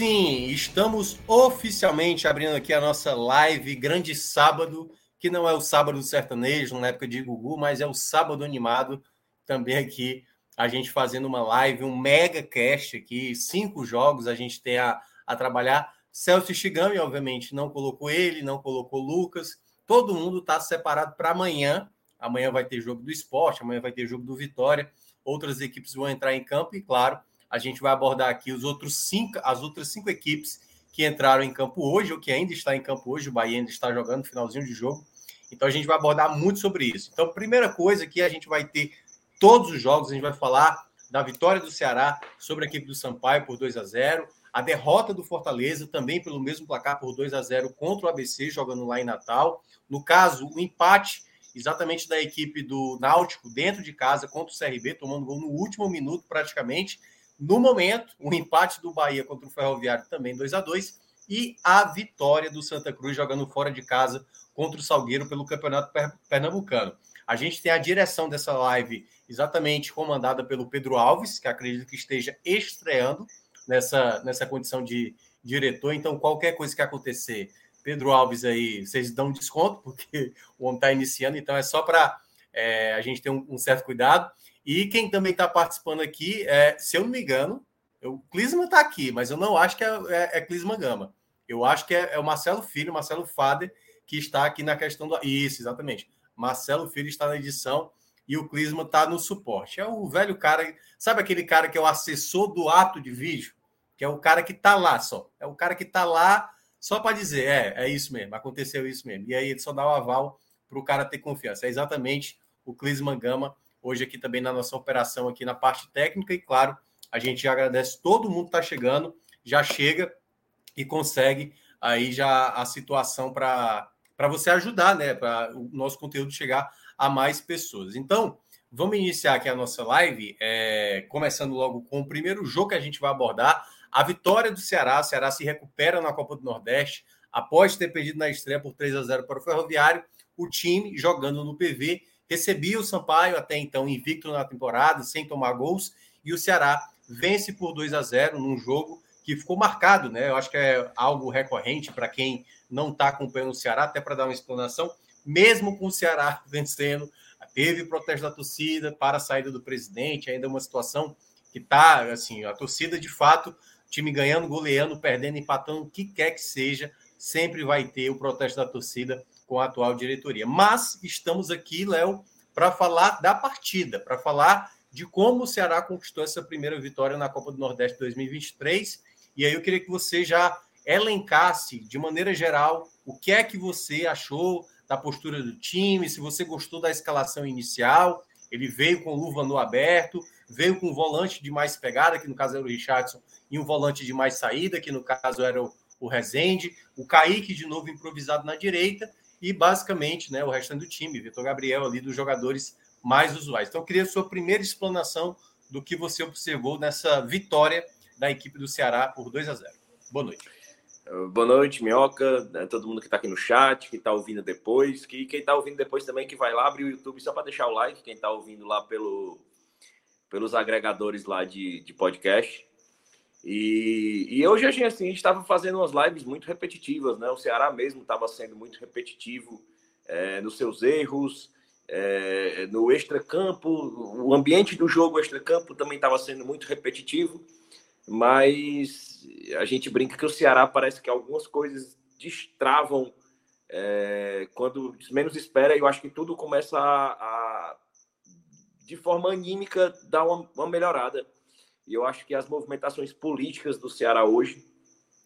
Sim, estamos oficialmente abrindo aqui a nossa live Grande Sábado, que não é o sábado do sertanejo, na época de Gugu, mas é o sábado animado, também aqui a gente fazendo uma live, um mega cast aqui, cinco jogos a gente tem a, a trabalhar. Celso Shigami, obviamente, não colocou ele, não colocou Lucas, todo mundo está separado para amanhã. Amanhã vai ter jogo do esporte, amanhã vai ter jogo do Vitória, outras equipes vão entrar em campo e, claro, a gente vai abordar aqui os outros cinco, as outras cinco equipes que entraram em campo hoje, ou que ainda está em campo hoje, o Bahia ainda está jogando finalzinho de jogo. Então a gente vai abordar muito sobre isso. Então, primeira coisa que a gente vai ter todos os jogos, a gente vai falar da vitória do Ceará sobre a equipe do Sampaio por 2 a 0, a derrota do Fortaleza também pelo mesmo placar por 2 a 0 contra o ABC jogando lá em Natal. No caso, o empate exatamente da equipe do Náutico dentro de casa contra o CRB, tomando gol no último minuto praticamente. No momento, o empate do Bahia contra o Ferroviário também 2 a 2 e a vitória do Santa Cruz jogando fora de casa contra o Salgueiro pelo Campeonato Pernambucano. A gente tem a direção dessa live exatamente comandada pelo Pedro Alves, que acredito que esteja estreando nessa, nessa condição de diretor. Então, qualquer coisa que acontecer, Pedro Alves aí, vocês dão desconto, porque o homem está iniciando, então é só para é, a gente ter um, um certo cuidado. E quem também está participando aqui, é, se eu não me engano, o Clisman está aqui, mas eu não acho que é, é, é Clisman Gama. Eu acho que é, é, o Marcelo Filho, Marcelo Fader, que está aqui na questão do. Isso, exatamente. Marcelo Filho está na edição e o Clisman está no suporte. É o velho cara, sabe aquele cara que é o assessor do ato de vídeo? Que é o cara que está lá só. É o cara que está lá só para dizer, é, é isso mesmo, aconteceu isso mesmo. E aí ele só dá o aval para o cara ter confiança. É exatamente o Clisman Gama hoje aqui também na nossa operação aqui na parte técnica e claro, a gente agradece todo mundo que está chegando, já chega e consegue aí já a situação para você ajudar, né, para o nosso conteúdo chegar a mais pessoas. Então, vamos iniciar aqui a nossa live, é, começando logo com o primeiro jogo que a gente vai abordar, a vitória do Ceará. O Ceará se recupera na Copa do Nordeste após ter perdido na estreia por 3 a 0 para o Ferroviário. O time jogando no PV recebia o Sampaio até então invicto na temporada, sem tomar gols, e o Ceará vence por 2 a 0 num jogo que ficou marcado, né? Eu acho que é algo recorrente para quem não está acompanhando o Ceará, até para dar uma explanação, mesmo com o Ceará vencendo, teve protesto da torcida para a saída do presidente, ainda uma situação que está, assim, a torcida de fato, time ganhando, goleando, perdendo, empatando, o que quer que seja, sempre vai ter o protesto da torcida com a atual diretoria. Mas estamos aqui, Léo, para falar da partida, para falar de como o Ceará conquistou essa primeira vitória na Copa do Nordeste 2023. E aí eu queria que você já elencasse, de maneira geral, o que é que você achou da postura do time, se você gostou da escalação inicial. Ele veio com luva no aberto, veio com um volante de mais pegada, que no caso era o Richardson, e um volante de mais saída, que no caso era o, o Rezende, o Kaique de novo improvisado na direita, e basicamente né, o restante do time, Vitor Gabriel ali, dos jogadores mais usuais. Então, eu queria a sua primeira explanação do que você observou nessa vitória da equipe do Ceará por 2 a 0. Boa noite. Boa noite, Minhoca, né, todo mundo que está aqui no chat, que está ouvindo depois, que quem está ouvindo depois também que vai lá abrir o YouTube só para deixar o like, quem está ouvindo lá pelo, pelos agregadores lá de, de podcast. E, e hoje a gente assim, estava fazendo umas lives muito repetitivas, né? O Ceará mesmo estava sendo muito repetitivo é, nos seus erros, é, no extracampo, o ambiente do jogo extracampo também estava sendo muito repetitivo, mas a gente brinca que o Ceará parece que algumas coisas destravam é, quando menos espera, eu acho que tudo começa a, a de forma anímica, dá uma, uma melhorada. E eu acho que as movimentações políticas do Ceará hoje,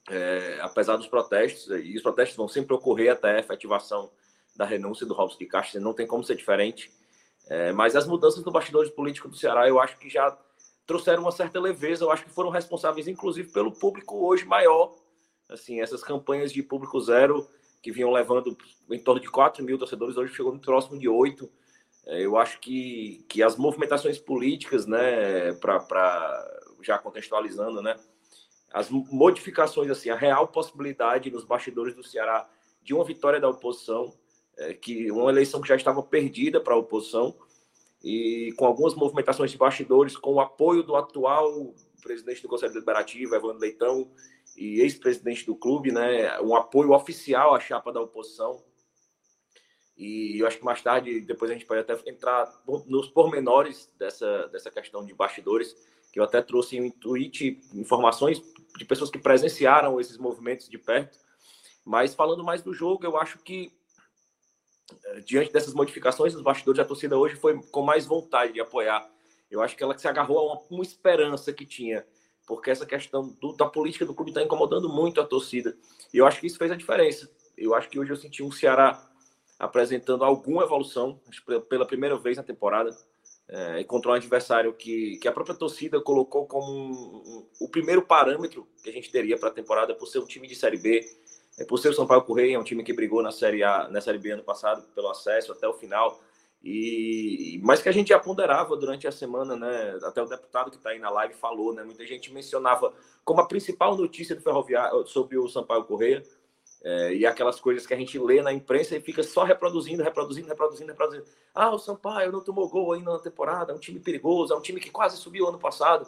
é, apesar dos protestos, e os protestos vão sempre ocorrer até a efetivação da renúncia do Robson de Castro, não tem como ser diferente. É, mas as mudanças no bastidores político do Ceará, eu acho que já trouxeram uma certa leveza, eu acho que foram responsáveis, inclusive, pelo público hoje maior. Assim, essas campanhas de público zero, que vinham levando em torno de 4 mil torcedores, hoje chegou no próximo de 8. É, eu acho que, que as movimentações políticas, né, para já contextualizando, né, as modificações, assim, a real possibilidade nos bastidores do Ceará de uma vitória da oposição, é, que uma eleição que já estava perdida para a oposição, e com algumas movimentações de bastidores, com o apoio do atual presidente do Conselho Deliberativo, Evandro Leitão, e ex-presidente do clube, né, um apoio oficial à chapa da oposição. E eu acho que mais tarde, depois a gente pode até entrar nos pormenores dessa, dessa questão de bastidores, que eu até trouxe em tweet informações de pessoas que presenciaram esses movimentos de perto. Mas falando mais do jogo, eu acho que eh, diante dessas modificações, os bastidores da torcida hoje foi com mais vontade de apoiar. Eu acho que ela se agarrou a uma, uma esperança que tinha, porque essa questão do, da política do clube está incomodando muito a torcida. E eu acho que isso fez a diferença. Eu acho que hoje eu senti um Ceará apresentando alguma evolução, pela primeira vez na temporada. É, encontrou um adversário que, que a própria torcida colocou como um, um, o primeiro parâmetro que a gente teria para a temporada, por ser um time de Série B, é, por ser o São Paulo Correia, é um time que brigou na Série A, na Série B ano passado pelo acesso até o final. E, mas que a gente já ponderava durante a semana, né? Até o deputado que está aí na live falou, né? Muita gente mencionava como a principal notícia do Ferroviário sobre o Sampaio Correia é, e aquelas coisas que a gente lê na imprensa e fica só reproduzindo, reproduzindo, reproduzindo, reproduzindo. Ah, o Sampaio não tomou gol ainda na temporada, é um time perigoso, é um time que quase subiu ano passado.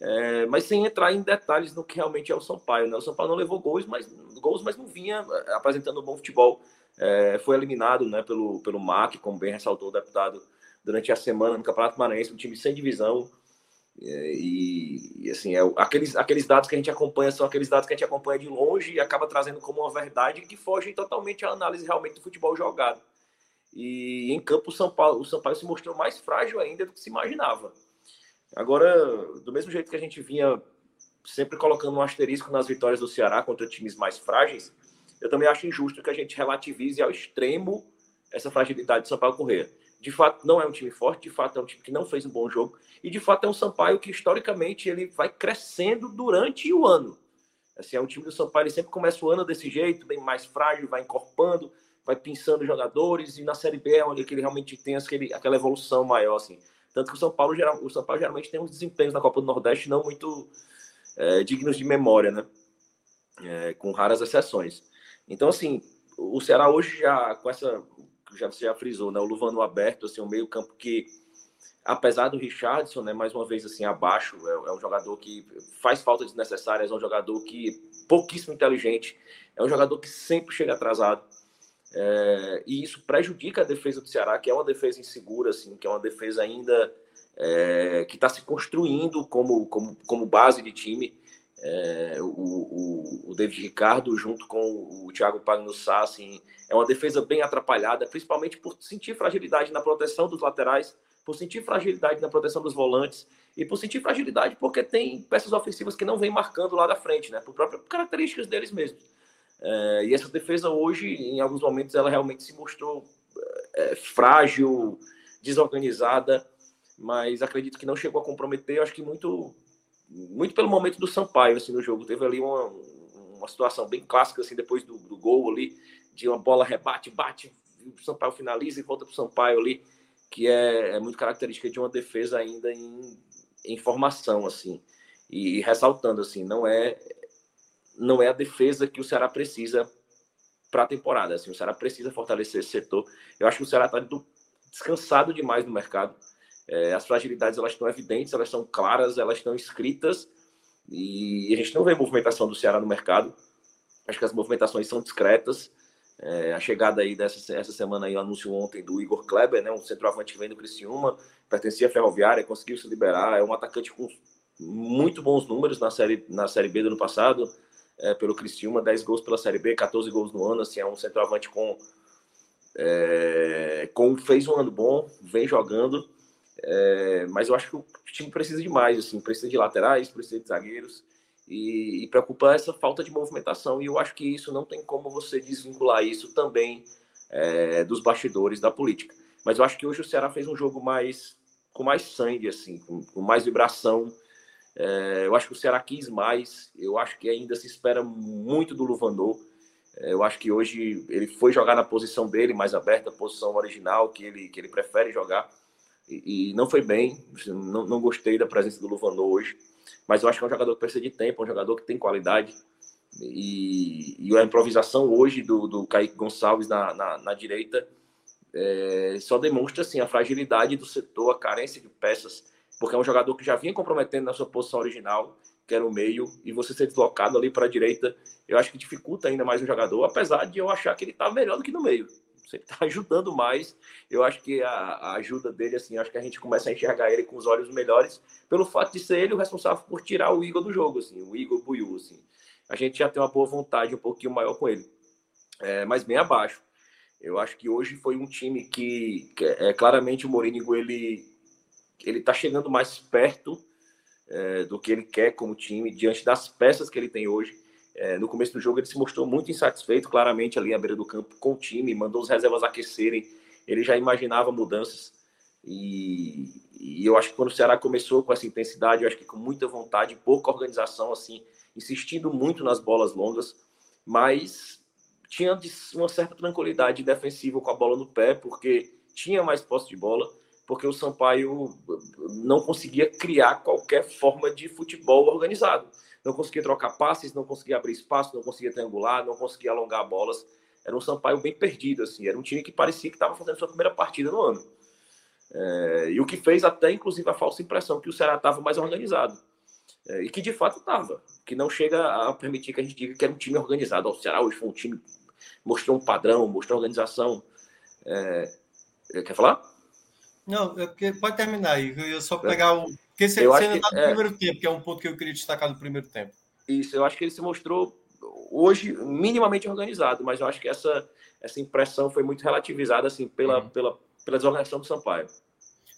É, mas sem entrar em detalhes no que realmente é o Sampaio. Né? O Sampaio não levou gols, mas, gols, mas não vinha é, apresentando um bom futebol. É, foi eliminado né, pelo, pelo MAC, como bem ressaltou o deputado, durante a semana no Campeonato Maranhense, um time sem divisão. É, e, assim, é, aqueles, aqueles dados que a gente acompanha são aqueles dados que a gente acompanha de longe e acaba trazendo como uma verdade que fogem totalmente à análise realmente do futebol jogado. E em campo o São Paulo, o São Paulo se mostrou mais frágil ainda do que se imaginava. Agora, do mesmo jeito que a gente vinha sempre colocando um asterisco nas vitórias do Ceará contra times mais frágeis, eu também acho injusto que a gente relativize ao extremo essa fragilidade do Sampaio Correia. De fato, não é um time forte, de fato, é um time que não fez um bom jogo, e de fato é um Sampaio que, historicamente, ele vai crescendo durante o ano. Assim, é um time do Sampaio, ele sempre começa o ano desse jeito, bem mais frágil, vai encorpando, vai pensando jogadores, e na Série B é onde ele realmente tem aquele, aquela evolução maior, assim. Tanto que o São Paulo, geral, o São Paulo geralmente tem uns desempenhos na Copa do Nordeste não muito é, dignos de memória, né? É, com raras exceções. Então, assim, o Ceará hoje já, com essa, já você já frisou, né? O Luvano aberto, assim, o meio campo que, apesar do Richardson, né? Mais uma vez, assim, abaixo, é, é um jogador que faz falta desnecessárias, é um jogador que pouquíssimo inteligente, é um jogador que sempre chega atrasado. É, e isso prejudica a defesa do Ceará, que é uma defesa insegura, assim, que é uma defesa ainda é, que está se construindo como, como, como base de time. É, o, o, o, David Ricardo, junto com o Thiago Pagnussá, assim, é uma defesa bem atrapalhada, principalmente por sentir fragilidade na proteção dos laterais, por sentir fragilidade na proteção dos volantes e por sentir fragilidade porque tem peças ofensivas que não vêm marcando lá da frente, né, por próprias características deles mesmos. É, e essa defesa hoje, em alguns momentos, ela realmente se mostrou é, frágil, desorganizada, mas acredito que não chegou a comprometer. Eu acho que muito, muito pelo momento do Sampaio assim, no jogo. Teve ali uma, uma situação bem clássica assim, depois do, do gol ali, de uma bola rebate, bate, o Sampaio finaliza e volta para o Sampaio ali, que é, é, muito característica de uma defesa ainda em, em formação, assim. E, e ressaltando, assim, não é não é a defesa que o Ceará precisa para a temporada. Assim, o Ceará precisa fortalecer esse setor. Eu acho que o Ceará está descansado demais no mercado. É, as fragilidades elas estão evidentes, elas estão claras, elas estão escritas e a gente não vê movimentação do Ceará no mercado. Acho que as movimentações são discretas. É, a chegada aí dessa essa semana aí, o anúncio ontem do Igor Kleber, né, um centroavante que vem do Criciúma, pertencia à Ferroviária, conseguiu se liberar, é um atacante com muito bons números na série na série B do ano passado, é, pelo Criciúma, 10 gols pela Série B, 14 gols no ano, assim, é um centroavante com, é, com fez um ano bom, vem jogando, É, mas eu acho que o time precisa de mais, assim, precisa de laterais, precisa de zagueiros. E, e preocupa essa falta de movimentação. E eu acho que isso não tem como você desvincular isso também é, dos bastidores da política. Mas eu acho que hoje o Ceará fez um jogo mais com mais sangue, assim, com, com mais vibração. É, eu acho que o Ceará quis mais. Eu acho que ainda se espera muito do Luvandor. É, eu acho que hoje ele foi jogar na posição dele, mais aberta, posição original que ele, que ele prefere jogar. E, e não foi bem. Não, não gostei da presença do Luvandor hoje. Mas eu acho que é um jogador que precisa de tempo, é um jogador que tem qualidade. E, e a improvisação hoje do, do Kaique Gonçalves na, na, na direita é, só demonstra assim, a fragilidade do setor, a carência de peças, porque é um jogador que já vinha comprometendo na sua posição original, que era o meio, e você ser deslocado ali para a direita, eu acho que dificulta ainda mais o jogador, apesar de eu achar que ele está melhor do que no meio. Você está ajudando mais. Eu acho que a, a, ajuda dele, assim, acho que a gente começa a enxergar ele com os olhos melhores, pelo fato de ser ele o responsável por tirar o Igor do jogo, assim, o Igor Buiu, assim. A gente já tem uma boa vontade um pouquinho maior com ele, é, mas bem abaixo. Eu acho que hoje foi um time que, que é claramente o Mourinho ele ele está chegando mais perto é, do que ele quer como time diante das peças que ele tem hoje. É, no começo do jogo ele se mostrou muito insatisfeito, claramente ali à beira do campo com o time, mandou os reservas aquecerem. Ele já imaginava mudanças e, e eu acho que quando o Ceará começou com essa intensidade, eu acho que com muita vontade, pouca organização, assim, insistindo muito nas bolas longas, mas tinha uma certa tranquilidade defensiva com a bola no pé, porque tinha mais posse de bola, porque o Sampaio não conseguia criar qualquer forma de futebol organizado. Não conseguia trocar passes, não conseguia abrir espaço, não conseguia triangular, não conseguia alongar bolas. Era um Sampaio bem perdido, assim. Era um time que parecia que estava fazendo sua primeira partida no ano. É, e o que fez até, inclusive, a falsa impressão que o Ceará estava mais organizado. É, e que de fato estava. Que não chega a permitir que a gente diga que era um time organizado. O Ceará hoje foi um time mostrou um padrão, mostrou organização. É... Quer falar? Não, é pode terminar aí. Eu só pegar o. Porque você, você ainda está no é... primeiro tempo, que é um ponto que eu queria destacar do primeiro tempo. Isso, eu acho que ele se mostrou hoje minimamente organizado, mas eu acho que essa, essa impressão foi muito relativizada assim, pela, uhum. pela, pela desorganização do Sampaio.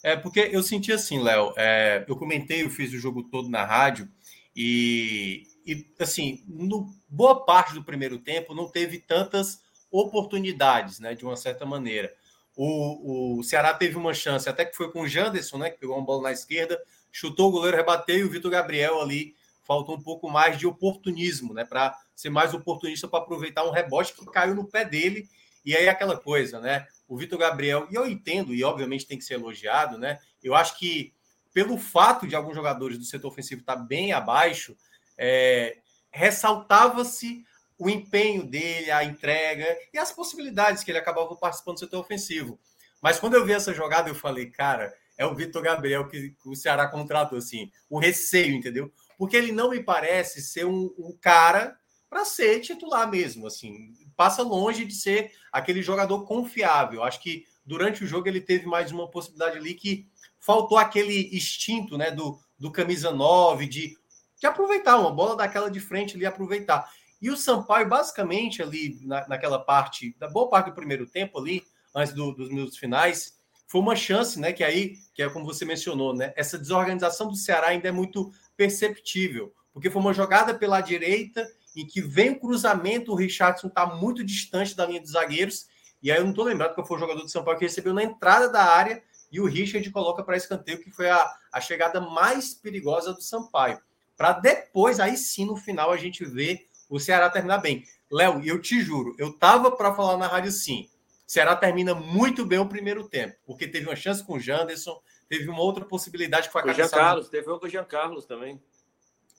É, porque eu senti assim, Léo, é, eu comentei, eu fiz o jogo todo na rádio, e e assim, no boa parte do primeiro tempo não teve tantas oportunidades, né, de uma certa maneira. O, o Ceará teve uma chance, até que foi com o Janderson, né, que pegou uma bola na esquerda, chutou o goleiro, rebateu e o Vitor Gabriel ali faltou um pouco mais de oportunismo, né, para ser mais oportunista para aproveitar um rebote que caiu no pé dele. E aí aquela coisa, né? O Vitor Gabriel, e eu entendo, e obviamente tem que ser elogiado, né? Eu acho que pelo fato de alguns jogadores do setor ofensivo estar bem abaixo, é, ressaltava-se o empenho dele, a entrega e as possibilidades que ele acabava participando do setor ofensivo. Mas quando eu vi essa jogada, eu falei, cara, é o Vitor Gabriel que, o Ceará contratou, assim, o receio, entendeu? Porque ele não me parece ser um, um cara para ser titular mesmo, assim, passa longe de ser aquele jogador confiável. Acho que durante o jogo ele teve mais uma possibilidade ali que faltou aquele instinto, né, do, do camisa 9, de de aproveitar uma bola daquela de frente ali, aproveitar. E o Sampaio, basicamente, ali na, naquela parte, da boa parte do primeiro tempo ali, antes do, dos minutos finais, foi uma chance, né? Que aí, que é como você mencionou, né? Essa desorganização do Ceará ainda é muito perceptível, porque foi uma jogada pela direita em que vem o cruzamento, o Richardson está muito distante da linha dos zagueiros, e aí eu não estou lembrado que foi o jogador do São Paulo que recebeu na entrada da área e o Richard coloca para escanteio, que foi a, a chegada mais perigosa do Sampaio para depois, aí sim, no final, a gente ver o Ceará terminar bem. Léo, eu te juro, eu tava para falar na rádio sim. Ceará termina muito bem o primeiro tempo, porque teve uma chance com o Janderson, teve uma outra possibilidade que foi a O Jean Carlos, teve uma com o Jean Carlos também.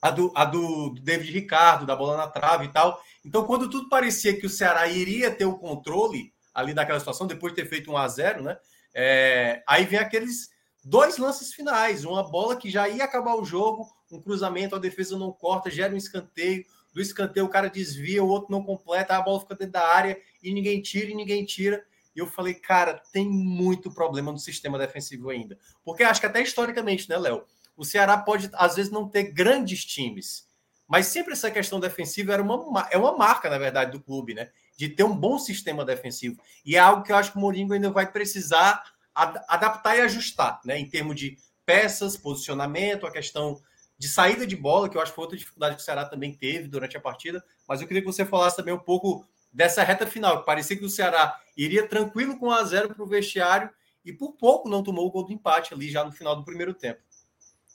A do, a do David Ricardo, da bola na trave e tal. Então, quando tudo parecia que o Ceará iria ter o controle ali daquela situação, depois de ter feito um a 0 né? É, aí vem aqueles dois lances finais, uma bola que já ia acabar o jogo, um cruzamento, a defesa não corta, gera um escanteio, do escanteio o cara desvia, o outro não completa, a bola fica dentro da área e ninguém tira e ninguém tira. E eu falei, cara, tem muito problema no sistema defensivo ainda. Porque acho que até historicamente, né, Léo? O Ceará pode, às vezes, não ter grandes times, mas sempre essa questão defensiva era uma, é uma marca, na verdade, do clube, né? De ter um bom sistema defensivo. E é algo que eu acho que o Mourinho ainda vai precisar adaptar e ajustar, né? Em termos de peças, posicionamento, a questão de saída de bola, que eu acho que foi outra dificuldade que o Ceará também teve durante a partida. Mas eu queria que você falasse também um pouco dessa reta final, que parecia que o Ceará iria tranquilo com 1 a 0 para o vestiário e por pouco não tomou o gol do empate ali já no final do primeiro tempo.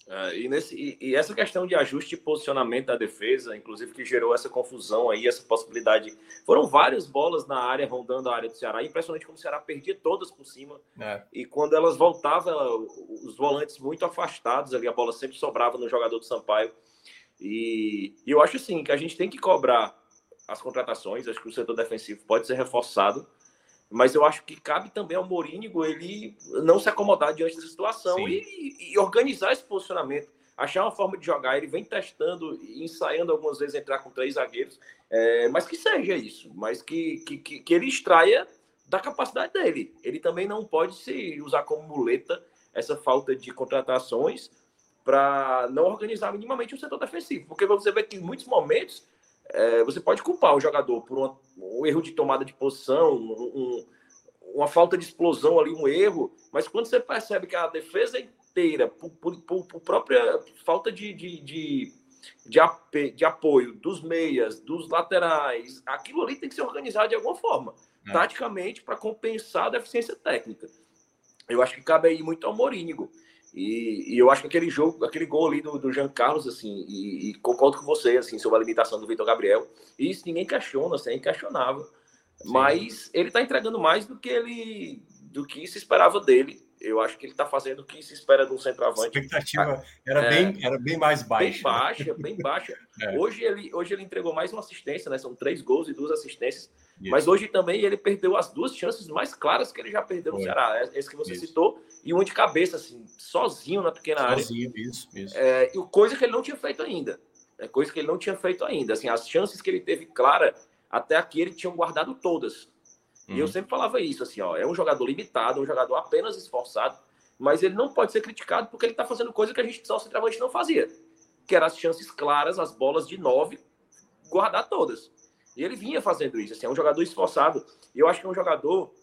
Uh, e, nesse, e, e, essa questão de ajuste de posicionamento da defesa, inclusive que gerou essa confusão aí, essa possibilidade. Foram várias bolas na área, rondando a área do Ceará. Impressionante como o Ceará perdia todas por cima. É. E quando elas voltavam, ela, os volantes muito afastados ali, a bola sempre sobrava no jogador do Sampaio. E, e eu acho assim que a gente tem que cobrar as contratações. Acho que o setor defensivo pode ser reforçado mas eu acho que cabe também ao Morínigo ele não se acomodar diante dessa situação e, e, organizar esse posicionamento, achar uma forma de jogar. Ele vem testando ensaiando algumas vezes entrar com três zagueiros, é, mas que seja isso, mas que, que, que, ele extraia da capacidade dele. Ele também não pode se usar como muleta essa falta de contratações para não organizar minimamente o setor defensivo, porque você vê que em muitos momentos é, você pode culpar o jogador por uma, um erro de tomada de posição, um, uma falta de explosão ali, um erro, mas quando você percebe que a defesa inteira, por, por, por, própria falta de, de, de, de, ap, de, apoio dos meias, dos laterais, aquilo ali tem que ser organizado de alguma forma, é. taticamente, para compensar a deficiência técnica. Eu acho que cabe aí muito ao Morínigo. E, e, eu acho que aquele jogo, aquele gol ali do, do Jean Carlos, assim, e, e, concordo com você, assim, sobre a limitação do Vitor Gabriel. E isso ninguém questiona, assim, é inquestionável. Sim. Mas ele está entregando mais do que ele, do que se esperava dele. Eu acho que ele está fazendo o que se espera de um centroavante. A expectativa era, é, bem, era bem mais baixa. Bem baixa, bem baixa. É. Hoje, ele, hoje ele entregou mais uma assistência, né? São três gols e duas assistências. Isso. Mas hoje também ele perdeu as duas chances mais claras que ele já perdeu no Foi. Ceará. É, esse que você isso. citou, e um de cabeça, assim, sozinho na pequena sozinho, área. Isso, isso. É, e coisa que ele não tinha feito ainda. É coisa que ele não tinha feito ainda. Assim, as chances que ele teve clara, até aqui ele tinha guardado todas. Uhum. E eu uhum. sempre falava isso, assim, ó, é um jogador limitado, um jogador apenas esforçado, mas ele não pode ser criticado porque ele está fazendo coisa que a gente só centroavante não fazia, que eram as chances claras, as bolas de nove, guardar todas. E ele vinha fazendo isso. Assim, é um jogador esforçado. Eu acho que é um jogador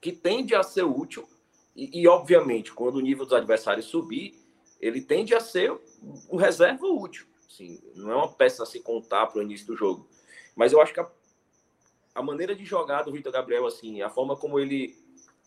que tende a ser útil. E, e, obviamente, quando o nível dos adversários subir, ele tende a ser um reserva útil. Assim, não é uma peça a se contar para o início do jogo. Mas eu acho que a, a maneira de jogar do Vitor Gabriel, assim, a forma como ele,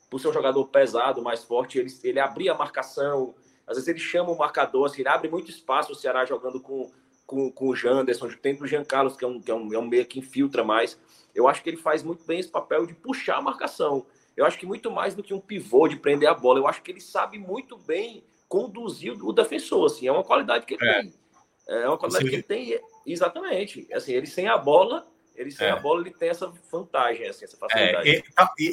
por ser um jogador pesado, mais forte, ele, ele abria a marcação. Às vezes ele chama o marcador, assim, ele abre muito espaço o Ceará jogando com com, com o Janderson, tem o Jean Carlos, que é um, que é um, é um meia que infiltra mais. Eu acho que ele faz muito bem esse papel de puxar a marcação. Eu acho que muito mais do que um pivô de prender a bola. Eu acho que ele sabe muito bem conduzir o defensor. Assim, é uma qualidade que ele é. tem. É uma qualidade Sim. que ele tem. Exatamente. Assim, ele sem a bola, ele sem é. a bola, ele tem essa vantagem, assim, essa facilidade. É,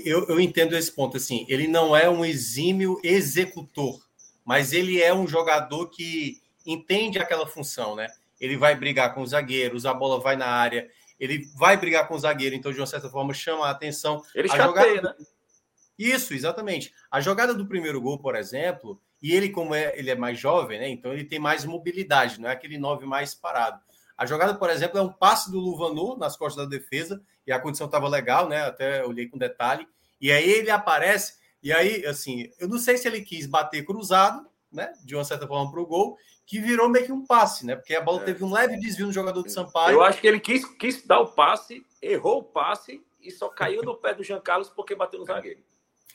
eu, eu entendo esse ponto. Assim, ele não é um exímio executor, mas ele é um jogador que entende aquela função, né? Ele vai brigar com os zagueiros, a bola vai na área, ele vai brigar com o zagueiro, então de uma certa forma chama a atenção. Ele a jogada... né? Isso, exatamente. A jogada do primeiro gol, por exemplo, e ele, como é, ele é mais jovem, né? Então ele tem mais mobilidade, não é aquele nove mais parado. A jogada, por exemplo, é um passe do Luvanu nas costas da defesa, e a condição estava legal, né? Até olhei com detalhe. E aí ele aparece, e aí, assim, eu não sei se ele quis bater cruzado, né? De uma certa forma para o gol, que virou meio que um passe, né? Porque a bola é. teve um leve desvio no jogador de Sampaio. Eu acho que ele quis, quis dar o passe, errou o passe e só caiu no pé do Jean Carlos porque bateu no zagueiro.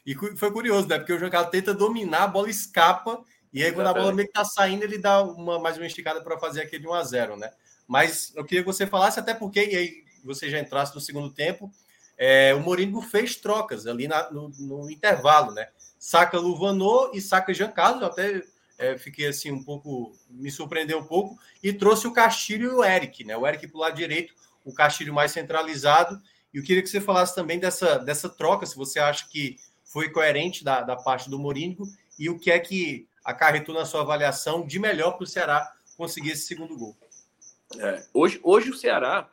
E foi curioso, né? Porque o Jean Carlos tenta dominar, a bola escapa, e aí quando a bola meio que tá saindo, ele dá uma, mais uma esticada para fazer aquele 1x0, né? Mas eu queria que você falasse, até porque, e aí você já entrasse no segundo tempo, é, o Moringo fez trocas ali na, no, no, intervalo, né? Saca Luvanô e saca Jean Carlos, até é, fiquei assim um pouco, me surpreendeu um pouco, e trouxe o Castilho e o Eric, né? O Eric para o lado direito, o Castilho mais centralizado. E eu queria que você falasse também dessa, dessa troca, se você acha que foi coerente da, da parte do Morínigo e o que é que acarretou na sua avaliação de melhor para o Ceará conseguir esse segundo gol. É, hoje, hoje o Ceará,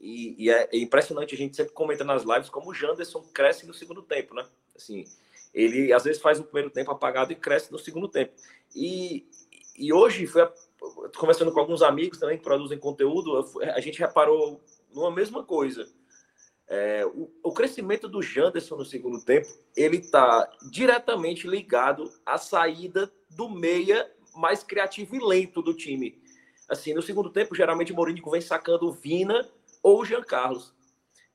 e, e é, impressionante, a gente sempre comenta nas lives como o Janderson cresce no segundo tempo, né? Assim, ele às vezes faz o primeiro tempo apagado e cresce no segundo tempo. E, e hoje, foi a, conversando com alguns amigos também que produzem conteúdo, a gente reparou numa mesma coisa. É, o, o, crescimento do Janderson no segundo tempo, ele está diretamente ligado à saída do meia mais criativo e lento do time. Assim, no segundo tempo, geralmente o Mourinho vem sacando o Vina ou o Jean Carlos.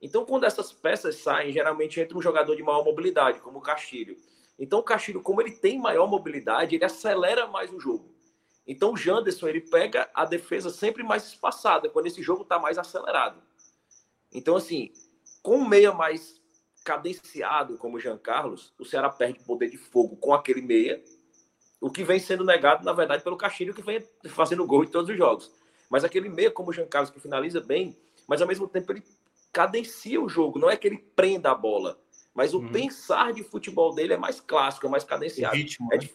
Então, quando essas peças saem, geralmente entra um jogador de maior mobilidade, como o Castilho. Então, o Castilho, como ele tem maior mobilidade, ele acelera mais o jogo. Então, o Janderson, ele pega a defesa sempre mais espaçada, quando esse jogo está mais acelerado. Então, assim, com o meia mais cadenciado, como o Jean Carlos, o Ceará perde poder de fogo com aquele meia, o que vem sendo negado, na verdade, pelo Castilho, que vem fazendo gol em todos os jogos. Mas aquele meia, como o Jean Carlos, que finaliza bem, mas ao mesmo tempo ele cadencia o jogo, não é que ele prenda a bola, mas o uhum. pensar de futebol dele é mais clássico, é mais cadenciado. O ritmo, é né?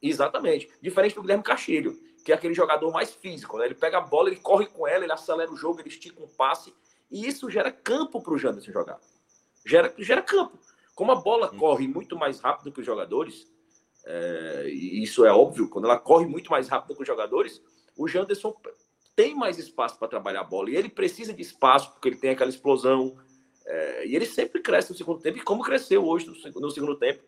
Exatamente. Diferente do Guilherme Castilho, que é aquele jogador mais físico. Né? Ele pega a bola, ele corre com ela, ele acelera o jogo, ele estica um passe. E isso gera campo para o Janderson jogar. Gera, gera campo. Como a bola uhum. corre muito mais rápido que os jogadores, é, e isso é óbvio, quando ela corre muito mais rápido que os jogadores, o Janderson tem mais espaço para trabalhar a bola. E ele precisa de espaço, porque ele tem aquela explosão. É, e ele sempre cresce no segundo tempo, e como cresceu hoje no, no segundo tempo.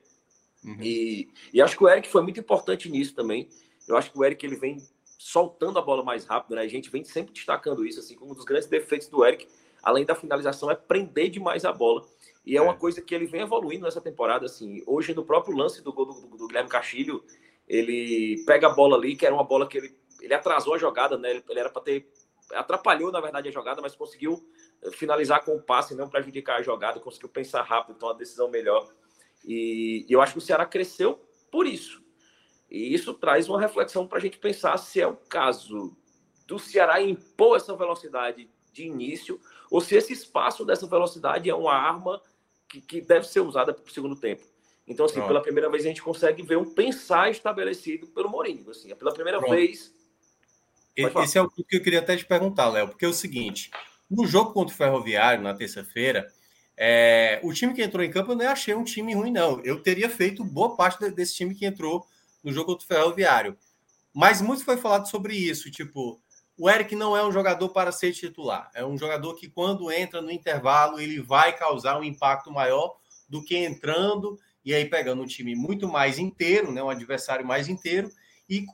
Uhum. E, e acho que o Eric foi muito importante nisso também. Eu acho que o Eric ele vem soltando a bola mais rápido, né? A gente vem sempre destacando isso, assim, como um dos grandes defeitos do Eric, além da finalização, é prender demais a bola. E é, é. uma coisa que ele vem evoluindo nessa temporada, assim. Hoje, no próprio lance do gol do, do, do Guilherme Castilho, ele pega a bola ali, que era uma bola que ele, ele atrasou a jogada, né? Ele, ele era para ter. Atrapalhou, na verdade, a jogada, mas conseguiu finalizar com o passe, não prejudicar a jogada, conseguiu pensar rápido, tomar uma decisão melhor. E, e eu acho que o Ceará cresceu por isso. E isso traz uma reflexão para a gente pensar se é o caso do Ceará impor essa velocidade de início ou se esse espaço dessa velocidade é uma arma que, que deve ser usada para o segundo tempo. Então, assim, Pronto. pela primeira vez a gente consegue ver um pensar estabelecido pelo Mourinho. Assim, pela primeira Pronto. vez. Esse é o que eu queria até te perguntar, Léo, porque é o seguinte: no jogo contra o Ferroviário, na terça-feira, é, o time que entrou em campo eu nem achei um time ruim, não. Eu teria feito boa parte desse time que entrou no jogo contra o Ferroviário. Mas muito foi falado sobre isso, tipo, o Eric não é um jogador para ser titular. É um jogador que, quando entra no intervalo, ele vai causar um impacto maior do que entrando e aí pegando um time muito mais inteiro, né, um adversário mais inteiro, e,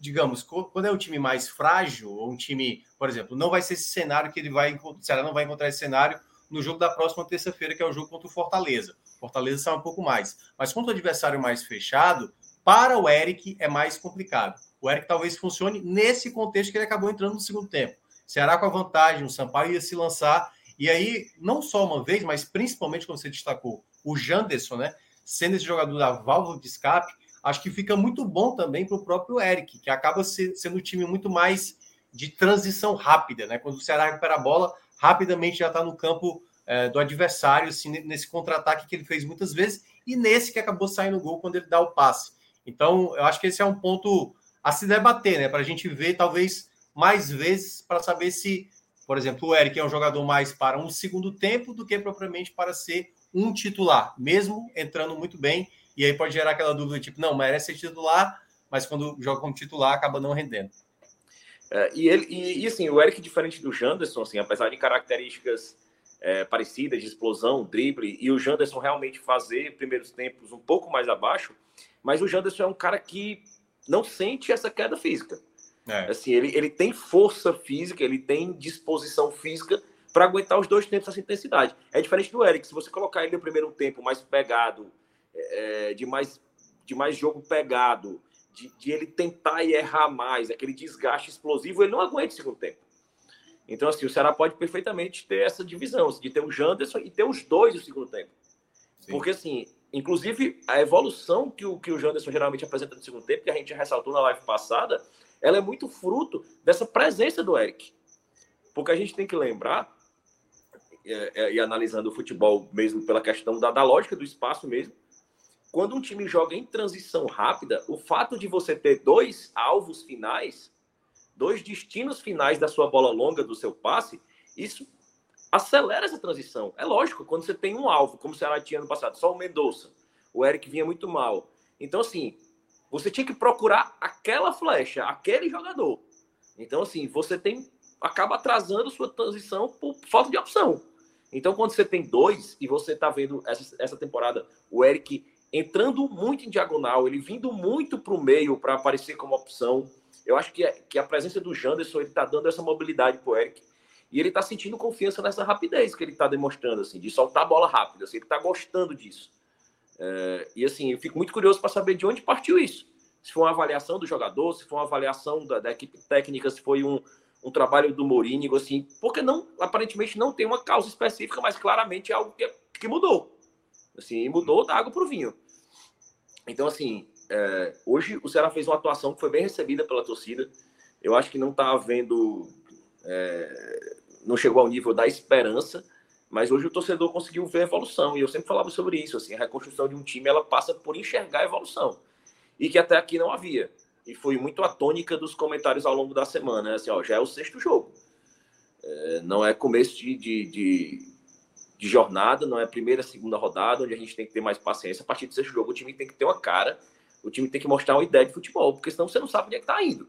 digamos, quando é um time mais frágil, ou um time, por exemplo, não vai ser esse cenário que ele vai, Ceará não vai encontrar esse cenário no jogo da próxima terça-feira, que é o jogo contra o Fortaleza. Fortaleza sai um pouco mais. Mas contra o adversário mais fechado, para o Eric é mais complicado. O Eric talvez funcione nesse contexto que ele acabou entrando no segundo tempo. Ceará com a vantagem, o Sampaio ia se lançar. E aí, não só uma vez, mas principalmente como você destacou, o Janderson, né? Sendo esse jogador da válvula de escape, acho que fica muito bom também para o próprio Eric, que acaba sendo um time muito mais de transição rápida, né? Quando o Ceará recupera a bola, rapidamente já está no campo é, do adversário, assim, nesse contra-ataque que ele fez muitas vezes, e nesse que acabou saindo o gol quando ele dá o passe. Então, eu acho que esse é um ponto a se debater, né? Para a gente ver, talvez, mais vezes, para saber se, por exemplo, o Eric é um jogador mais para um segundo tempo do que propriamente para ser um titular, mesmo entrando muito bem. E aí pode gerar aquela dúvida, tipo, não, merece ser titular, mas quando joga como titular acaba não rendendo. É, e, ele, e, e, assim, o Eric, diferente do Janderson, assim, apesar de características é, parecidas de explosão, drible, e o Janderson realmente fazer primeiros tempos um pouco mais abaixo, mas o Janderson é um cara que não sente essa queda física. É. Assim, ele, ele tem força física, ele tem disposição física para aguentar os dois tempos essa intensidade. É diferente do Eric, se você colocar ele no primeiro tempo mais pegado, é, de, mais, de mais jogo pegado, de, de, ele tentar e errar mais, aquele desgaste explosivo, ele não aguenta o segundo tempo. Então, assim, o Ceará pode perfeitamente ter essa divisão, de ter o Janderson e ter os dois no segundo tempo. Sim. Porque, assim, inclusive, a evolução que o, que o Janderson geralmente apresenta no segundo tempo, que a gente ressaltou na live passada, ela é muito fruto dessa presença do Eric. Porque a gente tem que lembrar, é, é, e analisando o futebol mesmo pela questão da, da lógica do espaço mesmo, quando um time joga em transição rápida, o fato de você ter dois alvos finais, dois destinos finais da sua bola longa, do seu passe, isso acelera essa transição. É lógico, quando você tem um alvo, como o Ceará tinha no passado, só o Mendonça, o Eric vinha muito mal. Então, assim, você tinha que procurar aquela flecha, aquele jogador. Então, assim, você tem acaba atrasando sua transição por falta de opção. Então, quando você tem dois e você está vendo essa, essa temporada o Eric entrando muito em diagonal, ele vindo muito para o meio para aparecer como opção, eu acho que, que a presença do Janderson está dando essa mobilidade para o Eric. E ele está sentindo confiança nessa rapidez que ele está demonstrando, assim, de soltar a bola rápida. Assim, ele está gostando disso. É, e assim, eu fico muito curioso para saber de onde partiu isso. Se foi uma avaliação do jogador, se foi uma avaliação da, da equipe técnica, se foi um, um trabalho do Mourinho, assim, porque não, aparentemente não tem uma causa específica, mas claramente é algo que, que mudou. Assim, mudou da água para o vinho. Então, assim, é, hoje o Ceará fez uma atuação que foi bem recebida pela torcida. Eu acho que não está havendo. É, não chegou ao nível da esperança, mas hoje o torcedor conseguiu ver a evolução. E eu sempre falava sobre isso. Assim, a reconstrução de um time ela passa por enxergar a evolução. E que até aqui não havia e foi muito a tônica dos comentários ao longo da semana. Né? Assim, ó, já é o sexto jogo. É, não é começo de, de, de, de, jornada, não é primeira, segunda rodada, onde a gente tem que ter mais paciência. A partir do sexto jogo, o time tem que ter uma cara, o time tem que mostrar uma ideia de futebol, porque senão você não sabe onde é que está indo.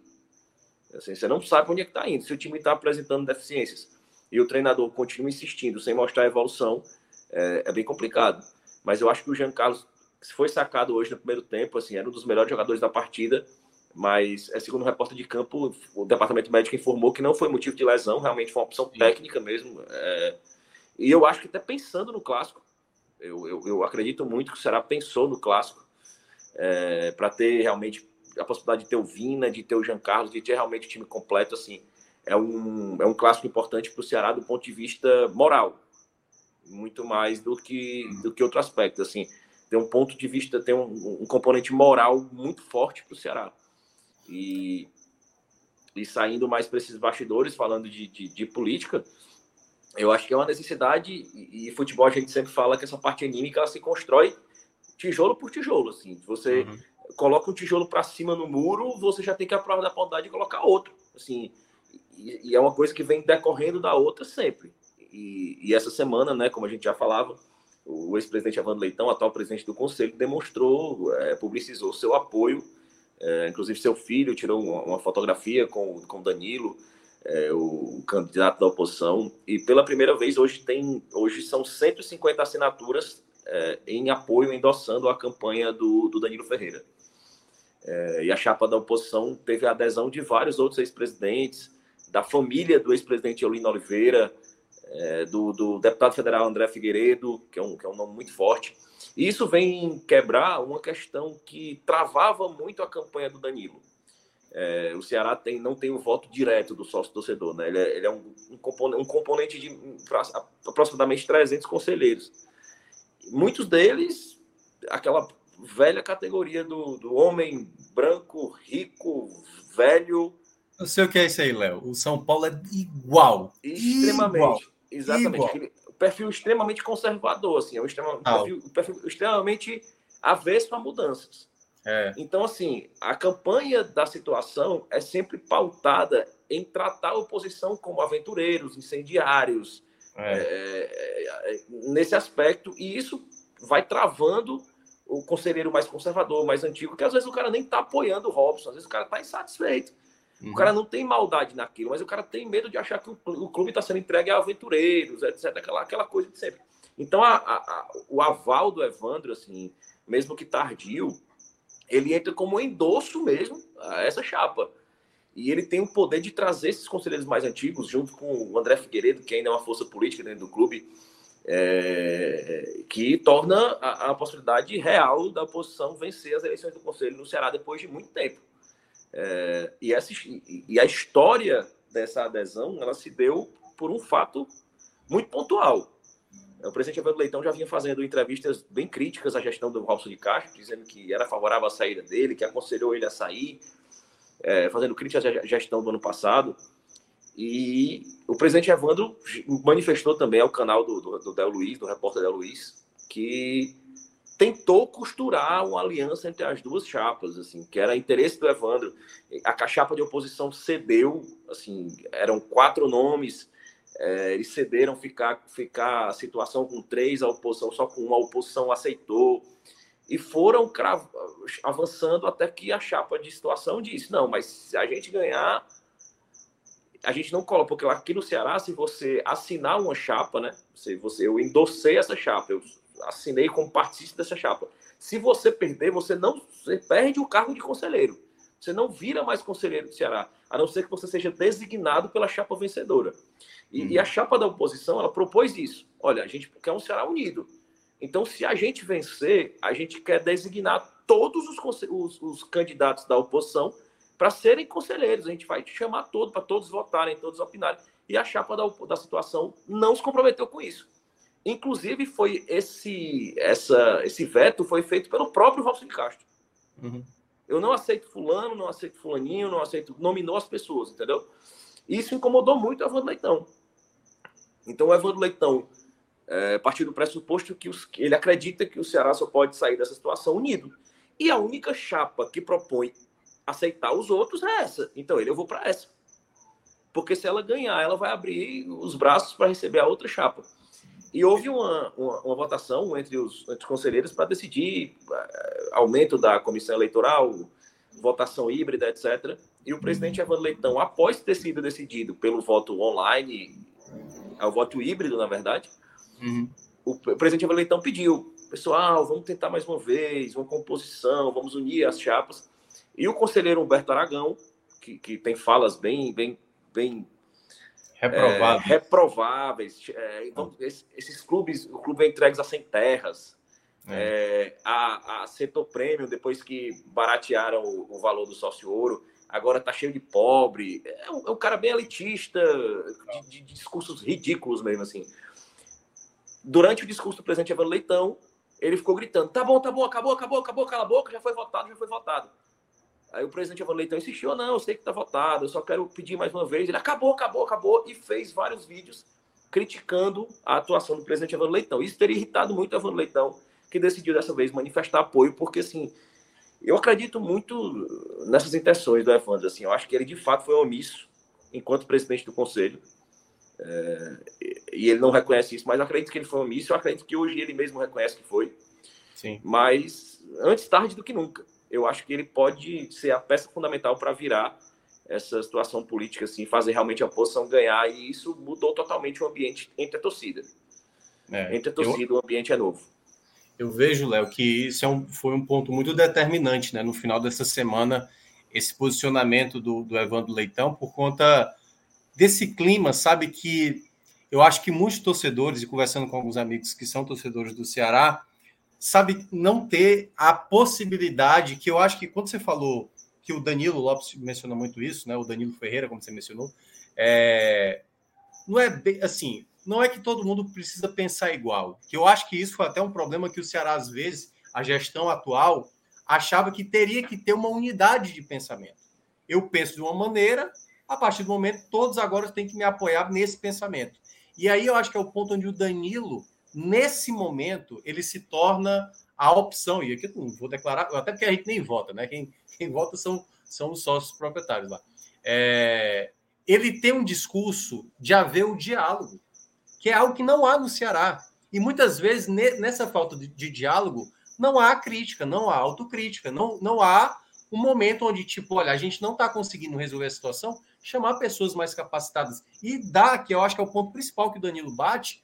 Assim, você não sabe onde é que está indo. Se o time está apresentando deficiências e o treinador continua insistindo sem mostrar evolução, é, é bem complicado. Mas eu acho que o Jean Carlos se foi sacado hoje no primeiro tempo, assim, era um dos melhores jogadores da partida mas, é, segundo o repórter de campo, o departamento médico informou que não foi motivo de lesão, realmente foi uma opção técnica mesmo. É, e eu acho que até pensando no clássico, eu, eu, eu acredito muito que o Ceará pensou no clássico é, para ter realmente a possibilidade de ter o Vina, de ter o Jean Carlos, de ter realmente o time completo. Assim, é um, é um clássico importante para o Ceará do ponto de vista moral, muito mais do que, do que outro aspecto. Assim, tem um ponto de vista, tem um, um componente moral muito forte para o Ceará. E, e saindo mais para esses bastidores, falando de, de, de, política, eu acho que é uma necessidade, e, e, futebol a gente sempre fala que essa parte anímica ela se constrói tijolo por tijolo. Assim. Você uhum. coloca um tijolo para cima no muro, você já tem que aprovar da vontade de colocar outro. Assim, e, e, é uma coisa que vem decorrendo da outra sempre. E, e essa semana, né, como a gente já falava, o ex-presidente Evandro Leitão, atual presidente do Conselho, demonstrou, é, publicizou seu apoio é, inclusive, seu filho tirou uma, uma fotografia com, com Danilo, é, o candidato da oposição. E pela primeira vez, hoje, tem, hoje são 150 assinaturas é, em apoio, endossando a campanha do, do Danilo Ferreira. É, e a chapa da oposição teve a adesão de vários outros ex-presidentes, da família do ex-presidente Eulino Oliveira, é, do, do, deputado federal André Figueiredo, que é um, que é um nome muito forte. E isso vem quebrar uma questão que travava muito a campanha do Danilo. É, o Ceará tem, não tem o voto direto do sócio torcedor, né? Ele é, ele é um, um, componente, um componente de aproximadamente 300 conselheiros. Muitos deles, aquela velha categoria do, do homem branco, rico, velho. Eu sei o que é isso aí, Léo. O São Paulo é igual. Extremamente. Igual. Exatamente. Igual perfil extremamente conservador, assim, é um, extrema, perfil, perfil extremamente avesso a mudanças. É. Então, assim, a campanha da situação é sempre pautada em tratar a oposição como aventureiros, incendiários, é. É, é nesse aspecto, e isso vai travando o conselheiro mais conservador, mais antigo, que às vezes o cara nem está apoiando o Robson, às vezes o cara está insatisfeito. Uhum. O cara não tem maldade naquilo, mas o cara tem medo de achar que o clube está sendo entregue a aventureiros, etc. Aquela, aquela coisa de sempre. Então, a, a, a, o aval do Evandro, assim, mesmo que tardio, ele entra como endosso mesmo a essa chapa. E ele tem o poder de trazer esses conselheiros mais antigos, junto com o André Figueiredo, que ainda é uma força política dentro do clube, é, que torna a, a, possibilidade real da oposição vencer as eleições do Conselho no Ceará depois de muito tempo. É, e, essa, e a história dessa adesão ela se deu por um fato muito pontual. O presidente Evandro Leitão já vinha fazendo entrevistas bem críticas à gestão do Robson de Castro, dizendo que era favorável à saída dele, que aconselhou ele a sair, é, fazendo críticas à gestão do ano passado. E o presidente Evandro manifestou também ao canal do, do, do Del Luiz, do repórter Del Luiz, que tentou costurar uma aliança entre as duas chapas, assim, que era interesse do Evandro. A chapa de oposição cedeu, assim, eram quatro nomes, é, eles cederam ficar, ficar a situação com três, a oposição só com uma, a oposição aceitou. E foram avançando até que a chapa de situação disse: não, mas se a gente ganhar, a gente não coloca, porque aqui no Ceará, se você assinar uma chapa, né? Você, você, eu endossei essa chapa, eu assinei como partícipe dessa chapa. Se você perder, você não você perde o cargo de conselheiro. Você não vira mais conselheiro do Ceará, a não ser que você seja designado pela chapa vencedora. E, e a uhum. chapa da oposição, ela propôs isso. Olha, a gente quer um Ceará unido. Então, se a gente vencer, a gente quer designar todos os, os, os candidatos da oposição para serem conselheiros. A gente vai chamar todos, para todos votarem, todos opinarem. E a chapa da, da situação não se comprometeu com isso. Inclusive, foi esse, essa, esse veto foi feito pelo próprio de Castro. Uhum. Eu não aceito fulano, não aceito fulaninho, não aceito... Nominou as pessoas, entendeu? Isso incomodou muito o Evandro Leitão. Então, o Evandro Leitão é, a partir do pressuposto que os, ele acredita que o Ceará só pode sair dessa situação unido. E a única chapa que propõe aceitar os outros é essa. Então, ele, eu vou para essa. Porque se ela ganhar, ela vai abrir os braços para receber a outra chapa. E houve uma, uma, uma votação entre os, entre os conselheiros para decidir uh, aumento da comissão eleitoral, votação híbrida, etc. E o presidente Evandro Leitão, após ter sido decidido pelo voto online, é o voto híbrido, na verdade, uhum. o presidente Evandro Leitão pediu, pessoal, vamos tentar mais uma vez, uma composição, vamos unir as chapas. E o conselheiro Humberto Aragão, que, que tem falas bem, bem, bem Reprováveis. É, reprováveis. É, então, esses, esses, clubes, o clube é entregue a sem terras. É. é. a, a setor prêmio, depois que baratearam o, o valor do sócio ouro, agora tá cheio de pobre. É um, é um cara bem elitista, de, de, de, discursos ridículos mesmo, assim. Durante o discurso do presidente Evandro Leitão, ele ficou gritando: tá bom, tá bom, acabou, acabou, acabou, cala a boca, já foi votado, já foi votado. Aí o presidente Evandro Leitão insistiu, não, eu sei que está votado, eu só quero pedir mais uma vez. Ele acabou, acabou, acabou, e fez vários vídeos criticando a atuação do presidente Evandro Leitão. Isso teria irritado muito o Evandro Leitão, que decidiu dessa vez manifestar apoio, porque assim, eu acredito muito nessas intenções do Evandro, assim, eu acho que ele de fato foi omisso enquanto presidente do conselho, é, e ele não reconhece isso, mas eu acredito que ele foi omisso, eu acredito que hoje ele mesmo reconhece que foi, Sim. mas antes tarde do que nunca eu acho que ele pode ser a peça fundamental para virar essa situação política, assim, fazer realmente a oposição ganhar, e isso mudou totalmente o ambiente entre a torcida. É, entre a torcida, eu, o ambiente é novo. Eu vejo, Léo, que isso é um, foi um ponto muito determinante né, no final dessa semana, esse posicionamento do, do Evandro Leitão, por conta desse clima, sabe, que eu acho que muitos torcedores, e conversando com alguns amigos que são torcedores do Ceará, sabe, não ter a possibilidade, que eu acho que quando você falou que o Danilo Lopes mencionou muito isso, né? O Danilo Ferreira, como você mencionou, é, não é bem, assim, não é que todo mundo precisa pensar igual. Que eu acho que isso foi até um problema que o Ceará às vezes, a gestão atual achava que teria que ter uma unidade de pensamento. Eu penso de uma maneira, a partir do momento todos agora têm que me apoiar nesse pensamento. E aí eu acho que é o ponto onde o Danilo nesse momento, ele se torna a opção, e aqui eu não vou declarar, até porque a gente nem vota, né? Quem, quem vota são, são os sócios proprietários lá. É, ele tem um discurso de haver o diálogo, que é algo que não há no Ceará. E muitas vezes, nessa falta de, de diálogo, não há crítica, não há autocrítica, não, não há um momento onde, tipo, olha, a gente não está conseguindo resolver a situação, chamar pessoas mais capacitadas. E dá, que eu acho que é o ponto principal que o Danilo bate,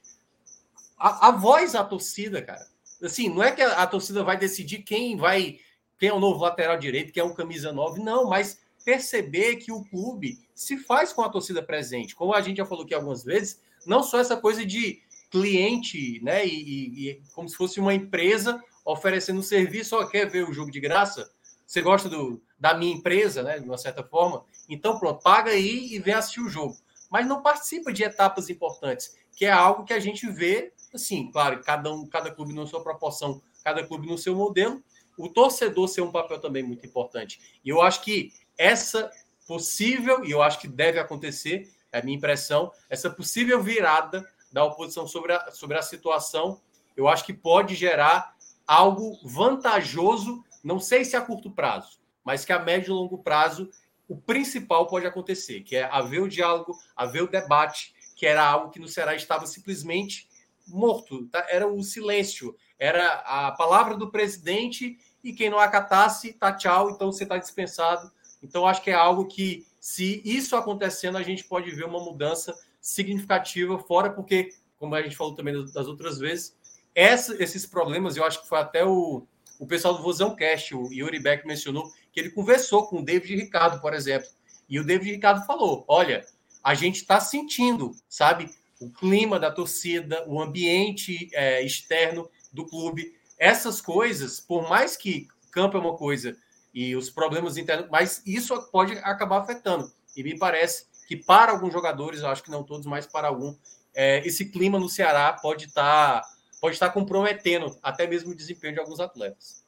a, a voz à torcida, cara. Assim, não é que a, a, torcida vai decidir quem vai, quem é o novo lateral direito, quem é um camisa 9, não, mas perceber que o clube se faz com a torcida presente. Como a gente já falou aqui algumas vezes, não só essa coisa de cliente, né, e, e como se fosse uma empresa oferecendo um serviço, ó, quer ver o jogo de graça? Você gosta do, da minha empresa, né, de uma certa forma? Então, pronto, paga aí e vem assistir o jogo. Mas não participa de etapas importantes, que é algo que a gente vê Assim, claro, cada um, cada clube na sua proporção, cada clube no seu modelo. O torcedor ser um papel também muito importante. E eu acho que essa possível, e eu acho que deve acontecer, é a minha impressão, essa possível virada da oposição sobre a, sobre a situação, eu acho que pode gerar algo vantajoso, não sei se a curto prazo, mas que a médio e longo prazo o principal pode acontecer, que é haver o diálogo, haver o debate, que era algo que no Ceará estava simplesmente morto, tá? era o silêncio, era a palavra do presidente e quem não acatasse, tá tchau, então você está dispensado. Então acho que é algo que se isso acontecendo, a gente pode ver uma mudança significativa fora, porque, como a gente falou também das outras vezes, essa, esses problemas, eu acho que foi até o, o pessoal do Vozão Cast, o Yuri Beck mencionou, que ele conversou com o David Ricardo, por exemplo. E o David Ricardo falou: olha, a gente está sentindo, sabe, o clima da torcida, o ambiente é, externo do clube, essas coisas, por mais que campo é uma coisa e os problemas internos, mas isso pode acabar afetando. E me parece que para alguns jogadores, eu acho que não todos, mas para algum, é, esse clima no Ceará pode estar tá pode estar comprometendo até mesmo o desempenho de alguns atletas.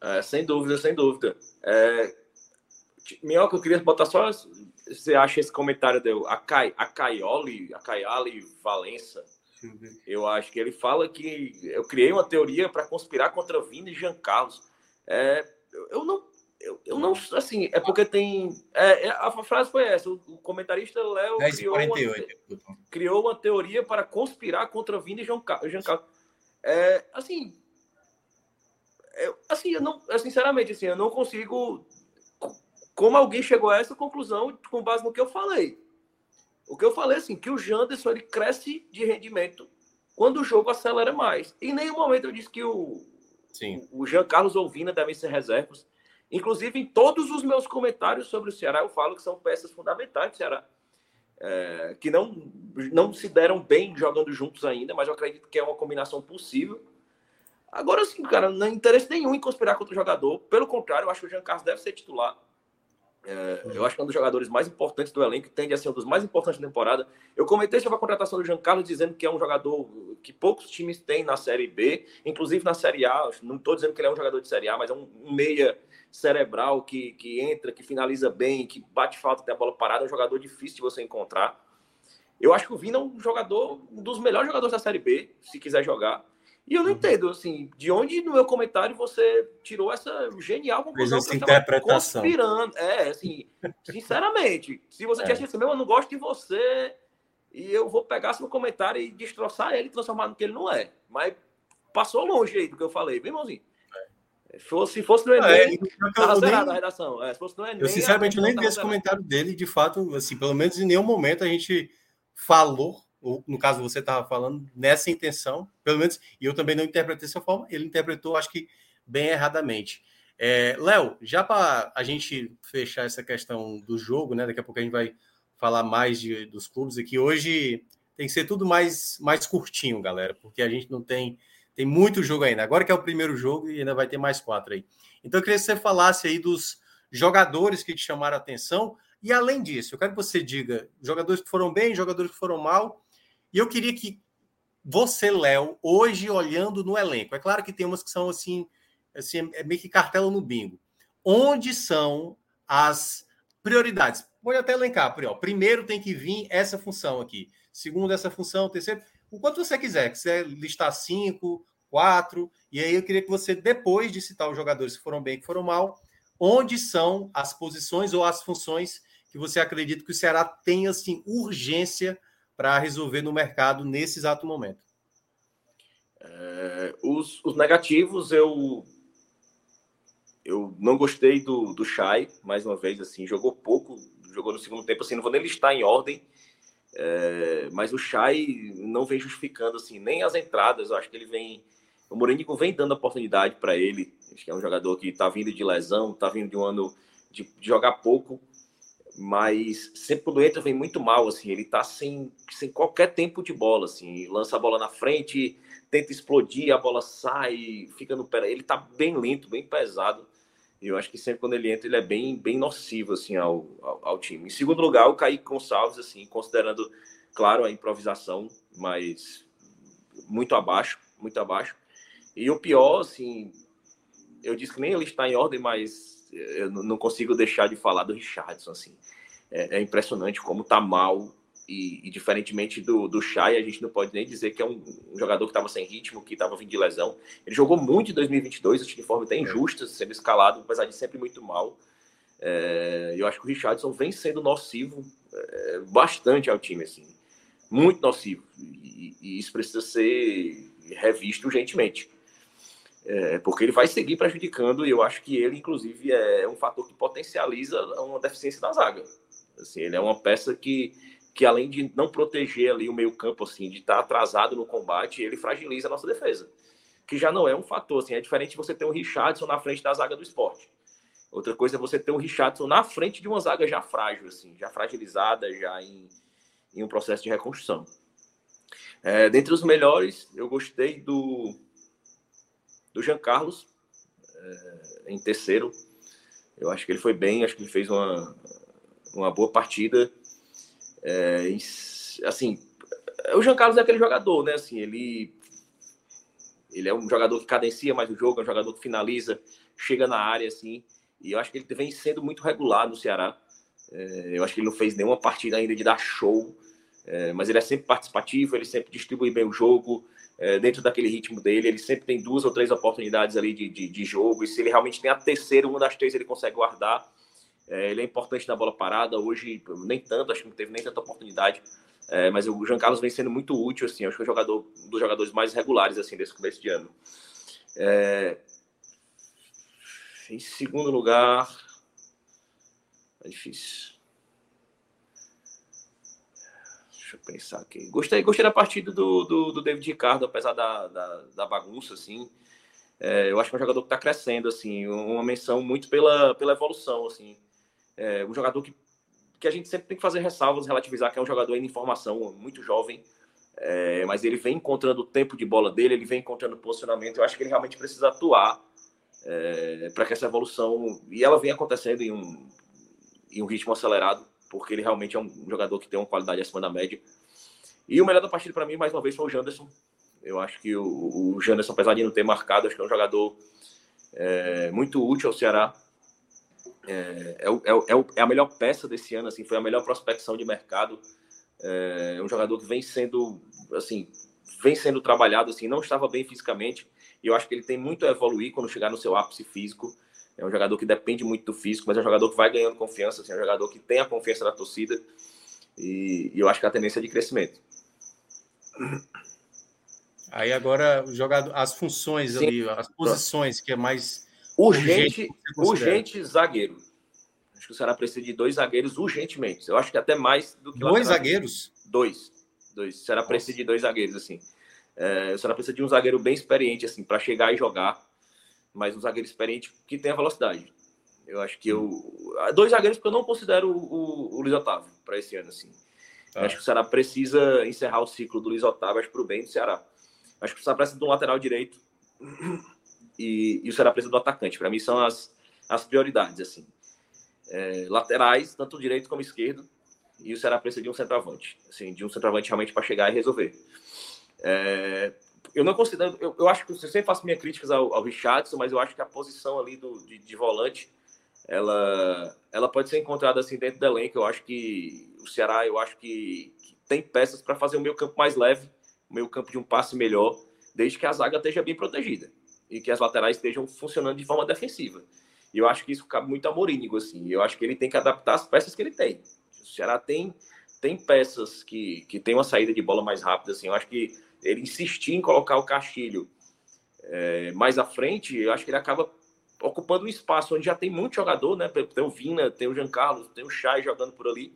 É, sem dúvida, sem dúvida. É, Minhoca, eu queria botar só. Você acha esse comentário deu a, Cai, a Caioli, a Caiali Valença? Eu acho que ele fala que eu criei uma teoria para conspirar contra Vini e Jean Carlos. É, eu não, eu, eu, não, assim, é porque tem. É, é a frase foi essa: o, comentarista Léo criou, uma, criou uma teoria para conspirar contra Vini e Jean, Jean Carlos. É, assim, eu, assim, eu não, sinceramente, assim, eu não consigo. Como alguém chegou a essa conclusão com base no que eu falei? O que eu falei, assim, que o Janderson ele cresce de rendimento quando o jogo acelera mais. Em nenhum momento eu disse que o, Sim. o Jean Carlos Ouvina devem ser reservas. Inclusive, em todos os meus comentários sobre o Ceará, eu falo que são peças fundamentais do Ceará. É, que não, não se deram bem jogando juntos ainda, mas eu acredito que é uma combinação possível. Agora, sim, cara, não tem interesse nenhum em conspirar contra o jogador. Pelo contrário, eu acho que o Jean Carlos deve ser titular. É, eu acho que é um dos jogadores mais importantes do elenco, tende a ser um dos mais importantes da temporada. Eu comentei sobre a contratação do Jean Carlos, dizendo que é um jogador que poucos times têm na Série B, inclusive na Série A. Não estou dizendo que ele é um jogador de Série A, mas é um, um meia cerebral que, que entra, que finaliza bem, que bate falta até a bola parada. É um jogador difícil de você encontrar. Eu acho que o Vina é um jogador, um dos melhores jogadores da Série B, se quiser jogar. E eu não uhum. entendo, assim, de onde no meu comentário você tirou essa genial conclusão essa interpretação. conspirando. É, assim, sinceramente, se você é. tivesse assim, meu, eu não gosto de você e eu vou pegar seu comentário e destroçar ele, transformar no que ele não é. Mas passou longe aí do que eu falei, viu, irmãozinho? É. Se fosse no é, Enem, é, tava zerada a redação. É, se fosse no Enem, eu, sinceramente, eu nem vi esse comentário dele. De fato, assim, pelo menos em nenhum momento a gente falou ou no caso você estava falando, nessa intenção, pelo menos, e eu também não interpretei dessa forma, ele interpretou, acho que bem erradamente. É, Léo, já para a gente fechar essa questão do jogo, né? Daqui a pouco a gente vai falar mais de, dos clubes aqui. Hoje tem que ser tudo mais, mais curtinho, galera, porque a gente não tem tem muito jogo ainda. Agora que é o primeiro jogo e ainda vai ter mais quatro aí. Então eu queria que você falasse aí dos jogadores que te chamaram a atenção. E além disso, eu quero que você diga jogadores que foram bem, jogadores que foram mal, e eu queria que você, Léo, hoje olhando no elenco, é claro que tem umas que são assim, assim é meio que cartela no bingo. Onde são as prioridades? Vou até elencar, primeiro tem que vir essa função aqui, segundo essa função, terceiro, o quanto você quiser, você listar cinco, quatro, e aí eu queria que você, depois de citar os jogadores que foram bem, que foram mal, onde são as posições ou as funções que você acredita que o Ceará tem assim urgência para resolver no mercado nesse exato momento? É, os, os, negativos, eu eu não gostei do, do Chay, mais uma vez, assim, jogou pouco, jogou no segundo tempo, assim, não vou nem listar em ordem, é, mas o Chay não vem justificando, assim, nem as entradas, eu acho que ele vem, o Morenico vem dando oportunidade para ele, acho que é um jogador que está vindo de lesão, está vindo de um ano de, de jogar pouco, mas sempre quando entra vem muito mal, assim, ele tá sem, sem qualquer tempo de bola, assim, lança a bola na frente, tenta explodir, a bola sai, fica no pé, ele tá bem lento, bem pesado, e eu acho que sempre quando ele entra ele é bem, bem nocivo, assim, ao, ao, ao time. Em segundo lugar, o Kaique Gonçalves, assim, considerando, claro, a improvisação, mas muito abaixo, muito abaixo, e o pior, assim, eu disse que nem ele está em ordem, mas eu não consigo deixar de falar do Richardson, assim. É, é impressionante como tá mal e, e, diferentemente do, do Chay, a gente não pode nem dizer que é um, um jogador que estava sem ritmo, que estava vindo de lesão. Ele jogou muito em 2022, acho que de forma até injusta, sendo escalado, apesar de sempre muito mal. É, eu acho que o Richardson vem sendo nocivo é, bastante ao time, assim. Muito nocivo. E, e isso precisa ser revisto urgentemente. É, porque ele vai seguir prejudicando, e eu acho que ele, inclusive, é um fator que potencializa uma deficiência da zaga. Assim, ele é uma peça que, que além de não proteger ali o meio campo, assim, de estar tá atrasado no combate, ele fragiliza a nossa defesa. Que já não é um fator, assim, é diferente você ter um Richardson na frente da zaga do esporte. Outra coisa é você ter um Richardson na frente de uma zaga já frágil, assim, já fragilizada, já em, em um processo de reconstrução. É, dentre os melhores, eu gostei do, do Jean Carlos, é, em terceiro. Eu acho que ele foi bem, acho que ele fez uma, uma boa partida. É, assim, o Jean Carlos é aquele jogador, né? Assim, ele, ele é um jogador que cadencia mais o jogo, é um jogador que finaliza, chega na área, assim. E eu acho que ele vem sendo muito regular no Ceará. É, eu acho que ele não fez nenhuma partida ainda de dar show, é, mas ele é sempre participativo, ele sempre distribui bem o jogo, é, dentro daquele ritmo dele, ele sempre tem duas ou três oportunidades ali de, de, de jogo, e se ele realmente tem a terceira, uma das três ele consegue guardar. É, ele é importante na bola parada, hoje nem tanto, acho que não teve nem tanta oportunidade, é, mas o Jean Carlos vem sendo muito útil, assim, acho que é um, jogador, um dos jogadores mais regulares assim, desse começo de ano. É, em segundo lugar, é difícil. Deixa eu pensar aqui. Gostei, gostei da partida do, do, do David Ricardo, apesar da, da, da bagunça, assim. É, eu acho que é um jogador que está crescendo, assim, uma menção muito pela, pela evolução, assim. É, um jogador que, que a gente sempre tem que fazer ressalvas, relativizar que é um jogador em formação, muito jovem, é, mas ele vem encontrando o tempo de bola dele, ele vem encontrando posicionamento. Eu acho que ele realmente precisa atuar é, para que essa evolução e ela vem acontecendo em um, em um ritmo acelerado porque ele realmente é um jogador que tem uma qualidade acima da média. E o melhor da partida para mim, mais uma vez, foi o Janderson. Eu acho que o, o Janderson, apesar de não ter marcado, acho que é um jogador é, muito útil ao Ceará. É, é, é, é, a melhor peça desse ano, assim, foi a melhor prospecção de mercado. É um jogador que vem sendo, assim, vem sendo trabalhado, assim, não estava bem fisicamente. E eu acho que ele tem muito a evoluir quando chegar no seu ápice físico. É um jogador que depende muito do físico, mas é um jogador que vai ganhando confiança, assim, é um jogador que tem a confiança da torcida. E, e eu acho que a tendência é de crescimento. Aí agora o jogador, as funções Sim. ali, as posições que é mais urgente, urgente, urgente zagueiro. Acho que o Ceará precisa de dois zagueiros urgentemente. Eu acho que até mais do que dois zagueiros. Dois, dois. O Ceará precisa de dois zagueiros assim. É, o Ceará precisa de um zagueiro bem experiente assim para chegar e jogar mas um zagueiro experiente que tenha velocidade. Eu acho que eu. Dois zagueiros que eu não considero o, o, Luiz Otávio para esse ano, assim. Ah. Acho que o Ceará precisa encerrar o ciclo do Luiz Otávio, acho para o bem do Ceará. Acho que o Ceará precisa de um lateral direito e, e o Ceará precisa do atacante. Para mim são as, as prioridades, assim. É, laterais, tanto direito como esquerdo, e o Ceará precisa de um centroavante, assim, de um centroavante realmente para chegar e resolver. É, eu não considero. Eu, eu acho que eu sempre faço minhas críticas ao, ao Richardson, mas eu acho que a posição ali do, de, de, volante ela, ela pode ser encontrada assim dentro do elenco. Eu acho que o Ceará, eu acho que, que tem peças para fazer o meio campo mais leve, o meio campo de um passe melhor, desde que a zaga esteja bem protegida e que as laterais estejam funcionando de forma defensiva. E eu acho que isso cabe muito a Morínigo, assim. Eu acho que ele tem que adaptar as peças que ele tem. O Ceará tem, tem peças que, que tem uma saída de bola mais rápida, assim. Eu acho que ele insistir em colocar o Castilho é, mais à frente, eu acho que ele acaba ocupando um espaço onde já tem muito jogador, né? Tem o Vina, tem o Jean Carlos, tem o Chay jogando por ali.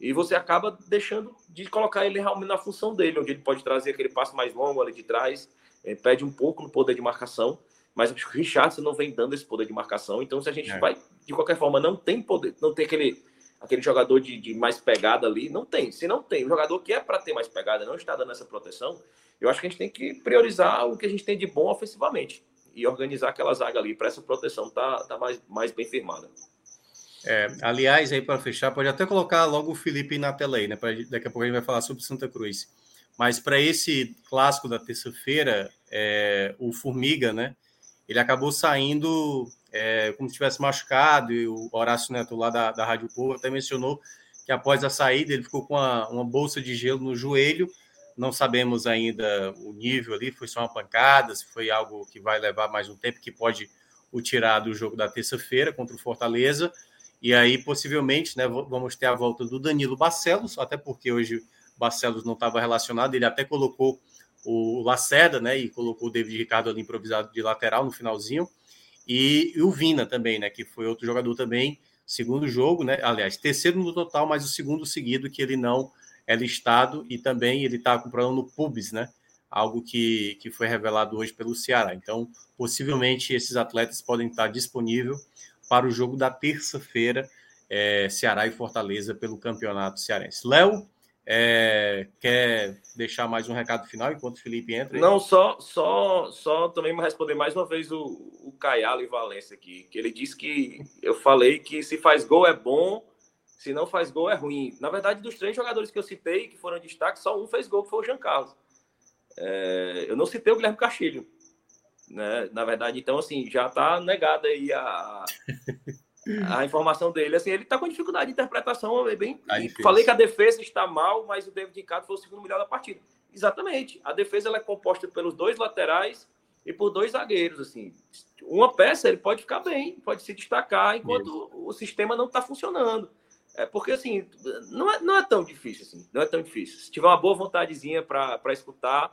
E você acaba deixando de colocar ele realmente na função dele, onde ele pode trazer aquele passo mais longo ali de trás, é, pede um pouco no poder de marcação, mas o Richardson não vem dando esse poder de marcação. Então, se a gente é. vai, de qualquer forma, não tem poder, não tem aquele aquele jogador de, de, mais pegada ali. Não tem. Se não tem, o jogador que é para ter mais pegada não está dando essa proteção, eu acho que a gente tem que priorizar o que a gente tem de bom ofensivamente e organizar aquela zaga ali para essa proteção tá, tá mais, mais bem firmada. É, aliás, aí para fechar, pode até colocar logo o Felipe na tela aí, né? Pra, daqui a pouco a gente vai falar sobre Santa Cruz. Mas para esse clássico da terça-feira, é, o Formiga, né? Ele acabou saindo é, como se tivesse machucado, e o Horácio Neto lá da, da Rádio Povo até mencionou que após a saída ele ficou com uma, uma bolsa de gelo no joelho, não sabemos ainda o nível ali, foi só uma pancada, se foi algo que vai levar mais um tempo, que pode o tirar do jogo da terça-feira contra o Fortaleza, e aí possivelmente né, vamos ter a volta do Danilo Barcelos, até porque hoje Barcelos não estava relacionado, ele até colocou o Lacerda, né, e colocou o David Ricardo ali improvisado de lateral no finalzinho, e, o Vina também, né? Que foi outro jogador também segundo jogo, né? Aliás, terceiro no total, mas o segundo seguido que ele não é listado e também ele está com problema no pubis, né? Algo que, que foi revelado hoje pelo Ceará. Então, possivelmente esses atletas podem estar disponíveis para o jogo da terça-feira, é, Ceará e Fortaleza pelo Campeonato Cearense. Léo, é, quer deixar mais um recado final enquanto o Felipe entra? Aí? Não, só, só, só também responder mais uma vez o, o Caialo e Valência aqui, que ele disse que eu falei que se faz gol é bom, se não faz gol é ruim. Na verdade, dos três jogadores que eu citei, que foram destaque, só um fez gol, que foi o Jean Carlos. É, eu não citei o Guilherme Castilho. Né? Na verdade, então, assim, já está negada aí a, a informação dele. Assim, ele está com dificuldade de interpretação. É bem... Tá Falei que a defesa está mal, mas o David Ricardo foi o segundo melhor da partida. Exatamente. A defesa ela é composta pelos dois laterais e por dois zagueiros. Assim, uma peça ele pode ficar bem, pode se destacar enquanto Isso. o sistema não está funcionando. É porque assim não é, não é tão difícil assim, não é tão difícil. Se tiver uma boa vontadezinha para escutar,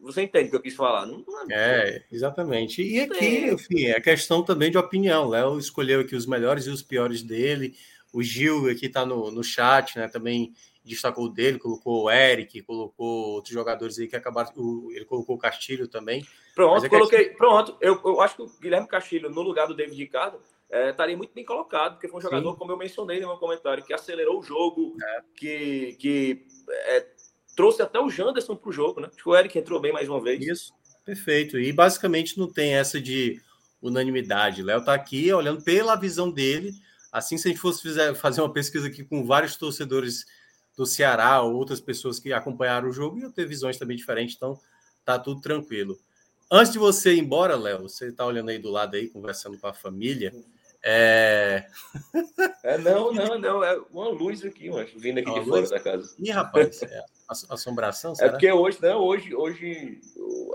você entende o que eu quis falar, não, não é, é, exatamente. E aqui, enfim, é questão também de opinião. Léo escolheu aqui os melhores e os piores dele. O Gil aqui está no, no chat, né? Também destacou dele, colocou o Eric, colocou outros jogadores aí que acabaram. O, ele colocou o Castilho também. Pronto, é coloquei. Questão... Pronto, eu, eu acho que o Guilherme Castilho, no lugar do David Ricardo, é, estaria muito bem colocado, porque foi um jogador, Sim. como eu mencionei no meu comentário, que acelerou o jogo, é. que, que é, trouxe até o Janderson para o jogo, né? Acho que o Eric entrou bem mais uma vez. Isso, perfeito. E basicamente não tem essa de unanimidade. Léo está aqui olhando pela visão dele. Assim, se a gente fosse fazer uma pesquisa aqui com vários torcedores do Ceará ou outras pessoas que acompanharam o jogo, iam ter visões também diferentes, então tá tudo tranquilo. Antes de você ir embora, Léo, você está olhando aí do lado aí, conversando com a família. É... é não, não, não. É uma luz aqui, mas vindo aqui de fora da casa. Ih, rapaz, é assombração? É será? É porque hoje, não, hoje, hoje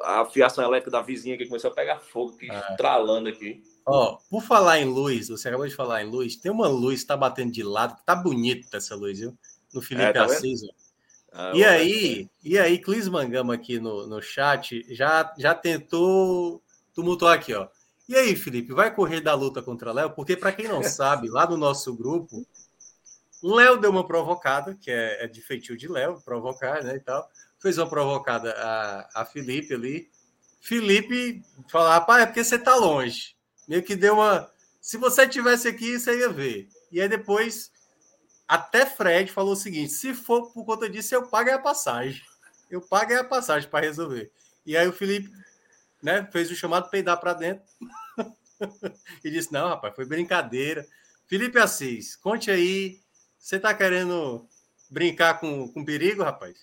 a fiação elétrica da vizinha que começou a pegar fogo, que ah. estralando aqui. Ó, por falar em luz, você acabou de falar em luz, tem uma luz que tá batendo de lado, tá bonita essa luz, viu? No Felipe é, tá Assis. Ah, e aí, e aí, Clis Mangama aqui no, no chat já, já tentou tumultuar aqui, ó. E aí, Felipe, vai correr da luta contra Léo? Porque, para quem não sabe, lá no nosso grupo, Léo deu uma provocada, que é, é de feitio de Léo, provocar, né, e tal. Fez uma provocada a, a Felipe ali. Felipe falou, rapaz, é porque você tá longe. Meio que deu uma... Se você tivesse aqui, você ia ver. E aí depois, até Fred falou o seguinte, se for por conta disso, eu pago a passagem. Eu pago a passagem para resolver. E aí o Felipe né, fez o chamado peidar para dentro e disse: Não, rapaz, foi brincadeira. Felipe Assis, conte aí. Você está querendo brincar com, com perigo, rapaz?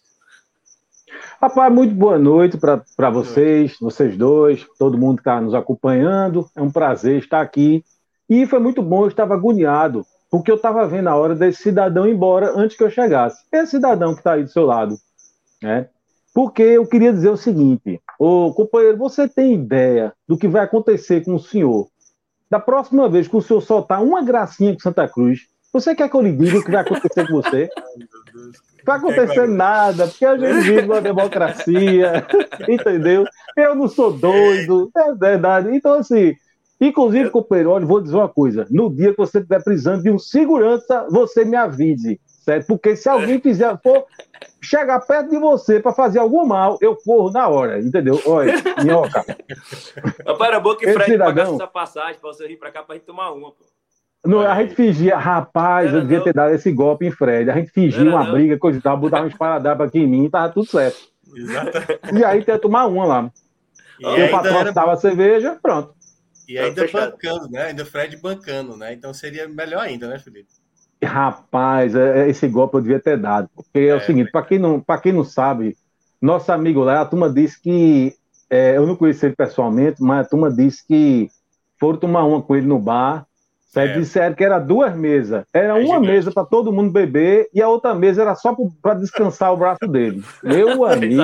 Rapaz, muito boa noite para vocês, vocês dois, todo mundo que está nos acompanhando. É um prazer estar aqui. E foi muito bom, eu estava agoniado, porque eu estava vendo a hora desse cidadão ir embora antes que eu chegasse. Esse cidadão que está aí do seu lado. Né? Porque eu queria dizer o seguinte, ô companheiro, você tem ideia do que vai acontecer com o senhor? Da próxima vez que o senhor soltar uma gracinha com Santa Cruz, você quer que eu lhe diga o que vai acontecer com você? Não vai acontecer nada, porque a gente vive uma democracia, entendeu? Eu não sou doido, é verdade. Então, assim, inclusive, companheiro, olha, vou dizer uma coisa: no dia que você estiver precisando de um segurança, você me avise certo? Porque se alguém fizer, for chegar perto de você para fazer algum mal, eu corro na hora, entendeu? Olha, minhoca. Rapaz, era bom que Fred cidadão... pagasse essa passagem para você vir para cá para gente tomar uma, pô. Não, a gente fingia, rapaz, era eu devia não. ter dado esse golpe em Fred. A gente fingia uma não. briga, coisa e tal, botava um esparadrapo aqui em mim e tava tudo certo. Exatamente. E aí ia tomar uma lá. E o patrão era... dava cerveja, pronto. E ainda bancando, né? Ainda Fred bancando, né? Então seria melhor ainda, né, Felipe? Rapaz, é, é, esse golpe eu devia ter dado. Porque é, é o seguinte, para quem, não, quem não sabe, nosso amigo lá, a turma disse que. É, eu não conheci ele pessoalmente, mas a turma disse que foram tomar uma com ele no bar. É. Disseram que era duas mesas. Era é uma mesa para todo mundo beber e a outra mesa era só para descansar o braço dele. Meu amigo.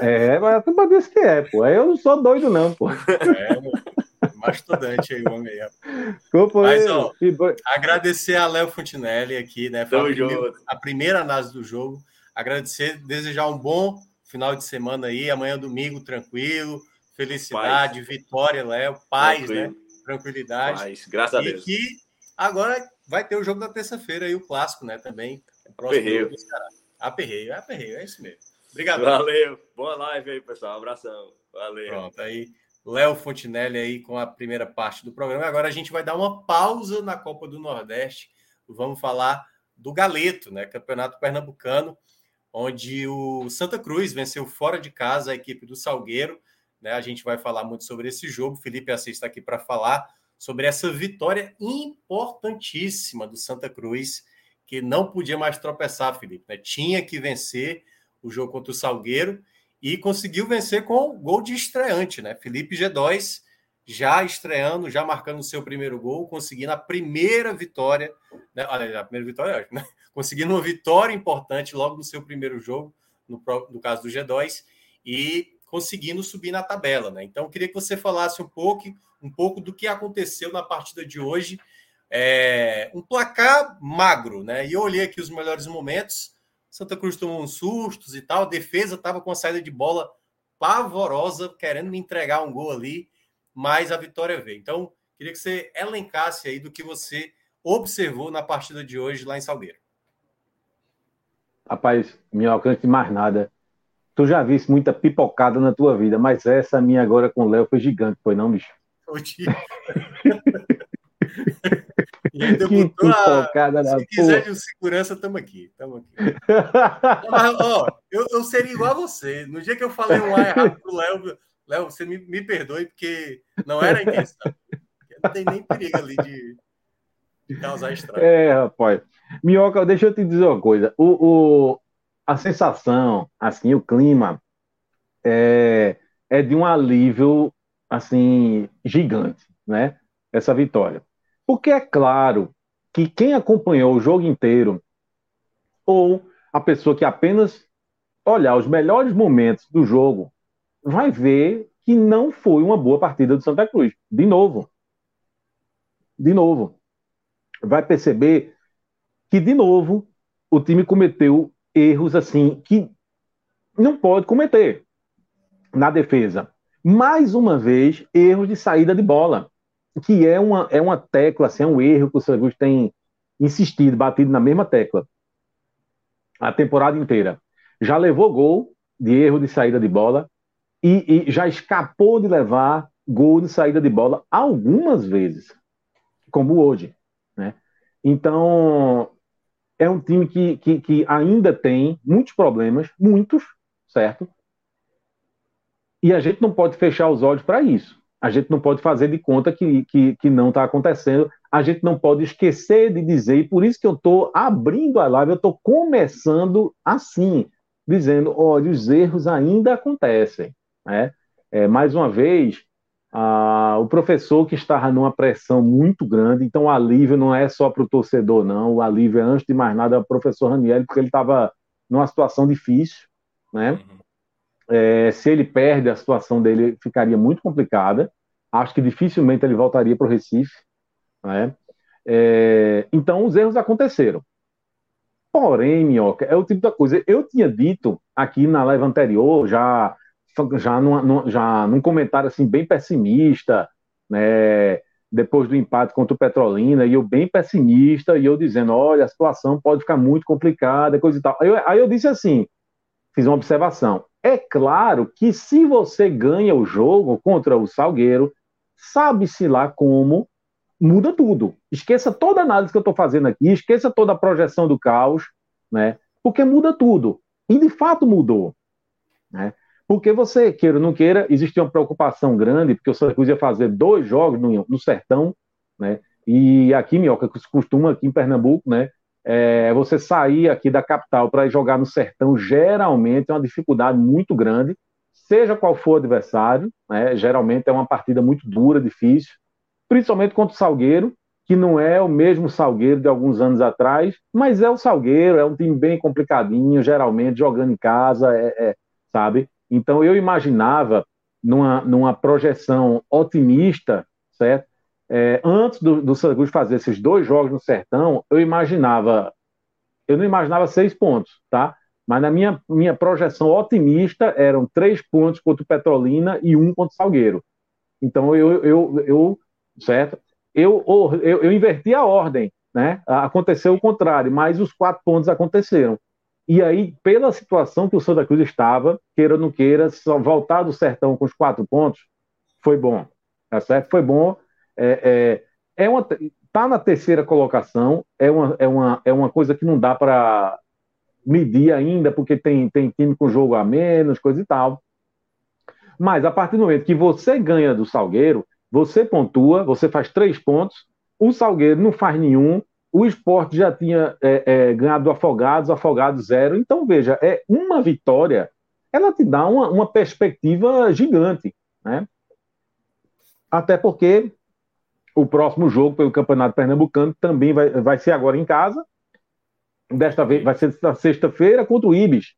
é, mas a turma disse que é, pô. Eu não sou doido, não, pô. É, estudante aí, o homem aí. Mas, ó, agradecer a Léo Fontinelli aqui, né? Foi a primeira, a primeira análise do jogo. Agradecer, desejar um bom final de semana aí, amanhã domingo, tranquilo, felicidade, paz. vitória, Léo, paz, né? Tranquilidade. Mas, graças a Deus. E que agora vai ter o jogo da terça-feira e o clássico, né? Também. Perreio. Aperreio, é aperreio, é isso mesmo. Obrigado. Valeu. Boa live aí, pessoal. abração. Valeu. Pronto, aí Léo Fontinelli aí com a primeira parte do programa. Agora a gente vai dar uma pausa na Copa do Nordeste. Vamos falar do Galeto, né? Campeonato Pernambucano, onde o Santa Cruz venceu fora de casa a equipe do Salgueiro. Né? A gente vai falar muito sobre esse jogo. Felipe Assis está aqui para falar sobre essa vitória importantíssima do Santa Cruz, que não podia mais tropeçar, Felipe. Né? Tinha que vencer o jogo contra o Salgueiro e conseguiu vencer com gol de estreante, né? Felipe G2 já estreando, já marcando o seu primeiro gol, conseguindo a primeira vitória, né? a primeira vitória, né? conseguindo uma vitória importante logo no seu primeiro jogo, no, no caso do G2, e conseguindo subir na tabela, né? Então, queria que você falasse um pouco, um pouco do que aconteceu na partida de hoje. É, um placar magro, né? E eu olhei aqui os melhores momentos. Santa Cruz tomou uns sustos e tal. A defesa estava com a saída de bola pavorosa, querendo me entregar um gol ali, mas a vitória veio. Então, queria que você elencasse aí do que você observou na partida de hoje lá em Salgueiro. Rapaz, antes de mais nada, tu já viste muita pipocada na tua vida, mas essa minha agora com o Léo foi gigante, foi não, bicho? que pipocada na Se quiser de um segurança, estamos aqui. Estamos aqui. Mas, ó, eu, eu seria igual a você. No dia que eu falei um ar errado pro Léo, Léo, você me, me perdoe, porque não era a intenção. Não tem nem perigo ali de, de causar estrago. É, rapaz. Minhoca, deixa eu te dizer uma coisa. O, o, a sensação, assim, o clima é, é de um alívio, assim, gigante, né? Essa vitória. Porque é claro que quem acompanhou o jogo inteiro, ou a pessoa que apenas olhar os melhores momentos do jogo, vai ver que não foi uma boa partida do Santa Cruz. De novo. De novo. Vai perceber que, de novo, o time cometeu erros assim que não pode cometer na defesa. Mais uma vez, erros de saída de bola que é uma, é uma tecla, assim, é um erro que o Santa tem insistido, batido na mesma tecla a temporada inteira. Já levou gol de erro de saída de bola e, e já escapou de levar gol de saída de bola algumas vezes, como hoje. Né? Então, é um time que, que, que ainda tem muitos problemas, muitos, certo? E a gente não pode fechar os olhos para isso a gente não pode fazer de conta que, que, que não está acontecendo, a gente não pode esquecer de dizer, e por isso que eu estou abrindo a live, eu estou começando assim, dizendo: olha, os erros ainda acontecem. Né? É, mais uma vez, o professor que estava numa pressão muito grande, então o alívio não é só para o torcedor, não, o alívio é, antes de mais nada, é o professor Raniel, porque ele estava numa situação difícil, né? Uhum. É, se ele perde, a situação dele ficaria muito complicada. Acho que dificilmente ele voltaria para o Recife. Né? É, então, os erros aconteceram. Porém, Minhoca, é o tipo da coisa. Eu tinha dito aqui na live anterior, já, já, num, já num comentário assim, bem pessimista, né? depois do empate contra o Petrolina, e eu bem pessimista, e eu dizendo: olha, a situação pode ficar muito complicada, coisa e tal. Aí eu, aí eu disse assim: fiz uma observação. É claro que se você ganha o jogo contra o Salgueiro, sabe-se lá como muda tudo. Esqueça toda a análise que eu estou fazendo aqui, esqueça toda a projeção do caos, né? Porque muda tudo. E de fato mudou. Né? Porque você, queira ou não queira, existia uma preocupação grande, porque o Santa Cruz ia fazer dois jogos no, no sertão, né? E aqui, Minhoca, que se costuma aqui em Pernambuco, né? É, você sair aqui da capital para jogar no sertão geralmente é uma dificuldade muito grande, seja qual for o adversário, né, geralmente é uma partida muito dura, difícil, principalmente contra o Salgueiro, que não é o mesmo Salgueiro de alguns anos atrás, mas é o Salgueiro, é um time bem complicadinho, geralmente jogando em casa, é, é, sabe? Então eu imaginava numa, numa projeção otimista, certo? É, antes do, do Santa Cruz fazer esses dois jogos no Sertão, eu imaginava, eu não imaginava seis pontos, tá? Mas na minha, minha projeção otimista eram três pontos contra o Petrolina e um contra o Salgueiro. Então eu, eu, eu certo? Eu, eu, eu inverti a ordem, né? Aconteceu o contrário, mas os quatro pontos aconteceram. E aí, pela situação que o Santa Cruz estava, queira ou não queira, só voltar do sertão com os quatro pontos, foi bom. Tá certo? Foi bom. É, é, é uma, tá na terceira colocação, é uma, é uma, é uma coisa que não dá para medir ainda, porque tem, tem time com jogo a menos, coisa e tal. Mas a partir do momento que você ganha do Salgueiro, você pontua, você faz três pontos, o Salgueiro não faz nenhum, o esporte já tinha é, é, ganhado do Afogados, Afogados zero. Então, veja, é uma vitória, ela te dá uma, uma perspectiva gigante. Né? Até porque o próximo jogo pelo Campeonato Pernambucano também vai, vai ser agora em casa. Desta vez vai ser sexta-feira contra o Ibis.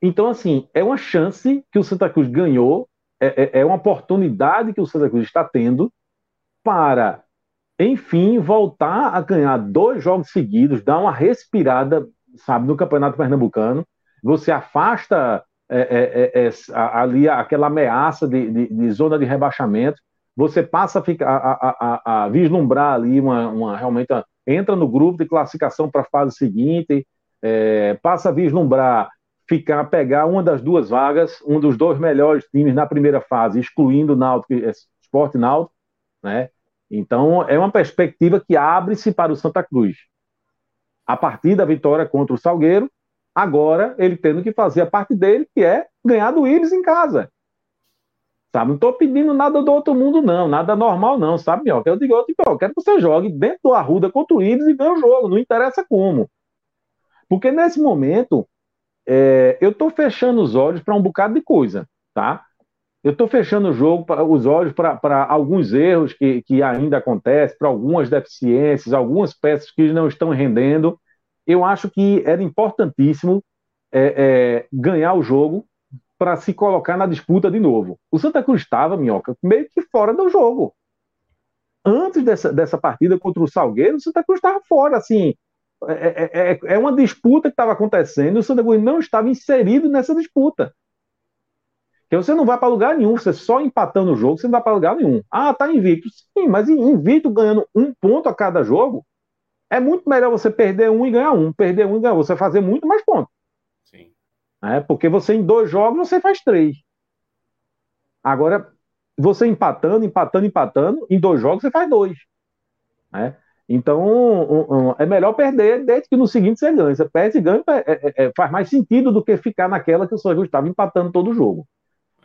Então, assim, é uma chance que o Santa Cruz ganhou, é, é, é uma oportunidade que o Santa Cruz está tendo para, enfim, voltar a ganhar dois jogos seguidos, dar uma respirada, sabe, no Campeonato Pernambucano. Você afasta é, é, é, é ali aquela ameaça de, de, de, zona de rebaixamento. Você passa a, ficar, a, a, a vislumbrar ali uma, uma realmente uma, entra no grupo de classificação para a fase seguinte, passa a vislumbrar ficar, pegar uma das duas vagas, um dos dois melhores times na primeira fase, excluindo o Náutico, é, Esporte Náutico, né? Então, é uma perspectiva que abre-se para o Santa Cruz. A partir da vitória contra o Salgueiro, agora ele tendo que fazer a parte dele, que é ganhar do Ibis em casa. Sabe? Não estou pedindo nada do outro mundo, não, nada normal, não, sabe, meu? Eu digo, eu quero que você jogue dentro do Arruda contra o Ibis e ganhe o jogo, não interessa como. Porque nesse momento, é, eu estou fechando os olhos para um bocado de coisa, tá? Eu estou fechando o jogo, os olhos para alguns erros que, que ainda acontecem, para algumas deficiências, algumas peças que não estão rendendo. Eu acho que era importantíssimo é, é, ganhar o jogo para se colocar na disputa de novo. O Santa Cruz estava, Minhoca, meio que fora do jogo. Antes dessa, dessa partida contra o Salgueiro, o Santa Cruz estava fora, assim, é, é, é, é uma disputa que estava acontecendo e o Santa Cruz não estava inserido nessa disputa. Que você não vai para lugar nenhum, você só empatando o jogo, você não vai para lugar nenhum. Ah, tá invicto. Sim, mas invicto ganhando um ponto a cada jogo, é muito melhor você perder um e ganhar um. Perder um e ganhar um. Você fazer muito mais pontos. Sim. É, porque você em dois jogos você faz três. Agora, você empatando, empatando, empatando, em dois jogos você faz dois. É. Então, um, um, é melhor perder desde que no seguinte você ganha. Você perde e ganha, é, é, é, faz mais sentido do que ficar naquela que o São estava empatando todo o jogo.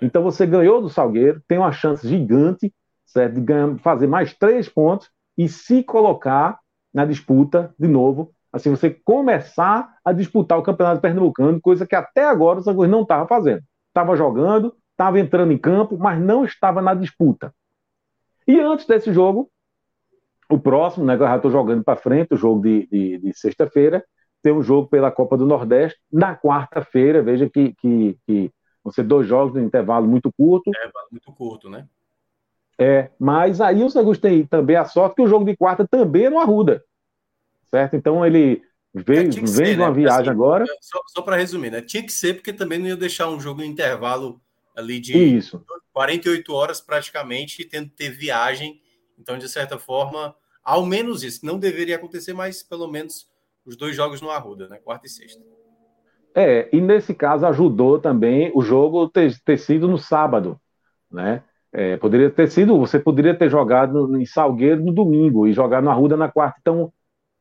Então, você ganhou do Salgueiro, tem uma chance gigante certo, de ganhar, fazer mais três pontos e se colocar na disputa de novo. Assim, você começar a disputar o Campeonato Pernambucano, coisa que até agora o São não estava fazendo. Estava jogando, estava entrando em campo, mas não estava na disputa. E antes desse jogo, o próximo, né, eu já estou jogando para frente, o jogo de, de, de sexta-feira, tem um jogo pela Copa do Nordeste. Na quarta-feira, veja que, que, que ser dois jogos no intervalo muito curto. É, muito curto, né? É, mas aí o Santos tem também a sorte que o jogo de quarta também é no Arruda. Certo? Então ele vem, é, vem ser, de uma né? viagem assim, agora. Só, só para resumir, né? Tinha que ser, porque também não ia deixar um jogo no intervalo ali de Isso. 48 horas praticamente, tendo que ter viagem. Então, de certa forma, ao menos isso. Não deveria acontecer, mas pelo menos os dois jogos no Arruda, né? Quarta e sexta. É, e nesse caso ajudou também o jogo ter, ter sido no sábado, né? É, poderia ter sido, você poderia ter jogado em Salgueiro no domingo e jogar no Arruda na quarta, então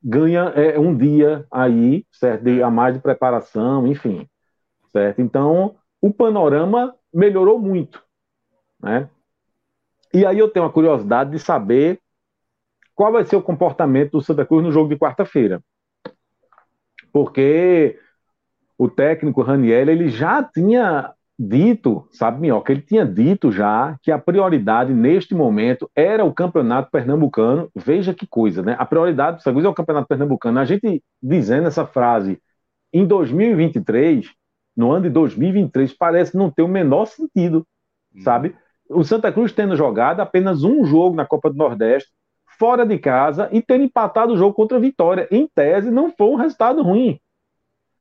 ganha é, um dia aí, certo? De, a mais de preparação, enfim, certo? Então o panorama melhorou muito, né? E aí eu tenho a curiosidade de saber qual vai ser o comportamento do Santa Cruz no jogo de quarta-feira. Porque o técnico Raniel ele já tinha dito, sabe, Minhoca, ele tinha dito já que a prioridade neste momento era o campeonato pernambucano. Veja que coisa, né? A prioridade do Santa Cruz é o campeonato pernambucano. A gente dizendo essa frase em 2023, no ano de 2023, parece não ter o menor sentido, hum. sabe? O Santa Cruz tendo jogado apenas um jogo na Copa do Nordeste, fora de casa e ter empatado o jogo contra a Vitória. Em tese, não foi um resultado ruim.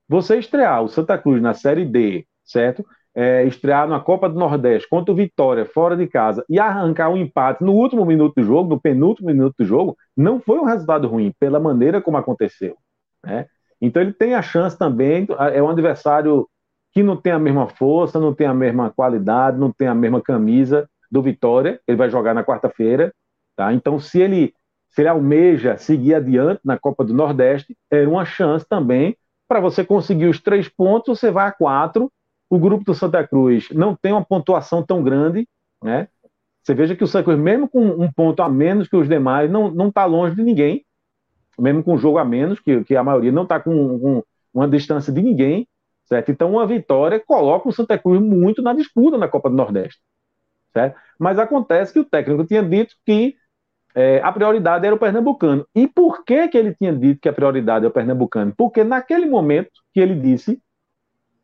Você estrear o Santa Cruz na Série D, certo? é, estrear na Copa do Nordeste contra o Vitória, fora de casa, e arrancar um empate no último minuto do jogo, no penúltimo minuto do jogo, não foi um resultado ruim, pela maneira como aconteceu. Né? Então ele tem a chance também, é um adversário que não tem a mesma força, não tem a mesma qualidade, não tem a mesma camisa do Vitória, ele vai jogar na quarta-feira, tá? Então se ele se ele almeja seguir adiante na Copa do Nordeste, era uma chance também para você conseguir os três pontos, você vai a quatro. O grupo do Santa Cruz não tem uma pontuação tão grande, né? Você veja que o Santa Cruz, mesmo com um ponto a menos que os demais, não está longe de ninguém, mesmo com um jogo a menos, que, que a maioria não está com, com, uma distância de ninguém, certo? Então, uma vitória coloca o Santa Cruz muito na disputa na Copa do Nordeste, certo? Mas acontece que o técnico tinha dito que é, a prioridade era o pernambucano. E por que, que ele tinha dito que a prioridade é o pernambucano? Porque naquele momento que ele disse,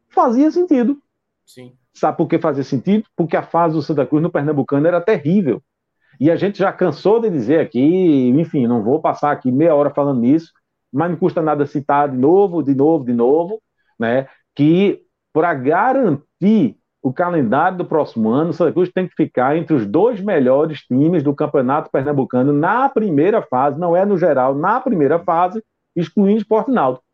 fazia sentido. Sim. Sabe por que fazia sentido? Porque a fase do Santa Cruz no pernambucano era terrível. E a gente já cansou de dizer aqui, enfim, não vou passar aqui meia hora falando nisso, mas não custa nada citar de novo, de novo, de novo, né? Que para garantir o calendário do próximo ano, o Santa Cruz tem que ficar entre os dois melhores times do Campeonato Pernambucano na primeira fase, não é no geral, na primeira fase, excluindo o Sport Náutico.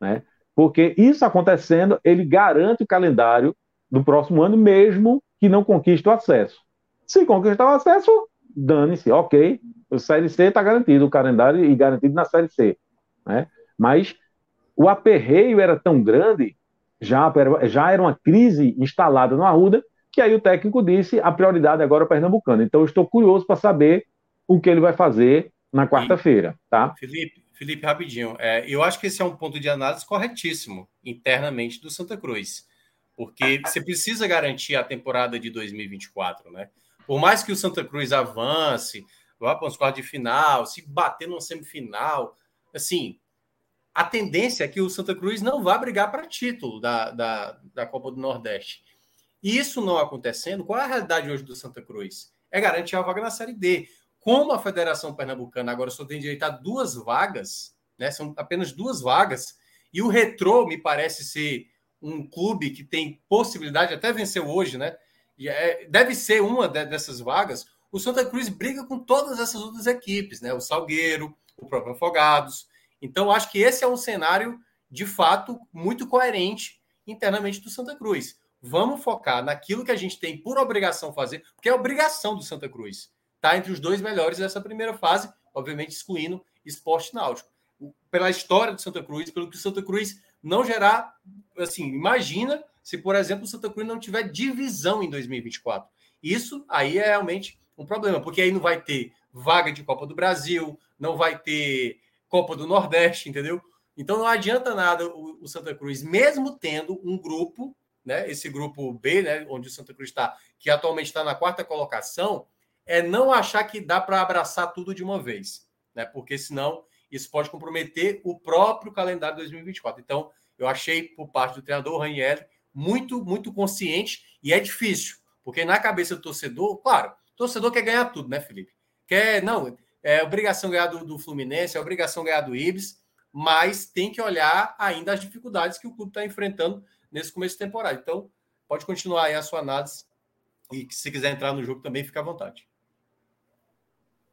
Né? Porque isso acontecendo, ele garante o calendário do próximo ano, mesmo que não conquiste o acesso. Se conquistar o acesso, dane-se, ok. O Série C está garantido, o calendário e garantido na Série C. Né? Mas o aperreio era tão grande já, já era uma crise instalada no Arruda, que aí o técnico disse a prioridade agora é o Pernambucano. Então eu estou curioso para saber o que ele vai fazer na quarta-feira, tá? Felipe, Felipe, rapidinho. É, eu acho que esse é um ponto de análise corretíssimo internamente do Santa Cruz, porque você precisa garantir a temporada de 2024, né? Por mais que o Santa Cruz avance, vá para os quartos de final, se bater numa semifinal, assim, a tendência é que o Santa Cruz não vá brigar para título da, da, da Copa do Nordeste. E isso não acontecendo, qual é a realidade hoje do Santa Cruz? É garantir a vaga na Série D. Como a Federação Pernambucana agora só tem direito a duas vagas, né? São apenas duas vagas, e o Retrô me parece ser um clube que tem possibilidade, até venceu hoje, né? É, deve ser uma dessas vagas. O Santa Cruz briga com todas essas outras equipes, né? O Salgueiro, o próprio Afogados. Então, acho que esse é um cenário, de fato, muito coerente internamente do Santa Cruz. Vamos focar naquilo que a gente tem por obrigação fazer, porque é obrigação do Santa Cruz. Está entre os dois melhores dessa primeira fase, obviamente excluindo esporte náutico. Pela história do Santa Cruz, pelo que o Santa Cruz não gerar, assim, imagina se, por exemplo, o Santa Cruz não tiver divisão em 2024. Isso aí é realmente um problema, porque aí não vai ter vaga de Copa do Brasil, não vai ter Copa do Nordeste, entendeu? Então não adianta nada o, o Santa Cruz, mesmo tendo um grupo, né? Esse grupo B, né? Onde o Santa Cruz está, que atualmente está na quarta colocação, é não achar que dá para abraçar tudo de uma vez, né? Porque senão isso pode comprometer o próprio calendário 2024. Então, eu achei por parte do treinador Raniel muito, muito consciente e é difícil, porque na cabeça do torcedor, claro, torcedor quer ganhar tudo, né, Felipe? Quer, não, é obrigação ganhar do, do Fluminense, é obrigação ganhar do Ibis, mas tem que olhar ainda as dificuldades que o clube está enfrentando nesse começo de temporada. Então, pode continuar aí a sua análise e se quiser entrar no jogo também, fica à vontade.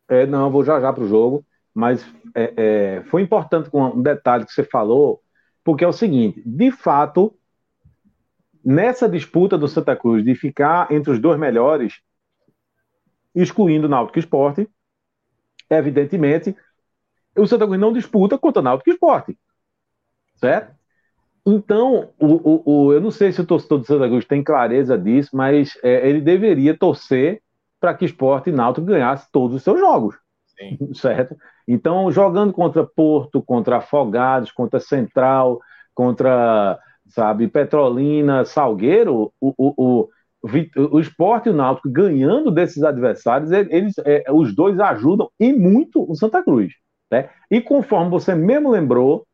É, não, vou já já para o jogo, mas é, é, foi importante um detalhe que você falou, porque é o seguinte: de fato, nessa disputa do Santa Cruz de ficar entre os dois melhores, excluindo o Náutico Esporte, evidentemente, o Santa Cruz não disputa contra o Náutico Esporte. Certo? Então, o, o, o, eu não sei se o torcedor do Santa Cruz tem clareza disso, mas é, ele deveria torcer para que Esporte e Náutico ganhasse todos os seus jogos. Sim. Certo? Então, jogando contra Porto, contra Afogados, contra Central, contra, sabe, Petrolina, Salgueiro, o, o, o esporte e o Náutico ganhando desses adversários, eles, é, os dois ajudam e muito o Santa Cruz. Né? E conforme você mesmo lembrou,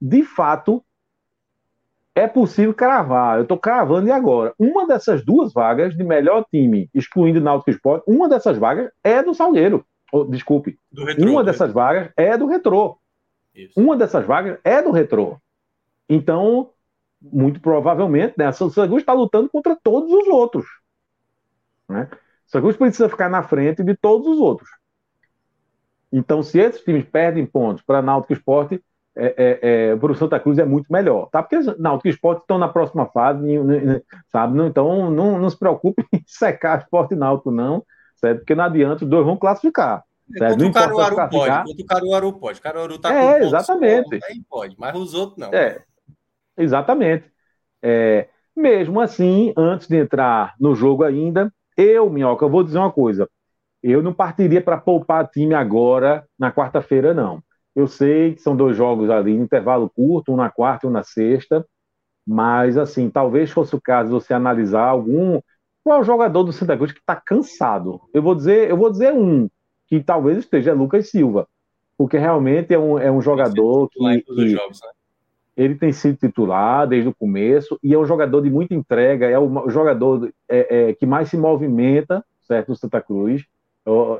de fato, é possível cravar. Eu estou cravando e agora. Uma dessas duas vagas de melhor time, excluindo o Náutico Esporte, uma dessas vagas é do Salgueiro. Oh, desculpe. Retrô, uma dessas vagas é do Retrô. Isso. Uma dessas vagas é do Retrô. Então, muito provavelmente, né, o Santa Cruz está lutando contra todos os outros. Né? O Cruz precisa ficar na frente de todos os outros. Então, se esses times perdem pontos para Náutico Esporte, é, é, é, para o Santa Cruz é muito melhor, tá? Porque Náutico Esporte estão na próxima fase, sabe? Então, não, não se preocupe em secar Esporte e Náutico, não, certo? Porque não adianta, os dois vão classificar. É, quanto o Caruaru pode, quanto o Caruaru pode. O Caruaru tá é, exatamente. Pontos, aí pode, mas os outros não. É, exatamente. É, mesmo assim, antes de entrar no jogo ainda, eu, Minhoca, eu vou dizer uma coisa. Eu não partiria para poupar time agora, na quarta-feira, não. Eu sei que são dois jogos ali, intervalo curto, um na quarta e um na sexta, mas, assim, talvez fosse o caso de você analisar algum. Qual é o jogador do Santa Cruz que está cansado? Eu vou dizer, eu vou dizer um, que talvez esteja Lucas Silva, porque realmente é um, é um jogador que, que jogos, né? Ele tem sido titular desde o começo e é um jogador de muita entrega, é o jogador é, é, que mais se movimenta, certo, no Santa Cruz,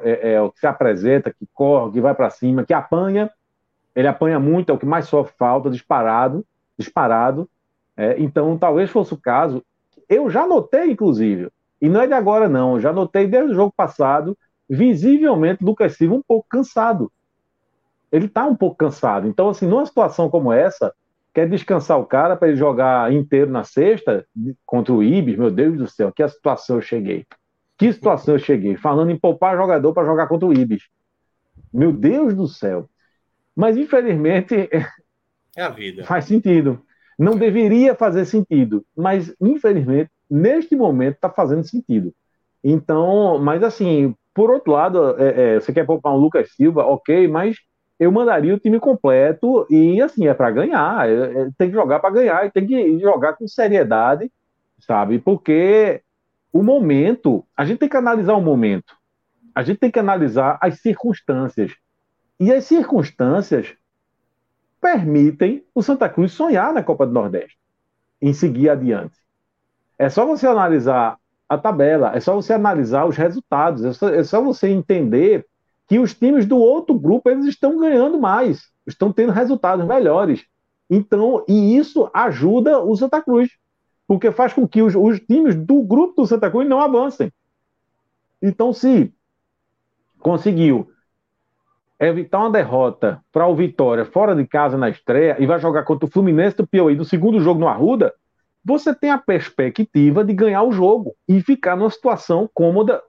é, é, o que se apresenta, que corre, que vai para cima, que apanha, ele apanha muito, é o que mais sofre falta, disparado, disparado. É, então, talvez fosse o caso. Eu já notei, inclusive, e não é de agora não, já notei desde o jogo passado visivelmente Lucas Silva um pouco cansado. Ele está um pouco cansado. Então, assim, numa situação como essa, quer descansar o cara para ele jogar inteiro na sexta contra o Ibis, meu Deus do céu, que a situação eu cheguei. Que situação eu cheguei? Falando em poupar jogador para jogar contra o Ibis. Meu Deus do céu. Mas, infelizmente. É a vida. Faz sentido. Não deveria fazer sentido, mas, infelizmente, neste momento está fazendo sentido. Então, mas assim, por outro lado, é, é, você quer poupar um Lucas Silva, ok, mas eu mandaria o time completo e assim, é para ganhar, é, é, tem que jogar para ganhar e tem que jogar com seriedade, sabe? Porque o momento, a gente tem que analisar o momento, a gente tem que analisar as circunstâncias. E as circunstâncias permitem o Santa Cruz sonhar na Copa do Nordeste, em seguir adiante. É só você analisar a tabela, é só você analisar os resultados, é só, é só você entender que os times do outro grupo eles estão ganhando mais, estão tendo resultados melhores. Então, e isso ajuda o Santa Cruz, porque faz com que os, os times do grupo do Santa Cruz não avancem. Então, se conseguiu evitar uma derrota para o Vitória fora de casa na estreia e vai jogar contra o Fluminense do Piauí no segundo jogo no Arruda, você tem a perspectiva de ganhar o jogo e ficar numa situação cômoda.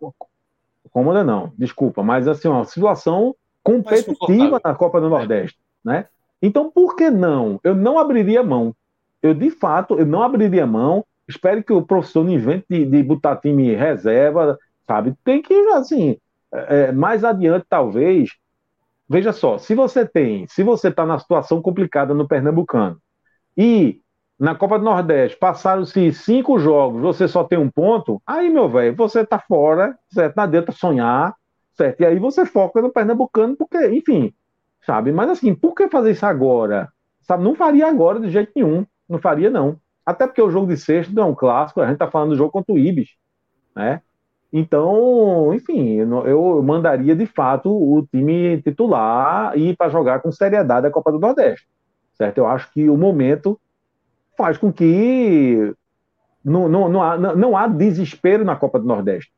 Cômoda não, desculpa, mas assim, uma situação competitiva na Copa do Nordeste, né? Então, por que não? Eu não abriria mão. Eu, de fato, eu não abriria mão. Espero que o professor não invente de, de botar time reserva, sabe? Tem que, assim, é, é mais adiante, talvez. Veja só, se você tem, se você está na situação complicada no Pernambucano e na Copa do Nordeste passaram-se cinco jogos, você só tem um ponto, aí, meu velho, você tá fora, certo? Não adianta sonhar, certo? E aí você foca no Pernambucano, porque, enfim, sabe? Mas assim, por que fazer isso agora? Sabe? Não faria agora de jeito nenhum, não faria não. Até porque o jogo de sexta não é um clássico, a gente tá falando do jogo contra o Ibis, né? Então, enfim, eu mandaria de fato o time titular e para jogar com seriedade a Copa do Nordeste, certo? Eu acho que o momento faz com que não, não, não, há, não há desespero na Copa do Nordeste.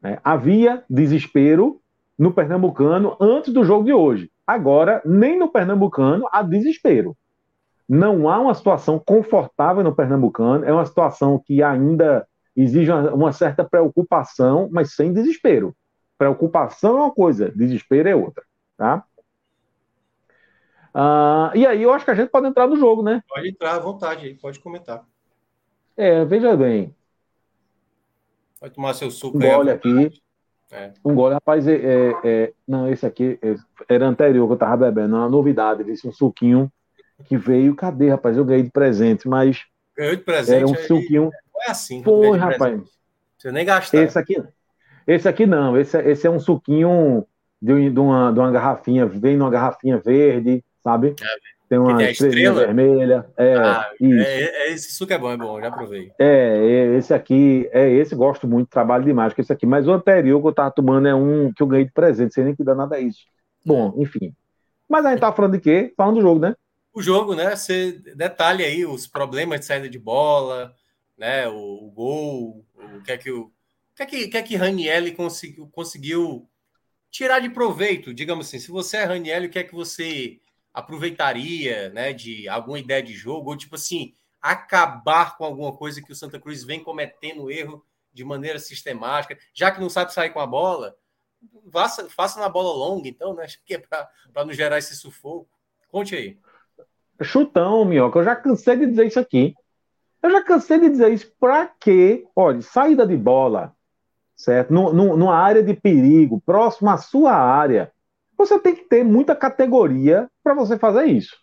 Né? Havia desespero no Pernambucano antes do jogo de hoje. Agora, nem no Pernambucano há desespero. Não há uma situação confortável no Pernambucano, é uma situação que ainda exige uma, uma certa preocupação, mas sem desespero. Preocupação é uma coisa, desespero é outra. Tá? Uh, e aí eu acho que a gente pode entrar no jogo, né? Pode entrar à vontade aí, pode comentar. É, veja bem. Vai tomar seu suco um aí. Gole aqui. É. Um gole, rapaz, é, é, é não, esse aqui é, era anterior que eu tava bebendo, uma novidade, disse um suquinho que veio, cadê, rapaz? Eu ganhei de presente, mas. Ganhou de presente? Era um suquinho. Não é assim. Foi, rapaz. Você nem gastou. Esse aqui, esse aqui não, esse, esse é um suquinho de, de, uma, de uma garrafinha, vem numa garrafinha verde, sabe? É, tem uma tem estrela vermelha. É, ah, é, é, esse suco é bom, é bom, já provei. É, é, esse aqui, é esse gosto muito, trabalho demais com esse aqui. Mas o anterior que eu tava tomando é um que eu ganhei de presente, sem nem que dá nada a isso. Bom, enfim. Mas a gente tá falando de quê? Falando do jogo, né? o jogo, né? Você detalha aí os problemas de saída de bola, né? O, o gol, o que é que o, o que é que, que, é que Ranielli conseguiu, conseguiu tirar de proveito, digamos assim. Se você é Ranielli, o que é que você aproveitaria, né? De alguma ideia de jogo ou tipo assim acabar com alguma coisa que o Santa Cruz vem cometendo erro de maneira sistemática, já que não sabe sair com a bola, faça, faça na bola longa, então, né? Acho que é para não gerar esse sufoco. Conte aí. Chutão, Minhoca, eu já cansei de dizer isso aqui. Eu já cansei de dizer isso. Para quê? Olha, saída de bola, certo? numa área de perigo, próximo à sua área, você tem que ter muita categoria para você fazer isso.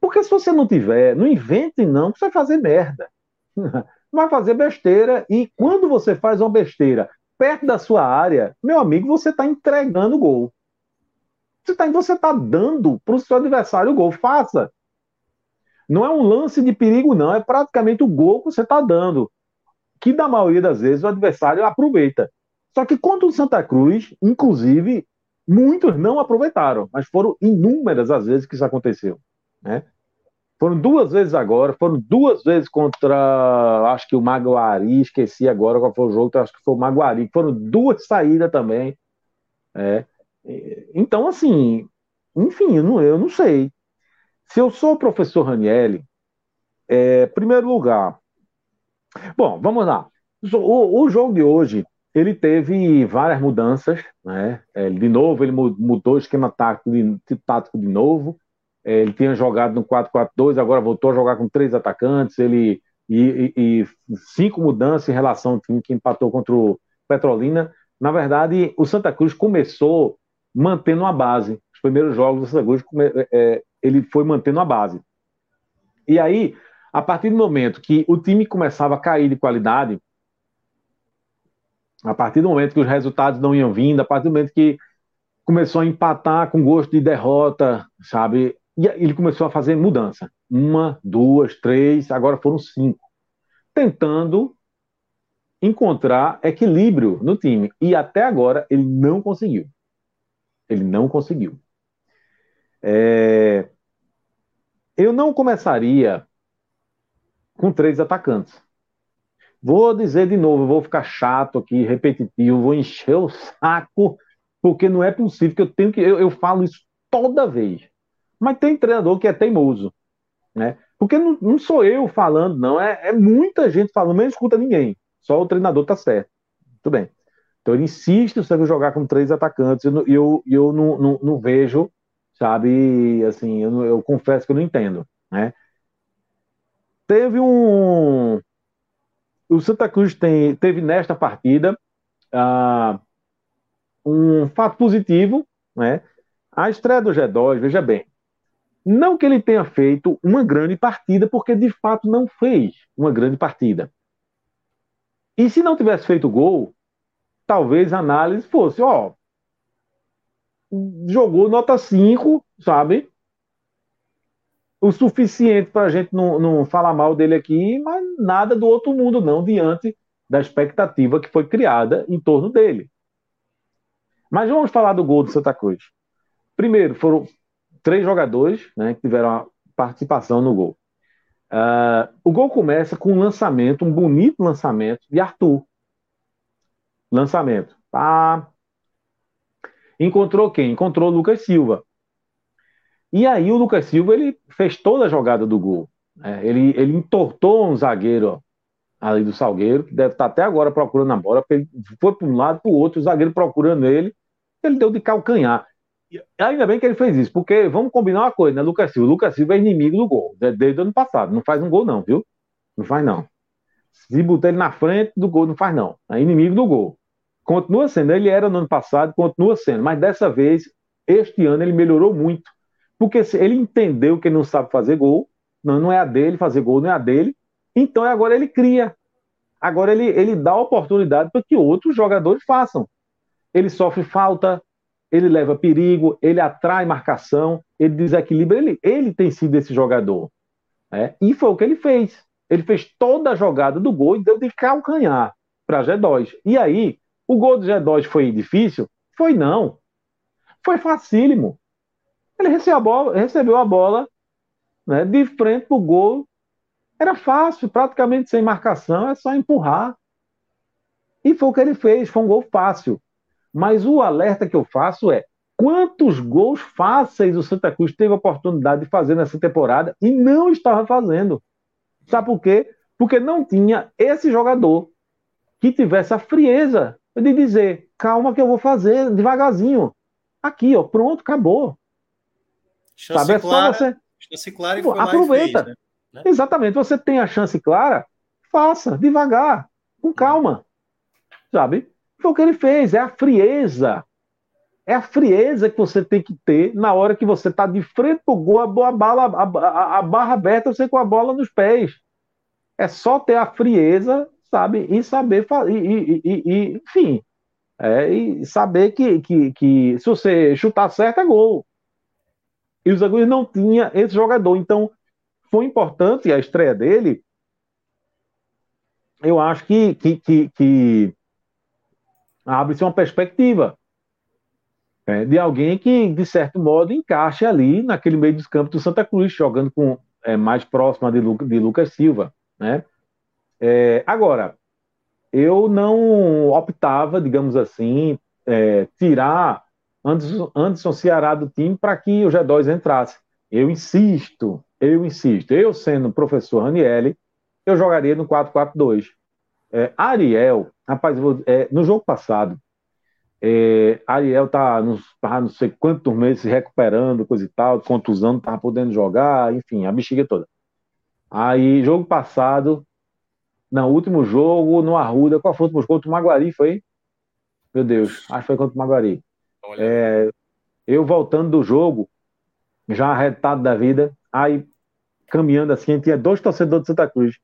Porque se você não tiver, não invente não que você vai fazer merda. Vai fazer besteira e quando você faz uma besteira perto da sua área, meu amigo, você está entregando o gol. Você está você tá dando para o seu adversário o gol. Faça. Não é um lance de perigo, não. É praticamente o gol que você está dando. Que, da maioria das vezes, o adversário aproveita. Só que contra o Santa Cruz, inclusive, muitos não aproveitaram. Mas foram inúmeras as vezes que isso aconteceu. Né? Foram duas vezes agora, foram duas vezes contra, acho que o Maguari, esqueci agora qual foi o jogo, acho que foi o Maguari, foram duas saídas também. É. Então, assim, enfim, eu não, eu não sei. Se eu sou o professor Ranielli, é, primeiro lugar. Bom, vamos lá. O, o jogo de hoje, ele teve várias mudanças, né? É, de novo, ele mudou o esquema tático de, tático de novo. É, ele tinha jogado no 4-4-2, agora voltou a jogar com três atacantes, ele e, e, e, cinco mudanças em relação ao time que empatou contra o Petrolina. Na verdade, o Santa Cruz começou mantendo a base. Os primeiros jogos do Santa Cruz, é, ele foi mantendo a base. E aí, a partir do momento que o time começava a cair de qualidade, a partir do momento que os resultados não iam vindo, a partir do momento que começou a empatar com gosto de derrota, sabe? E ele começou a fazer mudança. Uma, duas, três, agora foram cinco. Tentando encontrar equilíbrio no time. E até agora ele não conseguiu. Ele não conseguiu. É... Eu não começaria com três atacantes. Vou dizer de novo, vou ficar chato aqui, repetitivo, vou encher o saco, porque não é possível que eu tenho que. Eu, eu falo isso toda vez. Mas tem treinador que é teimoso, né? Porque não, não sou eu falando, não, é, é muita gente falando, não escuta ninguém. Só o treinador tá certo. Tudo bem. Então ele insiste em jogar com três atacantes, e eu, eu, eu não, não, não, vejo, sabe, assim, eu, eu, confesso que eu não entendo, né? Teve um... O Santa Cruz tem, teve nesta partida uh, um fato positivo, né? A estreia do G2, veja bem, não que ele tenha feito uma grande partida, porque de fato não fez uma grande partida. E se não tivesse feito gol, talvez a análise fosse, ó, jogou nota 5, sabe? O suficiente para a gente não, não falar mal dele aqui, mas nada do outro mundo, não, diante da expectativa que foi criada em torno dele. Mas vamos falar do gol do Santa Cruz. Primeiro, foram três jogadores né, que tiveram a participação no gol. Uh, o gol começa com um lançamento, um bonito lançamento de Arthur. Lançamento. Ah, encontrou quem? Encontrou Lucas Silva. E aí o Lucas Silva ele fez toda a jogada do gol. É, ele, ele entortou um zagueiro ali do Salgueiro, que deve estar até agora procurando a bola, foi para um lado, para o outro, o zagueiro procurando ele, ele deu de calcanhar. Ainda bem que ele fez isso, porque vamos combinar uma coisa, né, Lucas Silva? O Lucas Silva é inimigo do gol, desde o ano passado. Não faz um gol, não, viu? Não faz, não. Se botar ele na frente do gol, não faz, não. É inimigo do gol. Continua sendo. Ele era no ano passado, continua sendo. Mas dessa vez, este ano, ele melhorou muito. Porque ele entendeu que ele não sabe fazer gol, não, não é a dele, fazer gol não é a dele. Então agora ele cria. Agora ele, ele dá oportunidade para que outros jogadores façam. Ele sofre falta, ele leva perigo, ele atrai marcação, ele desequilibra, ele, ele tem sido esse jogador. Né? E foi o que ele fez. Ele fez toda a jogada do gol e deu de calcanhar para G2. E aí, o gol do G2 foi difícil? Foi não. Foi facílimo. Ele recebeu a bola, recebeu a bola né, de frente para o gol. Era fácil, praticamente sem marcação, é só empurrar. E foi o que ele fez, foi um gol fácil. Mas o alerta que eu faço é: quantos gols fáceis o Santa Cruz teve a oportunidade de fazer nessa temporada e não estava fazendo? Sabe por quê? Porque não tinha esse jogador que tivesse a frieza de dizer: calma, que eu vou fazer devagarzinho. Aqui, ó, pronto, acabou. Chance Sabe, é clara, você. Chance clara e aproveita. Fez, né? Exatamente. Você tem a chance clara, faça, devagar, com calma. Sabe? Foi o que ele fez, é a frieza. É a frieza que você tem que ter na hora que você está de frente para o gol, a, bala, a, a, barra aberta, você com a bola nos pés. É só ter a frieza, sabe? E saber, e, e, e, e enfim, é, e saber que, que, que se você chutar certo é gol. E o Zaguri não tinha esse jogador. Então, foi importante a estreia dele. Eu acho que, que, que, que abre-se uma perspectiva é, de alguém que, de certo modo, encaixe ali naquele meio dos campos do Santa Cruz, jogando com é, mais próxima de, Lu, de Lucas Silva. Né? É, agora, eu não optava, digamos assim, é, tirar Anderson, Anderson Ceará do time para que o G2 entrasse. Eu insisto, eu insisto. Eu, sendo professor Ranielli, eu jogaria no 4-4-2. É, Ariel, rapaz, é, no jogo passado, é, Ariel tá nos, não sei quantos meses se recuperando, coisa e tal, contusão, não tava podendo jogar, enfim, a bexiga toda. Aí, jogo passado, no último jogo, no Arruda, qual foi o último jogo? Contra o Maguari, foi? Meu Deus, acho que foi contra o Maguari. É, eu voltando do jogo, já arretado da vida, aí caminhando assim, tinha dois torcedores de Santa Cruz.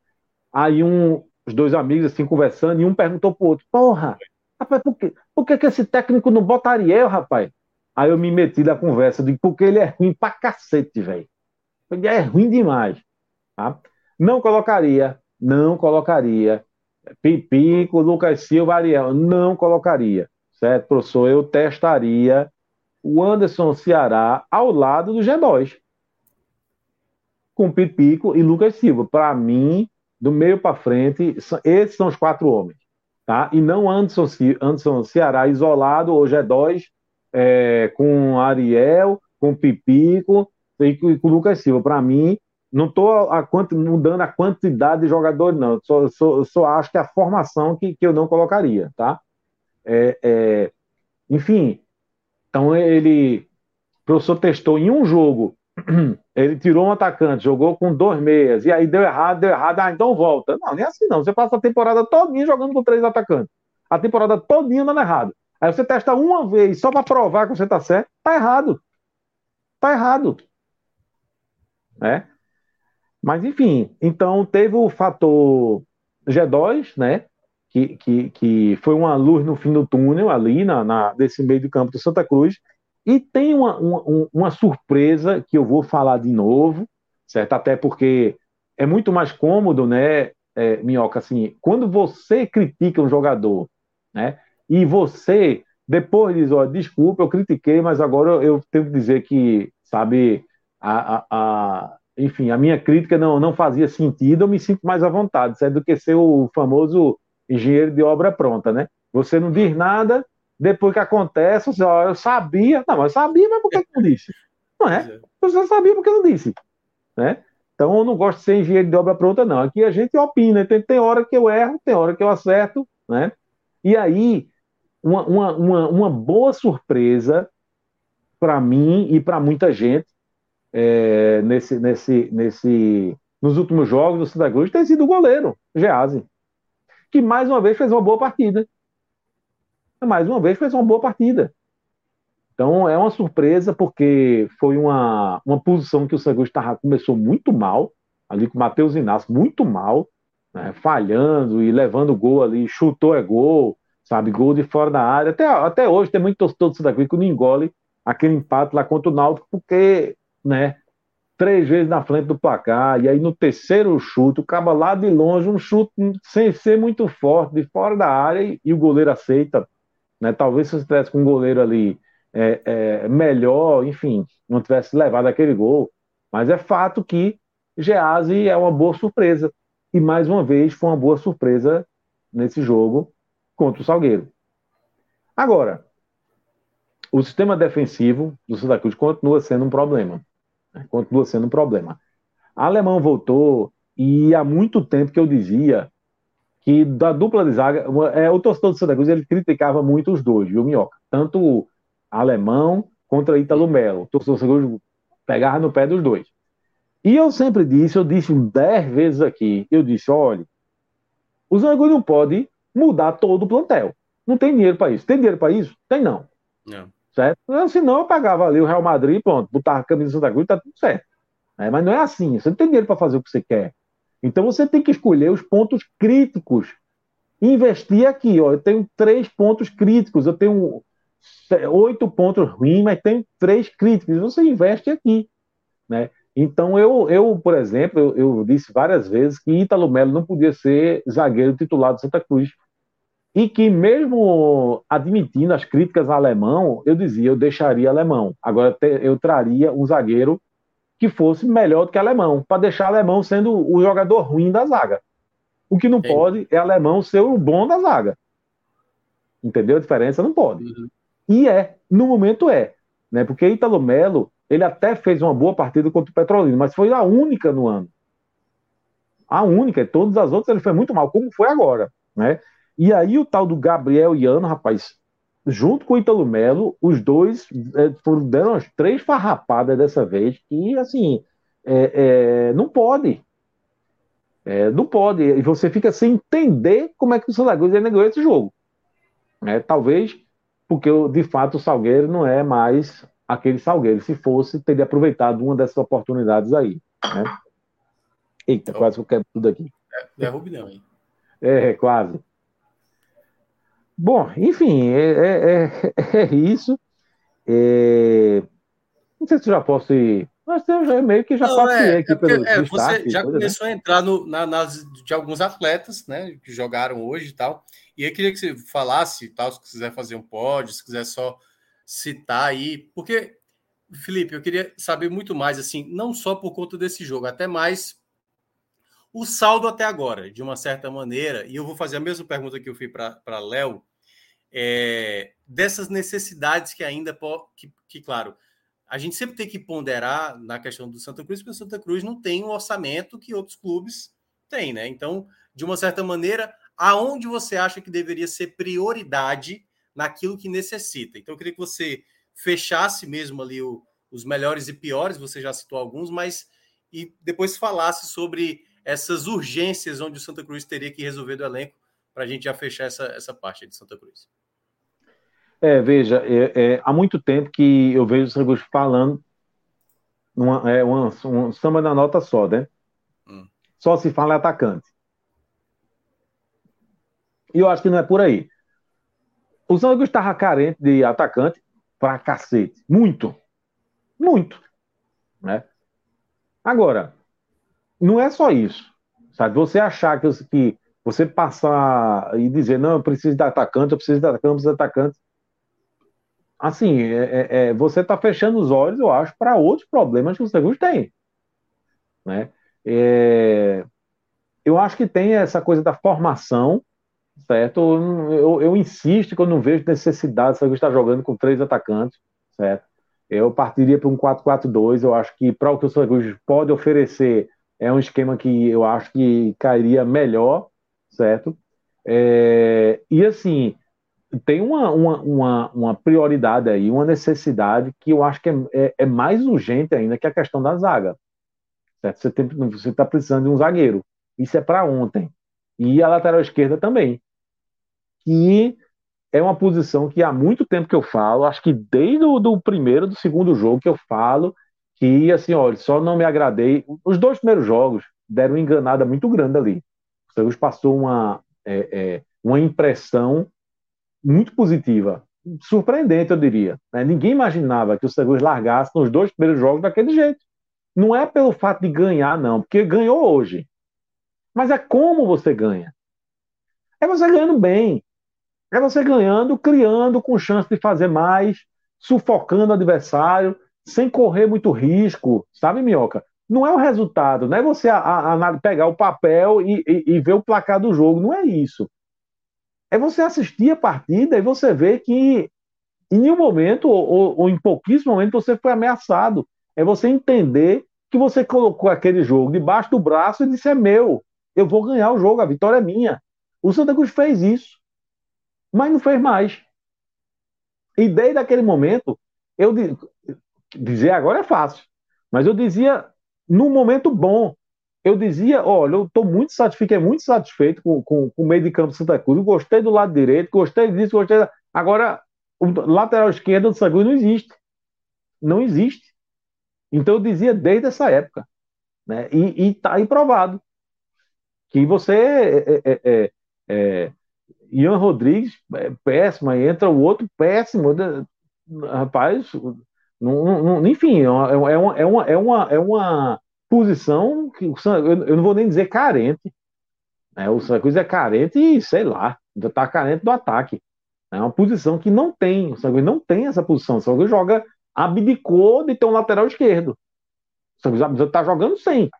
Aí um, os dois amigos assim conversando, e um perguntou pro outro: Porra, rapaz, por, quê? por que, que esse técnico não bota Ariel, rapaz? Aí eu me meti na conversa, digo, porque ele é ruim pra cacete, velho. Ele é ruim demais. Tá? Não colocaria, não colocaria. Pipico, Lucas Silva, Ariel, não colocaria. Certo, professor? Eu testaria o Anderson Ceará ao lado do G2. Com Pipico e Lucas Silva. Para mim, do meio para frente, esses são os quatro homens. Tá? E não Anderson, Anderson Ceará isolado, ou G2, é, com Ariel, com Pipico e com Lucas Silva. Para mim, não estou mudando a quantidade de jogadores, não. Só, só, só acho que a formação que, que eu não colocaria, tá? É, é, enfim, então ele, o professor testou em um jogo, ele tirou um atacante, jogou com dois meias, e aí deu errado, deu errado, ah, então volta. Não, nem assim não. Você passa a temporada todinha jogando com três atacantes. A temporada todinha dando errado. Aí você testa uma vez só para provar que você está certo, tá errado. Tá errado. Né? Mas enfim, então teve o fator G2, né? Que, que, que foi uma luz no fim do túnel, ali na, na, nesse meio do campo do Santa Cruz. E tem uma, uma, uma surpresa que eu vou falar de novo, certo? Até porque é muito mais cômodo, né, é, Minhoca, assim, quando você critica um jogador, né, e você depois diz, ó, desculpa, eu critiquei, mas agora eu tenho que dizer que, sabe, a, a, a, enfim, a minha crítica não, não fazia sentido, eu me sinto mais à vontade, certo? do que ser o famoso engenheiro de obra pronta, né? Você não diz nada, depois que acontece, você, ó, eu sabia, não, eu sabia, mas por que não disse? Não é? é? Você sabia porque não disse, né? Então eu não gosto de ser engenheiro de obra pronta, não. Aqui a gente opina, tem, tem hora que eu erro, tem hora que eu acerto, né? E aí, uma, uma, uma, uma boa surpresa para mim e para muita gente é, nesse, nesse, nesse, nos últimos jogos do Santa Cruz tem sido o goleiro, Geazi que mais uma vez fez uma boa partida. Mais uma vez fez uma boa partida. Então é uma surpresa, porque foi uma, uma posição que o Santos começou muito mal, ali com o Matheus Inácio, muito mal, né, falhando e levando gol ali, chutou é gol, sabe, gol de fora da área. Até, até hoje tem muito torcedor do Santa Cruz que não engole aquele empate lá contra o Náutico, porque né, três vezes na frente do placar, e aí no terceiro chute, o cabo lá de longe, um chute sem ser muito forte, de fora da área, e, e o goleiro aceita. Né? Talvez se você tivesse com um goleiro ali é, é, melhor, enfim, não tivesse levado aquele gol. Mas é fato que Geazi é uma boa surpresa. E mais uma vez foi uma boa surpresa nesse jogo contra o Salgueiro. Agora, o sistema defensivo do Santa Cruz continua sendo um problema. Continua sendo um problema. Alemão voltou e há muito tempo que eu dizia que da dupla de zaga, é, o torcedor do Santa Cruz ele criticava muito os dois, viu, Minhoca? Tanto Alemão contra Ítalo Melo. O torcedor do Santa Cruz pegava no pé dos dois. E eu sempre disse, eu disse dez vezes aqui, eu disse, olha, o Santa Cruz não pode mudar todo o plantel. Não tem dinheiro para isso. Tem dinheiro para isso? Tem não. não. Certo? Senão eu pagava ali o Real Madrid, pronto, botava a camisa do Santa Cruz, tá tudo certo. É, mas não é assim. Você não tem dinheiro para fazer o que você quer. Então você tem que escolher os pontos críticos. Investir aqui, ó. Eu tenho três pontos críticos, eu tenho oito pontos ruins, mas tenho três críticos. Você investe aqui, né? Então eu, eu por exemplo, eu, eu disse várias vezes que Ítalo Melo não podia ser zagueiro titular do Santa Cruz e que mesmo admitindo as críticas alemão, eu dizia, eu deixaria alemão. Agora eu traria um zagueiro que fosse melhor do que alemão, para deixar alemão sendo o jogador ruim da zaga. O que não é. pode é alemão ser o bom da zaga. Entendeu a diferença? Não pode. Uhum. E é, no momento é. Né? Porque Italo Melo, ele até fez uma boa partida contra o Petrolino, mas foi a única no ano. A única, todas as outras ele foi muito mal, como foi agora. Né? E aí o tal do Gabriel Iano, rapaz, junto com o Italo Melo, os dois é, foram, deram as três farrapadas dessa vez, que assim, é, é, não pode. É, não pode. E você fica sem entender como é que o Salgueiro ganhou esse jogo. É, talvez porque de fato o Salgueiro não é mais aquele Salgueiro. Se fosse, teria aproveitado uma dessas oportunidades aí. Né? Eita, quase que eu quebro tudo aqui. É, derrube não, hein? É, quase. Bom, enfim, é, é, é, é isso. É... Não sei se eu já posso ir. Mas eu já meio que já passei é, aqui é pelo é, Você já começou né? a entrar no, na, nas, de alguns atletas né, que jogaram hoje e tal. E eu queria que você falasse, tal, se quiser fazer um pódio, se quiser só citar aí, porque, Felipe, eu queria saber muito mais, assim, não só por conta desse jogo, até mais o saldo até agora, de uma certa maneira, e eu vou fazer a mesma pergunta que eu fiz para Léo, é, dessas necessidades que ainda, que, que, claro, a gente sempre tem que ponderar na questão do Santa Cruz, porque o Santa Cruz não tem um orçamento que outros clubes têm, né? Então, de uma certa maneira, aonde você acha que deveria ser prioridade naquilo que necessita. Então, eu queria que você fechasse mesmo ali o, os melhores e piores, você já citou alguns, mas e depois falasse sobre essas urgências onde o Santa Cruz teria que resolver do elenco para a gente já fechar essa, essa parte de Santa Cruz. É, veja, é, é, há muito tempo que eu vejo o Santa Cruz falando uma, é, uma, uma samba na nota só, né? Hum. Só se fala atacante. E eu acho que não é por aí. O Santa estava carente de atacante pra cacete. Muito. Muito. Né? Agora, não é só isso. Sabe? Você achar que, que você passar e dizer, não, eu preciso de atacante, eu preciso de atacante, eu preciso de atacante. Assim, é, é, é você está fechando os olhos, eu acho, para outros problemas que o Santa tem. Né? É, eu acho que tem essa coisa da formação certo? Eu, eu insisto que eu não vejo necessidade de estar jogando com três atacantes, certo? Eu partiria para um 4-4-2. Eu acho que para o que o Santa pode oferecer é um esquema que eu acho que cairia melhor, certo? É, e assim, tem uma, uma, uma, uma, prioridade aí, uma necessidade que eu acho que é, é, é mais urgente ainda que a questão da zaga. Certo? Você está precisando de um zagueiro. Isso é para ontem. E a lateral esquerda também que é uma posição que há muito tempo que eu falo, acho que desde o do primeiro, do segundo jogo que eu falo, que assim, olha, só não me agradei. Os dois primeiros jogos deram uma enganada muito grande ali. O Santos passou uma, é, é, uma impressão muito positiva, surpreendente, eu diria. Né? Ninguém imaginava que o Santos largasse nos dois primeiros jogos daquele jeito. Não é pelo fato de ganhar, não, porque ganhou hoje. Mas é como você ganha. É você ganhando bem, é você ganhando, criando, com chance de fazer mais, sufocando o adversário, sem correr muito risco, sabe, Minhoca? Não é o resultado, não é você a, a, pegar o papel e, e, e, ver o placar do jogo, não é isso. É você assistir a partida e você ver que em nenhum momento, ou, ou, em pouquíssimo momento, você foi ameaçado. É você entender que você colocou aquele jogo debaixo do braço e disse: é meu, eu vou ganhar o jogo, a vitória é minha. O Santa Cruz fez isso, mas não fez mais. E desde aquele momento, eu dizer agora é fácil, mas eu dizia no momento bom. Eu dizia, olha, eu estou muito satisfeito, fiquei muito satisfeito com, com, com, o meio de campo do Santa Cruz, gostei do lado direito, gostei disso, gostei. Da... Agora, o lateral esquerdo do Santa Cruz não existe. Não existe. Então eu dizia desde essa época. Né? E está aí provado. Que você é, é, é, é, é Ian Rodrigues, é péssimo, aí entra o outro péssimo. Né? Rapaz, não, não, enfim, é uma, é, uma, é, uma, é, uma, é uma posição que eu não vou nem dizer carente. Né? O Santa Cruz é carente e, sei lá, está carente do ataque. É uma posição que não tem. O Santa Cruz não tem essa posição. O Santa Cruz joga, abdicou de ter um lateral esquerdo. O Santa Cruz está jogando sem.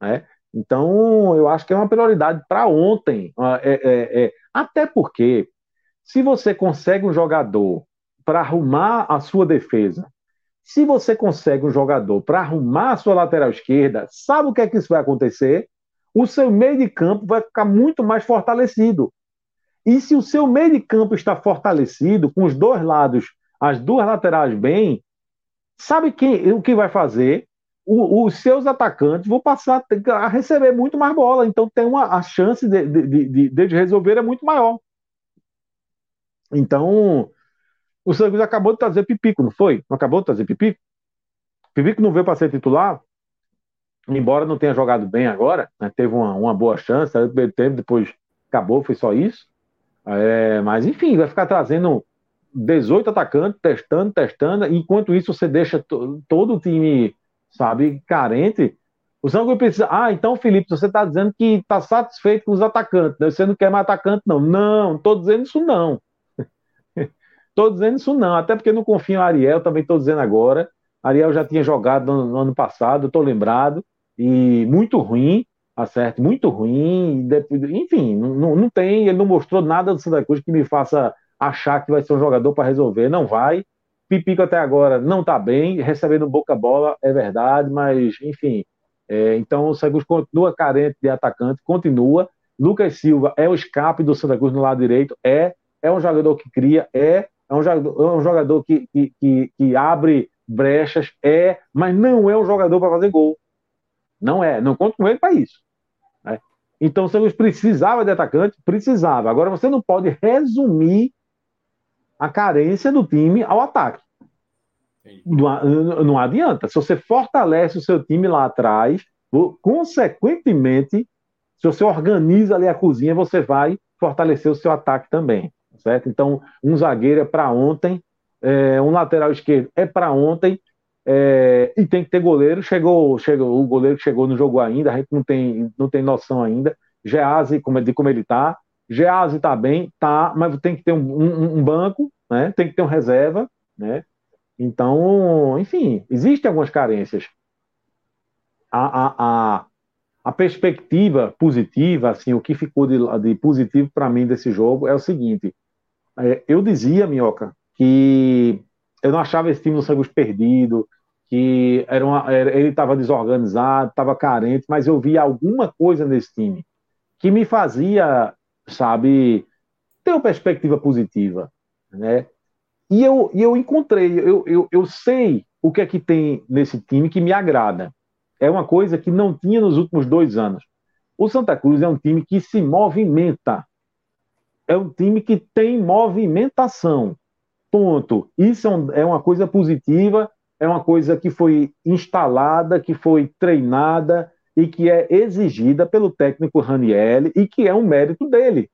Né? Então, eu acho que é uma prioridade para ontem. É, é, é, até porque, se você consegue um jogador para arrumar a sua defesa, se você consegue um jogador para arrumar a sua lateral esquerda, sabe o que é que isso vai acontecer? O seu meio de campo vai ficar muito mais fortalecido. E se o seu meio de campo está fortalecido, com os dois lados, as duas laterais bem, sabe quem, o que vai fazer? o, os seus atacantes vão passar a receber muito mais bola. Então tem uma, a chance de, de, de, de resolver é muito maior. Então, o Santos acabou de trazer Pipico, não foi? Não acabou de trazer Pipico? Pipico não veio para ser titular, embora não tenha jogado bem agora, né? teve uma, uma boa chance, tempo, depois acabou, foi só isso. É, mas enfim, vai ficar trazendo 18 atacantes, testando, testando, enquanto isso você deixa todo o time sabe, carente, o Paulo precisa. Ah, então, Felipe, você está dizendo que está satisfeito com os atacantes, né? você não quer mais atacante, não. Não, estou dizendo isso não. Estou dizendo isso não, até porque não confio em Ariel, também estou dizendo agora. Ariel já tinha jogado no, no ano passado, estou lembrado, e muito ruim, tá certo? Muito ruim, enfim, não, não tem, ele não mostrou nada do Santa Cruz que me faça achar que vai ser um jogador para resolver, não vai. Pipico até agora não está bem, recebendo boca bola, é verdade, mas enfim. É, então o Santa Cruz continua carente de atacante, continua. Lucas Silva é o escape do Santa Cruz no lado direito, é, é um jogador que cria, é, é um jogador, é um jogador que, que, que, que abre brechas, é, mas não é um jogador para fazer gol. Não é, não conto com ele para isso. Né? Então o Santa Cruz precisava de atacante, precisava. Agora você não pode resumir a carência do time ao ataque. Não, não, adianta. Se você fortalece o seu time lá atrás, consequentemente, se você organiza ali a cozinha, você vai fortalecer o seu ataque também. Certo? Então, um zagueiro é para ontem, é, um lateral esquerdo é para ontem, é, e tem que ter goleiro. Chegou, chegou, o goleiro chegou no jogo ainda, a gente não tem, não tem noção ainda. Geazi, como, de como ele está. Geazi está bem, tá, mas tem que ter um, um, um, banco, né? Tem que ter um reserva, né? Então, enfim, existem algumas carências. A, a, a, a perspectiva positiva, assim, o que ficou de, de positivo para mim desse jogo é o seguinte: é, eu dizia, Minhoca, que eu não achava esse time do Santos perdido, que era uma, era, ele estava desorganizado, estava carente, mas eu via alguma coisa nesse time que me fazia sabe, ter uma perspectiva positiva, né? E eu, eu encontrei, eu, eu, eu sei o que é que tem nesse time que me agrada. É uma coisa que não tinha nos últimos dois anos. O Santa Cruz é um time que se movimenta. É um time que tem movimentação. Ponto. Isso é, é uma coisa positiva, é uma coisa que foi instalada, que foi treinada, e que é exigida pelo técnico Raniel e que é um mérito dele.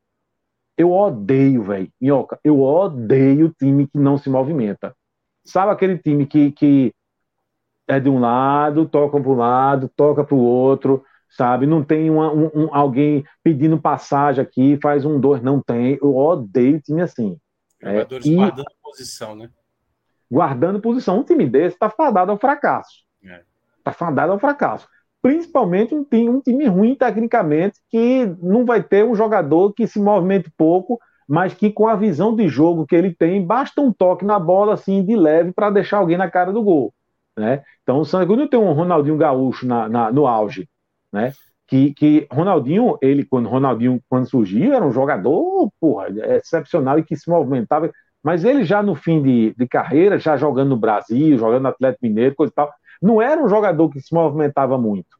Eu odeio, velho, Minhoca, eu odeio time que não se movimenta. Sabe aquele time que, que é de um lado, toca para um lado, toca para o outro, sabe? Não tem uma, um, um, alguém pedindo passagem aqui, faz um, dois, não tem. Eu odeio time assim. Jogadores é, e... guardando posição, né? guardando posição. Um time desse está fadado ao fracasso. Está é. Tá fadado ao fracasso. Principalmente um time, um time ruim tecnicamente, que não vai ter um jogador que se movimente pouco, mas que com a visão de jogo que ele tem, basta um toque na bola assim de leve para deixar alguém na cara do gol. Né? Então o Santa Cruz tem um Ronaldinho Gaúcho na, na, no auge, né? Que, que Ronaldinho, ele quando Ronaldinho quando surgiu era um jogador porra, excepcional e que se movimentava, mas ele já no fim de, de carreira, já jogando no Brasil, jogando no Atlético Mineiro, coisa e tal, não era um jogador que se movimentava muito,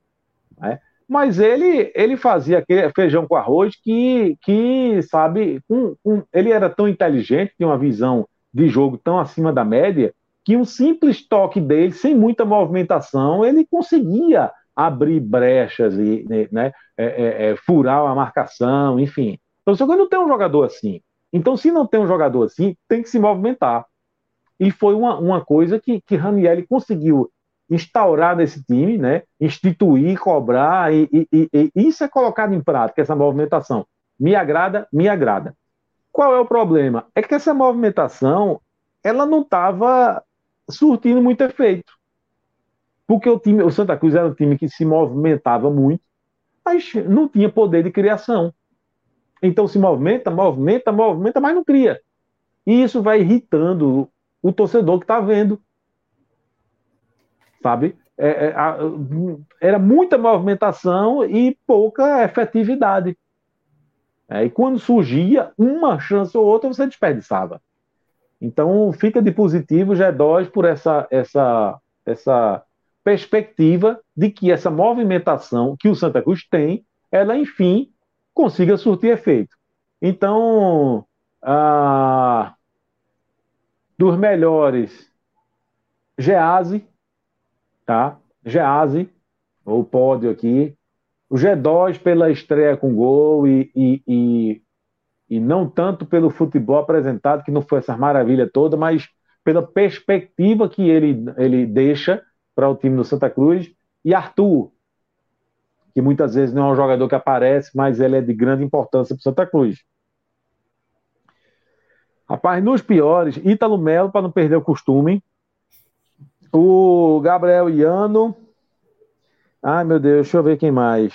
né? Mas ele ele fazia aquele feijão com arroz que, que sabe, um, um, ele era tão inteligente, tinha uma visão de jogo tão acima da média, que um simples toque dele, sem muita movimentação, ele conseguia abrir brechas e né, é, é, é, furar a marcação, enfim. Então, só que não tem um jogador assim. Então, se não tem um jogador assim, tem que se movimentar. E foi uma, uma coisa que, que Raniel conseguiu instaurar nesse time, né? instituir, cobrar, e, e, e, e, isso é colocado em prática, essa movimentação. Me agrada, me agrada. Qual é o problema? É que essa movimentação ela não estava surtindo muito efeito. Porque o time, o Santa Cruz era um time que se movimentava muito, mas não tinha poder de criação. Então se movimenta, movimenta, movimenta, mas não cria. E isso vai irritando o torcedor que está vendo. Sabe? É, é, a, era muita movimentação e pouca efetividade. É, e quando surgia uma chance ou outra, você desperdiçava. Então, fica de positivo G2 por essa, essa, essa perspectiva de que essa movimentação que o Santa Cruz tem, ela, enfim, consiga surtir efeito. Então, ah, dos melhores, Gease, tá? Gease, o pódio aqui. O G2 pela estreia com gol e, e, e e não tanto pelo futebol apresentado, que não foi essa maravilha toda, mas pela perspectiva que ele, ele deixa para o time do Santa Cruz. E Arthur, que muitas vezes não é um jogador que aparece, mas ele é de grande importância para o Santa Cruz. Rapaz, nos piores, Ítalo Melo, para não perder o costume. O Gabriel Iano. Ai, meu Deus, deixa eu ver quem mais.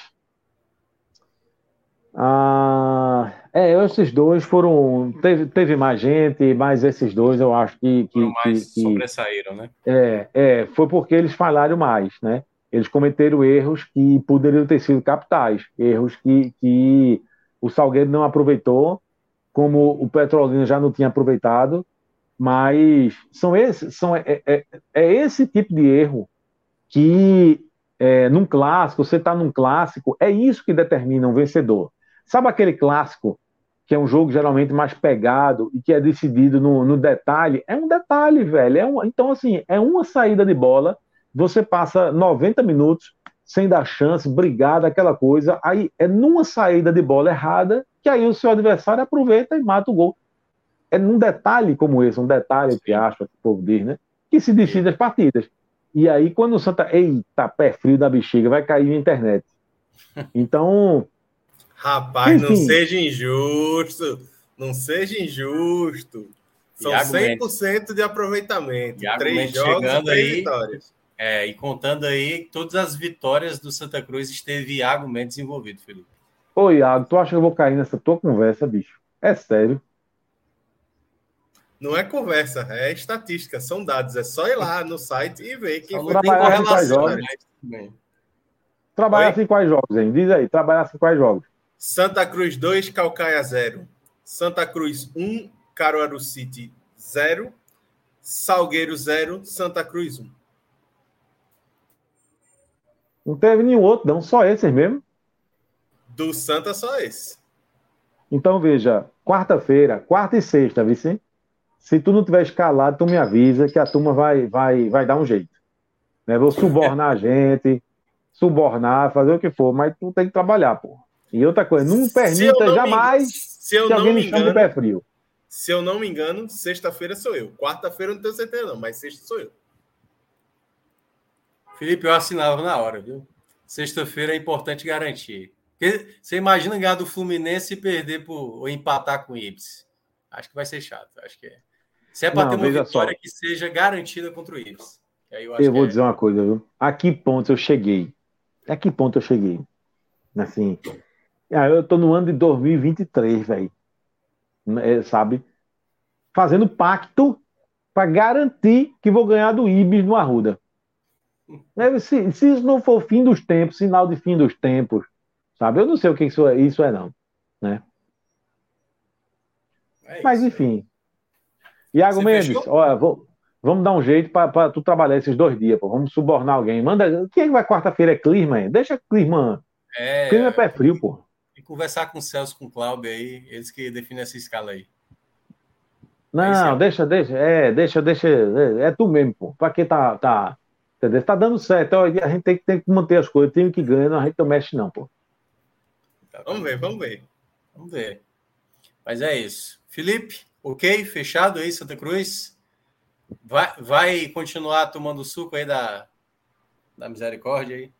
Ah, é, esses dois foram. Teve, teve mais gente, mas esses dois eu acho que. que foram mais que, sobressaíram, né? É, é, foi porque eles falharam mais, né? Eles cometeram erros que poderiam ter sido capitais, erros que, que o Salgueiro não aproveitou, como o Petrolina já não tinha aproveitado, mas são esses, são, é, é, é esse tipo de erro que é, num clássico, você está num clássico, é isso que determina um vencedor. Sabe aquele clássico que é um jogo geralmente mais pegado e que é decidido no, no detalhe? É um detalhe, velho. É um, então, assim, é uma saída de bola, você passa 90 minutos sem dar chance, brigado, aquela coisa. Aí é numa saída de bola errada que aí o seu adversário aproveita e mata o gol. É num detalhe como esse, um detalhe que acha que o povo diz, né? Que se decide as partidas. E aí, quando o Santa. Eita, pé frio da bexiga, vai cair na internet. Então, Rapaz, Enfim. não seja injusto. Não seja injusto. São Iago 100% Mendes. de aproveitamento. Iago três Mendes jogos chegando três aí, vitórias. É, e contando aí, todas as vitórias do Santa Cruz esteve Iago Mendes envolvido, Felipe. Ô, Iago, tu acha que eu vou cair nessa tua conversa, bicho? É sério. Não é conversa, é estatística, são dados. É só ir lá no site e ver quem foi tem correlação. Trabalhar assim quais jogos, hein? Diz aí, trabalhar assim quais jogos? Santa Cruz 2, Calcaia 0. Santa Cruz 1, Caruaru City 0. Salgueiro 0, Santa Cruz 1. Não teve nenhum outro, não, só esses mesmo. Do Santa, só esse. Então veja, quarta-feira, quarta e sexta, Vicente. Se tu não tiver escalado, tu me avisa que a turma vai, vai, vai dar um jeito. Né? Vou subornar a gente, subornar, fazer o que for, mas tu tem que trabalhar, pô. E outra coisa, não permita não jamais me, se eu que alguém me chame de pé frio. Se eu não me engano, sexta-feira sou eu. Quarta-feira não tenho certeza, não, mas sexta sou eu. Felipe, eu assinava na hora, viu? Sexta-feira é importante garantir. Porque você imagina ganhar do Fluminense e perder por, ou empatar com o Ibis. Acho que vai ser chato. Acho que é. Se é para ter uma vitória só. que seja garantida contra o Ibis. Eu, eu vou é... dizer uma coisa, viu? A que ponto eu cheguei? A que ponto eu cheguei? Assim, eu tô no ano de 2023, velho. É, sabe? Fazendo pacto para garantir que vou ganhar do Ibis no Arruda. É, se, se, isso não for fim dos tempos, sinal de fim dos tempos, sabe? Eu não sei o que isso é, isso é não, né? É Mas enfim. Iago Mendes, olha, vou, vamos dar um jeito para tu trabalhar esses dois dias, pô. Vamos subornar alguém. Manda. Quem é vai quarta-feira? É Clisman? Deixa Clisman. É. Clisman é pé frio, pô. Conversar com o Celso, com o Cláudio aí, eles que definem essa escala aí. Não, deixa, deixa, é, deixa, deixa, é, é tu mesmo, pô. Pra que tá, tá, entendeu? Tá dando certo, ó, a gente tem, tem que manter as coisas, tem que ganhar, a gente não mexe não, pô. Tá, vamos ver, vamos ver, vamos ver. Mas é isso. Felipe, ok, fechado aí, Santa Cruz? Vai, vai continuar tomando suco aí da, da misericórdia aí?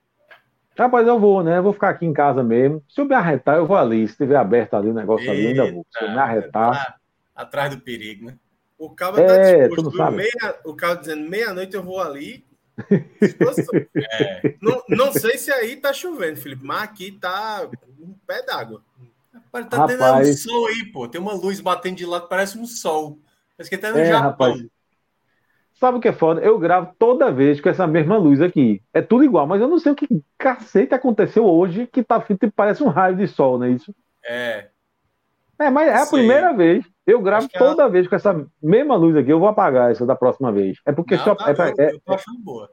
Rapaz, eu vou, né? Eu vou ficar aqui em casa mesmo. Se eu me arretar, eu vou ali. Se tiver aberto ali o negócio Eita, ali, ainda vou. Se eu me arretar. Tá atrás do perigo, né? O cabo tá é, disposto. Meia, o cabo dizendo meia-noite eu vou ali. é. não, não sei se aí tá chovendo, Felipe, mas aqui tá um pé d'água. Tá rapaz. tendo um sol aí, pô. Tem uma luz batendo de lado, parece um sol. Parece que até no é, Japão. Rapaz. Sabe o que é foda? Eu gravo toda vez com essa mesma luz aqui. É tudo igual, mas eu não sei o que cacete aconteceu hoje que tá tipo, parece um raio de sol, não é isso? É. É, mas é a sei. primeira vez. Eu gravo toda ela... vez com essa mesma luz aqui. Eu vou apagar essa da próxima vez. É porque não, só. Não, é, eu, é, eu tô achando boa.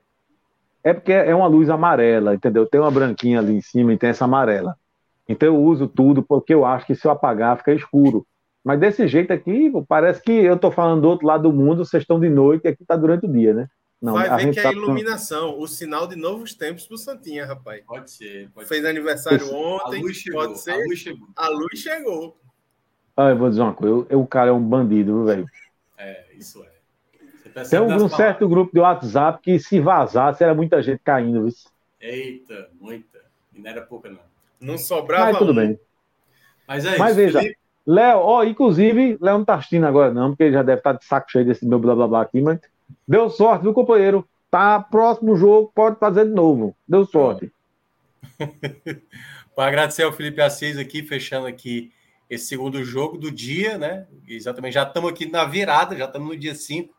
É porque é uma luz amarela, entendeu? Tem uma branquinha ali em cima e tem essa amarela. Então eu uso tudo porque eu acho que se eu apagar fica escuro. Mas desse jeito aqui, parece que eu estou falando do outro lado do mundo, vocês estão de noite e aqui está durante o dia, né? Não, Vai ver que é tá... a iluminação, o sinal de novos tempos pro Santinha, rapaz. Pode ser. Pode Fez ser. aniversário ontem, chegou, pode ser. A luz chegou. A luz chegou. Ah, eu vou dizer uma coisa, eu, eu, o cara é um bandido, velho. É, isso é. Tem um, um certo grupo de WhatsApp que se vazasse era muita gente caindo. Viu? Eita, muita. E não era pouca, não. Não sobrava. Mas tudo um. bem. Mas é Mas isso. veja, Felipe... Léo, ó, inclusive, Léo não tá assistindo agora não, porque ele já deve estar tá de saco cheio desse meu blá blá blá aqui, mas deu sorte, viu, companheiro? Tá próximo jogo, pode fazer de novo. Deu sorte. Vou agradecer ao Felipe Assis aqui, fechando aqui esse segundo jogo do dia, né? Exatamente, já estamos aqui na virada, já estamos no dia 5,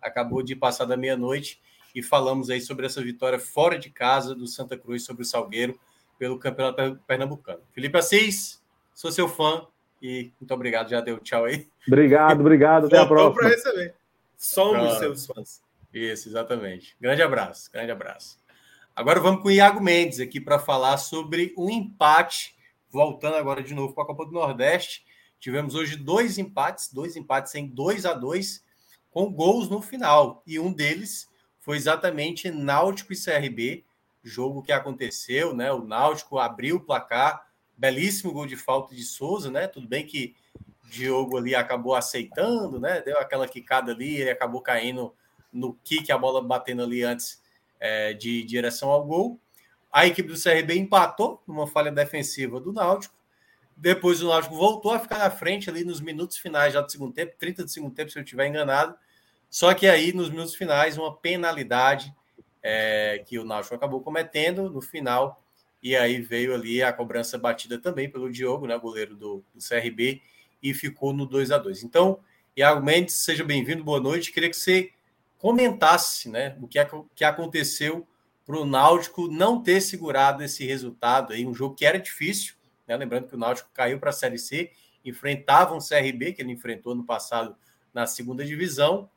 acabou de passar da meia-noite e falamos aí sobre essa vitória fora de casa do Santa Cruz sobre o Salgueiro pelo Campeonato Pernambucano. Felipe Assis, sou seu fã, e muito obrigado, já deu tchau aí. Obrigado, obrigado. Até a próxima. para receber. Somos Pronto. seus fãs. Isso, exatamente. Grande abraço, grande abraço. Agora vamos com o Iago Mendes aqui para falar sobre um empate. Voltando agora de novo para a Copa do Nordeste. Tivemos hoje dois empates, dois empates em 2 a 2 com gols no final. E um deles foi exatamente Náutico e CRB, jogo que aconteceu, né? O Náutico abriu o placar belíssimo gol de falta de Souza, né? Tudo bem que Diogo ali acabou aceitando, né? Deu aquela quicada ali, ele acabou caindo no kick, a bola batendo ali antes é, de direção ao gol. A equipe do CRB empatou numa falha defensiva do Náutico. Depois o Náutico voltou a ficar na frente ali nos minutos finais já do segundo tempo, 30 do segundo tempo, se eu estiver enganado. Só que aí, nos minutos finais, uma penalidade é, que o Náutico acabou cometendo no final e aí veio ali a cobrança batida também pelo Diogo, né, goleiro do, do CRB, e ficou no 2 a 2 Então, Iago Mendes, seja bem-vindo, boa noite. Queria que você comentasse né, o que, que aconteceu para o Náutico não ter segurado esse resultado aí, um jogo que era difícil, né? Lembrando que o Náutico caiu para a Série C, enfrentava um CRB, que ele enfrentou no passado na segunda divisão,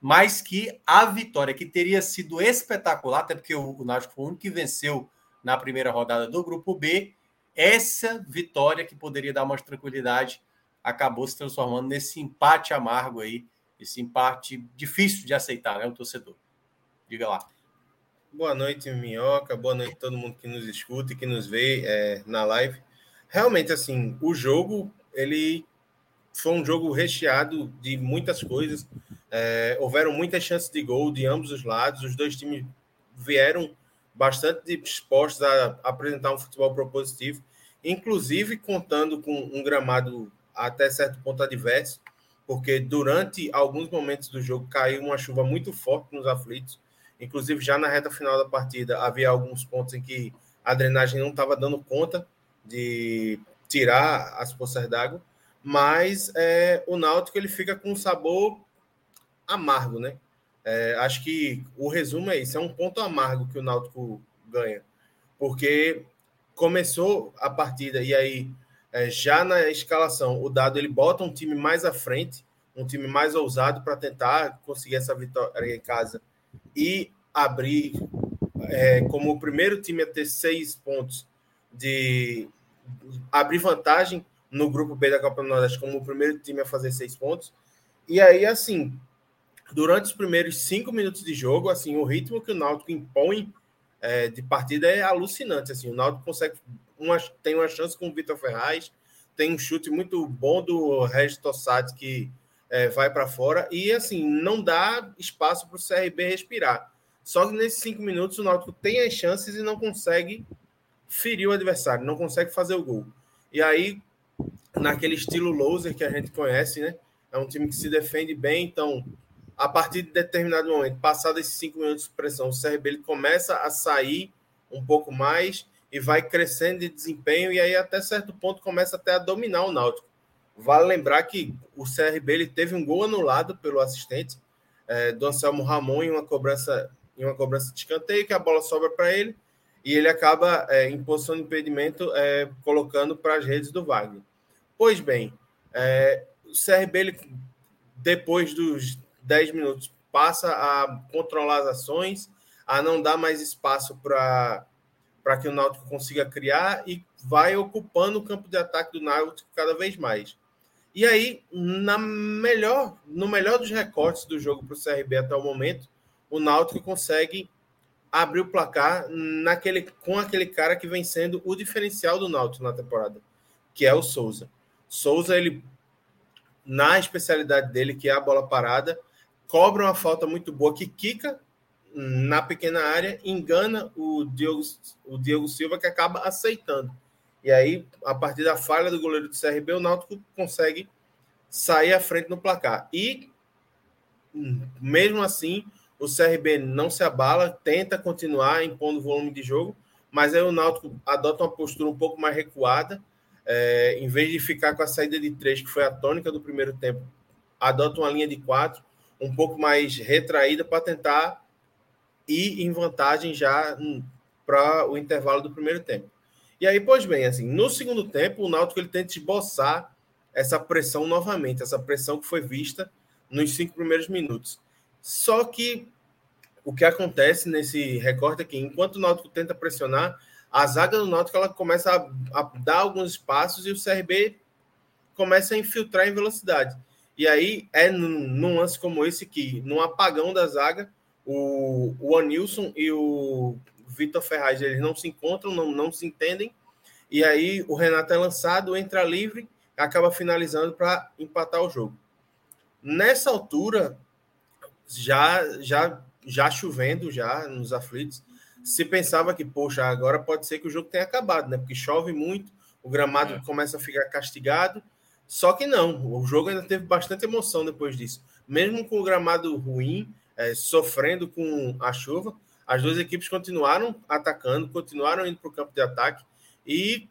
mas que a vitória que teria sido espetacular, até porque o, o Náutico foi o único que venceu na primeira rodada do Grupo B. Essa vitória que poderia dar mais tranquilidade acabou se transformando nesse empate amargo aí, esse empate difícil de aceitar, né, o torcedor. Diga lá. Boa noite, Minhoca. Boa noite a todo mundo que nos escuta e que nos vê é, na live. Realmente, assim, o jogo, ele foi um jogo recheado de muitas coisas. É, houveram muitas chances de gol de ambos os lados. Os dois times vieram bastante dispostos a apresentar um futebol propositivo, inclusive contando com um gramado até certo ponto adverso, porque durante alguns momentos do jogo caiu uma chuva muito forte nos aflitos. Inclusive, já na reta final da partida, havia alguns pontos em que a drenagem não estava dando conta de tirar as poças d'água, mas é, o Náutico ele fica com um sabor amargo, né? É, acho que o resumo é isso, é um ponto amargo que o Náutico ganha, porque começou a partida e aí é, já na escalação o dado ele bota um time mais à frente, um time mais ousado para tentar conseguir essa vitória em casa e abrir é, como o primeiro time a ter seis pontos de abrir vantagem no grupo B da Copa do Nordeste como o primeiro time a fazer seis pontos. E aí, assim, durante os primeiros cinco minutos de jogo, assim, o ritmo que o Náutico impõe é, de partida é alucinante. Assim, o Náutico consegue uma, tem uma chance com o Vitor Ferraz, tem um chute muito bom do Regis Tossati que é, vai para fora e assim não dá espaço para o CRB respirar. Só que nesses cinco minutos o Náutico tem as chances e não consegue ferir o adversário, não consegue fazer o gol. E aí, naquele estilo loser que a gente conhece, né? É um time que se defende bem, então, a partir de determinado momento, passado esses cinco minutos de pressão, o CRB ele começa a sair um pouco mais e vai crescendo de desempenho, e aí até certo ponto começa até a dominar o Náutico. Vale lembrar que o CRB ele teve um gol anulado pelo assistente é, do Anselmo Ramon em uma cobrança em uma cobrança de escanteio, que a bola sobra para ele, e ele acaba é, em posição de impedimento é, colocando para as redes do Wagner. Pois bem, é, o CRB, ele, depois dos 10 minutos, passa a controlar as ações, a não dar mais espaço para que o Náutico consiga criar e vai ocupando o campo de ataque do Náutico cada vez mais. E aí, na melhor, no melhor dos recortes do jogo para o CRB até o momento, o Náutico consegue abrir o placar naquele, com aquele cara que vem sendo o diferencial do Náutico na temporada, que é o Souza. Souza, ele, na especialidade dele, que é a bola parada, cobra uma falta muito boa que quica na pequena área, engana o Diogo, o Diogo Silva, que acaba aceitando. E aí, a partir da falha do goleiro do CRB, o Náutico consegue sair à frente no placar. E, mesmo assim, o CRB não se abala, tenta continuar impondo volume de jogo, mas aí o Náutico adota uma postura um pouco mais recuada, é, em vez de ficar com a saída de três, que foi a tônica do primeiro tempo, adota uma linha de quatro, um pouco mais retraída para tentar ir em vantagem já para o intervalo do primeiro tempo. E aí, pois bem, assim, no segundo tempo, o Náutico ele tenta esboçar essa pressão novamente, essa pressão que foi vista nos cinco primeiros minutos. Só que o que acontece nesse recorte aqui, enquanto o Náutico tenta pressionar, a zaga do Náutico ela começa a, a dar alguns espaços e o CRB começa a infiltrar em velocidade. E aí é num, num lance como esse que, num apagão da zaga, o, o Anilson e o Vitor Ferraz eles não se encontram, não, não se entendem. E aí o Renato é lançado, entra livre, acaba finalizando para empatar o jogo. Nessa altura, já já já chovendo já nos aflitos, se pensava que, poxa, agora pode ser que o jogo tenha acabado, né? Porque chove muito, o gramado é. começa a ficar castigado. Só que não, o jogo ainda teve bastante emoção depois disso. Mesmo com o gramado ruim, é, sofrendo com a chuva, as duas equipes continuaram atacando, continuaram indo para o campo de ataque. E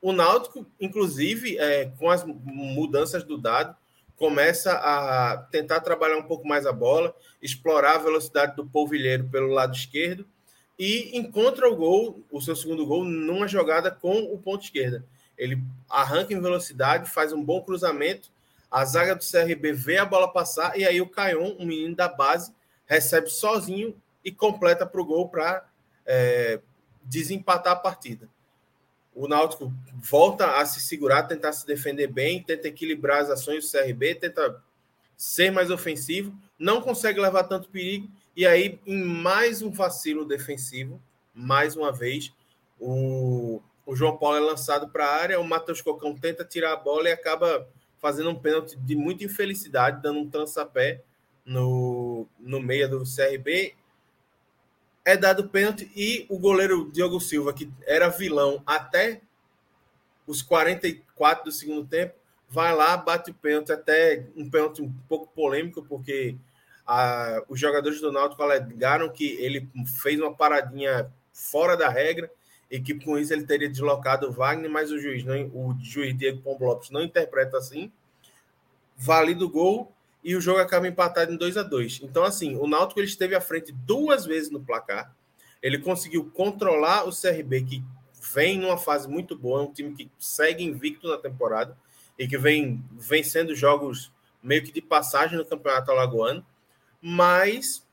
o Náutico, inclusive, é, com as mudanças do dado, começa a tentar trabalhar um pouco mais a bola, explorar a velocidade do polvilheiro pelo lado esquerdo e encontra o gol, o seu segundo gol, numa jogada com o ponto esquerda. Ele arranca em velocidade, faz um bom cruzamento, a zaga do CRB vê a bola passar e aí o Caion, um menino da base, recebe sozinho e completa para o gol para é, desempatar a partida. O Náutico volta a se segurar, tentar se defender bem, tenta equilibrar as ações do CRB, tenta ser mais ofensivo, não consegue levar tanto perigo, e aí, em mais um vacilo defensivo, mais uma vez, o, o João Paulo é lançado para a área, o Matheus Cocão tenta tirar a bola e acaba fazendo um pênalti de muita infelicidade, dando um trançapé no, no meio do CRB é dado pênalti e o goleiro Diogo Silva, que era vilão até os 44 do segundo tempo, vai lá, bate o pênalti, até um pênalti um pouco polêmico, porque a, os jogadores do Náutico alegaram que ele fez uma paradinha fora da regra e que com isso ele teria deslocado o Wagner, mas o juiz, não, o juiz Diego Pombo Lopes não interpreta assim. Vale o gol e o jogo acaba empatado em 2 a 2 Então, assim, o Náutico ele esteve à frente duas vezes no placar. Ele conseguiu controlar o CRB, que vem numa fase muito boa, é um time que segue invicto na temporada e que vem vencendo jogos meio que de passagem no Campeonato Alagoano, mas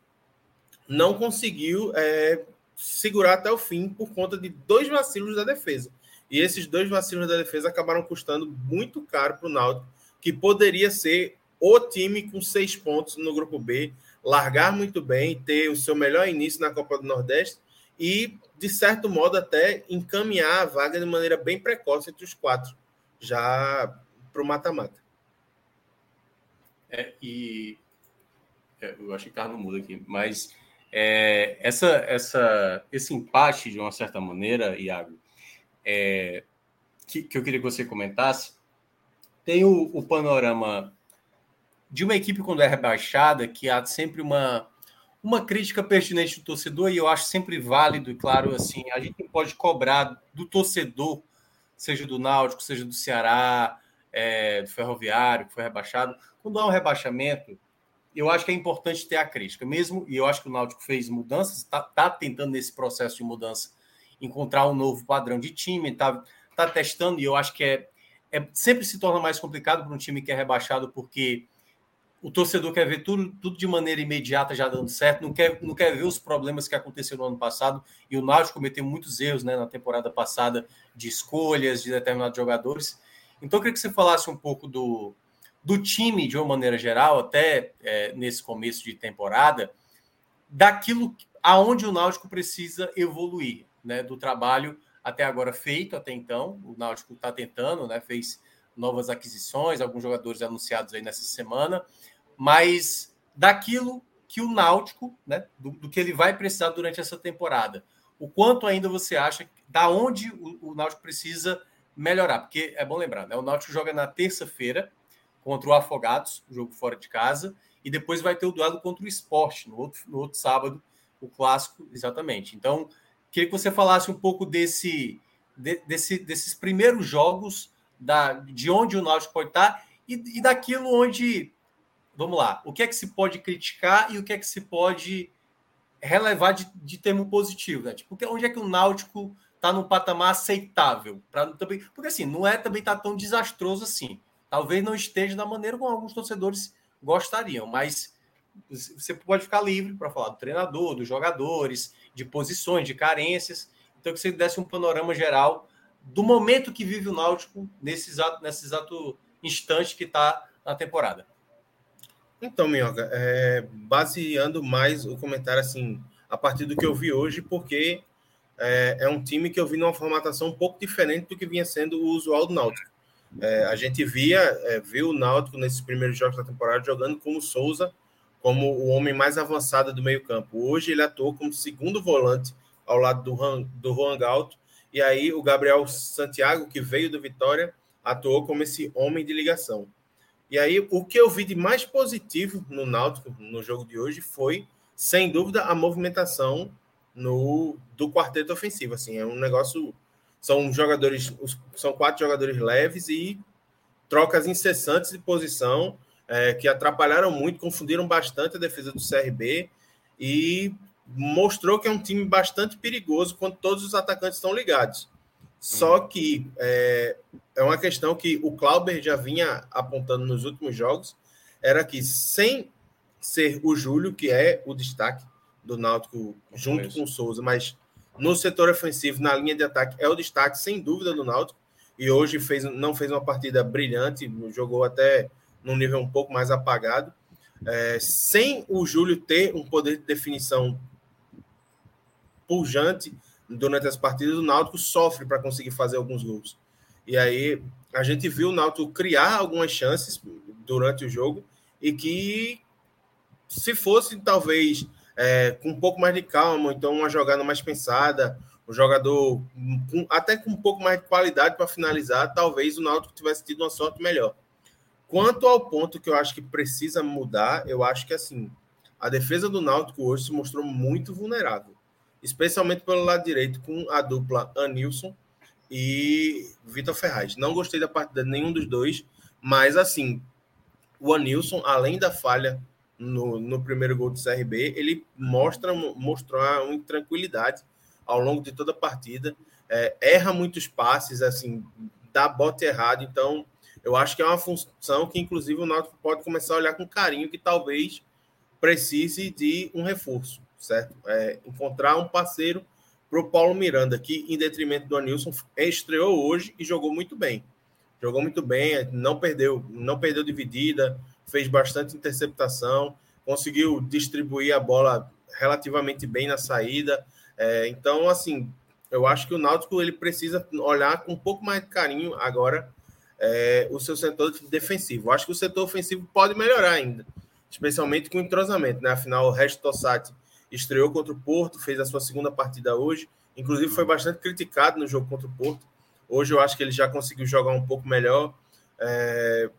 não conseguiu é, segurar até o fim por conta de dois vacilos da defesa. E esses dois vacilos da defesa acabaram custando muito caro para o Náutico, que poderia ser o time com seis pontos no grupo B, largar muito bem, ter o seu melhor início na Copa do Nordeste e, de certo modo, até encaminhar a vaga de maneira bem precoce entre os quatro, já para o mata-mata. É, e é, eu acho que carro não muda aqui, mas é, essa, essa, esse empate, de uma certa maneira, Iago, é, que, que eu queria que você comentasse, tem o, o panorama de uma equipe quando é rebaixada, que há sempre uma, uma crítica pertinente do torcedor, e eu acho sempre válido, e claro, assim, a gente pode cobrar do torcedor, seja do Náutico, seja do Ceará, é, do Ferroviário, que foi rebaixado. Quando há um rebaixamento, eu acho que é importante ter a crítica, mesmo, e eu acho que o Náutico fez mudanças, está tá tentando nesse processo de mudança encontrar um novo padrão de time, está tá testando, e eu acho que é, é sempre se torna mais complicado para um time que é rebaixado, porque o torcedor quer ver tudo, tudo de maneira imediata já dando certo, não quer, não quer ver os problemas que aconteceram no ano passado, e o Náutico cometeu muitos erros né, na temporada passada de escolhas de determinados jogadores. Então, eu queria que você falasse um pouco do, do time, de uma maneira geral, até é, nesse começo de temporada, daquilo aonde o Náutico precisa evoluir, né, do trabalho até agora feito, até então, o Náutico está tentando, né, fez novas aquisições, alguns jogadores anunciados aí nessa semana, mas daquilo que o Náutico, né, do, do, que ele vai precisar durante essa temporada. O quanto ainda você acha, da onde o, o Náutico precisa melhorar? Porque é bom lembrar, né, o Náutico joga na terça-feira contra o Afogados, jogo fora de casa, e depois vai ter o duelo contra o Esporte, no outro, no outro sábado, o clássico, exatamente. Então, queria que você falasse um pouco desse, de, desse desses primeiros jogos, da, de onde o Náutico pode estar e, e daquilo onde vamos lá, o que é que se pode criticar e o que é que se pode relevar de, de termo positivo, né? Tipo, onde é que o Náutico está num patamar aceitável? Pra, também, porque assim, não é também tá tão desastroso assim. Talvez não esteja da maneira como alguns torcedores gostariam, mas você pode ficar livre para falar do treinador, dos jogadores, de posições, de carências. Então, que você desse um panorama geral do momento que vive o Náutico nesse exato, nesse exato instante que está na temporada. Então, Minhoca, é, baseando mais o comentário assim, a partir do que eu vi hoje, porque é, é, um time que eu vi numa formatação um pouco diferente do que vinha sendo o usual do Náutico. É, a gente via, é, viu o Náutico nesses primeiros jogos da temporada jogando como Souza, como o homem mais avançado do meio-campo. Hoje ele atuou como segundo volante ao lado do, Han, do Juan Galto, e aí o Gabriel Santiago, que veio do Vitória, atuou como esse homem de ligação. E aí, o que eu vi de mais positivo no Náutico, no jogo de hoje, foi, sem dúvida, a movimentação no do quarteto ofensivo. Assim, é um negócio. São jogadores, são quatro jogadores leves e trocas incessantes de posição é, que atrapalharam muito, confundiram bastante a defesa do CRB e mostrou que é um time bastante perigoso quando todos os atacantes estão ligados. Só uhum. que é, é uma questão que o Clauber já vinha apontando nos últimos jogos, era que sem ser o Júlio, que é o destaque do Náutico junto com o Souza, mas no setor ofensivo, na linha de ataque, é o destaque, sem dúvida, do Náutico. E hoje fez, não fez uma partida brilhante, jogou até num nível um pouco mais apagado. É, sem o Júlio ter um poder de definição pujante durante as partidas, o Náutico sofre para conseguir fazer alguns gols. E aí a gente viu o Náutico criar algumas chances durante o jogo e que se fosse talvez é, com um pouco mais de calma, então uma jogada mais pensada, um jogador com, até com um pouco mais de qualidade para finalizar, talvez o Náutico tivesse tido uma sorte melhor. Quanto ao ponto que eu acho que precisa mudar, eu acho que assim, a defesa do Náutico hoje se mostrou muito vulnerável, especialmente pelo lado direito com a dupla Anilson e Vitor Ferraz. Não gostei da partida de nenhum dos dois, mas assim, o Anilson, além da falha no, no primeiro gol do CRB, ele mostra mostrou uma intranquilidade ao longo de toda a partida, é, erra muitos passes, assim, dá bote errado, então eu acho que é uma função que, inclusive, o Náutico pode começar a olhar com carinho, que talvez precise de um reforço, certo? É, encontrar um parceiro para o Paulo Miranda, que, em detrimento do Anilson, estreou hoje e jogou muito bem. Jogou muito bem, não perdeu, não perdeu dividida, fez bastante interceptação, conseguiu distribuir a bola relativamente bem na saída. É, então, assim, eu acho que o Náutico ele precisa olhar com um pouco mais de carinho agora é, o seu setor defensivo. Eu acho que o setor ofensivo pode melhorar ainda, especialmente com o entrosamento. Né? Afinal, o Resto Tossati estreou contra o Porto, fez a sua segunda partida hoje, inclusive foi bastante criticado no jogo contra o Porto. Hoje eu acho que ele já conseguiu jogar um pouco melhor. É,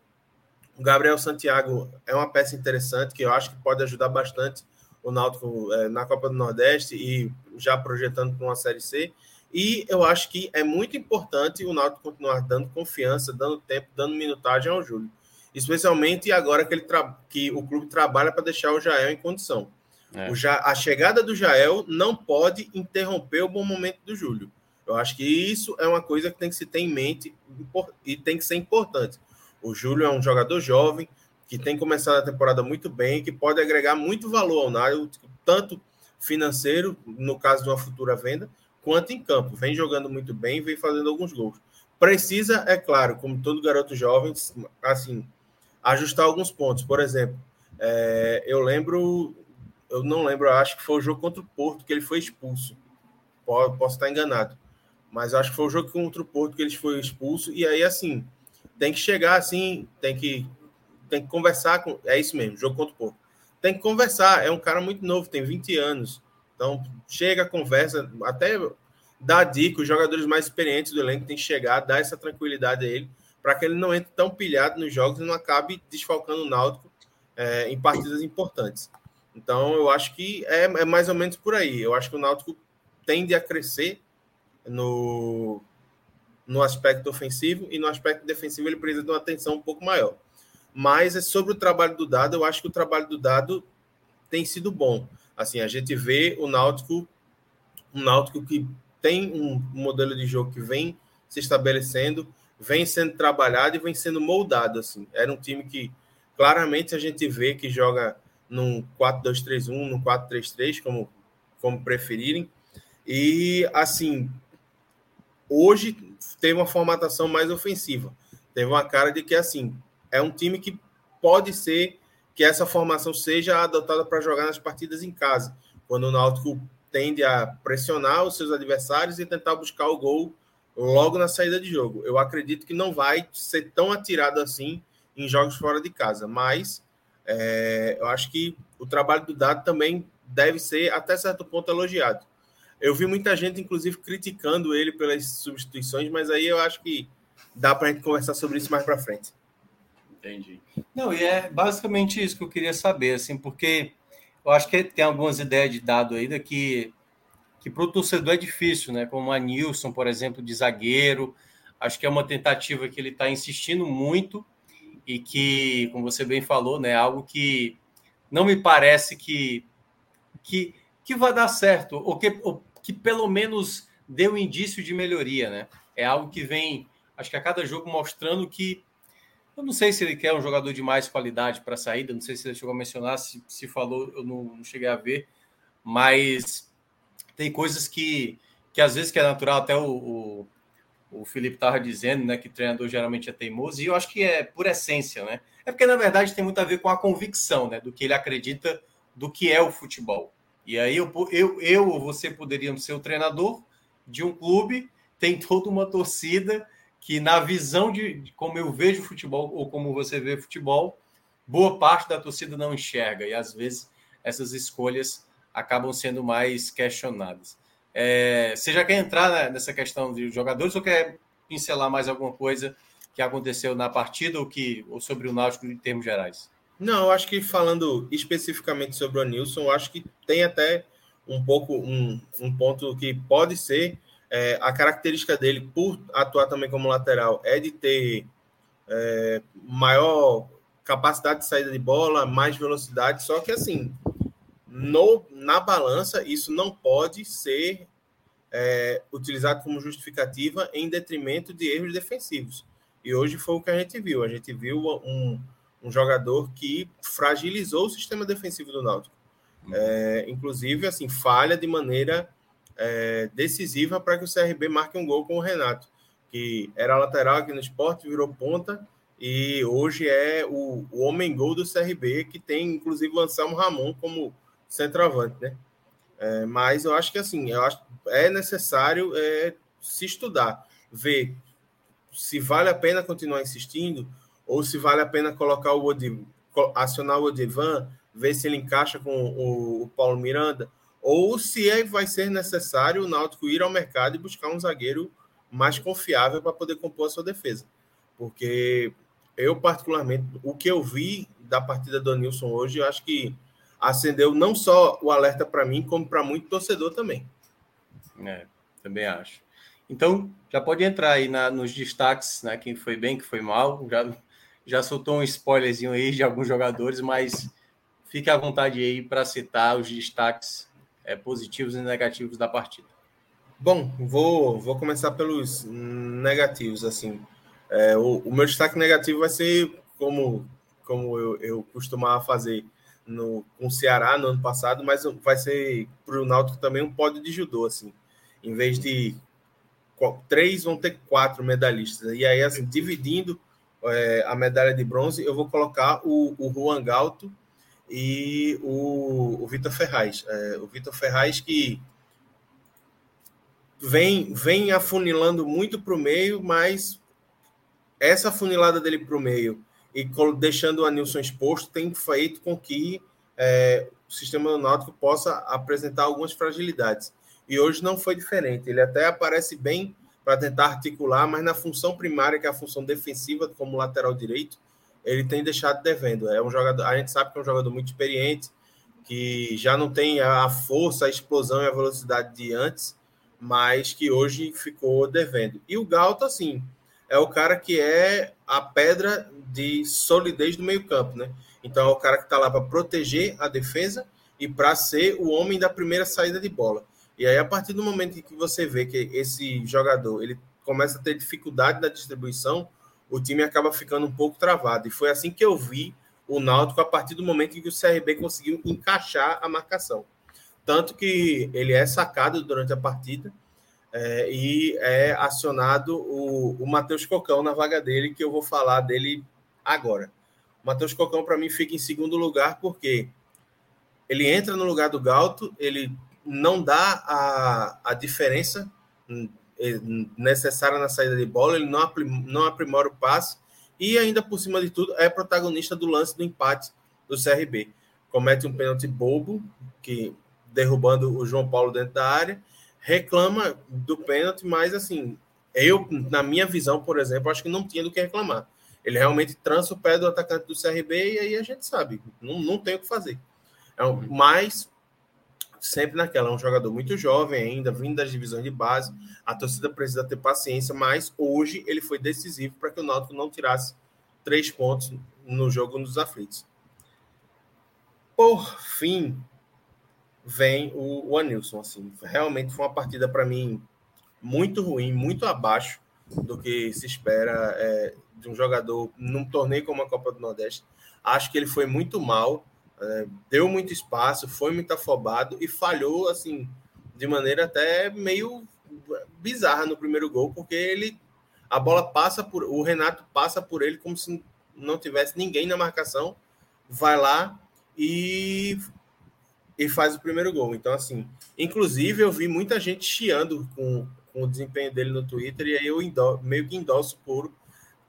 o Gabriel Santiago é uma peça interessante que eu acho que pode ajudar bastante o Náutico é, na Copa do Nordeste e já projetando para uma Série C. E eu acho que é muito importante o Náutico continuar dando confiança, dando tempo, dando minutagem ao Júlio. Especialmente agora que, ele que o clube trabalha para deixar o Jael em condição. É. O ja a chegada do Jael não pode interromper o bom momento do Júlio. Eu acho que isso é uma coisa que tem que se ter em mente e tem que ser importante. O Júlio é um jogador jovem que tem começado a temporada muito bem, que pode agregar muito valor ao Náutico, tanto financeiro, no caso de uma futura venda, quanto em campo. Vem jogando muito bem, vem fazendo alguns gols. Precisa, é claro, como todo garoto jovem, assim, ajustar alguns pontos. Por exemplo, é, eu lembro, eu não lembro, acho que foi o jogo contra o Porto que ele foi expulso. Posso, estar enganado, mas acho que foi o jogo contra o Porto que ele foi expulso. E aí, assim, tem que chegar assim, tem que, tem que conversar com. É isso mesmo, jogo contra o Porto. Tem que conversar. É um cara muito novo, tem 20 anos então, chega, conversa, até dá dica, os jogadores mais experientes do elenco têm que chegar, dar essa tranquilidade a ele, para que ele não entre tão pilhado nos jogos e não acabe desfalcando o Náutico é, em partidas importantes. Então, eu acho que é, é, mais ou menos por aí. Eu acho que o Náutico tende a crescer no, no aspecto ofensivo e no aspecto defensivo ele precisa de uma atenção um pouco maior. Mas é sobre o trabalho do Dado, eu acho que o trabalho do Dado tem sido bom. Assim, a gente vê o Náutico, um Náutico que tem um modelo de jogo que vem se estabelecendo, vem sendo trabalhado e vem sendo moldado. Assim. Era um time que claramente a gente vê que joga num 4-2-3-1, num 4-3-3, como, como preferirem. E, assim, hoje teve uma formatação mais ofensiva. Teve uma cara de que, assim, é um time que pode ser que essa formação seja adotada para jogar nas partidas em casa, quando o Náutico tende a pressionar os seus adversários e tentar buscar o gol logo na saída de jogo. Eu acredito que não vai ser tão atirado assim em jogos fora de casa, mas é, eu acho que o trabalho do Dado também deve ser, até certo ponto, elogiado. Eu vi muita gente, inclusive, criticando ele pelas substituições, mas aí eu acho que dá para a gente conversar sobre isso mais para frente. Entendi. Não, e é basicamente isso que eu queria saber, assim, porque eu acho que tem algumas ideias de dado aí que, que para o torcedor é difícil, né? Como a Nilson, por exemplo, de zagueiro. Acho que é uma tentativa que ele está insistindo muito e que, como você bem falou, né, é algo que não me parece que, que, que vai dar certo, ou que, ou que pelo menos deu indício de melhoria, né? É algo que vem, acho que a cada jogo mostrando que eu não sei se ele quer um jogador de mais qualidade para a saída, não sei se ele chegou a mencionar, se, se falou, eu não, não, cheguei a ver, mas tem coisas que, que às vezes que é natural, até o, o, o Felipe estava dizendo, né, que treinador geralmente é teimoso, e eu acho que é por essência, né? É porque, na verdade, tem muito a ver com a convicção, né, do que ele acredita do que é o futebol. E aí eu, eu, eu ou você poderíamos ser o treinador de um clube, tem toda uma torcida que na visão de, de, como eu vejo futebol ou como você vê futebol, boa parte da torcida não enxerga e às vezes essas escolhas acabam sendo mais questionadas. É, você já quer entrar nessa questão de jogadores ou quer pincelar mais alguma coisa que aconteceu na partida ou, que, ou sobre o Náutico em termos gerais? Não, eu acho que falando especificamente sobre o Nilson, eu acho que tem até um pouco um, um ponto que pode ser é, a característica dele, por atuar também como lateral, é de ter é, maior capacidade de saída de bola, mais velocidade, só que assim, no, na balança, isso não pode ser é, utilizado como justificativa em detrimento de erros defensivos. E hoje foi o que a gente viu. A gente viu um, um jogador que fragilizou o sistema defensivo do Náutico. Uhum. É, inclusive, assim, falha de maneira é, decisiva para que o CRB marque um gol com o Renato, que era lateral aqui no esporte, virou ponta e hoje é o, o homem gol do CRB, que tem inclusive o Anselmo Ramon como centroavante, né? É, mas eu acho que assim, eu acho é necessário é, se estudar, ver se vale a pena continuar insistindo ou se vale a pena colocar o Odivan, acionar o Odivan, ver se ele encaixa com o, o Paulo Miranda, ou se é, vai ser necessário o Náutico ir ao mercado e buscar um zagueiro mais confiável para poder compor a sua defesa. Porque eu, particularmente, o que eu vi da partida do Nilson hoje, eu acho que acendeu não só o alerta para mim, como para muito torcedor também. É, também acho. Então, já pode entrar aí na, nos destaques, né? Quem foi bem, quem foi mal. Já, já soltou um spoilerzinho aí de alguns jogadores, mas fique à vontade aí para citar os destaques é, positivos e negativos da partida. Bom, vou, vou começar pelos negativos. assim. É, o, o, meu destaque negativo vai ser como, como eu, eu costumava fazer no, com o Ceará no ano passado, mas vai ser para o Náutico também um pódio de judô. assim. Em vez de três, vão ter quatro medalhistas. E aí, assim, dividindo é, a medalha de bronze, eu vou colocar o, o Juan Galto e o, o Vitor Ferraz. É, o Vitor Ferraz que vem, vem afunilando muito para o meio, mas essa afunilada dele para o meio e deixando o Anilson exposto tem feito com que é, o sistema Náutico possa apresentar algumas fragilidades. E hoje não foi diferente. Ele até aparece bem para tentar articular, mas na função primária, que é a função defensiva, como lateral direito, ele tem deixado devendo. É um jogador, a gente sabe que é um jogador muito experiente, que já não tem a força, a explosão e a velocidade de antes, mas que hoje ficou devendo. E o Galto, assim, é o cara que é a pedra de solidez do meio-campo, né? Então é o cara que está lá para proteger a defesa e para ser o homem da primeira saída de bola. E aí, a partir do momento que você vê que esse jogador ele começa a ter dificuldade na distribuição, o time acaba ficando um pouco travado. E foi assim que eu vi o Náutico a partir do momento em que o CRB conseguiu encaixar a marcação. Tanto que ele é sacado durante a partida é, e é acionado o, o Matheus Cocão na vaga dele, que eu vou falar dele agora. O Matheus Cocão, para mim, fica em segundo lugar porque ele entra no lugar do Galto, ele não dá a, a diferença necessária na saída de bola, ele não, não aprimora o passe e ainda por cima de tudo é protagonista do lance do empate do CRB. Comete um pênalti bobo, que derrubando o João Paulo dentro da área, reclama do pênalti, mas assim, eu, na minha visão, por exemplo, acho que não tinha do que reclamar. Ele realmente trança o pé do atacante do CRB e aí a gente sabe, não, não tem o que fazer. É um, mas sempre naquela, é um jogador muito jovem ainda, vindo das divisões de base, a torcida precisa ter paciência, mas hoje ele foi decisivo para que o Náutico não tirasse três pontos no jogo nos aflitos. Por fim, vem o, o Anilson, assim, realmente foi uma partida para mim muito ruim, muito abaixo do que se espera é, de um jogador num torneio como a Copa do Nordeste. Acho que ele foi muito mal, deu muito espaço, foi muito afobado e falhou assim de maneira até meio bizarra no primeiro gol, porque ele a bola passa por o Renato passa por ele como se não tivesse ninguém na marcação, vai lá e e faz o primeiro gol. Então assim, inclusive eu vi muita gente chiando com, com o desempenho dele no Twitter e aí eu meio que endosso por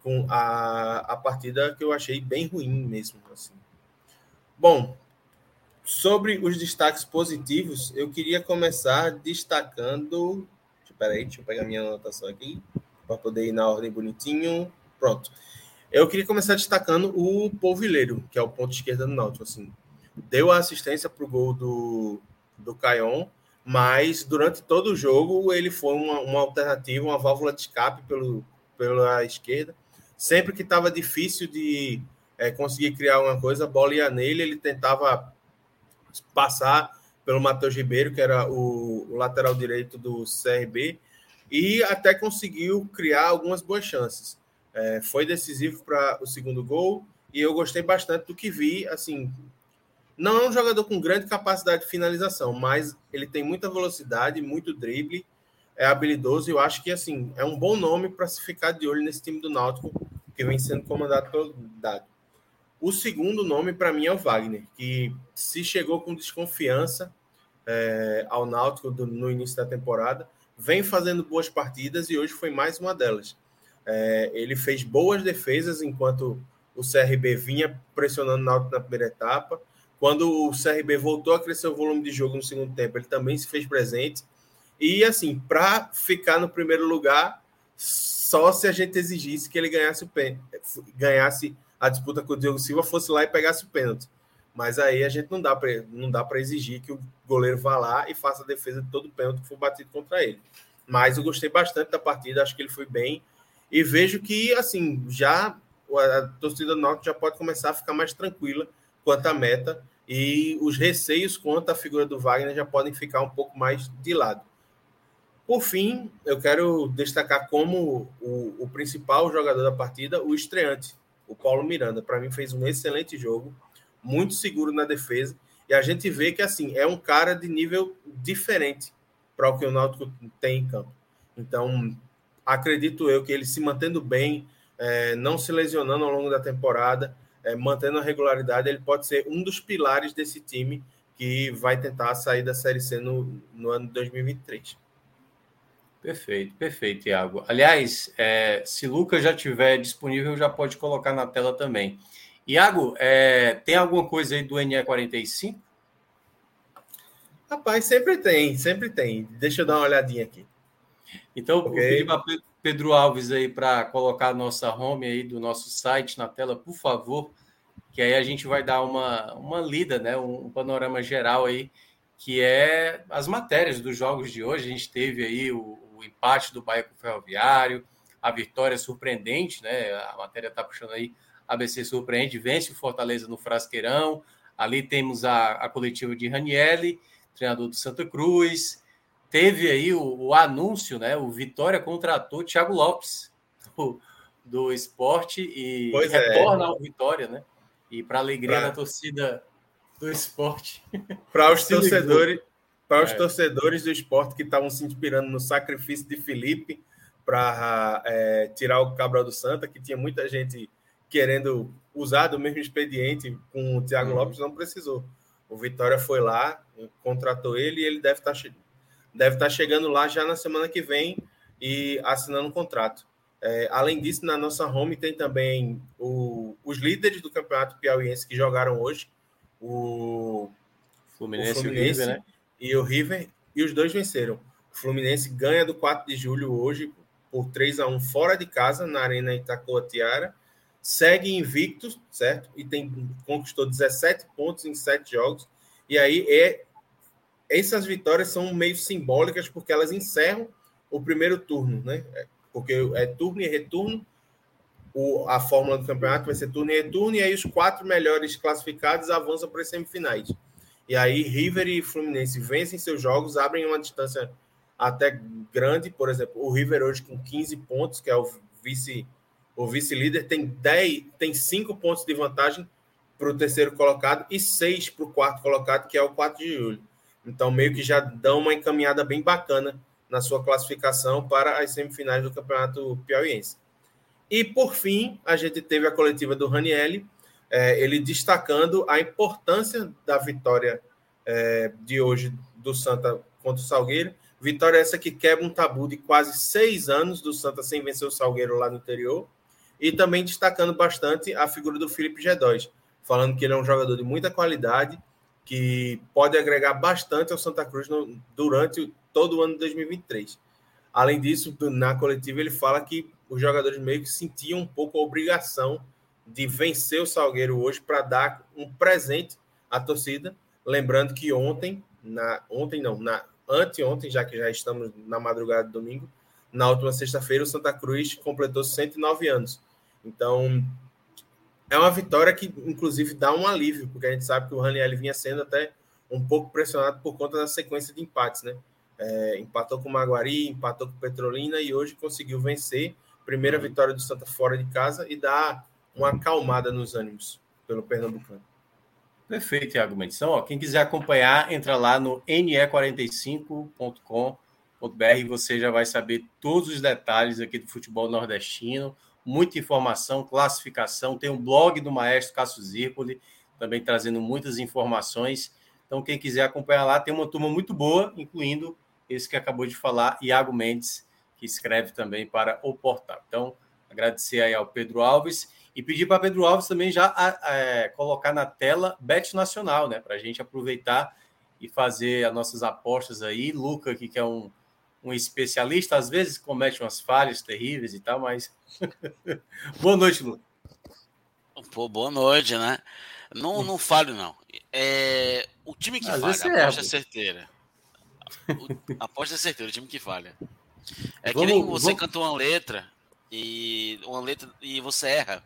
com a, a partida que eu achei bem ruim mesmo assim. Bom, sobre os destaques positivos, eu queria começar destacando. Espera aí, deixa eu pegar minha anotação aqui, para poder ir na ordem bonitinho. Pronto. Eu queria começar destacando o Polvilheiro, que é o ponto esquerdo do Náutico. Assim, deu a assistência para o gol do, do Caion, mas durante todo o jogo ele foi uma, uma alternativa, uma válvula de escape pelo, pela esquerda. Sempre que estava difícil de é, conseguir criar alguma coisa, a bola ia nele, ele tentava passar pelo Matheus Ribeiro, que era o, o lateral direito do CRB, e até conseguiu criar algumas boas chances. É, foi decisivo para o segundo gol e eu gostei bastante do que vi. Assim, não é um jogador com grande capacidade de finalização, mas ele tem muita velocidade, muito drible, é habilidoso. E eu acho que assim é um bom nome para se ficar de olho nesse time do Náutico que vem sendo comandado pelo Dado. O segundo nome para mim é o Wagner, que se chegou com desconfiança é, ao Náutico do, no início da temporada, vem fazendo boas partidas e hoje foi mais uma delas. É, ele fez boas defesas enquanto o CRB vinha pressionando na, na primeira etapa. Quando o CRB voltou a crescer o volume de jogo no segundo tempo, ele também se fez presente. E assim, para ficar no primeiro lugar, só se a gente exigisse que ele ganhasse o pênalti, ganhasse a disputa com o Diego Silva, fosse lá e pegasse o pênalti. Mas aí a gente não dá para não dá para exigir que o goleiro vá lá e faça a defesa de todo pênalti que for batido contra ele. Mas eu gostei bastante da partida, acho que ele foi bem e vejo que, assim, já a torcida do Náutico já pode começar a ficar mais tranquila quanto à meta e os receios quanto à figura do Wagner já podem ficar um pouco mais de lado. Por fim, eu quero destacar como o, o principal jogador da partida, o estreante, o Paulo Miranda. Para mim, fez um excelente jogo, muito seguro na defesa. E a gente vê que assim é um cara de nível diferente para o que o Náutico tem em campo. Então, acredito eu que ele se mantendo bem, é, não se lesionando ao longo da temporada, é, mantendo a regularidade, ele pode ser um dos pilares desse time que vai tentar sair da Série C no, no ano de 2023. Perfeito, perfeito, Iago. Aliás, é, se Lucas já tiver disponível, já pode colocar na tela também. Iago, é, tem alguma coisa aí do NE45? Rapaz, sempre tem, sempre tem. Deixa eu dar uma olhadinha aqui. Então, okay. para Pedro Alves aí para colocar a nossa home aí do nosso site na tela, por favor, que aí a gente vai dar uma, uma lida, né, um, panorama geral aí, que é as matérias dos jogos de hoje. A gente teve aí o, o empate do Bahia com o Ferroviário, a vitória surpreendente, né? A matéria está puxando aí, ABC surpreende, vence o Fortaleza no Frasqueirão. Ali temos a, a coletiva de Ranielli, treinador do Santa Cruz, teve aí o, o, anúncio, né? O Vitória contratou o Thiago Lopes do, do esporte e pois é. retorna é. ao Vitória, né? E para alegria pra... da torcida do esporte. Para os torcedores, para os é. torcedores do esporte que estavam se inspirando no sacrifício de Felipe para é, tirar o Cabral do Santa, que tinha muita gente querendo usar do mesmo expediente com o Thiago uhum. Lopes, não precisou. O Vitória foi lá, contratou ele e ele deve estar tá deve estar chegando lá já na semana que vem e assinando um contrato. É, além disso, na nossa home tem também o, os líderes do campeonato piauiense que jogaram hoje, o Fluminense, o Fluminense e, o River, né? E o River, e os dois venceram. O Fluminense ganha do 4 de julho hoje por 3 a 1 fora de casa na Arena Itacoatiara, segue invicto, certo? E tem conquistou 17 pontos em 7 jogos. E aí é essas vitórias são meio simbólicas porque elas encerram o primeiro turno, né? Porque é turno e retorno. O, a fórmula do campeonato vai ser turno e retorno, e aí os quatro melhores classificados avançam para as semifinais. E aí River e Fluminense vencem seus jogos, abrem uma distância até grande. Por exemplo, o River hoje com 15 pontos, que é o vice o vice-líder, tem 10, tem 5 pontos de vantagem para o terceiro colocado e 6 para o quarto colocado, que é o 4 de julho. Então, meio que já dão uma encaminhada bem bacana na sua classificação para as semifinais do Campeonato Piauiense. E, por fim, a gente teve a coletiva do Ranielli, é, ele destacando a importância da vitória é, de hoje do Santa contra o Salgueiro. Vitória essa que quebra um tabu de quase seis anos do Santa sem vencer o Salgueiro lá no interior. E também destacando bastante a figura do Felipe G2, falando que ele é um jogador de muita qualidade que pode agregar bastante ao Santa Cruz no, durante todo o ano de 2023. Além disso, na coletiva ele fala que os jogadores meio que sentiam um pouco a obrigação de vencer o Salgueiro hoje para dar um presente à torcida. Lembrando que ontem, na ontem não, na anteontem, já que já estamos na madrugada de domingo, na última sexta-feira o Santa Cruz completou 109 anos. Então, é uma vitória que, inclusive, dá um alívio, porque a gente sabe que o Raniel vinha sendo até um pouco pressionado por conta da sequência de empates, né? É, empatou com o Maguari, empatou com o Petrolina e hoje conseguiu vencer. Primeira uhum. vitória do Santa fora de casa e dá uma acalmada nos ânimos pelo Pernambucano. Perfeito, Iago Mendes. Então, quem quiser acompanhar, entra lá no ne45.com.br e você já vai saber todos os detalhes aqui do futebol nordestino, muita informação, classificação. Tem um blog do maestro Cássio Zirpoli, também trazendo muitas informações. Então, quem quiser acompanhar lá, tem uma turma muito boa, incluindo esse que acabou de falar, Iago Mendes, que escreve também para o portal. Então, agradecer aí ao Pedro Alves e pedir para Pedro Alves também já é, colocar na tela Bet Nacional, né? Para a gente aproveitar e fazer as nossas apostas aí. Luca, que é um, um especialista, às vezes comete umas falhas terríveis e tal, mas. boa noite, Lu. Pô, boa noite, né? Não, não falho, não. É, o time que às falha, aposta é certeira. O, aposta é certeira, o time que falha. É vamos, que nem você vamos... cantou uma letra e uma letra e você erra.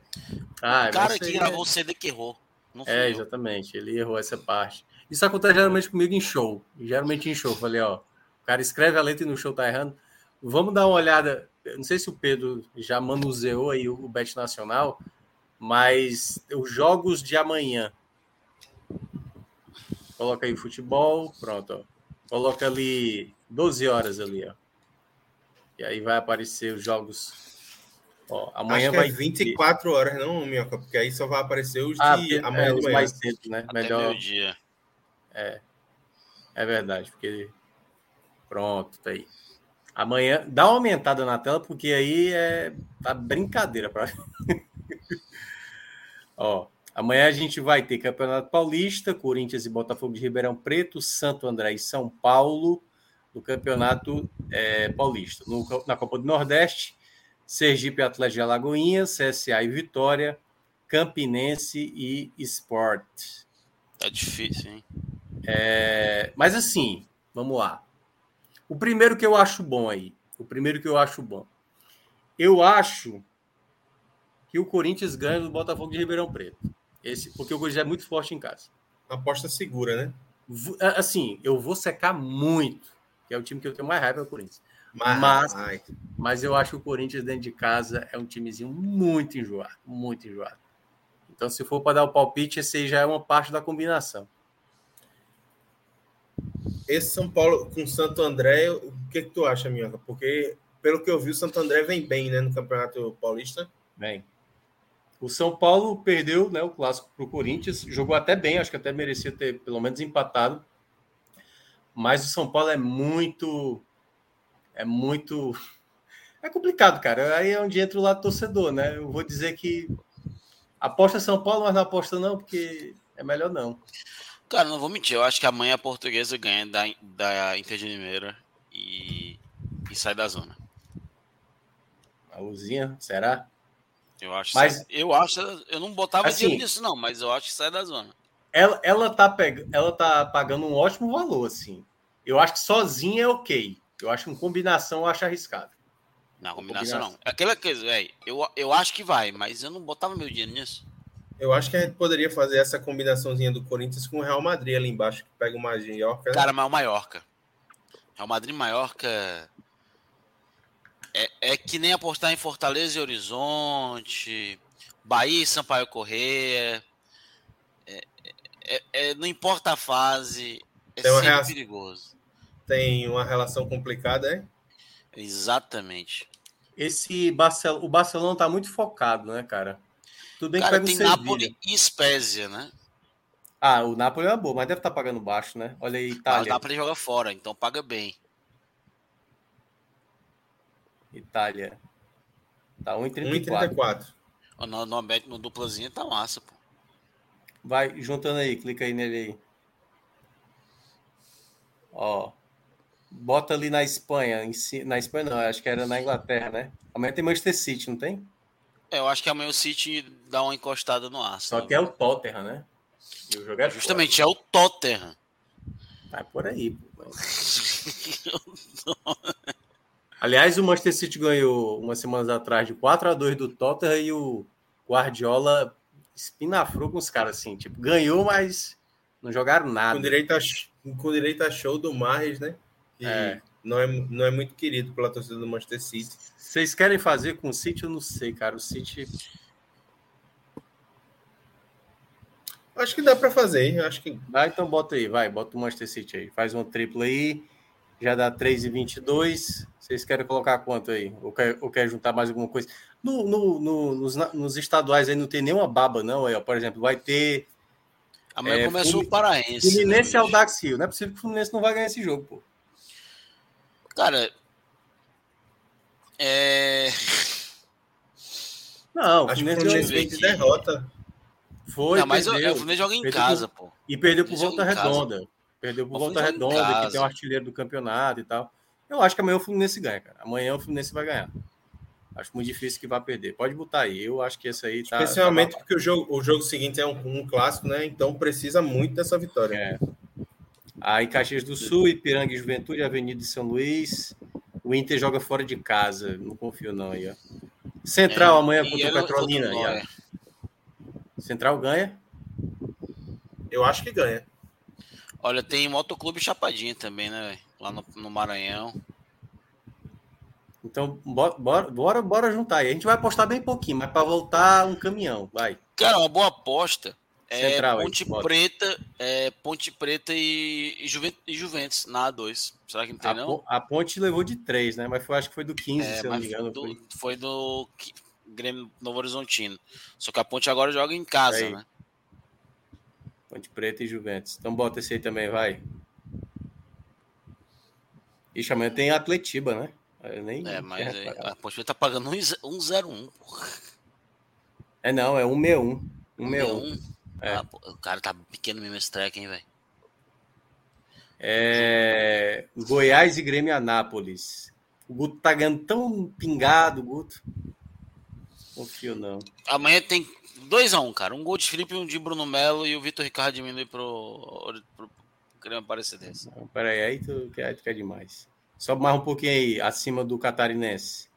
Ah, o cara que gravou o CD que errou. é, exatamente. Ele errou essa parte. Isso acontece geralmente comigo em show. Geralmente em show. Falei, ó, cara escreve a letra e no show tá errando. Vamos dar uma olhada. não sei se o Pedro já manuseou aí o Bet Nacional, mas os jogos de amanhã. Coloca aí futebol, pronto. Ó. Coloca ali 12 horas ali, ó. E aí vai aparecer os jogos. Ó, amanhã Acho que é vai é 24 ter... horas, não, Minhoca, porque aí só vai aparecer os ah, de amanhã é, mais cedo, né? Até Melhor dia. É. É verdade, porque Pronto, tá aí. Amanhã, dá uma aumentada na tela, porque aí é tá brincadeira para Ó, amanhã a gente vai ter Campeonato Paulista, Corinthians e Botafogo de Ribeirão Preto, Santo André e São Paulo no Campeonato é, Paulista. No, na Copa do Nordeste, Sergipe Atlético de Alagoinhas, CSA e Vitória, Campinense e Sport. Tá difícil, hein? É, mas assim, vamos lá. O primeiro que eu acho bom aí. O primeiro que eu acho bom. Eu acho que o Corinthians ganha do Botafogo de Ribeirão Preto. Esse, porque o Corinthians é muito forte em casa. Aposta segura, né? Assim, eu vou secar muito, que é o time que eu tenho mais raiva é o Corinthians. Mas, mas eu acho que o Corinthians dentro de casa é um timezinho muito enjoado, muito enjoado. Então, se for para dar o palpite, esse aí já é uma parte da combinação. Esse São Paulo com Santo André, o que, que tu acha, Minhoca? Porque, pelo que eu vi, o Santo André vem bem, né, no Campeonato Paulista. Bem. O São Paulo perdeu né, o clássico para o Corinthians, jogou até bem, acho que até merecia ter pelo menos empatado. Mas o São Paulo é muito. É muito. É complicado, cara. Aí é onde entra o lado torcedor, né? Eu vou dizer que aposta São Paulo, mas não aposta não, porque é melhor não. Cara, não vou mentir, eu acho que amanhã a portuguesa ganha da, da Inter de Limeira e, e sai da zona. A Luzinha, será? Eu acho, mas, eu acho, eu não botava assim, dinheiro nisso não, mas eu acho que sai da zona. Ela, ela, tá peg... ela tá pagando um ótimo valor, assim. Eu acho que sozinha é ok. Eu acho que em combinação eu acho arriscado. Não, combinação, combinação. não. Aquela coisa, velho, eu, eu acho que vai, mas eu não botava meu dinheiro nisso. Eu acho que a gente poderia fazer essa combinaçãozinha do Corinthians com o Real Madrid ali embaixo, que pega o Mallorca. Né? Cara, mas o Mallorca. Real Madrid e Mallorca é, é que nem apostar em Fortaleza e Horizonte, Bahia e Sampaio Correia. É, é, é, não importa a fase, é Tem sempre relação, perigoso. Tem uma relação complicada, é? Exatamente. Esse Barcel... o Barcelona tá muito focado, né, cara? Tudo bem Cara, que tem Napoli e Spezia, né? Ah, o Napoli é boa, mas deve estar tá pagando baixo, né? Olha aí, Itália. Mas o Napoli joga fora, então paga bem. Itália. Tá 1,34. 1,34. No, no, no duplazinho tá massa, pô. Vai juntando aí, clica aí nele aí. Ó. bota ali na Espanha. Na Espanha não, acho que era na Inglaterra, né? Amanhã tem Manchester City, não tem? É, eu acho que amanhã o City dá uma encostada no Arsenal. Só que é o Tottenham, né? E o jogo é Justamente, fora. é o Tottenham. Tá por aí. Pô. Aliás, o Manchester City ganhou umas semanas atrás de 4 a 2 do Tottenham e o Guardiola espinafrou com os caras assim, tipo, ganhou, mas não jogaram nada. Com direito a, com direito a show do Marres, né? E é. Não, é, não é muito querido pela torcida do Manchester City. Vocês querem fazer com o City? Eu não sei, cara. O City. Acho que dá para fazer, acho que. Vai, então bota aí, vai, bota o Manchester City aí. Faz uma tripla aí, já dá 3,22. Vocês querem colocar quanto aí? Ou quer, ou quer juntar mais alguma coisa? No, no, no nos, nos, estaduais aí não tem nenhuma baba, não. Aí, ó, por exemplo, vai ter. Amanhã é, começou o Paraense. Fluminense né, e Aldax Rio. Não é possível que o Fluminense não vai ganhar esse jogo, pô. Cara. É. Não, Acho o Fluminense vem de derrota. Foi, não, mas perdeu. o Fluminense joga em perdeu casa, pô. E perdeu por volta redonda. Casa. Perdeu por volta redonda, que tem o artilheiro do campeonato e tal. Eu acho que amanhã o Fluminense ganha, cara. Amanhã o Fluminense vai ganhar. Acho muito difícil que vá perder. Pode botar aí. Eu acho que esse aí tá. Especialmente tá porque o jogo, o jogo seguinte é um, um, clássico, né? Então precisa muito dessa vitória. É. Aí Caxias do Sul, Ipiranga e Juventude, Avenida de São Luís. O Inter joga fora de casa. Não confio, não aí, ó. Central é, amanhã contra o Petrolina. Aí, Central ganha? Eu acho que ganha. Olha, tem Motoclube Chapadinha também, né? Lá no, no Maranhão. Então, bora, bora, bora juntar aí. A gente vai apostar bem pouquinho, mas para voltar um caminhão, vai. Cara, uma boa aposta. É Central, Ponte aí, Preta, é Ponte Preta e, e, Juventus, e Juventus na A2. Será que não tem, a, não? A Ponte levou de 3, né? Mas foi, acho que foi do 15, é, se eu não me engano. Do, foi. foi do Grêmio Novo Horizontino. Só que a Ponte agora joga em casa, aí. né? Ponte Preta e Juventus. Então bota esse aí também, vai. Ixi, amanhã tem Atletiba, né? Eu nem é, mas é, a Ponte Preta tá pagando 1,01. É, não, é 161. 161. É. Ah, o cara tá pequeno mesmo esse track, hein, velho? É... Goiás e Grêmio Anápolis. O Guto tá ganhando tão pingado, Guto. Confio não. Amanhã tem 2x1, um, cara. Um gol de Felipe, um de Bruno Melo e o Vitor Ricardo diminui pro, pro Grêmio Aparecidense. Não, peraí, aí tu, aí tu quer demais. Sobe mais um pouquinho aí, acima do Catarinense.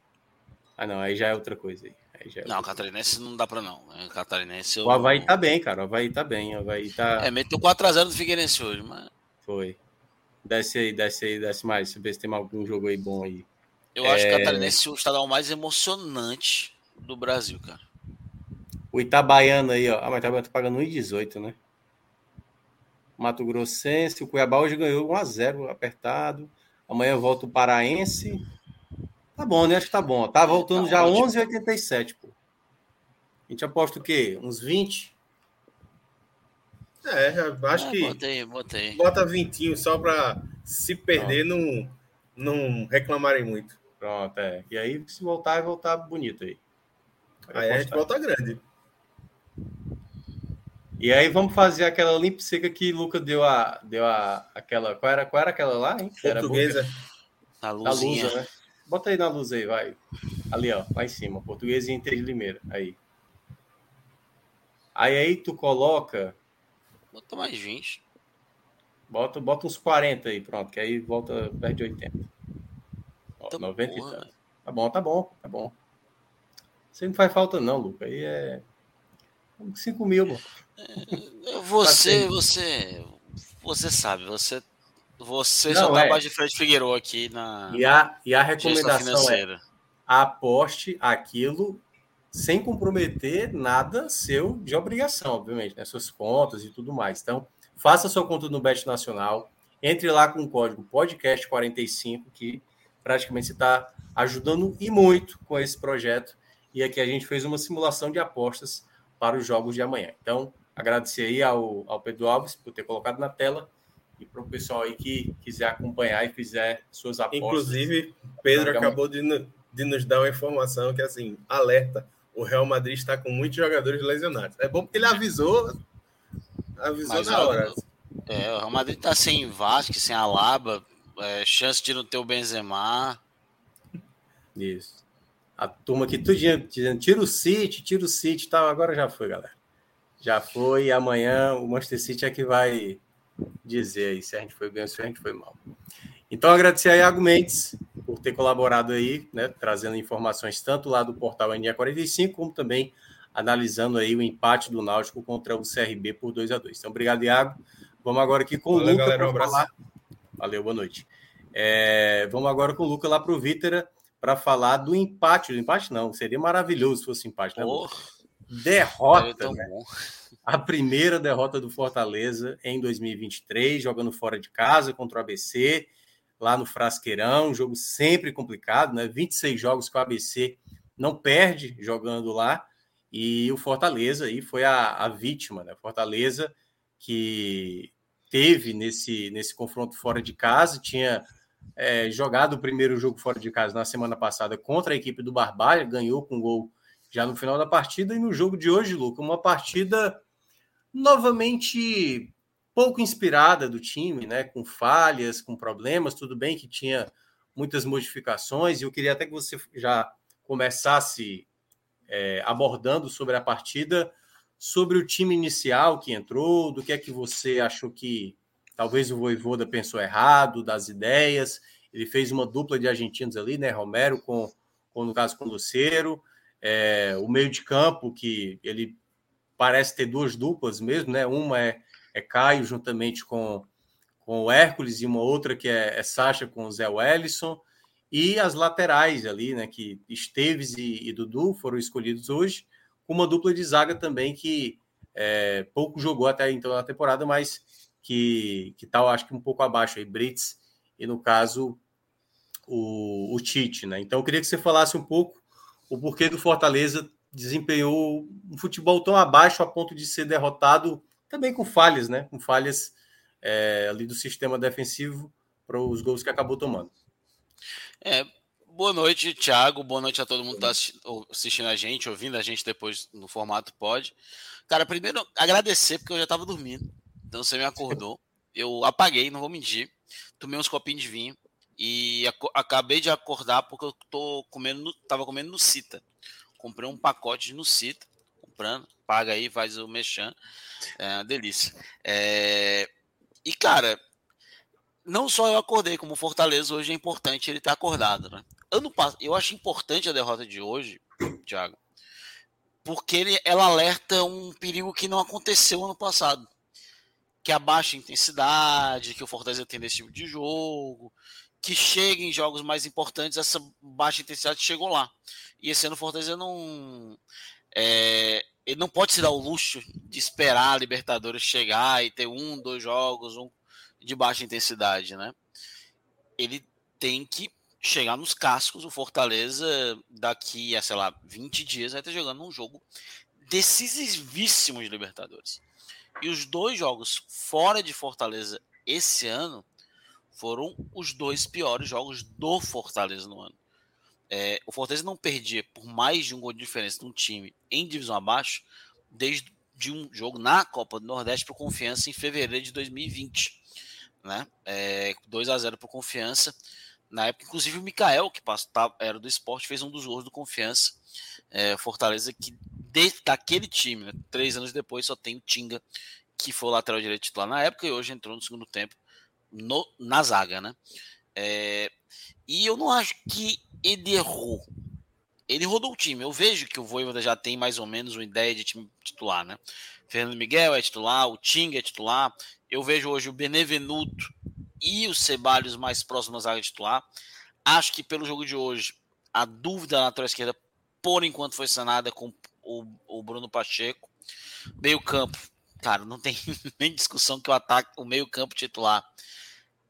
Ah, não, aí já é outra coisa aí. É não, Catarinense não dá pra não. Catarinense eu... O Havaí tá bem, cara. O Havaí tá bem. O Havaí tá... É, meteu 4x0 do Figueirense hoje, mas... Foi. Desce aí, desce aí, desce mais. Ver se tem algum jogo aí bom aí. Eu é... acho que o Catarinense é o estadual mais emocionante do Brasil, cara. O Itabaiano aí, ó. Ah, mas o Itabaiano tá pagando 1,18, né? Mato Grossense. O Cuiabá hoje ganhou 1x0, apertado. Amanhã volta o Paraense. Tá bom, né? Acho que tá bom. Tá voltando tá já 11,87, pô. A gente aposta o quê? Uns 20? É, acho é, que. Botei, botei. Bota vintinho só para se perder, não, não reclamarem muito. Pronto, é. E aí, se voltar, vai voltar bonito aí. Aí, a gente volta grande. E aí vamos fazer aquela limpa seca que Luca deu a deu a aquela qual era qual era aquela lá, hein? Portuguesa. A luzinha. luz, né? Bota aí na luz aí, vai. Ali, ó, lá em cima, portuguesa e Inter de Limeira, aí. Aí aí tu coloca Bota mais 20. Bota, bota uns 40 aí, pronto, que aí volta perto de 80. Ó, tá 90 porra. e tanto. Tá bom, tá bom, tá bom. Você não faz falta não, Luca. Aí é 5 mil, mano. É, você, você, você sabe, você, você não, só tá é. abaixo de Fred Figueiredo aqui na. E a, e a recomendação é aposte aquilo sem comprometer nada seu de obrigação, obviamente, né? Suas contas e tudo mais. Então, faça sua conta no Bet Nacional, entre lá com o código podcast45, que praticamente você está ajudando e muito com esse projeto. E aqui a gente fez uma simulação de apostas para os jogos de amanhã. Então, agradecer aí ao, ao Pedro Alves por ter colocado na tela e para o pessoal aí que quiser acompanhar e fizer suas apostas. Inclusive, Pedro acabou de, de nos dar uma informação que, assim, alerta, o Real Madrid está com muitos jogadores lesionados. É bom porque ele avisou, avisou Mas, na hora. É, o Real Madrid está sem Vasco, sem Alaba, é, chance de não ter o Benzema. Isso. A turma aqui tudo dizendo tira o City, tira o City tal. Agora já foi, galera. Já foi. Amanhã o Manchester City é que vai dizer aí se a gente foi bem ou se a gente foi mal. Então, agradecer a Iago Mendes por ter colaborado aí, né, trazendo informações tanto lá do portal NE45, como também analisando aí o empate do Náutico contra o CRB por 2 a 2 Então, obrigado, Iago. Vamos agora aqui com Valeu, o Luca. Galera, um falar... Valeu, boa noite. É, vamos agora com o Luca lá para o Vítera para falar do empate. Do empate não, seria maravilhoso se fosse empate, né? Oh, derrota, né? A primeira derrota do Fortaleza em 2023, jogando fora de casa contra o ABC, lá no Frasqueirão, um jogo sempre complicado, né? 26 jogos que o ABC não perde jogando lá. E o Fortaleza aí foi a, a vítima, né? Fortaleza que teve nesse, nesse confronto fora de casa, tinha é, jogado o primeiro jogo fora de casa na semana passada contra a equipe do Barbalha, ganhou com gol já no final da partida, e no jogo de hoje, Luca, uma partida novamente pouco inspirada do time, né? Com falhas, com problemas, tudo bem que tinha muitas modificações, e eu queria até que você já começasse é, abordando sobre a partida, sobre o time inicial que entrou, do que é que você achou que talvez o Voivoda pensou errado, das ideias. Ele fez uma dupla de argentinos ali, né? Romero com, com no caso, com Luceiro. É, o meio de campo, que ele parece ter duas duplas mesmo, né? Uma é, é Caio juntamente com, com o Hércules e uma outra que é, é Sacha com o Zé Wellison. E as laterais ali, né? Que Esteves e, e Dudu foram escolhidos hoje, com uma dupla de zaga também que é, pouco jogou até então na temporada, mas que, que tal, tá, acho que um pouco abaixo aí, Brits, e no caso o, o Tite, né? Então eu queria que você falasse um pouco o porquê do Fortaleza desempenhou um futebol tão abaixo a ponto de ser derrotado também com falhas, né? Com falhas é, ali do sistema defensivo para os gols que acabou tomando. É, boa noite, Thiago. Boa noite a todo mundo que está assistindo a gente, ouvindo a gente depois no formato pode. Cara, primeiro agradecer porque eu já estava dormindo. Então você me acordou. Eu apaguei, não vou mentir. Tomei uns copinhos de vinho e acabei de acordar porque eu tô comendo, tava comendo no Cita. Comprei um pacote no Cita, comprando, paga aí, faz o mechan. É delícia. É... E cara, não só eu acordei, como Fortaleza hoje é importante ele estar acordado, né? Ano eu acho importante a derrota de hoje, Thiago, porque ele, ela alerta um perigo que não aconteceu ano passado que a baixa intensidade, que o Fortaleza tem nesse tipo de jogo, que chega em jogos mais importantes, essa baixa intensidade chegou lá. E esse ano o Fortaleza não. É, ele não pode se dar o luxo de esperar a Libertadores chegar e ter um, dois jogos um, de baixa intensidade, né? Ele tem que chegar nos cascos. O Fortaleza, daqui a, sei lá, 20 dias, vai estar jogando um jogo decisivíssimo de Libertadores. E os dois jogos fora de Fortaleza esse ano foram os dois piores jogos do Fortaleza no ano. É, o Fortaleza não perdia por mais de um gol de diferença de um time em divisão abaixo desde de um jogo na Copa do Nordeste para Confiança em fevereiro de 2020. Né? É, 2 a 0 para Confiança. Na época, inclusive, o Mikael, que tá, era do esporte, fez um dos gols do Confiança. É, Fortaleza que de, daquele time, né? três anos depois, só tem o Tinga, que foi o lateral direito titular na época e hoje entrou no segundo tempo no, na zaga, né? É, e eu não acho que ele errou. Ele rodou o time. Eu vejo que o Voivoda já tem mais ou menos uma ideia de time titular, né? Fernando Miguel é titular, o Tinga é titular. Eu vejo hoje o Benevenuto e o Ceballos mais próximos da zaga titular. Acho que pelo jogo de hoje, a dúvida na lateral esquerda, por enquanto, foi sanada com o, o Bruno Pacheco. Meio campo, cara, não tem nem discussão que o ataque, o meio campo titular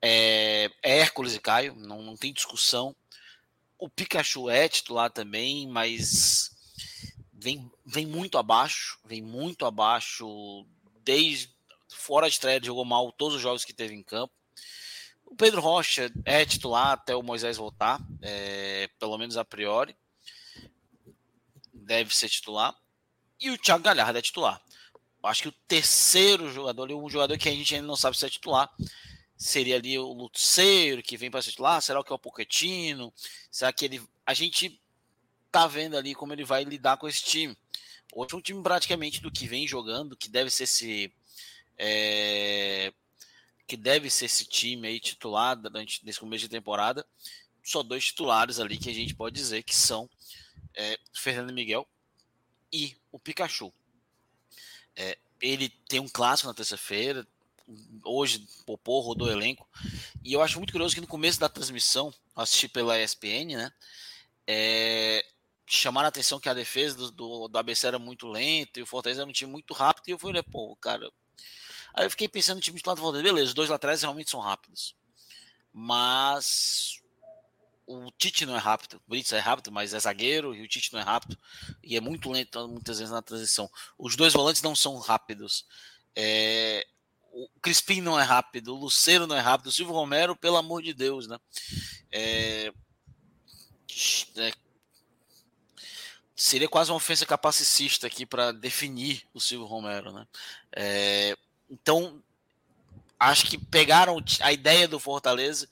é, é Hércules e Caio, não, não tem discussão. O Pikachu é titular também, mas vem, vem muito abaixo, vem muito abaixo desde fora de estreia jogou mal todos os jogos que teve em campo. O Pedro Rocha é titular até o Moisés voltar, é, pelo menos a priori deve ser titular. E o Thiago Galhardo é titular. Acho que o terceiro jogador, um jogador que a gente ainda não sabe se é titular, seria ali o Luceiro que vem para titular? Será que é o Pochettino? Será que ele. A gente tá vendo ali como ele vai lidar com esse time. Hoje é um time praticamente do que vem jogando, que deve ser esse. É, que deve ser esse time aí titular durante esse começo de temporada. Só dois titulares ali que a gente pode dizer que são é, Fernando Miguel e o Pikachu. É, ele tem um clássico na terça-feira. Hoje, Popô rodou o elenco. E eu acho muito curioso que no começo da transmissão, assisti pela ESPN, né? É, chamaram a atenção que a defesa do, do, do ABC era muito lenta e o Fortaleza era um time muito rápido. E eu fui pô, cara, Aí eu fiquei pensando no time de lado volta. Beleza, os dois laterais realmente são rápidos. Mas o Tite não é rápido. O Brits é rápido, mas é zagueiro e o Tite não é rápido. E é muito lento muitas vezes na transição. Os dois volantes não são rápidos. É... O Crispim não é rápido, o Luceiro não é rápido, o Silvio Romero, pelo amor de Deus, né? É... É... Seria quase uma ofensa capacicista aqui para definir o Silvio Romero, né? É... Então, acho que pegaram a ideia do Fortaleza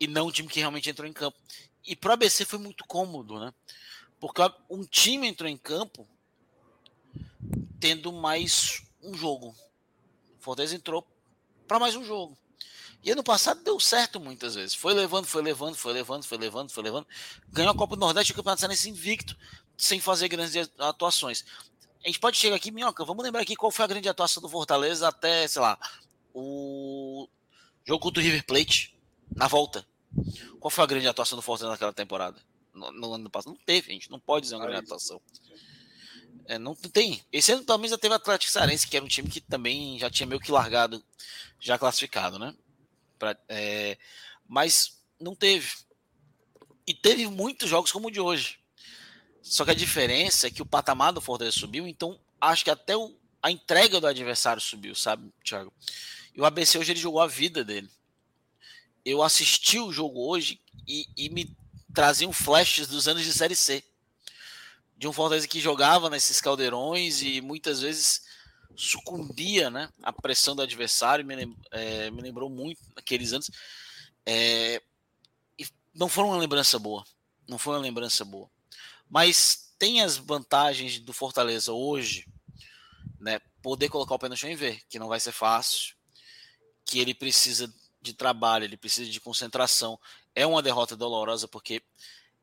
e não o time que realmente entrou em campo. E para o ABC foi muito cômodo, né? Porque um time entrou em campo tendo mais um jogo. O Fortaleza entrou para mais um jogo. E ano passado deu certo muitas vezes. Foi levando, foi levando, foi levando, foi levando, foi levando. Ganhou a Copa do Nordeste e o Campeonato Cearense invicto, sem fazer grandes atuações a gente pode chegar aqui, Minhoca, vamos lembrar aqui qual foi a grande atuação do Fortaleza até, sei lá, o jogo contra o River Plate, na volta. Qual foi a grande atuação do Fortaleza naquela temporada? No, no ano passado? Não teve, gente não pode dizer uma grande atuação. É, não tem. Esse ano também já teve o Atlético Sarense, que era um time que também já tinha meio que largado, já classificado, né? Pra, é, mas não teve. E teve muitos jogos como o de hoje. Só que a diferença é que o patamar do Fortaleza subiu, então acho que até o, a entrega do adversário subiu, sabe, Thiago? E o ABC hoje ele jogou a vida dele. Eu assisti o jogo hoje e, e me traziam flashes dos anos de Série C. De um Fortaleza que jogava nesses caldeirões e muitas vezes sucumbia né, à pressão do adversário. Me, é, me lembrou muito naqueles anos. É, e não foi uma lembrança boa. Não foi uma lembrança boa. Mas tem as vantagens do Fortaleza hoje, né? Poder colocar o pé no chão e ver que não vai ser fácil, que ele precisa de trabalho, ele precisa de concentração. É uma derrota dolorosa porque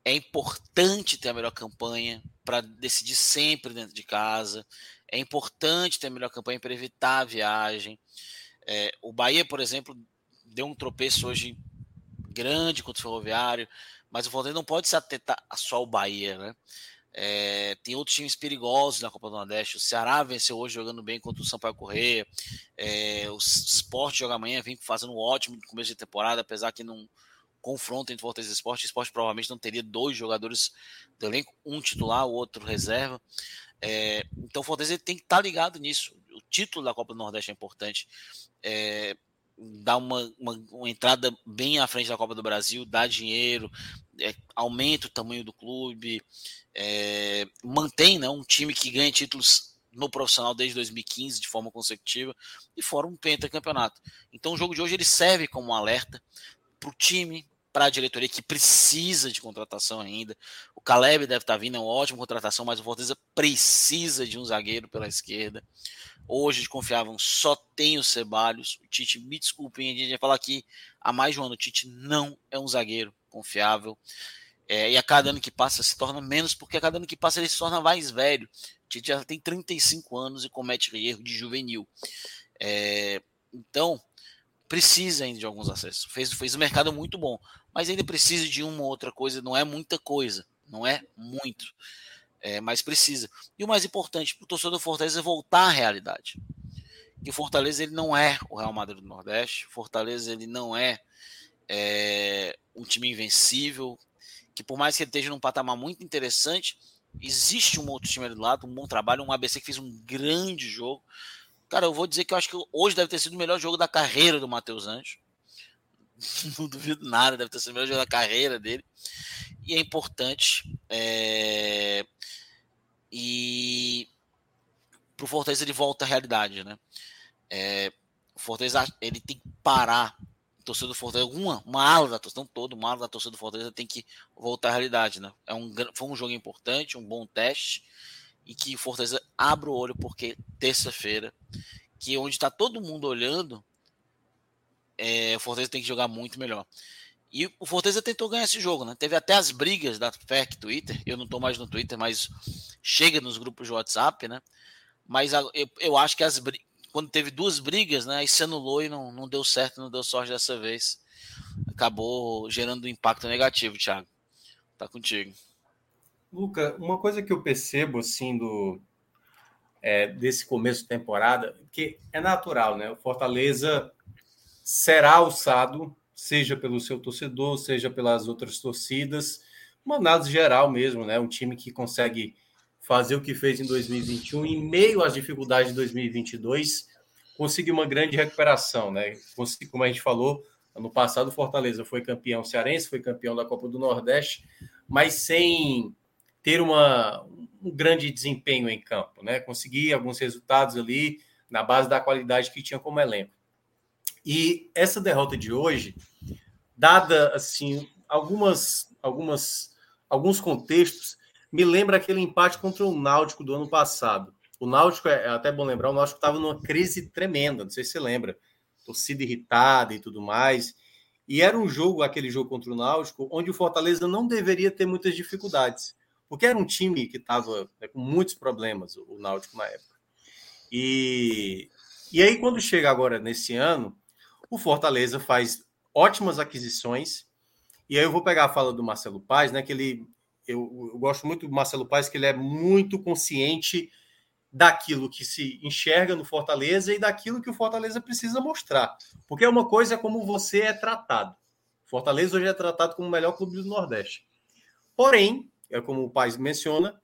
é importante ter a melhor campanha para decidir sempre dentro de casa. É importante ter a melhor campanha para evitar a viagem. É, o Bahia, por exemplo, deu um tropeço hoje grande contra o Ferroviário. Mas o Fortaleza não pode se atentar só o Bahia, né? É, tem outros times perigosos na Copa do Nordeste. O Ceará venceu hoje jogando bem contra o Sampaio Correia. É, o Sport joga amanhã, vem fazendo um ótimo começo de temporada, apesar que não confronto entre Fortaleza e Sport. O Sport provavelmente não teria dois jogadores do elenco, um titular, o outro reserva. É, então o Fortaleza tem que estar tá ligado nisso. O título da Copa do Nordeste é importante. É, dá uma, uma, uma, entrada bem à frente da Copa do Brasil, dá dinheiro, é, aumenta o tamanho do clube, é, mantém né, um time que ganha títulos no profissional desde 2015 de forma consecutiva e fora um pentacampeonato. Então o jogo de hoje ele serve como um alerta para o time, para a diretoria que precisa de contratação ainda. O Caleb deve estar tá vindo, é uma ótima contratação, mas o Fortaleza precisa de um zagueiro pela esquerda. Hoje confiavam só tem o Ceballos. O Tite, me desculpem, a gente vai falar aqui há mais de um ano. O Tite não é um zagueiro confiável. É, e a cada ano que passa se torna menos, porque a cada ano que passa ele se torna mais velho. O Tite já tem 35 anos e comete erro de juvenil. É, então, precisa ainda de alguns acessos. Fez, fez um mercado muito bom, mas ainda precisa de uma outra coisa. Não é muita coisa, não é muito é, mas precisa. E o mais importante para o torcedor do Fortaleza é voltar à realidade. Que o Fortaleza ele não é o Real Madrid do Nordeste, Fortaleza ele não é, é um time invencível, que por mais que ele esteja num patamar muito interessante, existe um outro time ali do lado, um bom trabalho, um ABC que fez um grande jogo. Cara, eu vou dizer que eu acho que hoje deve ter sido o melhor jogo da carreira do Matheus Anjos. Não duvido nada, deve ter sido o melhor jogo da carreira dele e é importante. É... E para o Fortaleza ele volta à realidade, né? É... O Fortaleza ele tem que parar torcida do Fortaleza, uma, uma ala da torcida, não todo, uma ala da torcida do Fortaleza tem que voltar à realidade, né? É um, foi um jogo importante, um bom teste, e que o Fortaleza abra o olho, porque terça-feira, que é onde está todo mundo olhando, é, o Fortaleza tem que jogar muito melhor. E o Fortaleza tentou ganhar esse jogo, né? Teve até as brigas da FEC Twitter. Eu não estou mais no Twitter, mas chega nos grupos de WhatsApp, né? Mas eu, eu acho que as quando teve duas brigas, né? Aí se anulou e não, não deu certo, não deu sorte dessa vez. Acabou gerando um impacto negativo, Thiago. Tá contigo. Luca, uma coisa que eu percebo assim do é, desse começo de temporada, que é natural, né? O Fortaleza será alçado, seja pelo seu torcedor, seja pelas outras torcidas, uma análise geral mesmo, né? Um time que consegue fazer o que fez em 2021 em meio às dificuldades de 2022, conseguiu uma grande recuperação, né? Como a gente falou, ano passado Fortaleza foi campeão cearense, foi campeão da Copa do Nordeste, mas sem ter uma, um grande desempenho em campo, né? Conseguir alguns resultados ali na base da qualidade que tinha como elenco. E essa derrota de hoje, dada assim algumas algumas alguns contextos, me lembra aquele empate contra o Náutico do ano passado. O Náutico é, é até bom lembrar, o Náutico estava numa crise tremenda, não sei se você lembra, torcida irritada e tudo mais. E era um jogo, aquele jogo contra o Náutico, onde o Fortaleza não deveria ter muitas dificuldades, porque era um time que estava né, com muitos problemas, o Náutico na época. E, e aí, quando chega agora nesse ano, o Fortaleza faz ótimas aquisições. E aí eu vou pegar a fala do Marcelo Paz, né? Que ele eu, eu gosto muito do Marcelo Paz, que ele é muito consciente daquilo que se enxerga no Fortaleza e daquilo que o Fortaleza precisa mostrar. Porque é uma coisa como você é tratado. Fortaleza hoje é tratado como o melhor clube do Nordeste. Porém, é como o Paz menciona,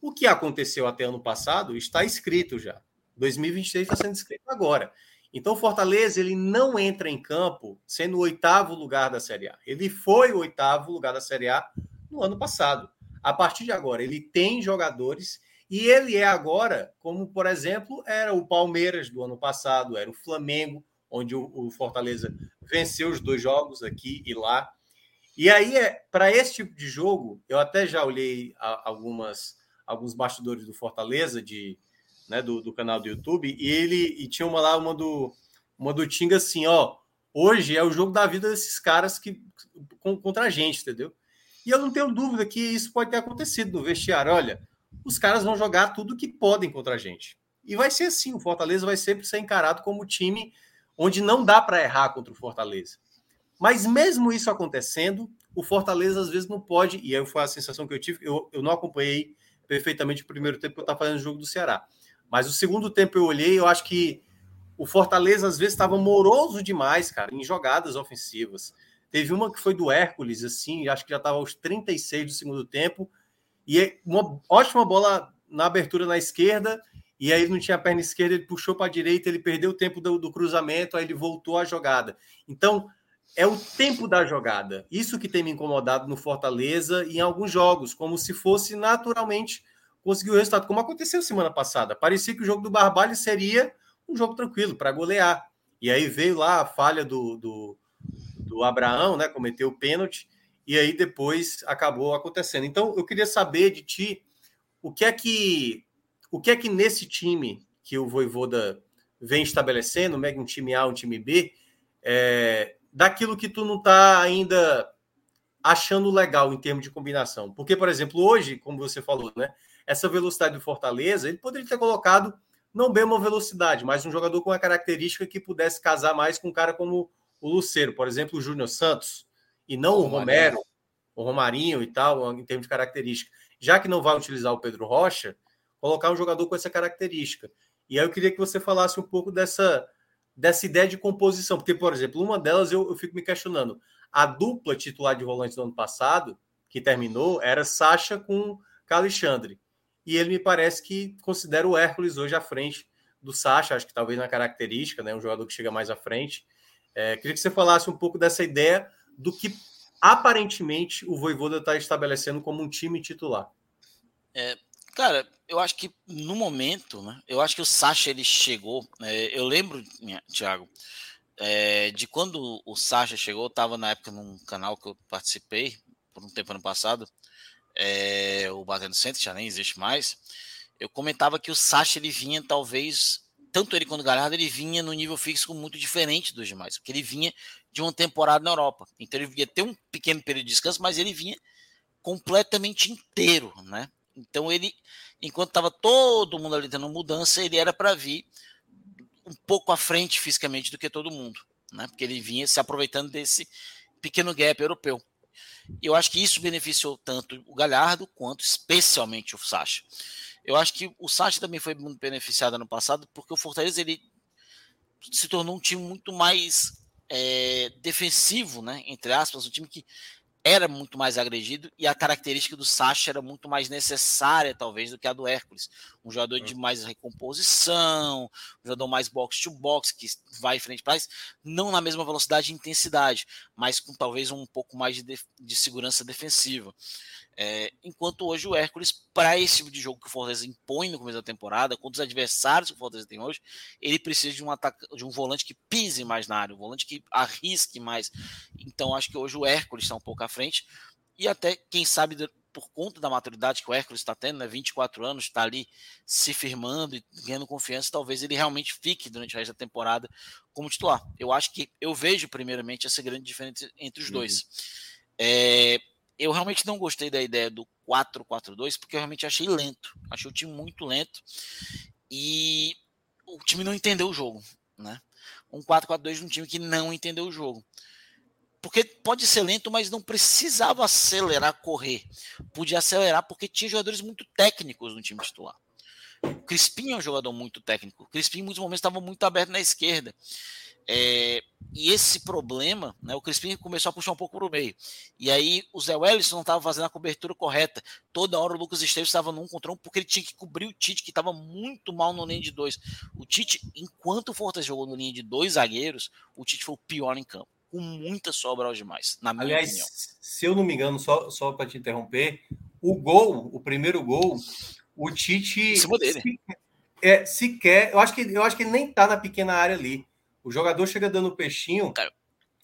o que aconteceu até ano passado está escrito já. 2023 está sendo escrito agora. Então, o Fortaleza ele não entra em campo sendo o oitavo lugar da Série A. Ele foi o oitavo lugar da Série A no ano passado. A partir de agora, ele tem jogadores e ele é agora, como por exemplo, era o Palmeiras do ano passado, era o Flamengo, onde o, Fortaleza venceu os dois jogos aqui e lá. E aí, é, para esse tipo de jogo, eu até já olhei algumas alguns bastidores do Fortaleza de né, do, do canal do YouTube, e ele e tinha uma lá, uma do, uma do Tinga assim, ó, hoje é o jogo da vida desses caras que contra a gente, entendeu? E eu não tenho dúvida que isso pode ter acontecido no vestiário. Olha, os caras vão jogar tudo que podem contra a gente. E vai ser assim, o Fortaleza vai sempre ser encarado como time onde não dá para errar contra o Fortaleza. Mas mesmo isso acontecendo, o Fortaleza às vezes não pode, e aí foi a sensação que eu tive, eu, eu não acompanhei perfeitamente o primeiro tempo que eu estava fazendo o jogo do Ceará. Mas o segundo tempo eu olhei, eu acho que o Fortaleza às vezes estava moroso demais, cara, em jogadas ofensivas. Teve uma que foi do Hércules, assim, acho que já estava aos 36 do segundo tempo, e é uma ótima bola na abertura na esquerda, e aí não tinha a perna esquerda, ele puxou para a direita, ele perdeu o tempo do, do cruzamento, aí ele voltou à jogada. Então, é o tempo da jogada. Isso que tem me incomodado no Fortaleza e em alguns jogos, como se fosse naturalmente conseguiu o resultado, como aconteceu semana passada. Parecia que o jogo do Barbalho seria um jogo tranquilo para golear. E aí veio lá a falha do, do, do Abraão, né? Cometeu o pênalti, e aí depois acabou acontecendo. Então, eu queria saber de ti o que é que o que é que nesse time que o Voivoda vem estabelecendo, um time A, um time B, é, daquilo que tu não está ainda achando legal em termos de combinação. Porque, por exemplo, hoje, como você falou, né? Essa velocidade do Fortaleza, ele poderia ter colocado não bem uma velocidade, mas um jogador com uma característica que pudesse casar mais com um cara como o Luceiro, por exemplo, o Júnior Santos, e não o, o Romero, o Romarinho e tal, em termos de característica. Já que não vai utilizar o Pedro Rocha, colocar um jogador com essa característica. E aí eu queria que você falasse um pouco dessa, dessa ideia de composição, porque, por exemplo, uma delas eu, eu fico me questionando. A dupla titular de volantes do ano passado, que terminou, era Sacha com Alexandre e ele me parece que considera o Hércules hoje à frente do Sacha, acho que talvez na característica, né, um jogador que chega mais à frente. É, queria que você falasse um pouco dessa ideia do que aparentemente o Voivoda está estabelecendo como um time titular. É, cara, eu acho que no momento, né, eu acho que o Sacha ele chegou. É, eu lembro, Thiago, é, de quando o Sasha chegou, eu estava na época num canal que eu participei por um tempo ano passado, é, o Batendo Center já nem existe mais. Eu comentava que o Sasha ele vinha talvez tanto ele quanto o Galhardo, ele vinha no nível físico muito diferente dos demais, porque ele vinha de uma temporada na Europa. Então ele ia ter um pequeno período de descanso, mas ele vinha completamente inteiro, né? Então ele, enquanto estava todo mundo ali tendo mudança, ele era para vir um pouco à frente fisicamente do que todo mundo, né? Porque ele vinha se aproveitando desse pequeno gap europeu. Eu acho que isso beneficiou tanto o Galhardo quanto especialmente o Sacha. Eu acho que o Sacha também foi muito beneficiado ano passado, porque o Fortaleza ele se tornou um time muito mais é, defensivo, né? Entre aspas, um time que era muito mais agredido e a característica do Sacha era muito mais necessária, talvez, do que a do Hércules. Um jogador de mais recomposição, um jogador mais box to box, que vai frente para trás, não na mesma velocidade e intensidade, mas com talvez um pouco mais de, de, de segurança defensiva. É, enquanto hoje o Hércules, para esse tipo de jogo que o Fortaleza impõe no começo da temporada, contra os adversários que o Fortaleza tem hoje, ele precisa de um, ataque, de um volante que pise mais na área, um volante que arrisque mais. Então acho que hoje o Hércules está um pouco à frente, e até, quem sabe, por conta da maturidade que o Hércules está tendo, né, 24 anos, está ali se firmando e ganhando confiança, talvez ele realmente fique durante o resto da temporada como titular. Eu acho que eu vejo, primeiramente, essa grande diferença entre os dois. Uhum. É, eu realmente não gostei da ideia do 4-4-2, porque eu realmente achei lento. Achei o time muito lento. E o time não entendeu o jogo. Né? Um 4-4-2 de um time que não entendeu o jogo. Porque pode ser lento, mas não precisava acelerar, correr. Podia acelerar porque tinha jogadores muito técnicos no time titular. O Crispim é um jogador muito técnico. O Crispim, em muitos momentos, estava muito aberto na esquerda. É, e esse problema, né, o Crispim começou a puxar um pouco para o meio. E aí o Zé Wellison não estava fazendo a cobertura correta. Toda hora o Lucas Esteves estava num contra um porque ele tinha que cobrir o Tite, que estava muito mal no linha de dois. O Tite, enquanto o Fortaleza jogou no linha de dois zagueiros, o Tite foi o pior em campo. Com muita sobra aos demais, na minha Aliás, opinião. se eu não me engano, só, só para te interromper, o gol, o primeiro gol, o Tite. Se, é, sequer. Eu acho, que, eu acho que ele nem tá na pequena área ali. O jogador chega dando peixinho. Cara,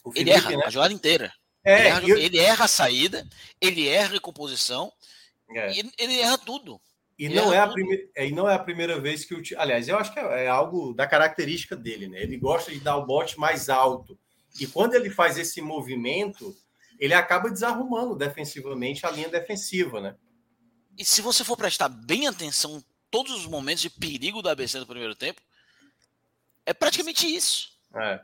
Felipe, ele erra né? a jogada inteira. É, ele, erra, eu... ele, erra, a saída, ele erra a recomposição, é. e ele erra tudo. E não, é a primeira, é, e não é a primeira vez que o. Aliás, eu acho que é, é, algo da característica dele, né? Ele gosta de dar o bote mais alto. E quando ele faz esse movimento, ele acaba desarrumando defensivamente a linha defensiva, né? E se você for prestar bem atenção em todos os momentos de perigo da ABC no primeiro tempo, é praticamente isso. É.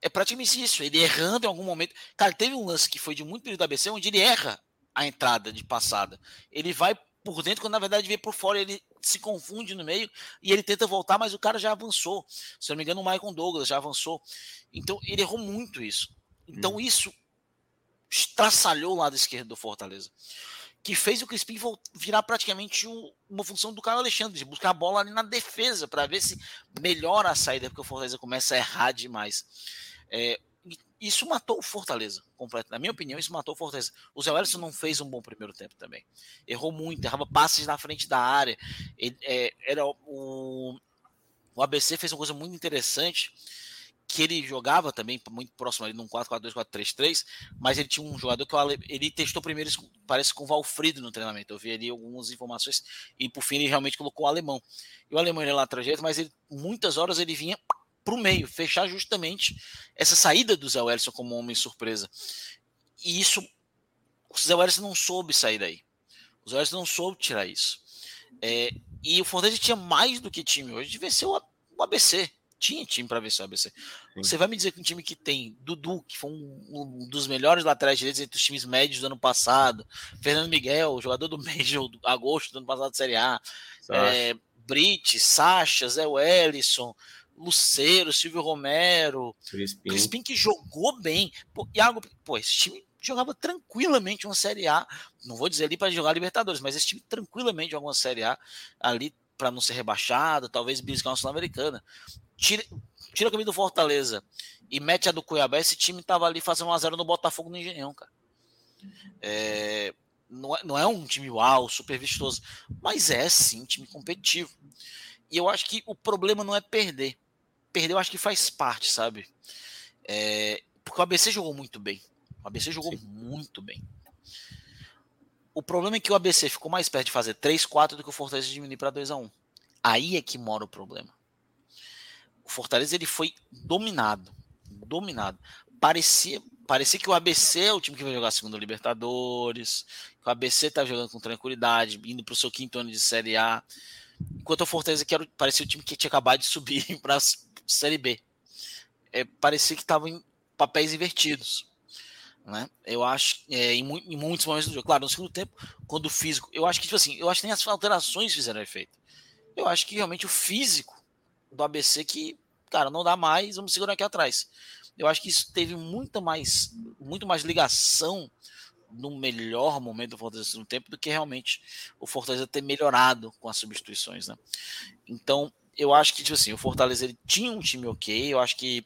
É praticamente isso. Ele errando em algum momento. Cara, teve um lance que foi de muito período da ABC, onde ele erra a entrada de passada. Ele vai por dentro, quando na verdade vem por fora, ele se confunde no meio e ele tenta voltar, mas o cara já avançou. Se não me engano, o Michael Douglas já avançou. Então ele errou muito isso. Então hum. isso estraçalhou o lado esquerdo do Fortaleza que fez o Crispim virar praticamente uma função do Carlos Alexandre, de buscar a bola ali na defesa, para ver se melhora a saída, porque o Fortaleza começa a errar demais. É, isso matou o Fortaleza completo. Na minha opinião, isso matou o Fortaleza. O Zé Wellison não fez um bom primeiro tempo também. Errou muito, errava passes na frente da área. Ele, é, era o, o ABC fez uma coisa muito interessante que ele jogava também muito próximo ali num 4-4-2, 4-3-3, mas ele tinha um jogador que ele testou primeiro, parece com o Valfrido no treinamento. Eu vi ali algumas informações e por fim ele realmente colocou o alemão. E o alemão ele é lá trajeto, mas ele, muitas horas ele vinha para o meio, fechar justamente essa saída do Zé Wellison como homem surpresa. E isso, o Zé Wellison não soube sair daí. O Zé Wellison não soube tirar isso. É, e o Fortaleza tinha mais do que time hoje de vencer o, ABC tinha time para vencer o ABC. Sim. Você vai me dizer que um time que tem Dudu, que foi um, um, dos melhores laterais direitos entre os times médios do ano passado, Fernando Miguel, jogador do mês de agosto do ano passado da Série A, é, Brit, Sacha, Zé Wellison, Luceiro, Silvio Romero, Crispim, Crispim que jogou bem. Pô, Iago, pô, esse time jogava tranquilamente uma Série A. Não vou dizer ali para jogar Libertadores, mas esse time tranquilamente jogou uma Série A ali para não ser rebaixado, talvez beliscar uma Sul-Americana tira, tira a camisa do Fortaleza e mete a do Cuiabá, esse time tava ali fazendo 1x0 no Botafogo no Engenhão, cara. É, não, é, não é um time uau, super vistoso, mas é sim um time competitivo. E eu acho que o problema não é perder. Perdeu, acho que faz parte, sabe? É, porque o ABC jogou muito bem. O ABC jogou Sim. muito bem. O problema é que o ABC ficou mais perto de fazer 3-4 do que o Fortaleza diminuir para 2 a 1 Aí é que mora o problema. O Fortaleza ele foi dominado. Dominado. Parecia, parecia que o ABC é o time que vai jogar a segunda Libertadores. Que o ABC tá jogando com tranquilidade, indo para o seu quinto ano de Série A. Enquanto o Fortaleza que era, parecia o time que tinha acabado de subir para Série B. É, parecia que estava em papéis invertidos. Né? Eu acho, é, em, em, muitos momentos do jogo, claro, no segundo tempo, quando o físico, eu acho que, tipo assim, eu acho que nem as alterações fizeram efeito. Eu acho que realmente o físico do ABC que, cara, não dá mais, vamos segurar aqui atrás. Eu acho que isso teve muita mais, muito mais ligação no melhor momento do Fortaleza no tempo do que realmente o Fortaleza ter melhorado com as substituições, né? Então, eu acho que, tipo assim, o Fortaleza ele tinha um time ok, eu acho que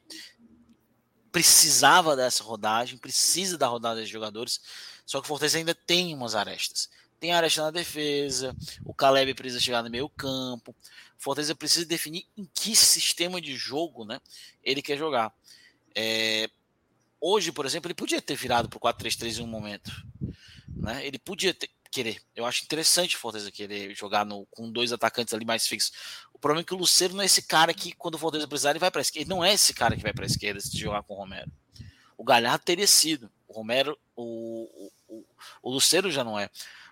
precisava dessa rodagem, precisa da rodada de jogadores, só que o Fortaleza ainda tem umas arestas. Tem aresta na defesa, o Caleb precisa chegar no meio campo, o Fortaleza precisa definir em que sistema de jogo né, ele quer jogar. É, hoje, por exemplo, ele podia ter virado para o 4-3-3 em um momento. Né? Ele podia ter, querer. Eu acho interessante o Fortaleza querer jogar no, com dois atacantes ali mais fixos. O problema é que o Luceiro não é esse cara que, quando o Fortaleza precisar, ele vai para esquerda. Ele não é esse cara que vai para esquerda se jogar com o Romero. O Galhardo teria sido. O Romero, o, o, o Luceiro já não é.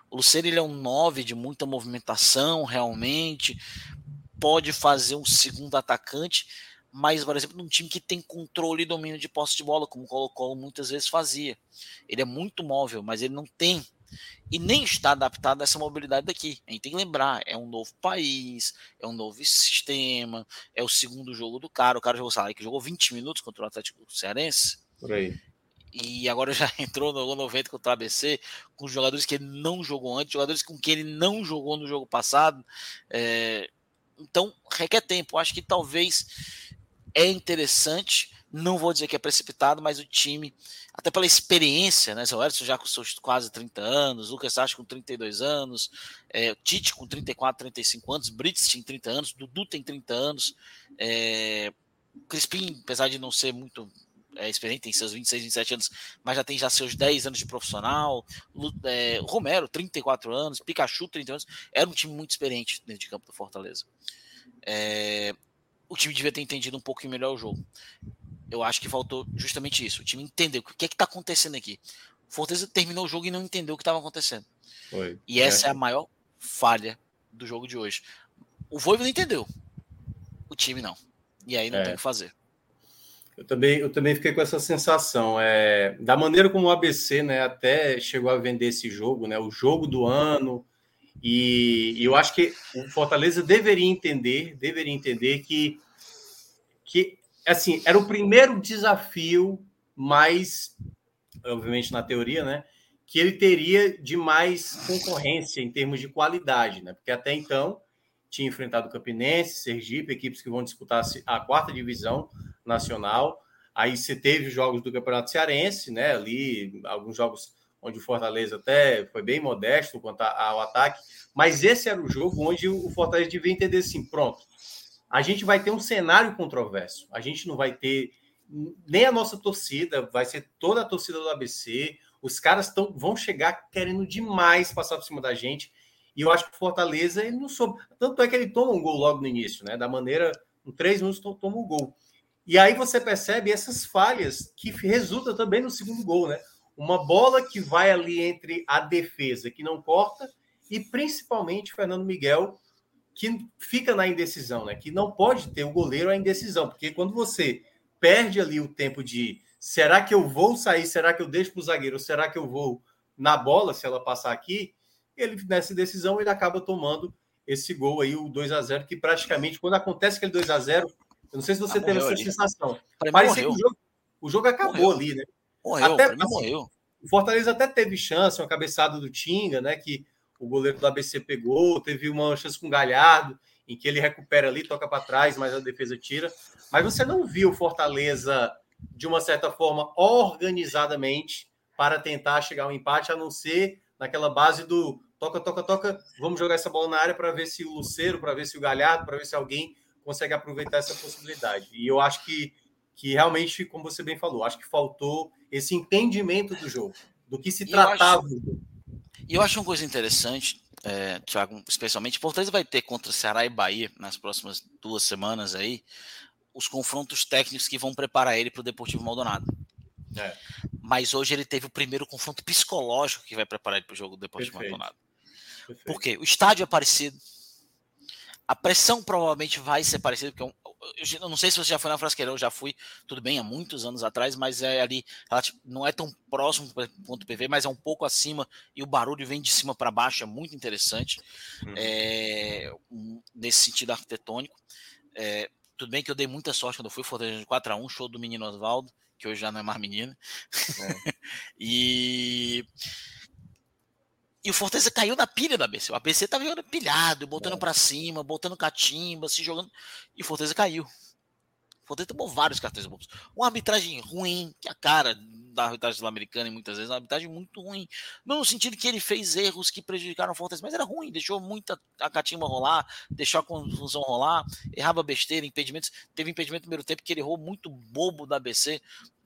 O Luceiro ele é um 9 de muita movimentação, realmente. Pode fazer um segundo atacante, mas, por exemplo, num time que tem controle e domínio de posse de bola, como o Colo-Colo muitas vezes fazia. Ele é muito móvel, mas ele não tem e nem está adaptado a essa mobilidade daqui. A gente tem que lembrar, é um novo país, é um novo sistema, é o segundo jogo do cara. O cara jogou, sabe, que jogou 20 minutos contra o Atlético Cearense. Por aí. E agora já entrou no 90 contra o ABC, com jogadores que ele não jogou antes, jogadores com quem ele não jogou no jogo passado. É... Então, requer tempo. Acho que talvez é interessante não vou dizer que é precipitado, mas o time, até pela experiência, né? O já com seus quase 30 anos, Lucas Sacha com 32 anos, é, Tite com 34, 35 anos, Brits tem 30 anos, Dudu tem 30 anos, é, Crispim, apesar de não ser muito é, experiente, tem seus 26, 27 anos, mas já tem já seus 10 anos de profissional. É, Romero, 34 anos, Pikachu, 30 anos. Era um time muito experiente dentro de campo do Fortaleza. É, o time devia ter entendido um pouco melhor o jogo eu acho que faltou justamente isso. O time entendeu o que é que está acontecendo aqui. O Fortaleza terminou o jogo e não entendeu o que estava acontecendo. Foi. E essa é. é. a maior falha do jogo de hoje. O Voivo não entendeu. O time não. E aí não é. tem o que fazer. Eu também, eu também fiquei com essa sensação. É, da maneira como o ABC né, até chegou a vender esse jogo, né, o jogo do ano. E, e eu acho que o Fortaleza deveria entender, deveria entender que, que assim, era o primeiro desafio mais, obviamente na teoria, né, que ele teria de mais concorrência em termos de qualidade, né? Porque até então tinha enfrentado o Campinense, Sergipe, equipes que vão disputar a quarta divisão nacional. Aí você teve jogos do Campeonato Cearense, né? Ali alguns jogos onde o Fortaleza até foi bem modesto quanto ao ataque, mas esse era o jogo onde o Fortaleza devia entender assim, pronto, a gente vai ter um cenário controverso. A gente não vai ter nem a nossa torcida, vai ser toda a torcida do ABC. Os caras tão, vão chegar querendo demais passar por cima da gente. E eu acho que o Fortaleza ele não soube. Tanto é que ele toma um gol logo no início, né? Da maneira, em três minutos, toma um gol. E aí você percebe essas falhas que resultam também no segundo gol, né? Uma bola que vai ali entre a defesa, que não corta, e principalmente Fernando Miguel que fica na indecisão, né? Que não pode ter o goleiro a indecisão, porque quando você perde ali o tempo de será que eu vou sair, será que eu deixo para o zagueiro, será que eu vou na bola se ela passar aqui, ele nessa decisão ele acaba tomando esse gol aí, o 2 a 0 que praticamente quando acontece aquele 2 a 0 eu não sei se você ah, teve essa ali. sensação. Parecia que o jogo, o jogo acabou morreu. ali, né? Morreu, até, assim, morreu. O Fortaleza até teve chance, uma cabeçada do Tinga, né? Que o goleiro do ABC pegou, teve uma chance com o Galhardo, em que ele recupera ali, toca para trás, mas a defesa tira. Mas você não viu Fortaleza, de uma certa forma, organizadamente, para tentar chegar ao empate, a não ser naquela base do toca, toca, toca, vamos jogar essa bola na área para ver se o Luceiro, para ver se o Galhardo, para ver se alguém consegue aproveitar essa possibilidade. E eu acho que, que realmente, como você bem falou, acho que faltou esse entendimento do jogo, do que se tratava. E eu acho uma coisa interessante, é, Thiago, especialmente, Fortaleza vai ter contra Ceará e Bahia nas próximas duas semanas aí, os confrontos técnicos que vão preparar ele para o Deportivo Maldonado. É. Mas hoje ele teve o primeiro confronto psicológico que vai preparar ele para o jogo do Deportivo Perfeito. Maldonado. Perfeito. Por quê? O estádio é parecido. A pressão provavelmente vai ser parecida, porque eu, eu, não sei se você já foi na Frasqueirão, eu já fui, tudo bem, há muitos anos atrás, mas é ali, não é tão próximo do ponto PV, mas é um pouco acima e o barulho vem de cima para baixo, é muito interessante uhum. é, nesse sentido arquitetônico. É, tudo bem que eu dei muita sorte quando eu fui Fortaleza de 4x1, show do menino Oswaldo, que hoje já não é mais menino. É. e. E o Fortaleza caiu na pilha da ABC. O ABC tava jogando pilhado, botando é. para cima, botando catimba, se jogando. E o Fortaleza caiu. O tomou vários cartões bobos. Uma arbitragem ruim, que a cara da arbitragem sul-americana e muitas vezes uma arbitragem muito ruim. No sentido que ele fez erros que prejudicaram o Fortaleza, mas era ruim, deixou muita a catimba rolar, deixou a confusão rolar, errava besteira, impedimentos. Teve impedimento no primeiro tempo que ele errou muito bobo da ABC.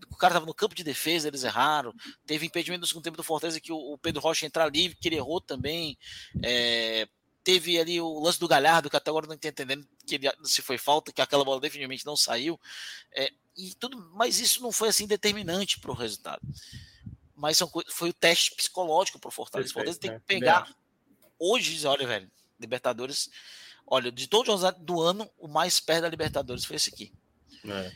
O cara estava no campo de defesa, eles erraram. Teve impedimento no segundo tempo do Fortaleza que o Pedro Rocha entrar livre, que ele errou também. É, teve ali o lance do Galhardo, que até agora não estou entendendo que ele, se foi falta, que aquela bola definitivamente não saiu. É, e tudo, mas isso não foi assim determinante para o resultado. Mas são, foi o teste psicológico para o Fortaleza. Fortaleza tem que né? pegar. Hoje, olha, velho, Libertadores. Olha, de todos os do ano, o mais perto da Libertadores foi esse aqui. É.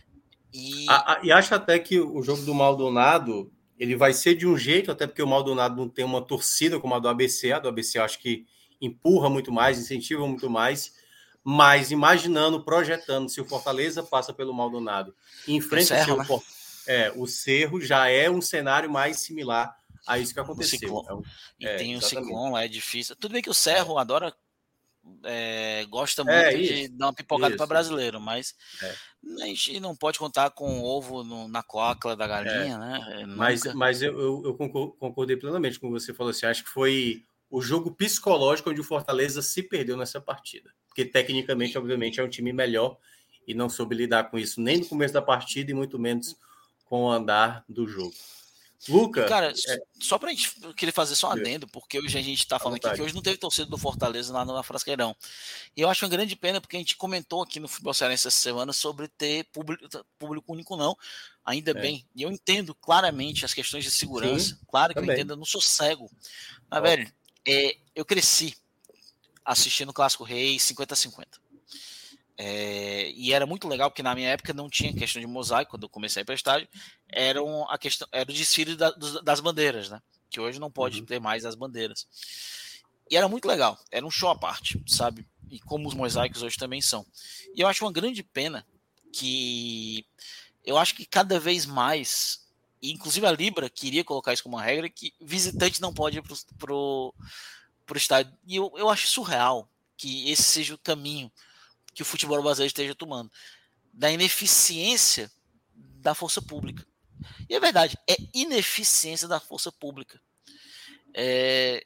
E... A, a, e acho até que o jogo do Maldonado ele vai ser de um jeito, até porque o Maldonado não tem uma torcida como a do ABC. A do ABC acho que empurra muito mais, incentiva muito mais mas imaginando, projetando, se o Fortaleza passa pelo Maldonado e enfrenta o, Cerro, né? é, o Cerro, já é um cenário mais similar a isso que aconteceu. Então, e é, tem o Ciclone lá, é difícil. Tudo bem que o Cerro é. adora, é, gosta é, muito de dar uma pipocada para brasileiro, mas é. a gente não pode contar com o ovo no, na coacla da galinha, né? Mas, mas eu, eu, eu, concordei plenamente com o você falou. Assim, acho que foi o jogo psicológico onde o Fortaleza se perdeu nessa partida porque tecnicamente, obviamente, é um time melhor e não soube lidar com isso nem no começo da partida e muito menos com o andar do jogo. Luca. Cara, é... só pra gente querer fazer só um adendo, porque hoje a gente tá falando aqui que hoje não teve torcida do Fortaleza lá no Frasqueirão. E eu acho uma grande pena, porque a gente comentou aqui no Futebol Cearense essa semana sobre ter público, público único, não. Ainda é. bem. E eu entendo claramente as questões de segurança. Sim, claro que também. eu entendo, eu não sou cego. Mas, Ó. velho, é, eu cresci assistindo o Clássico Rei 50-50. É, e era muito legal, porque na minha época não tinha questão de mosaico, quando eu comecei para estádio, era, a questão, era o desfile da, das bandeiras, né? Que hoje não pode uhum. ter mais as bandeiras. E era muito legal, era um show à parte, sabe? E como os mosaicos hoje também são. E eu acho uma grande pena que eu acho que cada vez mais, inclusive a Libra queria colocar isso como uma regra, que visitante não pode ir pro, pro para o estádio. E eu, eu acho surreal que esse seja o caminho que o futebol brasileiro esteja tomando da ineficiência da força pública. E é verdade, é ineficiência da força pública. É,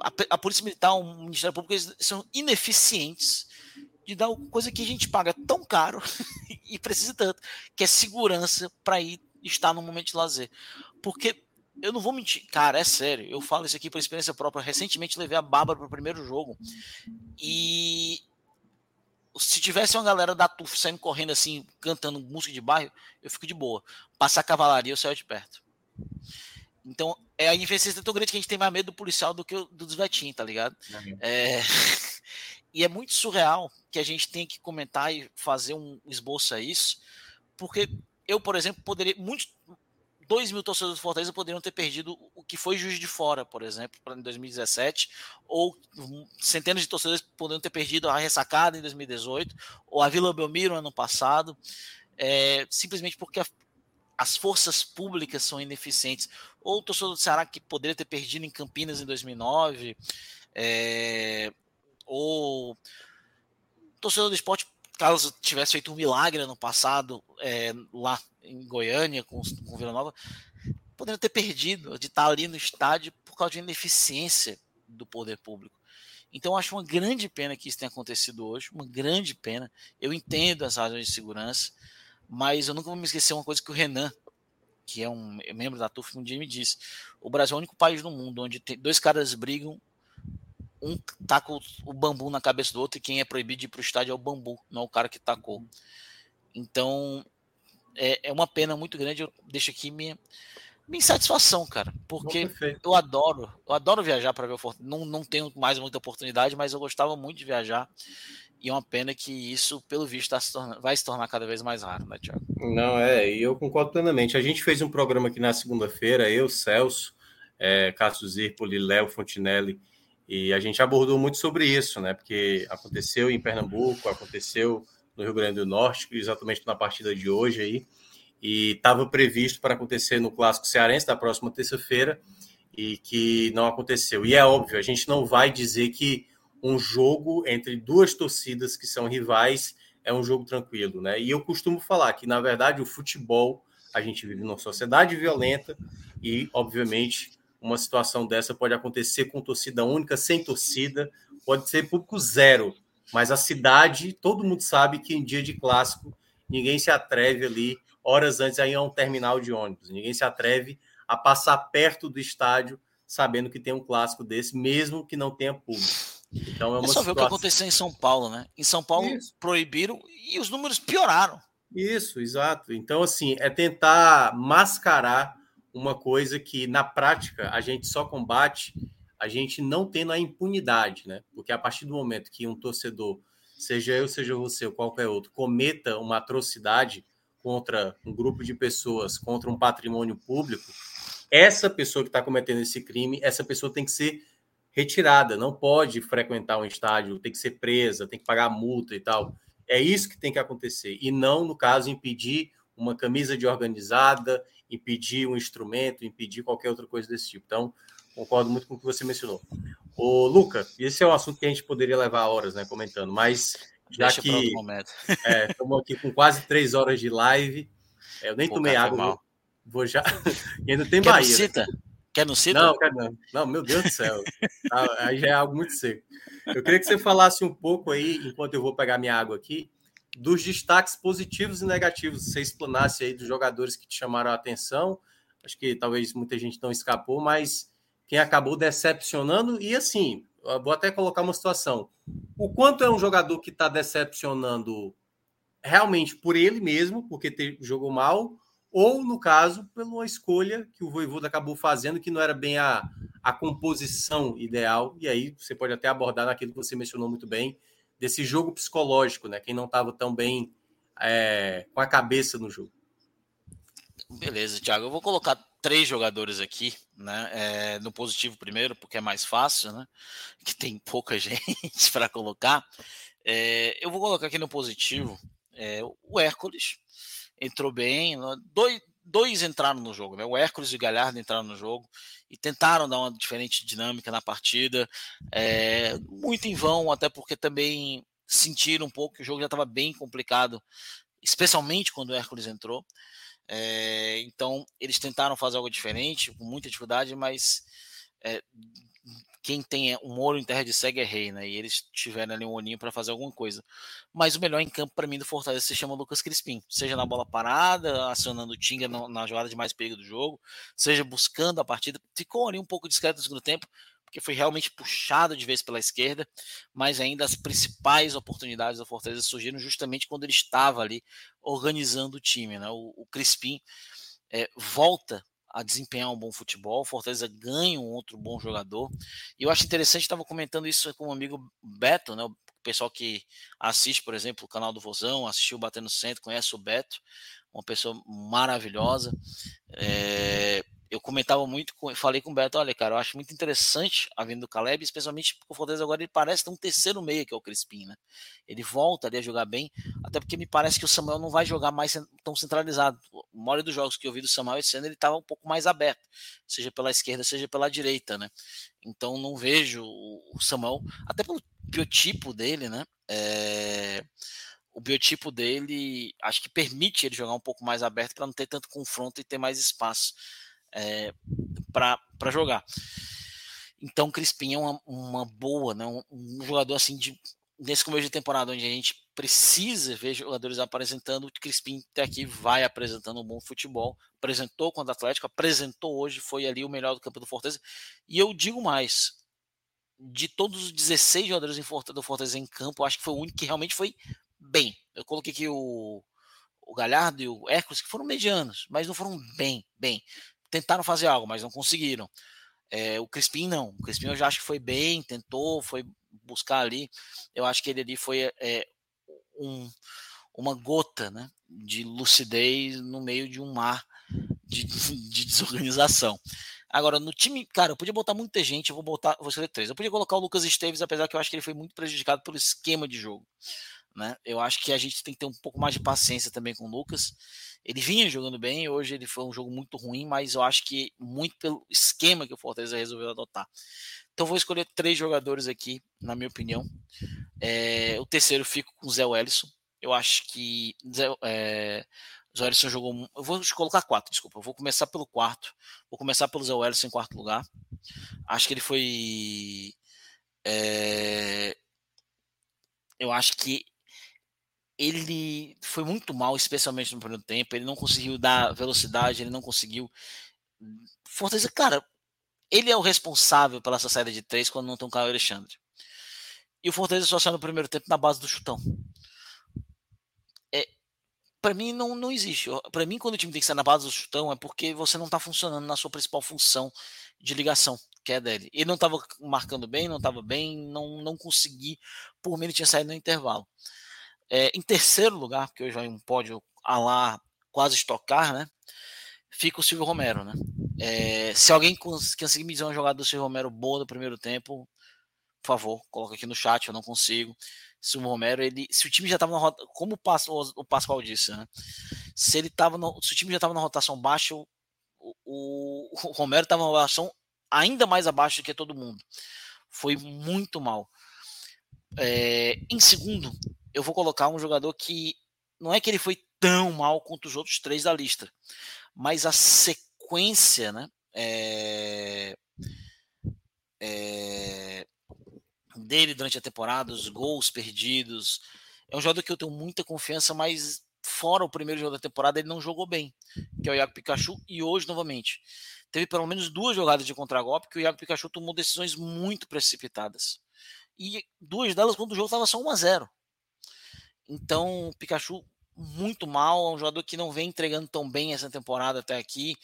a, a, Polícia Militar, o Ministério Público, eles são ineficientes de dar coisa que a gente paga tão caro e precisa tanto, que é segurança para ir estar no momento de lazer. Porque eu não vou mentir, cara, é sério. Eu falo isso aqui por experiência própria. Recentemente levei a Bárbara para o primeiro jogo. E se tivesse uma galera da TUF saindo correndo assim, cantando música de bairro, eu fico de boa. Passar cavalaria, eu saio de perto. Então, é a invenciência tão grande que a gente tem mais medo do policial do que do dos vetinhos, tá ligado? Uhum. É... e é muito surreal que a gente tem que comentar e fazer um esboço a isso, porque eu, por exemplo, poderia. Muitos, 2 mil torcedores do Fortaleza poderiam ter perdido o que foi Juiz de Fora, por exemplo, em 2017, ou centenas de torcedores poderiam ter perdido a ressacada em 2018, ou a Vila Belmiro ano passado, é, simplesmente porque a, as forças públicas são ineficientes, ou o torcedor do Ceará que poderia ter perdido em Campinas em 2009, é, ou torcedor do esporte caso tivesse feito um milagre no passado, é, lá em Goiânia, com, com Vila Nova, poderia ter perdido de estar ali no estádio por causa de ineficiência do poder público. Então eu acho uma grande pena que isso tenha acontecido hoje, uma grande pena. Eu entendo as razões de segurança, mas eu nunca vou me esquecer uma coisa que o Renan, que é um membro da TUF, um dia me disse: o Brasil é o único país no mundo onde dois caras brigam, um taca o bambu na cabeça do outro e quem é proibido de ir para o estádio é o bambu, não o cara que tacou. Então é, é uma pena muito grande. Eu deixo aqui minha, minha insatisfação, cara, porque eu adoro, eu adoro viajar para ver o Fortaleza. Não, não tenho mais muita oportunidade, mas eu gostava muito de viajar. E é uma pena que isso, pelo visto, tá se tornando, vai se tornar cada vez mais raro, né, Tiago? Não, é, e eu concordo plenamente. A gente fez um programa aqui na segunda-feira, eu, Celso, é, Cássio Zirpoli, Léo Fontinelli, e a gente abordou muito sobre isso, né? Porque aconteceu em Pernambuco, aconteceu no Rio Grande do Norte, exatamente na partida de hoje aí, e estava previsto para acontecer no Clássico Cearense da próxima terça-feira, e que não aconteceu. E é óbvio, a gente não vai dizer que um jogo entre duas torcidas que são rivais é um jogo tranquilo, né? E eu costumo falar que, na verdade, o futebol, a gente vive numa sociedade violenta e, obviamente, uma situação dessa pode acontecer com torcida única, sem torcida, pode ser público zero, mas a cidade, todo mundo sabe que em dia de clássico, ninguém se atreve ali, horas antes, aí é um terminal de ônibus, ninguém se atreve a passar perto do estádio sabendo que tem um clássico desse, mesmo que não tenha público. Então é uma é só ver o que aconteceu em São Paulo, né? Em São Paulo Isso. proibiram e os números pioraram. Isso, exato. Então, assim, é tentar mascarar uma coisa que na prática a gente só combate a gente não tendo a impunidade, né? Porque a partir do momento que um torcedor, seja eu, seja você ou qualquer outro, cometa uma atrocidade contra um grupo de pessoas, contra um patrimônio público, essa pessoa que está cometendo esse crime, essa pessoa tem que ser retirada, não pode frequentar um estádio, tem que ser presa, tem que pagar multa e tal. É isso que tem que acontecer, e não, no caso, impedir uma camisa de organizada, impedir um instrumento, impedir qualquer outra coisa desse tipo. Então, concordo muito com o que você mencionou. Ô, Luca, esse é um assunto que a gente poderia levar horas, né, comentando, mas já Deixa que estamos é, aqui com quase três horas de live, é, eu nem Pô, tomei água, vou, vou, já. e ainda tem Quer Bahia. Cita? Né? Quer no Cita? Não, quer não. Não, meu Deus do céu. Ah, aí já é algo muito seco. Eu queria que você falasse um pouco aí, enquanto eu vou pegar minha água aqui, dos destaques positivos e negativos. Você explanasse aí dos jogadores que te chamaram a atenção. Acho que talvez muita gente não escapou, mas quem acabou decepcionando, e assim, vou até colocar uma situação. O quanto é um jogador que está decepcionando realmente por ele mesmo, porque jogou mal, ou, no caso, pela escolha que o Voivoda acabou fazendo, que não era bem a, a composição ideal. E aí você pode até abordar naquilo que você mencionou muito bem, desse jogo psicológico, né? Quem não estava tão bem é, com a cabeça no jogo. Beleza, Thiago. Eu vou colocar três jogadores aqui, né? É, no positivo primeiro, porque é mais fácil, né? Que tem pouca gente para colocar. É, eu vou colocar aqui no positivo é, o Hércules entrou bem. Né, dois, dois entraram no jogo, né? O Hércules e o Galhardo entraram no jogo e tentaram dar uma diferente dinâmica na partida. É, muito em vão, até porque também sentiram um pouco que o jogo já estava bem complicado, especialmente quando o Hércules entrou. É, então, eles tentaram fazer algo diferente, com muita dificuldade, mas é, quem tem um molho em terra de cego é rei, né? E eles tiveram ali um olhinho para fazer alguma coisa. Mas o melhor em campo para mim do Fortaleza se chama Lucas Crispim, seja na bola parada, acionando o Tinga na jogada de mais perigo do jogo, seja buscando a partida. Ficou ali um pouco discreto no segundo tempo, porque foi realmente puxado de vez pela esquerda, mas ainda as principais oportunidades do Fortaleza surgiram justamente quando ele estava ali organizando o time, né? O, o Crispim é, volta a desempenhar um bom futebol. Fortaleza ganha um outro bom jogador. E eu acho interessante, estava comentando isso com um amigo Beto, né? O pessoal que assiste, por exemplo, o canal do Vozão, assistiu Batendo Centro, conhece o Beto, uma pessoa maravilhosa. É, eu comentava muito, falei com o Beto, olha, cara, eu acho muito interessante a vinda do Caleb, especialmente porque o Fortaleza agora ele parece ter um terceiro meio, que é o Crispim, né? Ele volta ali a jogar bem, até porque me parece que o Samuel não vai jogar mais tão centralizado. A maioria dos jogos que eu vi do Samuel esse ano, ele estava um pouco mais aberto, seja pela esquerda, seja pela direita, né? Então não vejo o Samuel, até pelo biotipo dele, né? É o biotipo dele acho que permite ele jogar um pouco mais aberto para não ter tanto confronto e ter mais espaço é, para jogar. Então, Crispim é uma, uma boa, né? Um, um, jogador assim de nesse começo de temporada onde a gente precisa ver jogadores apresentando, o Crispim até aqui vai apresentando um bom futebol, apresentou contra o Atlético, apresentou hoje, foi ali o melhor do campo do Fortaleza. E eu digo mais, de todos os 16 jogadores do Fortaleza em campo, acho que foi o único que realmente foi bem. Eu coloquei aqui o, o Galhardo e o Hércules, que foram medianos, mas não foram bem, bem. Tentaram fazer algo, mas não conseguiram. É, o Crispim não. O Crispim eu já acho que foi bem, tentou, foi buscar ali. Eu acho que ele ali foi é, um, uma gota né, de lucidez no meio de um mar de, de desorganização. Agora, no time, cara, eu podia botar muita gente, eu vou botar, vou escolher três. Eu podia colocar o Lucas Esteves, apesar que eu acho que ele foi muito prejudicado pelo esquema de jogo. Né? Eu acho que a gente tem que ter um pouco mais de paciência também com o Lucas. Ele vinha jogando bem, hoje ele foi um jogo muito ruim, mas eu acho que muito pelo esquema que o Fortaleza resolveu adotar. Então vou escolher três jogadores aqui, na minha opinião. É, o terceiro fico com o Zé Wellison. Eu acho que Zé, é, Zé Wellison jogou. Eu vou colocar quatro, desculpa. Eu vou começar pelo quarto. Vou começar pelo Zé Wellison em quarto lugar. Acho que ele foi. É, eu acho que ele foi muito mal, especialmente no primeiro tempo. Ele não conseguiu dar velocidade, ele não conseguiu. Fortaleza, cara, ele é o responsável pela sua saída de três quando não tem o Caio Alexandre. E o Fortaleza só saiu no primeiro tempo na base do chutão. É, para mim não, não existe. Para mim, quando o time tem que sair na base do chutão, é porque você não tá funcionando na sua principal função de ligação, que é dele. Ele não estava marcando bem, não estava bem, não, não consegui. Por mim, ele tinha saído no intervalo. É, em terceiro lugar, porque hoje vai um pódio a lá quase estocar, né? Fica o Silvio Romero, né? É, se alguém conseguir me dizer uma jogada do Silvio Romero boa no primeiro tempo, por favor, coloca aqui no chat, eu não consigo. Silvio Romero, ele, se o time já estava na rota, como o, o Pascoal disse, né? Se ele tava no, se o time já estava na rotação baixa, o, o, o Romero estava na rotação ainda mais abaixo do que todo mundo. Foi muito mal. É, em segundo, eu vou colocar um jogador que não é que ele foi tão mal quanto os outros três da lista, mas a sequência, né? É, é, dele durante a temporada, os gols perdidos. É um jogador que eu tenho muita confiança, mas fora o primeiro jogo da temporada, ele não jogou bem, que é o Iago Pikachu, e hoje novamente. Teve pelo menos duas jogadas de contragolpe que o Iago Pikachu tomou decisões muito precipitadas. E duas delas quando o jogo estava só 1 a 0 então, Pikachu muito mal, é um jogador que não vem entregando tão bem essa temporada até aqui.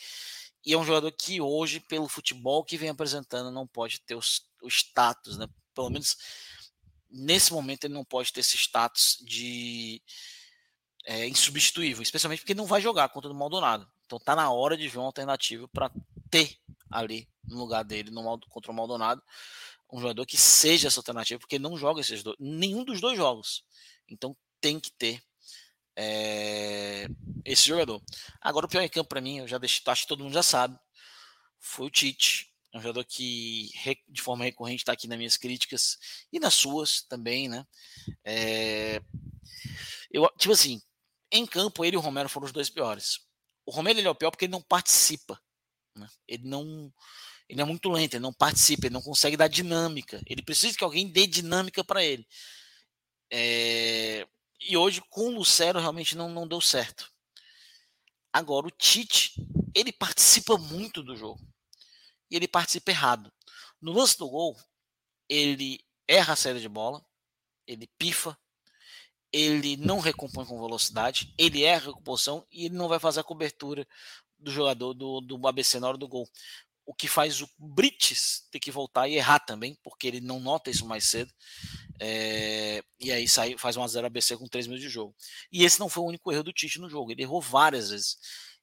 E é um jogador que hoje, pelo futebol que vem apresentando, não pode ter os, o status, né? Pelo menos nesse momento ele não pode ter esse status de é, insubstituível, especialmente porque não vai jogar contra o Maldonado. Então tá na hora de ver uma alternativa para ter ali no lugar dele no, contra o Maldonado um jogador que seja essa alternativa, porque não joga esses dois, nenhum dos dois jogos. Então tem que ter é, esse jogador. Agora, o pior em campo para mim, eu já deixei, acho que todo mundo já sabe, foi o Tite. É um jogador que, de forma recorrente, está aqui nas minhas críticas e nas suas também, né? É, eu, tipo assim, em campo, ele e o Romero foram os dois piores. O Romero ele é o pior porque ele não participa. Né? Ele não. Ele é muito lento, ele não participa, ele não consegue dar dinâmica. Ele precisa que alguém dê dinâmica para ele. É, e hoje, com o Lucero, realmente não, não deu certo. Agora, o Tite, ele participa muito do jogo. E ele participa errado. No lance do gol, ele erra a saída de bola, ele pifa, ele não recompõe com velocidade, ele erra a recomposição e ele não vai fazer a cobertura do jogador do, do ABC na hora do gol. O que faz o Brites ter que voltar e errar também, porque ele não nota isso mais cedo. É, e aí sai, faz 1x0 ABC com 3 minutos de jogo. E esse não foi o único erro do Tite no jogo, ele errou várias vezes.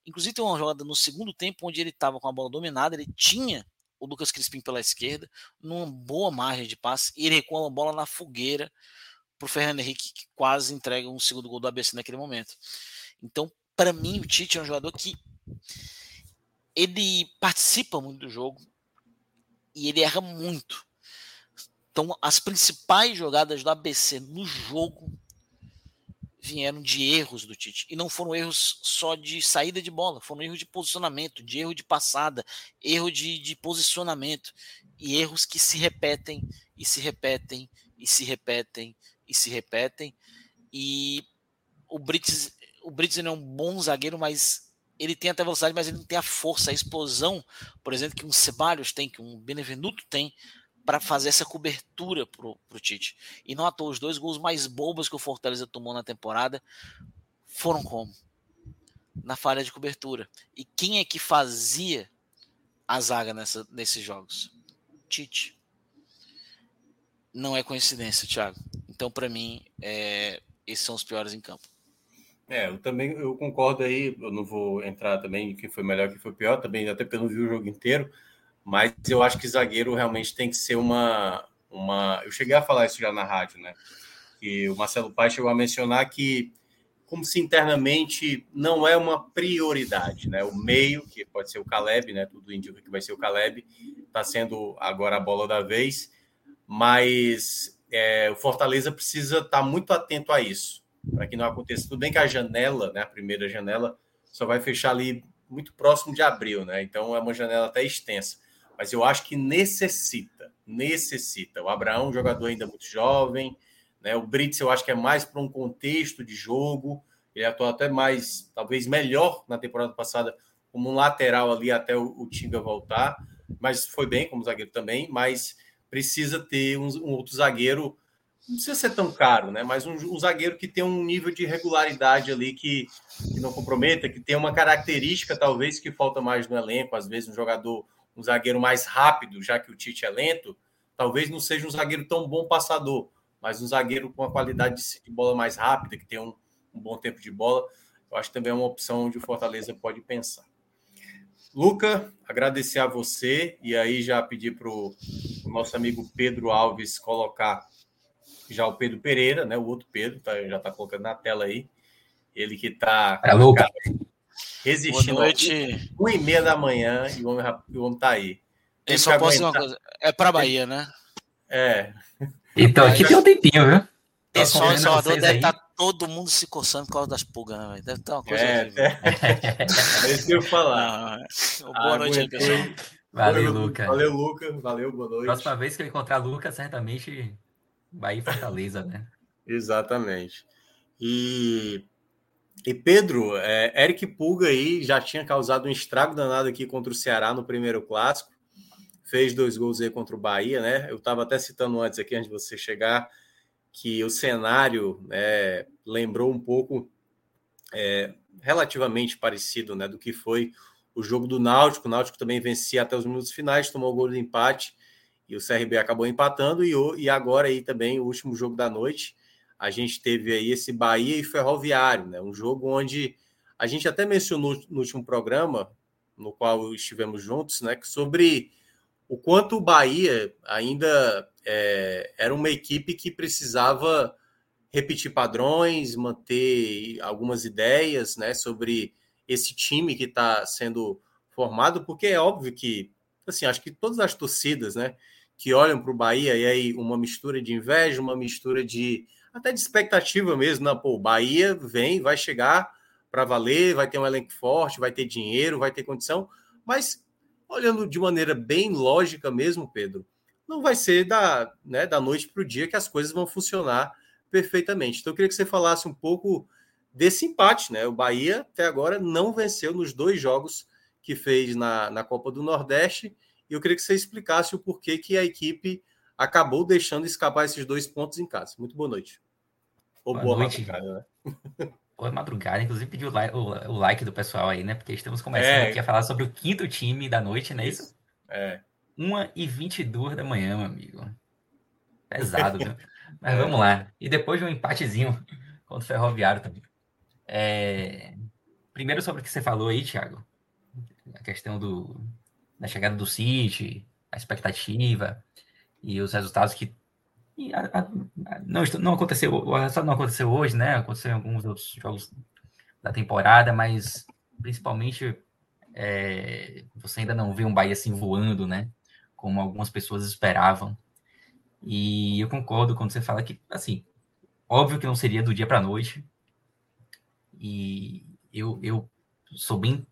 Inclusive tem uma jogada no segundo tempo onde ele estava com a bola dominada, ele tinha o Lucas Crispim pela esquerda, numa boa margem de passe, e ele recua a bola na fogueira para o Fernando Henrique, que quase entrega um segundo gol do ABC naquele momento. Então, para mim, o Tite é um jogador que ele participa muito do jogo e ele erra muito. Então, as principais jogadas do ABC no jogo vieram de erros do Tite. E não foram erros só de saída de bola, foram erros de posicionamento, de erro de passada, erro de, de posicionamento. e erros que se repetem e se repetem e se repetem e se repetem. E o Brits, o Brits é um bom zagueiro, mas ele tem até velocidade, mas ele não tem a força, a explosão, por exemplo, que um Ceballos tem, que um Benevenuto tem para fazer essa cobertura pro, pro Tite. E não à toa, os dois gols mais bobos que o Fortaleza tomou na temporada foram como? Na falha de cobertura. E quem é que fazia a zaga nessa, nesses jogos? Tite. Não é coincidência, Thiago. Então, para mim, é, esses são os piores em campo. É, eu também eu concordo aí. Eu não vou entrar também que foi melhor, que foi pior, também até porque eu não vi o jogo inteiro. Mas eu acho que zagueiro realmente tem que ser uma, uma. Eu cheguei a falar isso já na rádio, né? Que o Marcelo Paes chegou a mencionar que, como se internamente não é uma prioridade, né? O meio, que pode ser o Caleb, né? Tudo indica que vai ser o Caleb, está sendo agora a bola da vez, mas é, o Fortaleza precisa estar tá muito atento a isso, para que não aconteça. Tudo bem que a janela, né? A primeira janela, só vai fechar ali muito próximo de abril, né? Então é uma janela até extensa mas eu acho que necessita, necessita. O Abraão, jogador ainda muito jovem, né? O Brits, eu acho que é mais para um contexto de jogo. Ele atuou até mais, talvez melhor na temporada passada, como um lateral ali até o, o Tinga voltar, mas foi bem como zagueiro também. Mas precisa ter um, um outro zagueiro, não precisa ser tão caro, né? Mas um, um zagueiro que tem um nível de regularidade ali que, que não comprometa, que tem uma característica talvez que falta mais no elenco, às vezes um jogador um zagueiro mais rápido, já que o Tite é lento, talvez não seja um zagueiro tão bom passador, mas um zagueiro com a qualidade de bola mais rápida, que tem um, um bom tempo de bola, eu acho que também é uma opção onde o Fortaleza pode pensar. Luca, agradecer a você e aí já pedir para o nosso amigo Pedro Alves colocar já o Pedro Pereira, né? O outro Pedro, tá, já está colocando na tela aí. Ele que está. É, Luca resistindo. Boa noite. Uma e meia da manhã e o homem, o homem tá aí. Tem só posso uma coisa. É para Bahia, né? É. Então aqui tem um tempinho, viu? Pessoal em Salvador deve estar tá todo mundo se coçando por causa das pulgas, né? Deve estar tá uma coisa. É, é. é isso que eu ia falar. Não, boa ah, noite aí, pessoal. Valeu, Luca. Valeu, Luca. Valeu, boa noite. Próxima vez que eu encontrar Luca, certamente Bahia e Fortaleza, né? Exatamente. E e Pedro, é, Eric Pulga aí já tinha causado um estrago danado aqui contra o Ceará no primeiro clássico. Fez dois gols aí contra o Bahia, né? Eu estava até citando antes aqui, antes de você chegar, que o cenário é, lembrou um pouco, é, relativamente parecido, né? Do que foi o jogo do Náutico. O Náutico também vencia até os minutos finais, tomou o gol de empate e o CRB acabou empatando. E, e agora aí também o último jogo da noite a gente teve aí esse Bahia e Ferroviário, né? Um jogo onde a gente até mencionou no último programa, no qual estivemos juntos, né? Sobre o quanto o Bahia ainda é, era uma equipe que precisava repetir padrões, manter algumas ideias, né? Sobre esse time que está sendo formado, porque é óbvio que, assim, acho que todas as torcidas, né? Que olham para o Bahia e aí uma mistura de inveja, uma mistura de até de expectativa mesmo, né? Pô, Bahia vem, vai chegar para valer, vai ter um elenco forte, vai ter dinheiro, vai ter condição, mas olhando de maneira bem lógica mesmo, Pedro, não vai ser da, né, da noite para o dia que as coisas vão funcionar perfeitamente. Então eu queria que você falasse um pouco desse empate, né? O Bahia até agora não venceu nos dois jogos que fez na, na Copa do Nordeste, e eu queria que você explicasse o porquê que a equipe acabou deixando escapar esses dois pontos em casa. Muito boa noite. Ou boa, boa noite. madrugada, né? Boa madrugada, inclusive pedi o like, o, o like, do pessoal aí, né? Porque estamos começando é. aqui a falar sobre o quinto time da noite, não é isso? É. 1 e 22 da manhã, meu amigo. Pesado, viu? Mas vamos lá. E depois de um empatezinho contra o Ferroviário também. É... Primeiro sobre o que você falou aí, Thiago. A questão do, da chegada do City, a expectativa e os resultados que a, a, não, não aconteceu, o resultado não aconteceu hoje, né? Aconteceu em alguns outros jogos da temporada, mas principalmente é, você ainda não vê um Bahia assim voando, né? Como algumas pessoas esperavam. E eu concordo quando você fala que, assim, óbvio que não seria do dia para noite. E eu, eu sou bem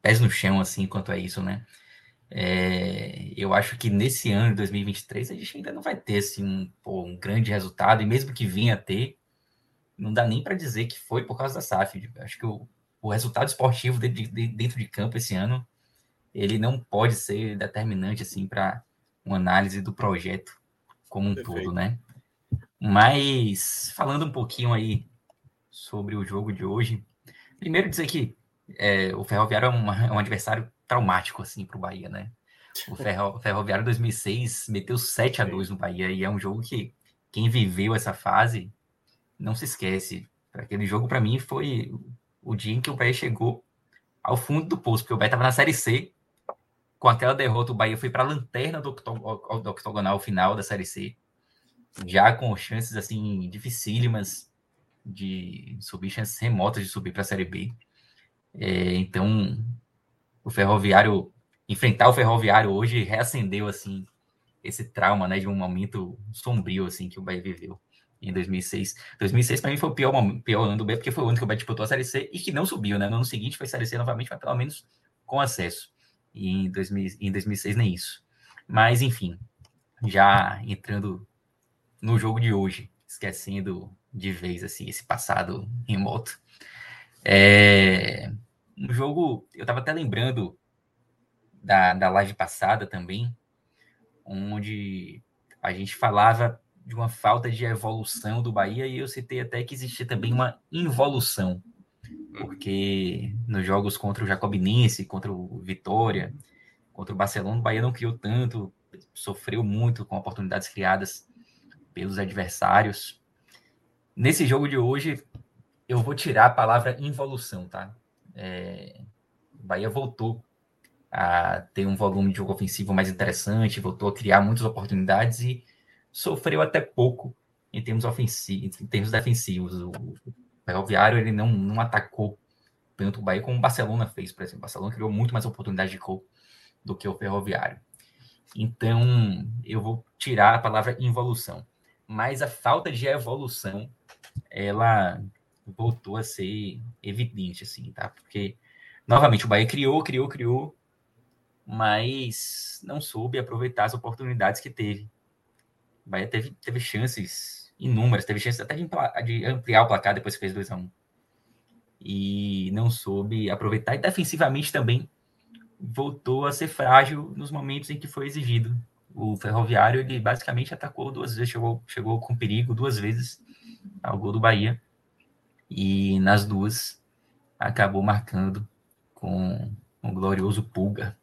pés no chão, assim, quanto a isso, né? É, eu acho que nesse ano de 2023 a gente ainda não vai ter assim, um, pô, um grande resultado, e mesmo que vinha a ter, não dá nem para dizer que foi por causa da SAF. Acho que o, o resultado esportivo de, de, dentro de campo esse ano ele não pode ser determinante assim para uma análise do projeto como um Perfeito. todo, né? Mas falando um pouquinho aí sobre o jogo de hoje, primeiro dizer que é, o Ferroviário é, uma, é, um adversário traumático assim para o Bahia, né? O Ferro, Ferroviário 2006 meteu 7 a 2 no Bahia e é um jogo que quem viveu essa fase não se esquece. Aquele jogo para mim foi o dia em que o Bahia chegou ao fundo do poço, porque o Bahia estava na Série C. Com aquela derrota, o Bahia foi para a lanterna do, do octogonal final da Série C, já com chances assim dificílimas de subir, chances remotas de subir para a Série B. É, então, o Ferroviário, enfrentar o Ferroviário hoje reacendeu assim esse trauma, né, de um momento sombrio assim que o Bahia viveu em 2006. 2006 para mim foi o pior, pior ano do Bahia, porque foi o ano que o Bahia disputou a Série C e que não subiu, né? No ano seguinte foi Série C novamente, mas pelo menos com acesso. E em, 2000, em 2006 nem isso. Mas, enfim, já entrando no jogo de hoje, esquecendo de vez assim esse passado remoto. É, um jogo, eu estava até lembrando da, da live passada também, onde a gente falava de uma falta de evolução do Bahia e eu citei até que existia também uma involução, porque nos jogos contra o Jacobinense, contra o Vitória, contra o Barcelona, o Bahia não criou tanto, sofreu muito com oportunidades criadas pelos adversários. Nesse jogo de hoje, eu vou tirar a palavra involução, tá? É, o Bahia voltou a ter um volume de jogo ofensivo mais interessante, voltou a criar muitas oportunidades e sofreu até pouco em termos ofensivos, em termos defensivos. O Ferroviário ele não, não atacou tanto o Bahia como o Barcelona fez, por exemplo. O Barcelona criou muito mais oportunidades de gol do que o Ferroviário. Então, eu vou tirar a palavra involução. Mas a falta de evolução, ela voltou a ser evidente, assim, tá? Porque, novamente, o Bahia criou, criou, criou, mas não soube aproveitar as oportunidades que teve. O Bahia teve, teve chances inúmeras, teve chances até de, de ampliar o placar depois que fez 2 a 1 um. E não soube aproveitar. E defensivamente também voltou a ser frágil nos momentos em que foi exigido. O Ferroviário, ele basicamente atacou duas vezes, chegou, chegou com perigo duas vezes ao gol do Bahia. E nas duas acabou marcando com o glorioso Pulga.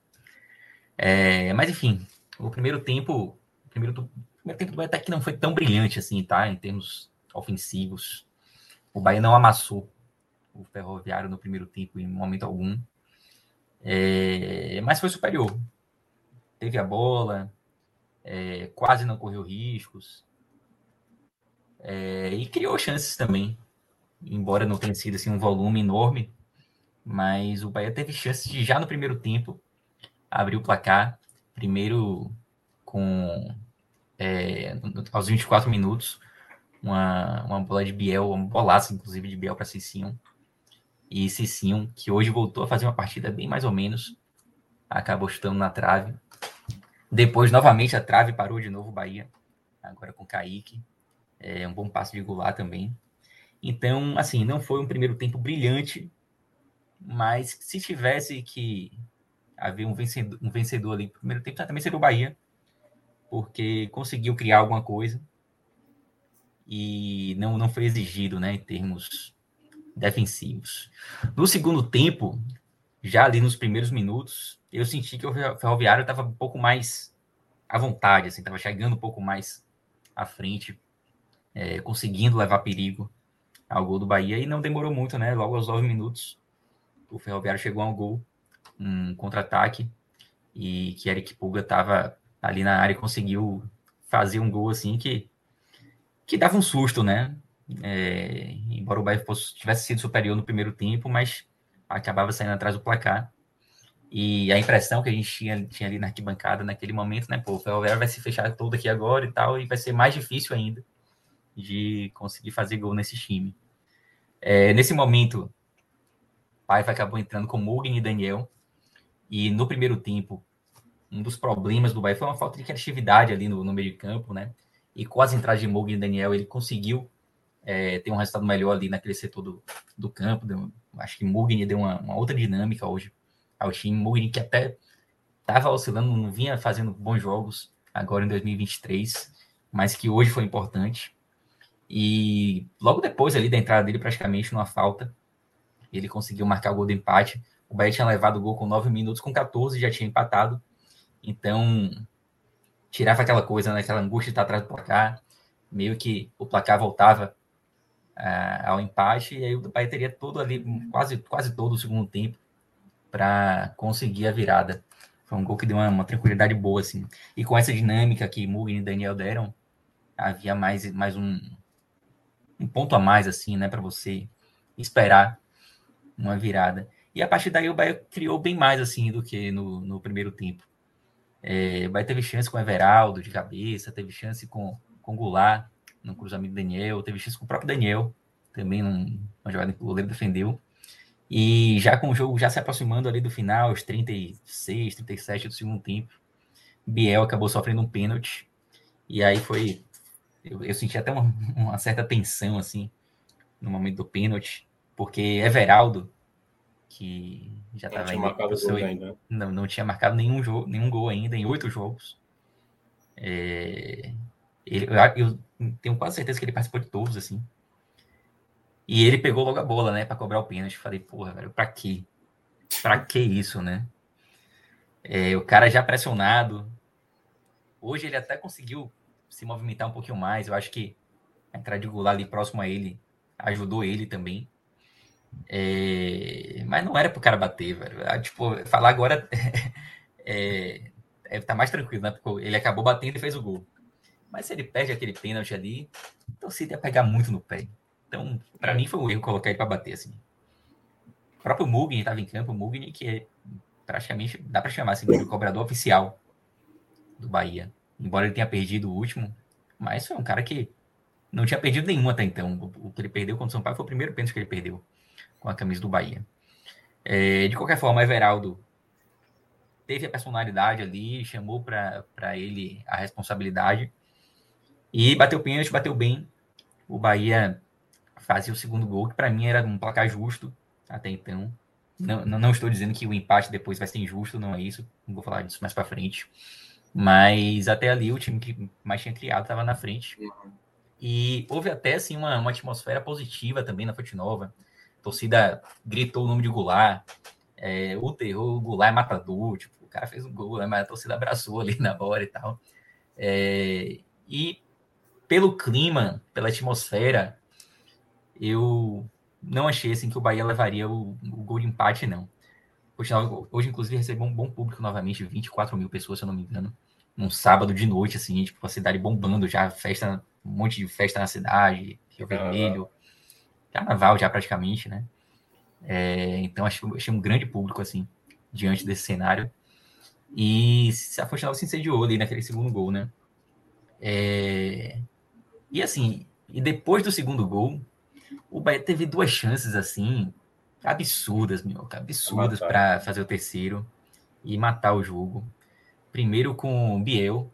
É, mas enfim, o primeiro tempo, o primeiro, primeiro tempo do Bahia até que não foi tão brilhante assim, tá? Em termos ofensivos. O Bahia não amassou o Ferroviário no primeiro tempo em momento algum. É, mas foi superior. Teve a bola, é, quase não correu riscos. É, e criou chances também. Embora não tenha sido assim, um volume enorme. Mas o Bahia teve chances de já no primeiro tempo abrir o placar. Primeiro com é, aos 24 minutos, uma, uma bola de Biel, uma bolaça, inclusive, de Biel para Cicinho. E Cicinho, que hoje voltou a fazer uma partida bem mais ou menos, acabou chutando na trave. Depois, novamente, a trave parou de novo o Bahia, agora com Kaique. É um bom passo de Goulart também. Então, assim, não foi um primeiro tempo brilhante, mas se tivesse que haver um vencedor, um vencedor ali no primeiro tempo, também seria o Bahia porque conseguiu criar alguma coisa e não, não foi exigido, né, em termos defensivos. No segundo tempo, já ali nos primeiros minutos, eu senti que o Ferroviário estava um pouco mais à vontade, assim, estava chegando um pouco mais à frente, é, conseguindo levar perigo ao gol do Bahia e não demorou muito, né? Logo aos nove minutos, o Ferroviário chegou ao gol, um contra-ataque e que Eric Pulga estava ali na área conseguiu fazer um gol assim que, que dava um susto, né? É, embora o Bahia fosse, tivesse sido superior no primeiro tempo, mas acabava saindo atrás do placar. E a impressão que a gente tinha, tinha ali na arquibancada naquele momento, né? Pô, o Ferroviário vai se fechar todo aqui agora e tal, e vai ser mais difícil ainda de conseguir fazer gol nesse time. É, nesse momento, Paiva acabou entrando com Mugen e Daniel. E no primeiro tempo, um dos problemas do Bahia foi uma falta de criatividade ali no, no meio de campo, né? E com as entradas de Mugni e Daniel, ele conseguiu é, ter um resultado melhor ali naquele setor do, do campo. Deu, acho que Mugni deu uma, uma, outra dinâmica hoje ao time. Mugni que até estava oscilando, não vinha fazendo bons jogos agora em 2023, mas que hoje foi importante. E logo depois ali da entrada dele, praticamente numa falta, ele conseguiu marcar o gol do empate. O Bahia tinha levado o gol com 9 minutos, com 14 já tinha empatado. Então, tirava aquela coisa, né, aquela angústia de estar atrás do placar. Meio que o placar voltava uh, ao empate, e aí o Bahia teria todo ali, quase, quase todo o segundo tempo, para conseguir a virada. Foi um gol que deu uma, uma, tranquilidade boa, assim. E com essa dinâmica que Mugen e Daniel deram, havia mais, mais um, um ponto a mais, assim, né, para você esperar uma virada. E a partir daí o Bahia criou bem mais, assim, do que no, no primeiro tempo. É, o Bahia teve chance com Everaldo de cabeça, teve chance com, com o Goulart no cruzamento do Daniel, teve chance com o próprio Daniel, também numa jogada que o goleiro defendeu. E já com o jogo já se aproximando ali do final, os 36, 37 do segundo tempo, Biel acabou sofrendo um pênalti. E aí foi. Eu, eu senti até uma, uma, certa tensão, assim, no momento do pênalti, porque Everaldo, que já estava indo. Seu, ainda. Não, não tinha marcado nenhum, jogo, nenhum gol ainda em oito jogos. É, ele, eu, eu tenho quase certeza que ele participou de todos, assim. E ele pegou logo a bola, né, para cobrar o pênalti. Falei, porra, velho, pra quê? Pra que isso, né? É, o cara já pressionado. Hoje ele até conseguiu se movimentar um pouquinho mais. Eu acho que a entrada de Goulart ali próximo a ele ajudou ele também. É, mas não era pro cara bater, velho. Ah, tipo, falar agora é, é, tá mais tranquilo, né? Porque ele acabou batendo e fez o gol. Mas se ele perde aquele pênalti ali, a torcida ia pegar muito no pé. Então, para mim, foi um erro colocar ele para bater, assim. O próprio Mugni estava em campo, o Mugni, que é praticamente, dá para chamar assim, de cobrador oficial do Bahia. Embora ele tenha perdido o último, mas foi um cara que não tinha perdido nenhum até então. O que ele perdeu contra o São Paulo foi o primeiro pênalti que ele perdeu com a camisa do Bahia. É, de qualquer forma, Everaldo teve a personalidade ali, chamou para ele a responsabilidade e bateu pênalti, bateu bem. O Bahia fazia o segundo gol, que para mim era um placar justo até então. Não, não, estou dizendo que o empate depois vai ser injusto, não é isso. Não vou falar disso mais para frente. Mas até ali o time que mais tinha criado estava na frente. E houve até assim, uma, uma atmosfera positiva também na Fonte Nova. A torcida gritou o nome de Goulart. É, o terror, o Goulart é matador. Tipo, o cara fez um gol, né, mas a torcida abraçou ali na hora e tal. É, e pelo clima, pela atmosfera, eu não achei assim que o Bahia levaria o, o gol de empate, não. Hoje, hoje, inclusive, recebeu um bom público novamente, 24 mil pessoas, se eu não me engano, num sábado de noite, assim, tipo, a cidade bombando já, festa, um monte de festa na cidade, Rio Vermelho, carnaval já praticamente, né? É, então, achei, achei um grande público, assim, diante desse cenário. E a Fonte Nova se incendiou ali naquele segundo gol, né? É, e assim, e depois do segundo gol, o Bahia teve duas chances assim, absurdas, meu, absurdas para fazer o terceiro e matar o jogo. Primeiro com o Biel,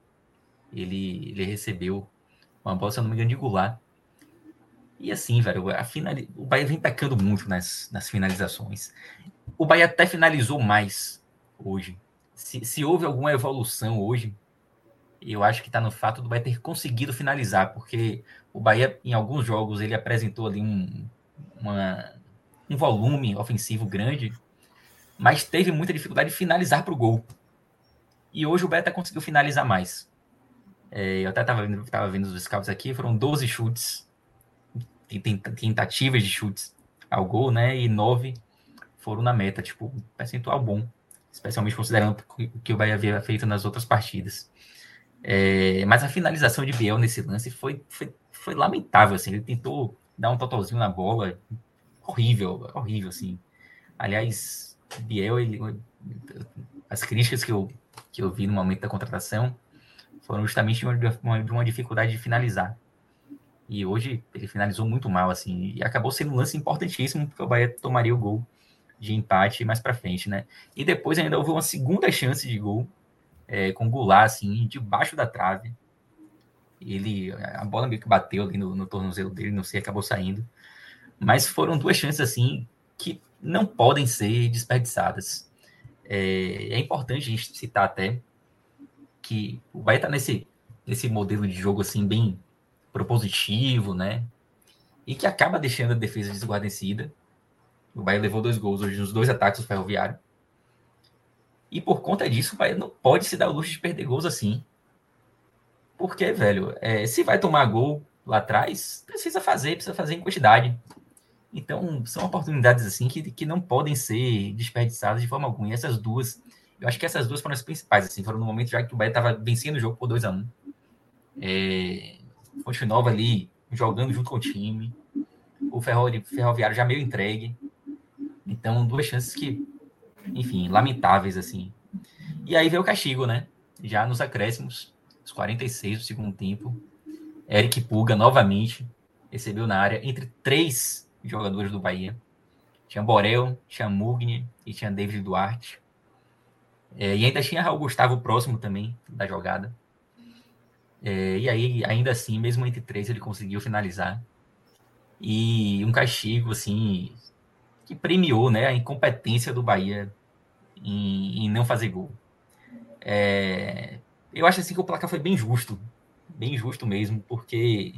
ele, ele recebeu uma bola, se eu não me engano, de Goulart. E assim, velho, a final... o Bahia vem pecando muito nas, nas finalizações. O Bahia até finalizou mais hoje. Se, se houve alguma evolução hoje, eu acho que está no fato do Bahia ter conseguido finalizar, porque o Bahia, em alguns jogos, ele apresentou ali um, uma, um volume ofensivo grande, mas teve muita dificuldade de finalizar para o gol. E hoje o até conseguiu finalizar mais. É, eu até estava vendo, tava vendo os scouts aqui, foram 12 chutes, tentativas de chutes ao gol, né? E 9 foram na meta, tipo, um percentual bom, especialmente considerando o que o Bahia havia feito nas outras partidas. É, mas a finalização de Biel nesse lance foi, foi, foi lamentável, assim, ele tentou dar um totalzinho na bola, horrível, horrível, assim. Aliás, Biel, ele, as críticas que eu, que eu vi no momento da contratação foram justamente de uma, de uma dificuldade de finalizar. E hoje ele finalizou muito mal, assim, e acabou sendo um lance importantíssimo, porque o Bahia tomaria o gol de empate mais para frente, né? E depois ainda houve uma segunda chance de gol é, com Goulart, assim, debaixo da trave. Ele, a bola meio que bateu ali no, no tornozelo dele, não sei, acabou saindo. Mas foram duas chances, assim, que não podem ser desperdiçadas. É, é importante a gente citar até que vai estar nesse, nesse modelo de jogo, assim, bem propositivo, né? E que acaba deixando a defesa desguarnecida. O Bahia levou dois gols hoje nos dois ataques do Ferroviário. E por conta disso, o Bahia não pode se dar o luxo de perder gols assim. Porque, velho, é, se vai tomar gol lá atrás, precisa fazer, precisa fazer em quantidade. Então, são oportunidades assim que, que não podem ser desperdiçadas de forma alguma. E essas duas, eu acho que essas duas foram as principais, assim, foram no momento já que o Bahia estava vencendo o jogo por 2 a 1 um. é, Fonte Nova ali, jogando junto com o time. O Ferroviário já meio entregue. Então, duas chances que, enfim, lamentáveis, assim. E aí veio o castigo, né? Já nos acréscimos, os 46 do segundo tempo. Eric Puga, novamente, recebeu na área entre três jogadores do Bahia. Tinha Borel, tinha Mugni e tinha David Duarte. É, e ainda tinha Raul Gustavo próximo também da jogada. É, e aí, ainda assim, mesmo entre três, ele conseguiu finalizar. E um castigo, assim, que premiou né, a incompetência do Bahia em, em não fazer gol. É, eu acho assim que o placar foi bem justo, bem justo mesmo, porque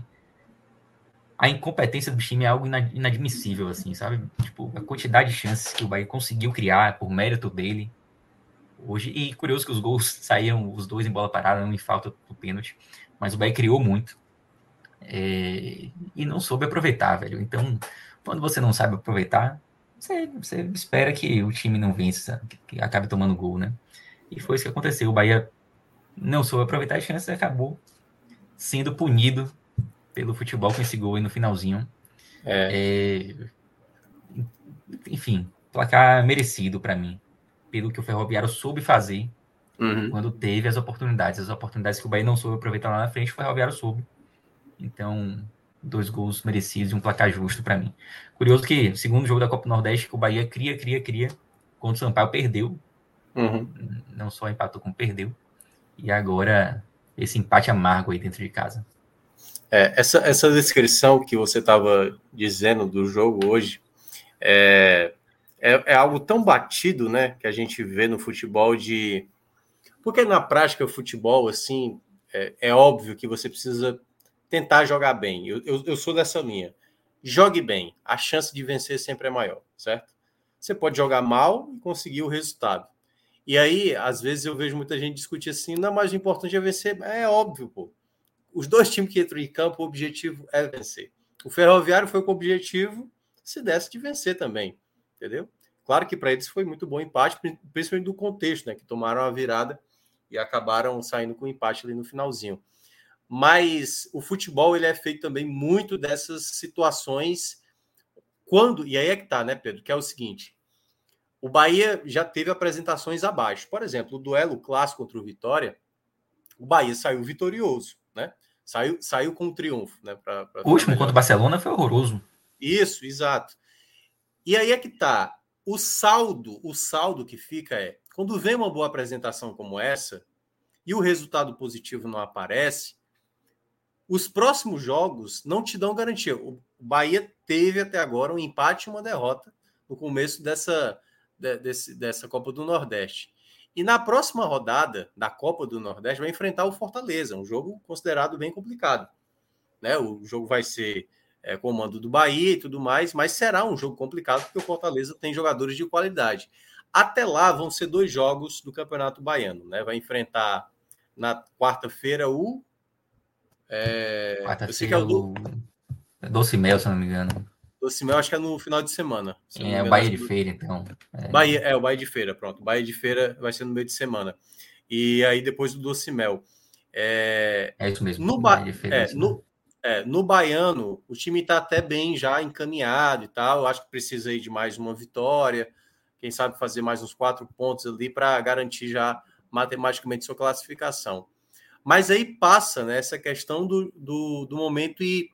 a incompetência do time é algo inadmissível, assim, sabe? Tipo, a quantidade de chances que o Bahia conseguiu criar por mérito dele hoje. E curioso que os gols saíram os dois em bola parada, não em falta do pênalti. Mas o Bahia criou muito. É, e não soube aproveitar, velho. Então, quando você não sabe aproveitar, você, você espera que o time não vença, que acabe tomando gol, né? E foi isso que aconteceu. O Bahia não soube aproveitar a chance e acabou sendo punido pelo futebol com esse gol aí no finalzinho. É. É, enfim, placar merecido para mim, pelo que o Ferroviário soube fazer uhum. quando teve as oportunidades. As oportunidades que o Bahia não soube aproveitar lá na frente, o Ferroviário soube. Então, dois gols merecidos e um placar justo para mim. Curioso que, segundo jogo da Copa Nordeste, que o Bahia cria, cria, cria, contra o Sampaio perdeu. Uhum. Não só empatou, como perdeu. E agora, esse empate amargo aí dentro de casa. É, essa, essa descrição que você estava dizendo do jogo hoje é, é, é, algo tão batido, né, que a gente vê no futebol de... Porque na prática o futebol, assim, é, é óbvio que você precisa tentar jogar bem. Eu, eu, eu, sou dessa linha. Jogue bem, a chance de vencer sempre é maior, certo? Você pode jogar mal e conseguir o resultado. E aí, às vezes, eu vejo muita gente discutir assim: não, mas o importante é vencer. É óbvio, pô os dois times que entram em campo, o objetivo é vencer. O Ferroviário foi com o objetivo, se desse, de vencer também, entendeu? Claro que para eles foi muito bom empate, principalmente do contexto, né? Que tomaram a virada e acabaram saindo com empate ali no finalzinho. Mas o futebol ele é feito também muito dessas situações quando e aí é que tá, né, Pedro? Que é o seguinte: o Bahia já teve apresentações abaixo. Por exemplo, o duelo clássico contra o Vitória, o Bahia saiu vitorioso, né? Saiu, saiu com um triunfo, né? Pra, pra o último contra o Barcelona foi horroroso. Isso, exato. E aí é que tá. O saldo, o saldo que fica é quando vem uma boa apresentação como essa e o resultado positivo não aparece, os próximos jogos não te dão garantia. O Bahia teve até agora um empate e uma derrota no começo dessa, desse, dessa Copa do Nordeste. E na próxima rodada da Copa do Nordeste vai enfrentar o Fortaleza, um jogo considerado bem complicado. Né? O jogo vai ser é, comando do Bahia e tudo mais, mas será um jogo complicado porque o Fortaleza tem jogadores de qualidade. Até lá vão ser dois jogos do Campeonato Baiano. Né? Vai enfrentar na quarta-feira o. É, quarta-feira é o do... Doce Mel, se não me engano. Docimel, acho que é no final de semana. É, o Bahia de Feira, então. É. Bahia, é, o Bahia de Feira, pronto. Bahia de Feira vai ser no meio de semana. E aí depois do Docimel. É, é isso mesmo. No, ba... Feira, é, no, é, no Baiano, o time está até bem já encaminhado e tal. Eu acho que precisa aí de mais uma vitória. Quem sabe fazer mais uns quatro pontos ali para garantir já matematicamente sua classificação. Mas aí passa né, essa questão do, do, do momento e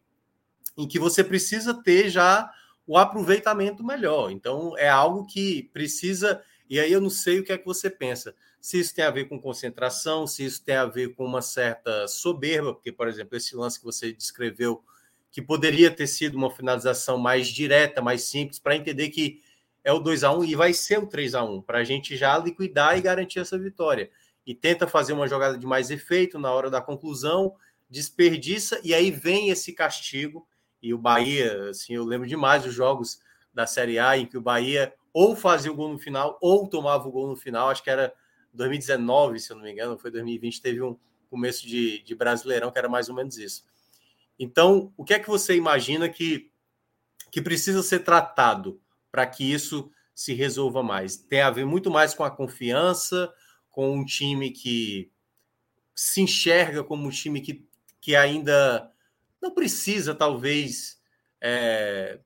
em que você precisa ter já o aproveitamento melhor. Então, é algo que precisa. E aí eu não sei o que é que você pensa. Se isso tem a ver com concentração, se isso tem a ver com uma certa soberba, porque, por exemplo, esse lance que você descreveu, que poderia ter sido uma finalização mais direta, mais simples, para entender que é o 2 a 1 e vai ser o 3 a 1 para a gente já liquidar e garantir essa vitória. E tenta fazer uma jogada de mais efeito na hora da conclusão, desperdiça, e aí vem esse castigo. E o Bahia, assim, eu lembro demais dos jogos da Série A em que o Bahia ou fazia o gol no final ou tomava o gol no final. Acho que era 2019, se eu não me engano, foi 2020, teve um começo de, de Brasileirão que era mais ou menos isso. Então, o que é que você imagina que, que precisa ser tratado para que isso se resolva mais? Tem a ver muito mais com a confiança, com um time que se enxerga como um time que, que ainda não precisa, talvez, é,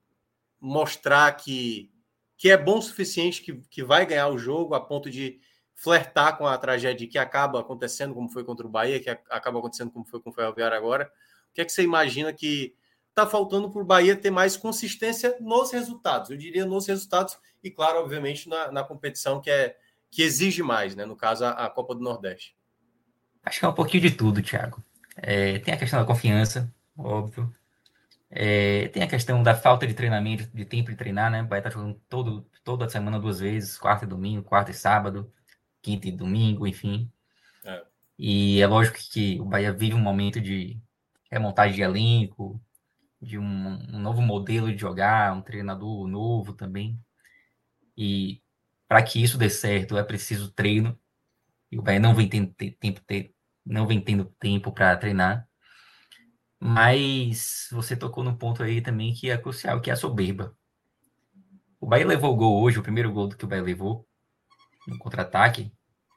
mostrar que, que é bom o suficiente, que, que vai ganhar o jogo, a ponto de flertar com a tragédia que acaba acontecendo, como foi contra o Bahia, que acaba acontecendo como foi com o Ferroviário agora. O que é que você imagina que está faltando para o Bahia ter mais consistência nos resultados? Eu diria nos resultados e, claro, obviamente, na, na competição que, é, que exige mais, né? no caso, a, a Copa do Nordeste. Acho que é um pouquinho de tudo, Thiago. É, tem a questão da confiança, óbvio. É, tem a questão da falta de treinamento, de tempo de treinar, né? Vai estar jogando todo, toda semana duas vezes, quarta e domingo, quarta e sábado, quinta e domingo, enfim. É. E é lógico que o Bahia vive um momento de remontagem de elenco, de um, um novo modelo de jogar, um treinador novo também. E para que isso dê certo é preciso treino. E o Bahia não vem tendo tempo, não vem tendo tempo para treinar. Mas você tocou num ponto aí também que é crucial, que é a soberba. O Bahia levou o gol hoje, o primeiro gol que o Bahia levou no contra-ataque,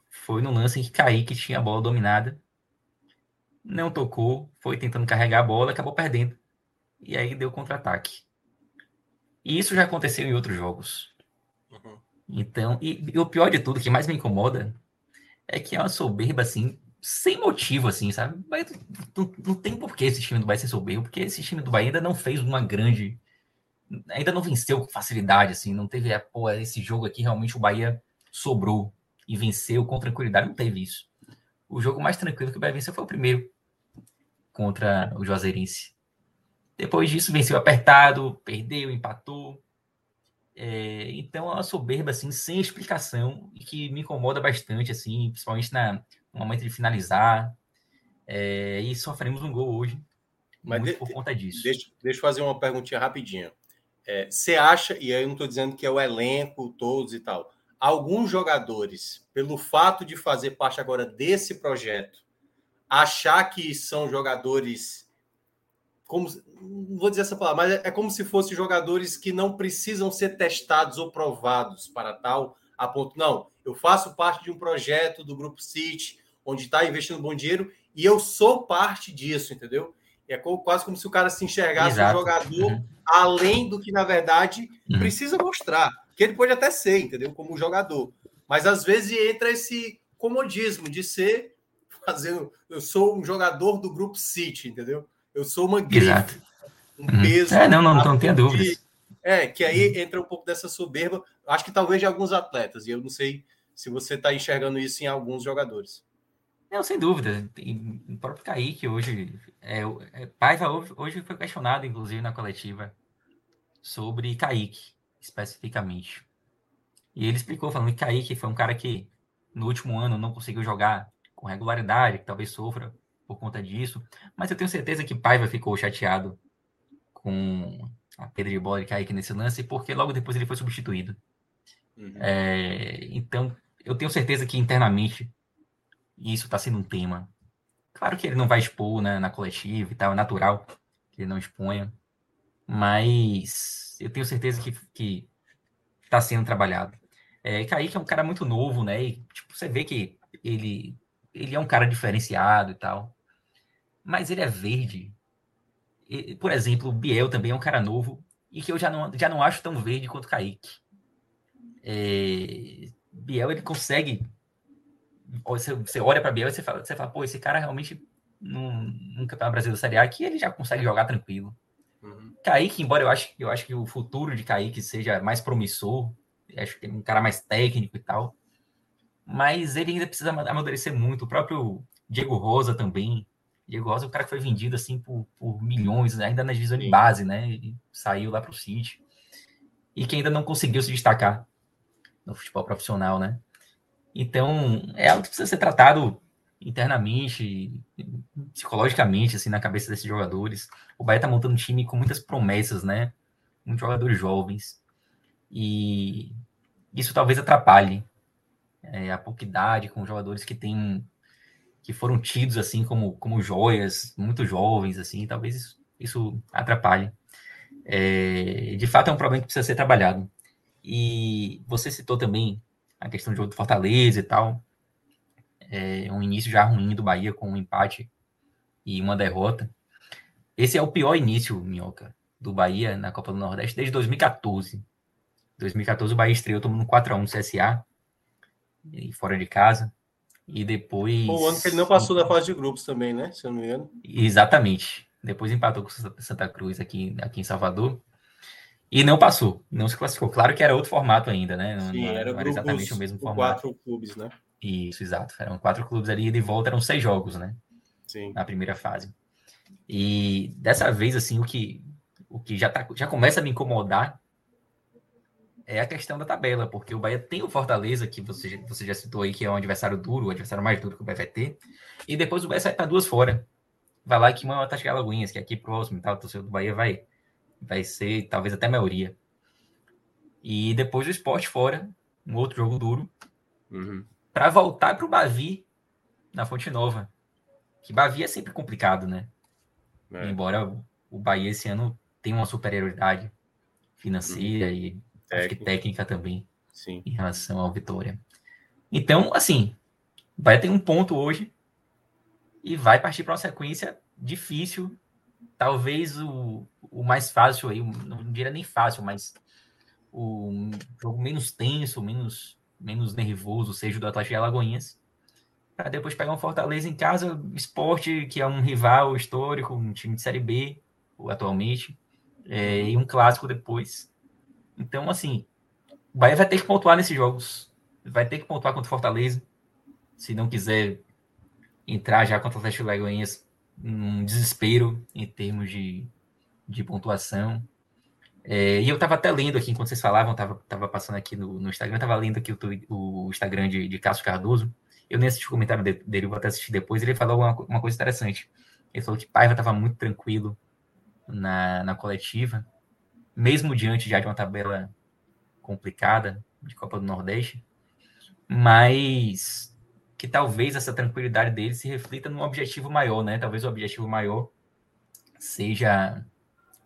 foi no lance em que Kaique tinha a bola dominada, não tocou, foi tentando carregar a bola, acabou perdendo. E aí deu contra-ataque. E isso já aconteceu em outros jogos. Uhum. Então, e, e, o pior de tudo, que mais me incomoda, é que é uma soberba assim, sem motivo, assim, sabe? Mas não, não tem por que esse time do Bahia ser soberbo, porque esse time do Bahia ainda não fez uma grande. Ainda não venceu com facilidade, assim, não teve, pô, esse jogo aqui realmente o Bahia sobrou e venceu com tranquilidade, não teve isso. O jogo mais tranquilo que o Bahia venceu foi o primeiro contra o Juazeirense. Depois disso, venceu apertado, perdeu, empatou. É, então, é uma soberba, assim, sem explicação e que me incomoda bastante, assim, principalmente na, momento de finalizar. É, e sofremos um gol hoje, Mas de, por conta disso. Deixa, deixa eu fazer uma perguntinha rapidinha. É, você acha, e aí eu não estou dizendo que é o elenco, todos e tal, alguns jogadores, pelo fato de fazer parte agora desse projeto, achar que são jogadores como não vou dizer essa palavra, mas é como se fossem jogadores que não precisam ser testados ou provados para tal a ponto não, eu faço parte de um projeto do grupo City, onde está investindo bom dinheiro e eu sou parte disso, entendeu? É quase como se o cara se enxergasse Exato. um jogador uhum. além do que na verdade uhum. precisa mostrar, que ele pode até ser, entendeu? Como jogador, mas às vezes entra esse comodismo de ser fazendo, eu sou um jogador do grupo City, entendeu? Eu sou uma grife, um uhum. peso. É, não, não, não tenha dúvida. É, que aí entra um pouco dessa soberba, acho que talvez de alguns atletas, e eu não sei se você está enxergando isso em alguns jogadores. Não, sem dúvida. O próprio Kaique hoje, é, é, Paiva hoje foi questionado, inclusive, na coletiva, sobre Kaique, especificamente. E ele explicou, falando que Kaique foi um cara que no último ano não conseguiu jogar com regularidade, que talvez sofra por conta disso. Mas eu tenho certeza que Paiva ficou chateado com a perda de bola de Kaique nesse lance, porque logo depois ele foi substituído. Uhum. É, então, eu tenho certeza que internamente isso está sendo um tema. Claro que ele não vai expor né, na coletiva e tal, é natural que ele não exponha, mas eu tenho certeza que está sendo trabalhado. É, Kaique é um cara muito novo, né? E, tipo, você vê que ele, ele é um cara diferenciado e tal mas ele é verde. E, por exemplo, o Biel também é um cara novo e que eu já não, já não acho tão verde quanto Kaique. É, Biel, ele consegue. Você, você olha para Biel e você fala, você fala, pô, esse cara realmente num, num campeonato brasileiro da Série A que ele já consegue jogar tranquilo. Uhum. Kaique, embora eu acho, eu acho que o futuro de Kaique seja mais promissor, acho que é um cara mais técnico e tal. Mas ele ainda precisa amadurecer muito. O próprio Diego Rosa também. Diego Rosa é um cara que foi vendido assim por, por milhões, ainda na divisão de base, né? Ele saiu lá para o City. E que ainda não conseguiu se destacar no futebol profissional, né? Então, é algo que precisa ser tratado internamente, psicologicamente, assim, na cabeça desses jogadores. O Bahia tá montando um time com muitas promessas, né? Muitos jogadores jovens. E isso talvez atrapalhe é, a pouca idade com jogadores que têm que foram tidos assim como, como joias, muito jovens, assim, talvez isso, isso atrapalhe. É, de fato, é um problema que precisa ser trabalhado. E você citou também a questão de jogo do Fortaleza e tal. É um início já ruim do Bahia com um empate e uma derrota. Esse é o pior início, Minhoca, do Bahia na Copa do Nordeste desde 2014. 2014 o Bahia estreou tomando 4x1 no CSA, e fora de casa. E depois. o ano que ele não passou da fase de grupos também, né? Se eu não me engano. Exatamente. Depois empatou com Santa Cruz aqui, aqui em Salvador. E não passou, não se classificou. Claro que era outro formato ainda, né? Não, Sim, era, não era exatamente o mesmo formato. Quatro clubes, né? Isso, exato. Eram quatro clubes ali e de volta eram seis jogos, né? Sim. Na primeira fase. E dessa vez, assim, o que, o que já, tá, já começa a me incomodar é a questão da tabela, porque o Bahia tem o Fortaleza, que você, você já citou aí, que é um adversário duro, o adversário mais duro que o Bahia vai ter, e depois o Bahia sai para duas fora. Vai lá que uma Tática Lagoinhas, que é aqui próximo e tal, o torcedor do Bahia vai, vai ser talvez até maioria. E depois o esporte fora, um outro jogo duro, uhum. para voltar para o Bavi na Fonte Nova. Que Bavi é sempre complicado, né? É. Embora o Bahia esse ano tenha uma superioridade financeira uhum. e que técnica também. Sim. Em relação ao Vitória. Então, assim, vai ter um ponto hoje e vai partir para uma sequência difícil. Talvez o, o mais fácil aí, não diria nem fácil, mas o jogo menos tenso, menos, menos nervoso seja o do Atlético de Alagoinhas. Para depois pegar um Fortaleza em casa, esporte, que é um rival histórico, um time de Série B atualmente, é, e um clássico depois. Então, assim, o Bahia vai ter que pontuar nesses jogos. Vai ter que pontuar contra o Fortaleza. Se não quiser entrar já contra o Atlético Lagoinhas num desespero em termos de, de pontuação. É, e eu estava até lendo aqui, enquanto vocês falavam, estava tava passando aqui no, no Instagram, estava lendo aqui o, o Instagram de, de Cássio Cardoso. Eu nem assisti o comentário dele, vou até assistir depois. Ele falou uma, uma coisa interessante. Ele falou que Paiva estava muito tranquilo na, na coletiva mesmo diante já de uma tabela complicada de Copa do Nordeste, mas que talvez essa tranquilidade dele se reflita num objetivo maior, né? Talvez o objetivo maior seja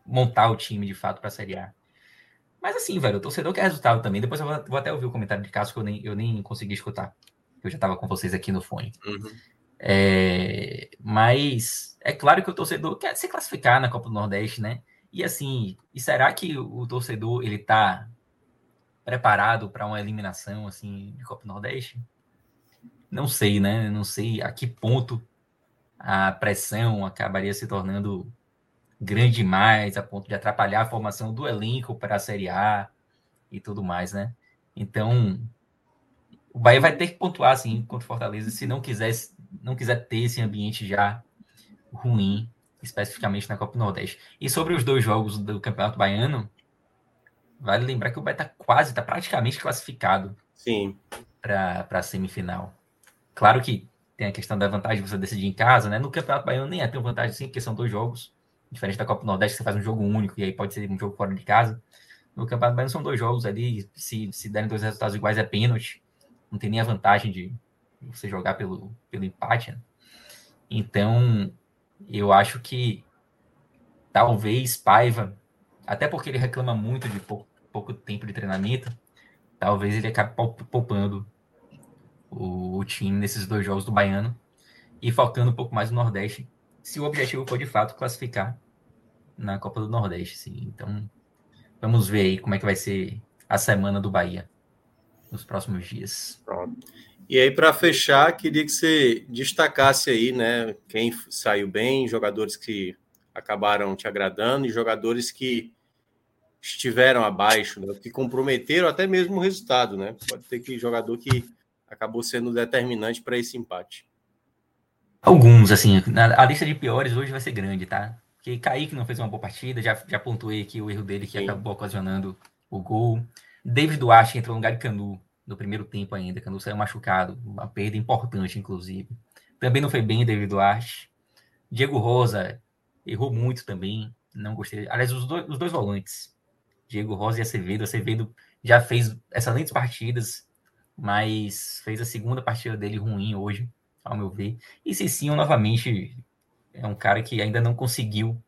montar o time de fato para a Série A. Mas assim, velho, o torcedor quer resultado também. Depois eu vou, até ouvir o comentário de Cássio que eu nem, eu nem consegui escutar. Eu já estava com vocês aqui no fone. Uhum. É, mas é claro que o torcedor quer se classificar na Copa do Nordeste, né? E assim, e será que o torcedor ele tá preparado para uma eliminação assim de Copa Nordeste? Não sei, né? Não sei a que ponto a pressão acabaria se tornando grande demais a ponto de atrapalhar a formação do elenco para a Série A e tudo mais, né? Então, o Bahia vai ter que pontuar assim contra o Fortaleza se não quiser não quiser ter esse ambiente já ruim especificamente na Copa do Nordeste. E sobre os dois jogos do Campeonato Baiano, vale lembrar que o Bahia está quase, está praticamente classificado Sim. para a semifinal. Claro que tem a questão da vantagem de você decidir em casa, né? No Campeonato Baiano nem é tão vantagem assim, porque são dois jogos. Diferente da Copa do Nordeste, você faz um jogo único e aí pode ser um jogo fora de casa. No Campeonato Baiano são dois jogos ali, se, se derem dois resultados iguais é pênalti. Não tem nem a vantagem de você jogar pelo, pelo empate. Né? Então, eu acho que talvez Paiva, até porque ele reclama muito de pouco, pouco tempo de treinamento, talvez ele acabe poupando o, o, time nesses dois jogos do Baiano e focando um pouco mais no Nordeste, se o objetivo for de fato classificar na Copa do Nordeste. Sim. Então, vamos ver aí como é que vai ser a semana do Bahia nos próximos dias. Pronto. E aí, para fechar, queria que você destacasse aí, né, quem saiu bem, jogadores que acabaram te agradando e jogadores que estiveram abaixo, né? que comprometeram até mesmo o resultado, né? Pode ter que jogador que acabou sendo determinante para esse empate. Alguns, assim, a lista de piores hoje vai ser grande, tá? Porque Kaique não fez uma boa partida, já, já pontuei aqui o erro dele que Sim. acabou ocasionando o gol. David Duarte entrou no lugar de Canu no primeiro tempo ainda. Canu saiu machucado, uma perda importante, inclusive. Também não foi bem David Duarte. Diego Rosa errou muito também, não gostei. Aliás, os dois, os dois volantes, Diego Rosa e Acevedo. Acevedo já fez excelentes partidas, mas fez a segunda partida dele ruim hoje, ao meu ver. E Cicinho, novamente, é um cara que ainda não conseguiu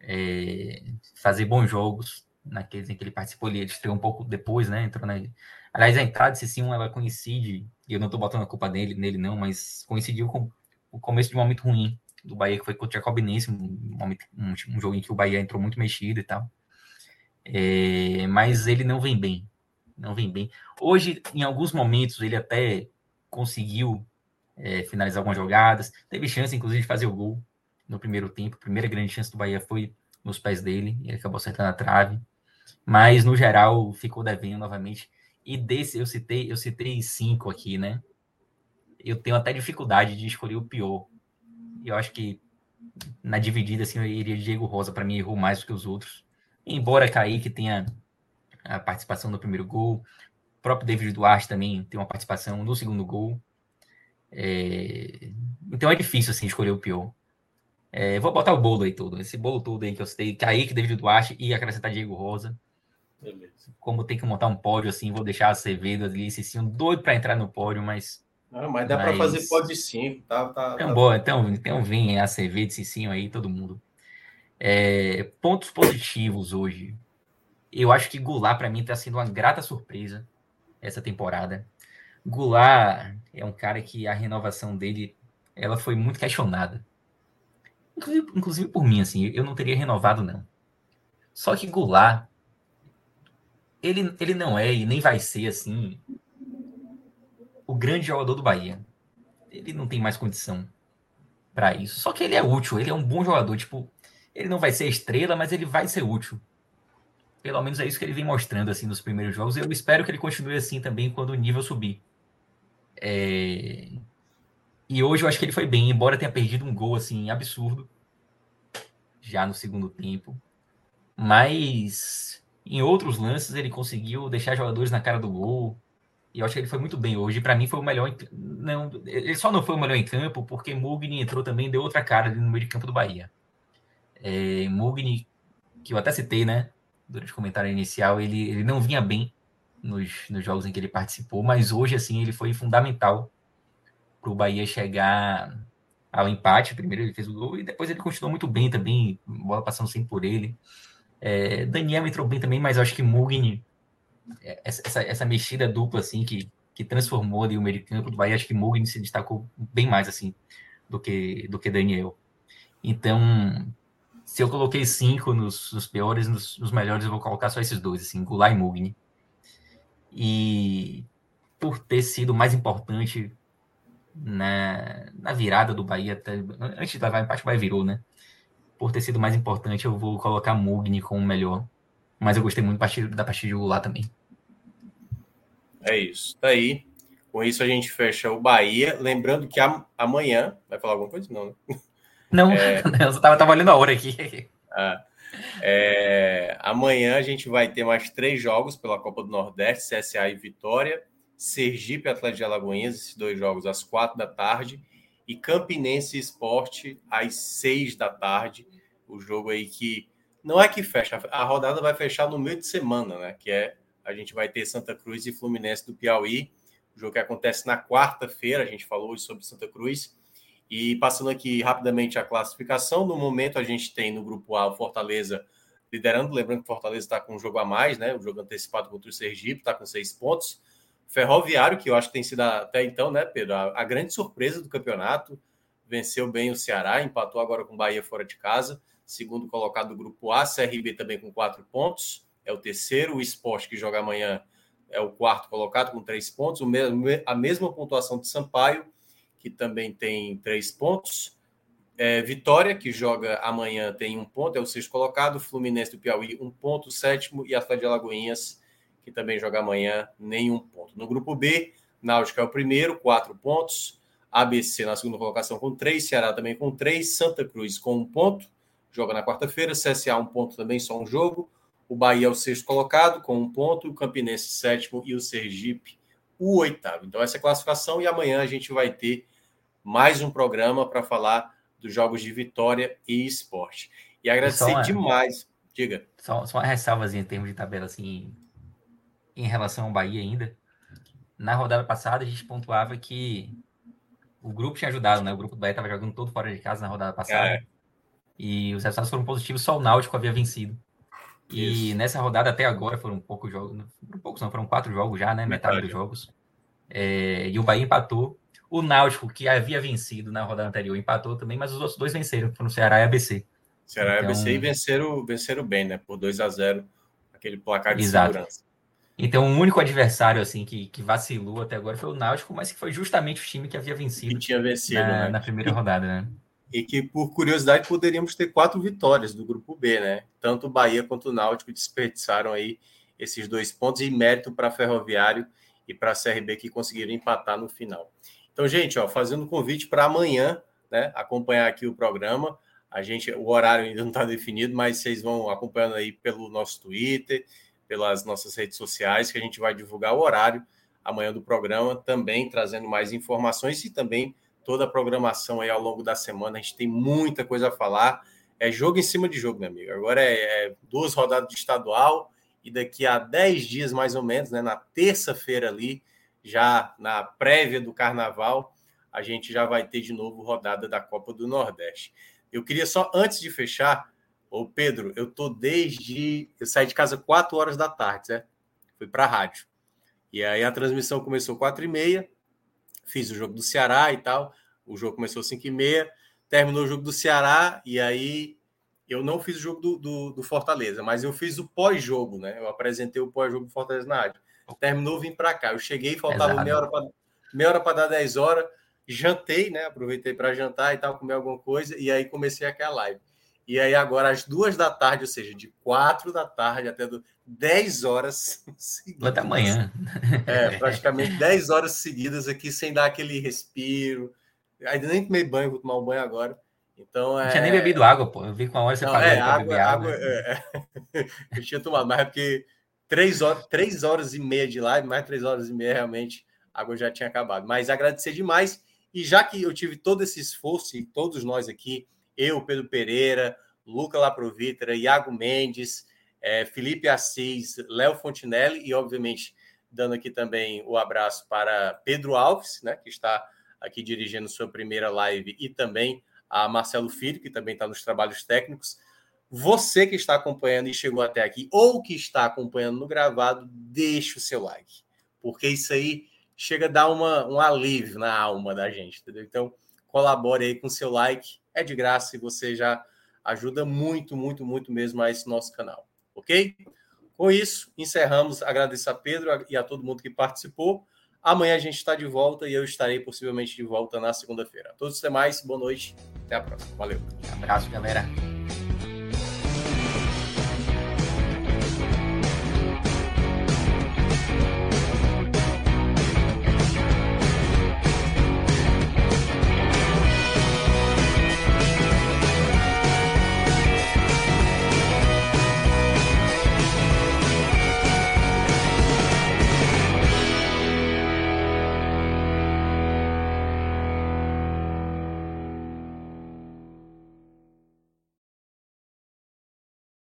é, fazer bons jogos naqueles em que ele participou. Ele estreou um pouco depois, né? Entrou na... Aliás, a entrada de Cicinho, ela coincide, e eu não estou botando a culpa dele, nele não, mas coincidiu com o começo de um momento ruim do Bahia, que foi contra o Jacobinense, um, um, um, jogo em que o Bahia entrou muito mexido e tal. É, mas ele não vem bem. Não vem bem. Hoje, em alguns momentos, ele até conseguiu é, finalizar algumas jogadas. Teve chance, inclusive, de fazer o gol no primeiro tempo. A primeira grande chance do Bahia foi nos pés dele. E ele acabou acertando a trave. Mas, no geral, ficou devendo novamente. E desse, eu citei, eu citei cinco aqui, né? Eu tenho até dificuldade de escolher o pior. Eu acho que na dividida, assim, eu iria Diego Rosa, para mim, errou mais do que os outros. Embora Kaique tenha a participação no primeiro gol, o próprio David Duarte também tem uma participação no segundo gol. É... Então é difícil assim escolher o pior. É, vou botar o bolo aí todo. Esse bolo todo aí que eu citei, Kaique, David Duarte e acrescentar Diego Rosa. Beleza. Como tem que montar um pódio assim, vou deixar Acevedo ali, sim, doido para entrar no pódio, mas. Não, mas dá mas... para fazer pódio sim, tá? tá então, tá... Boa, então, então vem Acevedo, Cicinho aí, todo mundo. É, pontos positivos hoje. Eu acho que Goulart, para mim, está sendo uma grata surpresa essa temporada. Goulart é um cara que a renovação dele ela foi muito questionada. Inclusive, inclusive por mim, assim, eu não teria renovado, não. Só que Goulart, ele, ele não é e nem vai ser, assim, o grande jogador do Bahia. Ele não tem mais condição para isso. Só que ele é útil, ele é um bom jogador. Tipo, ele não vai ser estrela, mas ele vai ser útil. Pelo menos é isso que ele vem mostrando, assim, nos primeiros jogos. Eu espero que ele continue assim também quando o nível subir. É... E hoje eu acho que ele foi bem, embora tenha perdido um gol assim absurdo já no segundo tempo. Mas em outros lances ele conseguiu deixar jogadores na cara do gol. E eu acho que ele foi muito bem hoje. Para mim foi o melhor. Em... Não, ele só não foi o melhor em campo porque Mugni entrou também deu outra cara no meio de campo do Bahia. É, Mugni, que eu até citei, né? Durante o comentário inicial, ele, ele não vinha bem nos, nos jogos em que ele participou, mas hoje, assim, ele foi fundamental para o Bahia chegar ao empate. Primeiro ele fez o gol e depois ele continuou muito bem também, bola passando sempre por ele. É, Daniel entrou bem também, mas acho que Mugni, é, essa, essa mexida dupla, assim, que, que transformou ali o meio de campo do Bahia, acho que Mugni se destacou bem mais, assim, do que, do que Daniel. Então, se eu coloquei cinco nos, nos piores, nos, nos, melhores, eu vou colocar só esses dois, assim, Goulart e Mugni e por ter sido mais importante na, na virada do Bahia, até, antes de levar empate, o Bahia virou, né? Por ter sido mais importante, eu vou colocar Mugni como melhor. Mas eu gostei muito da partida de Goulart também. É isso. Tá aí. Com isso a gente fecha o Bahia. Lembrando que amanhã. Vai falar alguma coisa? Não, né? Não, é... eu estava tava olhando a hora aqui. Ah. É, amanhã a gente vai ter mais três jogos pela Copa do Nordeste, CSA e Vitória, Sergipe Atlético de Alagoinhas, esses dois jogos às quatro da tarde, e Campinense Esporte às seis da tarde. O jogo aí que não é que fecha, a rodada vai fechar no meio de semana, né? Que é a gente vai ter Santa Cruz e Fluminense do Piauí, o jogo que acontece na quarta-feira, a gente falou hoje sobre Santa Cruz. E passando aqui rapidamente a classificação, no momento a gente tem no grupo A o Fortaleza liderando, lembrando que Fortaleza está com um jogo a mais, né? O jogo antecipado contra o Sergipe, está com seis pontos. Ferroviário, que eu acho que tem sido até então, né, Pedro, a, a, grande surpresa do campeonato, venceu bem o Ceará, empatou agora com o Bahia fora de casa, segundo colocado do grupo A, CRB também com quatro pontos, é o terceiro, o Esporte que joga amanhã é o quarto colocado com três pontos, o mesmo, a mesma pontuação de Sampaio que também tem três pontos. É, Vitória, que joga amanhã, tem um ponto, é o sexto colocado. Fluminense do Piauí, um ponto, sétimo. E Atlético de Alagoinhas, que também joga amanhã, nenhum ponto. No grupo B, Náutico é o primeiro, quatro pontos. ABC na segunda colocação com três. Ceará também com três. Santa Cruz com um ponto, joga na quarta-feira. CSA um ponto também, só um jogo. O Bahia é o sexto colocado com um ponto. O Campinense sétimo e o Sergipe o oitavo. Então, essa é a classificação. E amanhã a gente vai ter mais um programa para falar dos jogos de vitória e esporte. E agradecer uma, demais. Diga. Só, só uma ressalvazinha em termos de tabela, assim, em relação ao Bahia ainda. Na rodada passada, a gente pontuava que o grupo tinha ajudado, né? O grupo do Bahia estava jogando todo fora de casa na rodada passada. É. E os resultados foram positivos, só o Náutico havia vencido. E Isso. nessa rodada até agora foram poucos jogos, não, poucos não, foram quatro jogos já, né? Metade, Metade dos jogos. É, e o Bahia empatou. O Náutico, que havia vencido na rodada anterior, empatou também, mas os outros dois venceram, foram Ceará e ABC. Ceará então... e ABC e venceram, venceram bem, né? Por 2 a 0 aquele placar de Exato. segurança. Então, o único adversário assim que, que vacilou até agora foi o Náutico, mas que foi justamente o time que havia vencido, que tinha vencido na, né? na primeira rodada, né? E que, por curiosidade, poderíamos ter quatro vitórias do grupo B, né? Tanto o Bahia quanto o Náutico desperdiçaram aí esses dois pontos e mérito para Ferroviário e para a CRB que conseguiram empatar no final. Então, gente, ó, fazendo convite para amanhã, né, acompanhar aqui o programa. A gente, o horário ainda não está definido, mas vocês vão acompanhando aí pelo nosso Twitter, pelas nossas redes sociais, que a gente vai divulgar o horário amanhã do programa, também trazendo mais informações e também toda a programação aí ao longo da semana. A gente tem muita coisa a falar. É jogo em cima de jogo, meu amigo. Agora é, é duas rodadas de estadual e daqui a 10 dias, mais ou menos, né, na terça-feira ali, já na prévia do carnaval, a gente já vai ter de novo rodada da Copa do Nordeste. Eu queria só, antes de fechar, ô Pedro, eu tô desde. Eu saí de casa 4 horas da tarde, né? Fui para a rádio. E aí a transmissão começou 4 e meia, fiz o jogo do Ceará e tal. O jogo começou 5 e meia, terminou o jogo do Ceará, e aí eu não fiz o jogo do, do, do Fortaleza, mas eu fiz o pós-jogo, né? Eu apresentei o pós-jogo do Fortaleza na rádio. Terminou, vim para cá. Eu cheguei, faltava Exato. meia hora para meia hora para dar 10 horas. Jantei, né? Aproveitei para jantar e tal, comer alguma coisa, e aí comecei aquela live. E aí, agora, às duas da tarde, ou seja, de quatro da tarde até do, 10 horas seguidas. Até amanhã. É, praticamente 10 horas seguidas aqui, sem dar aquele respiro. Ainda nem tomei banho, vou tomar um banho agora. Então, é... Não tinha nem bebido água, pô. Eu vi com a hora você Não, é, água, água. É, é. Eu tinha tomado, mas é porque três horas, três horas e meia de live, mais três horas e meia, realmente, a água já tinha acabado. Mas agradecer demais. E já que eu tive todo esse esforço, e todos nós aqui, eu, Pedro Pereira, Luca Laprovitra, Iago Mendes, é, Felipe Assis, Léo Fontinelli e, obviamente, dando aqui também o abraço para Pedro Alves, né, que está aqui dirigindo sua primeira live, e também a Marcelo Filho, que também está nos trabalhos técnicos. Você que está acompanhando e chegou até aqui, ou que está acompanhando no gravado, deixe o seu like, porque isso aí chega a dar uma, um alívio na alma da gente, entendeu? Então, colabore aí com o seu like, é de graça e você já ajuda muito, muito, muito mesmo a esse nosso canal, ok? Com isso, encerramos. Agradeço a Pedro e a todo mundo que participou. Amanhã a gente está de volta e eu estarei possivelmente de volta na segunda-feira. A todos os demais, boa noite. Até a próxima. Valeu. Um abraço, galera.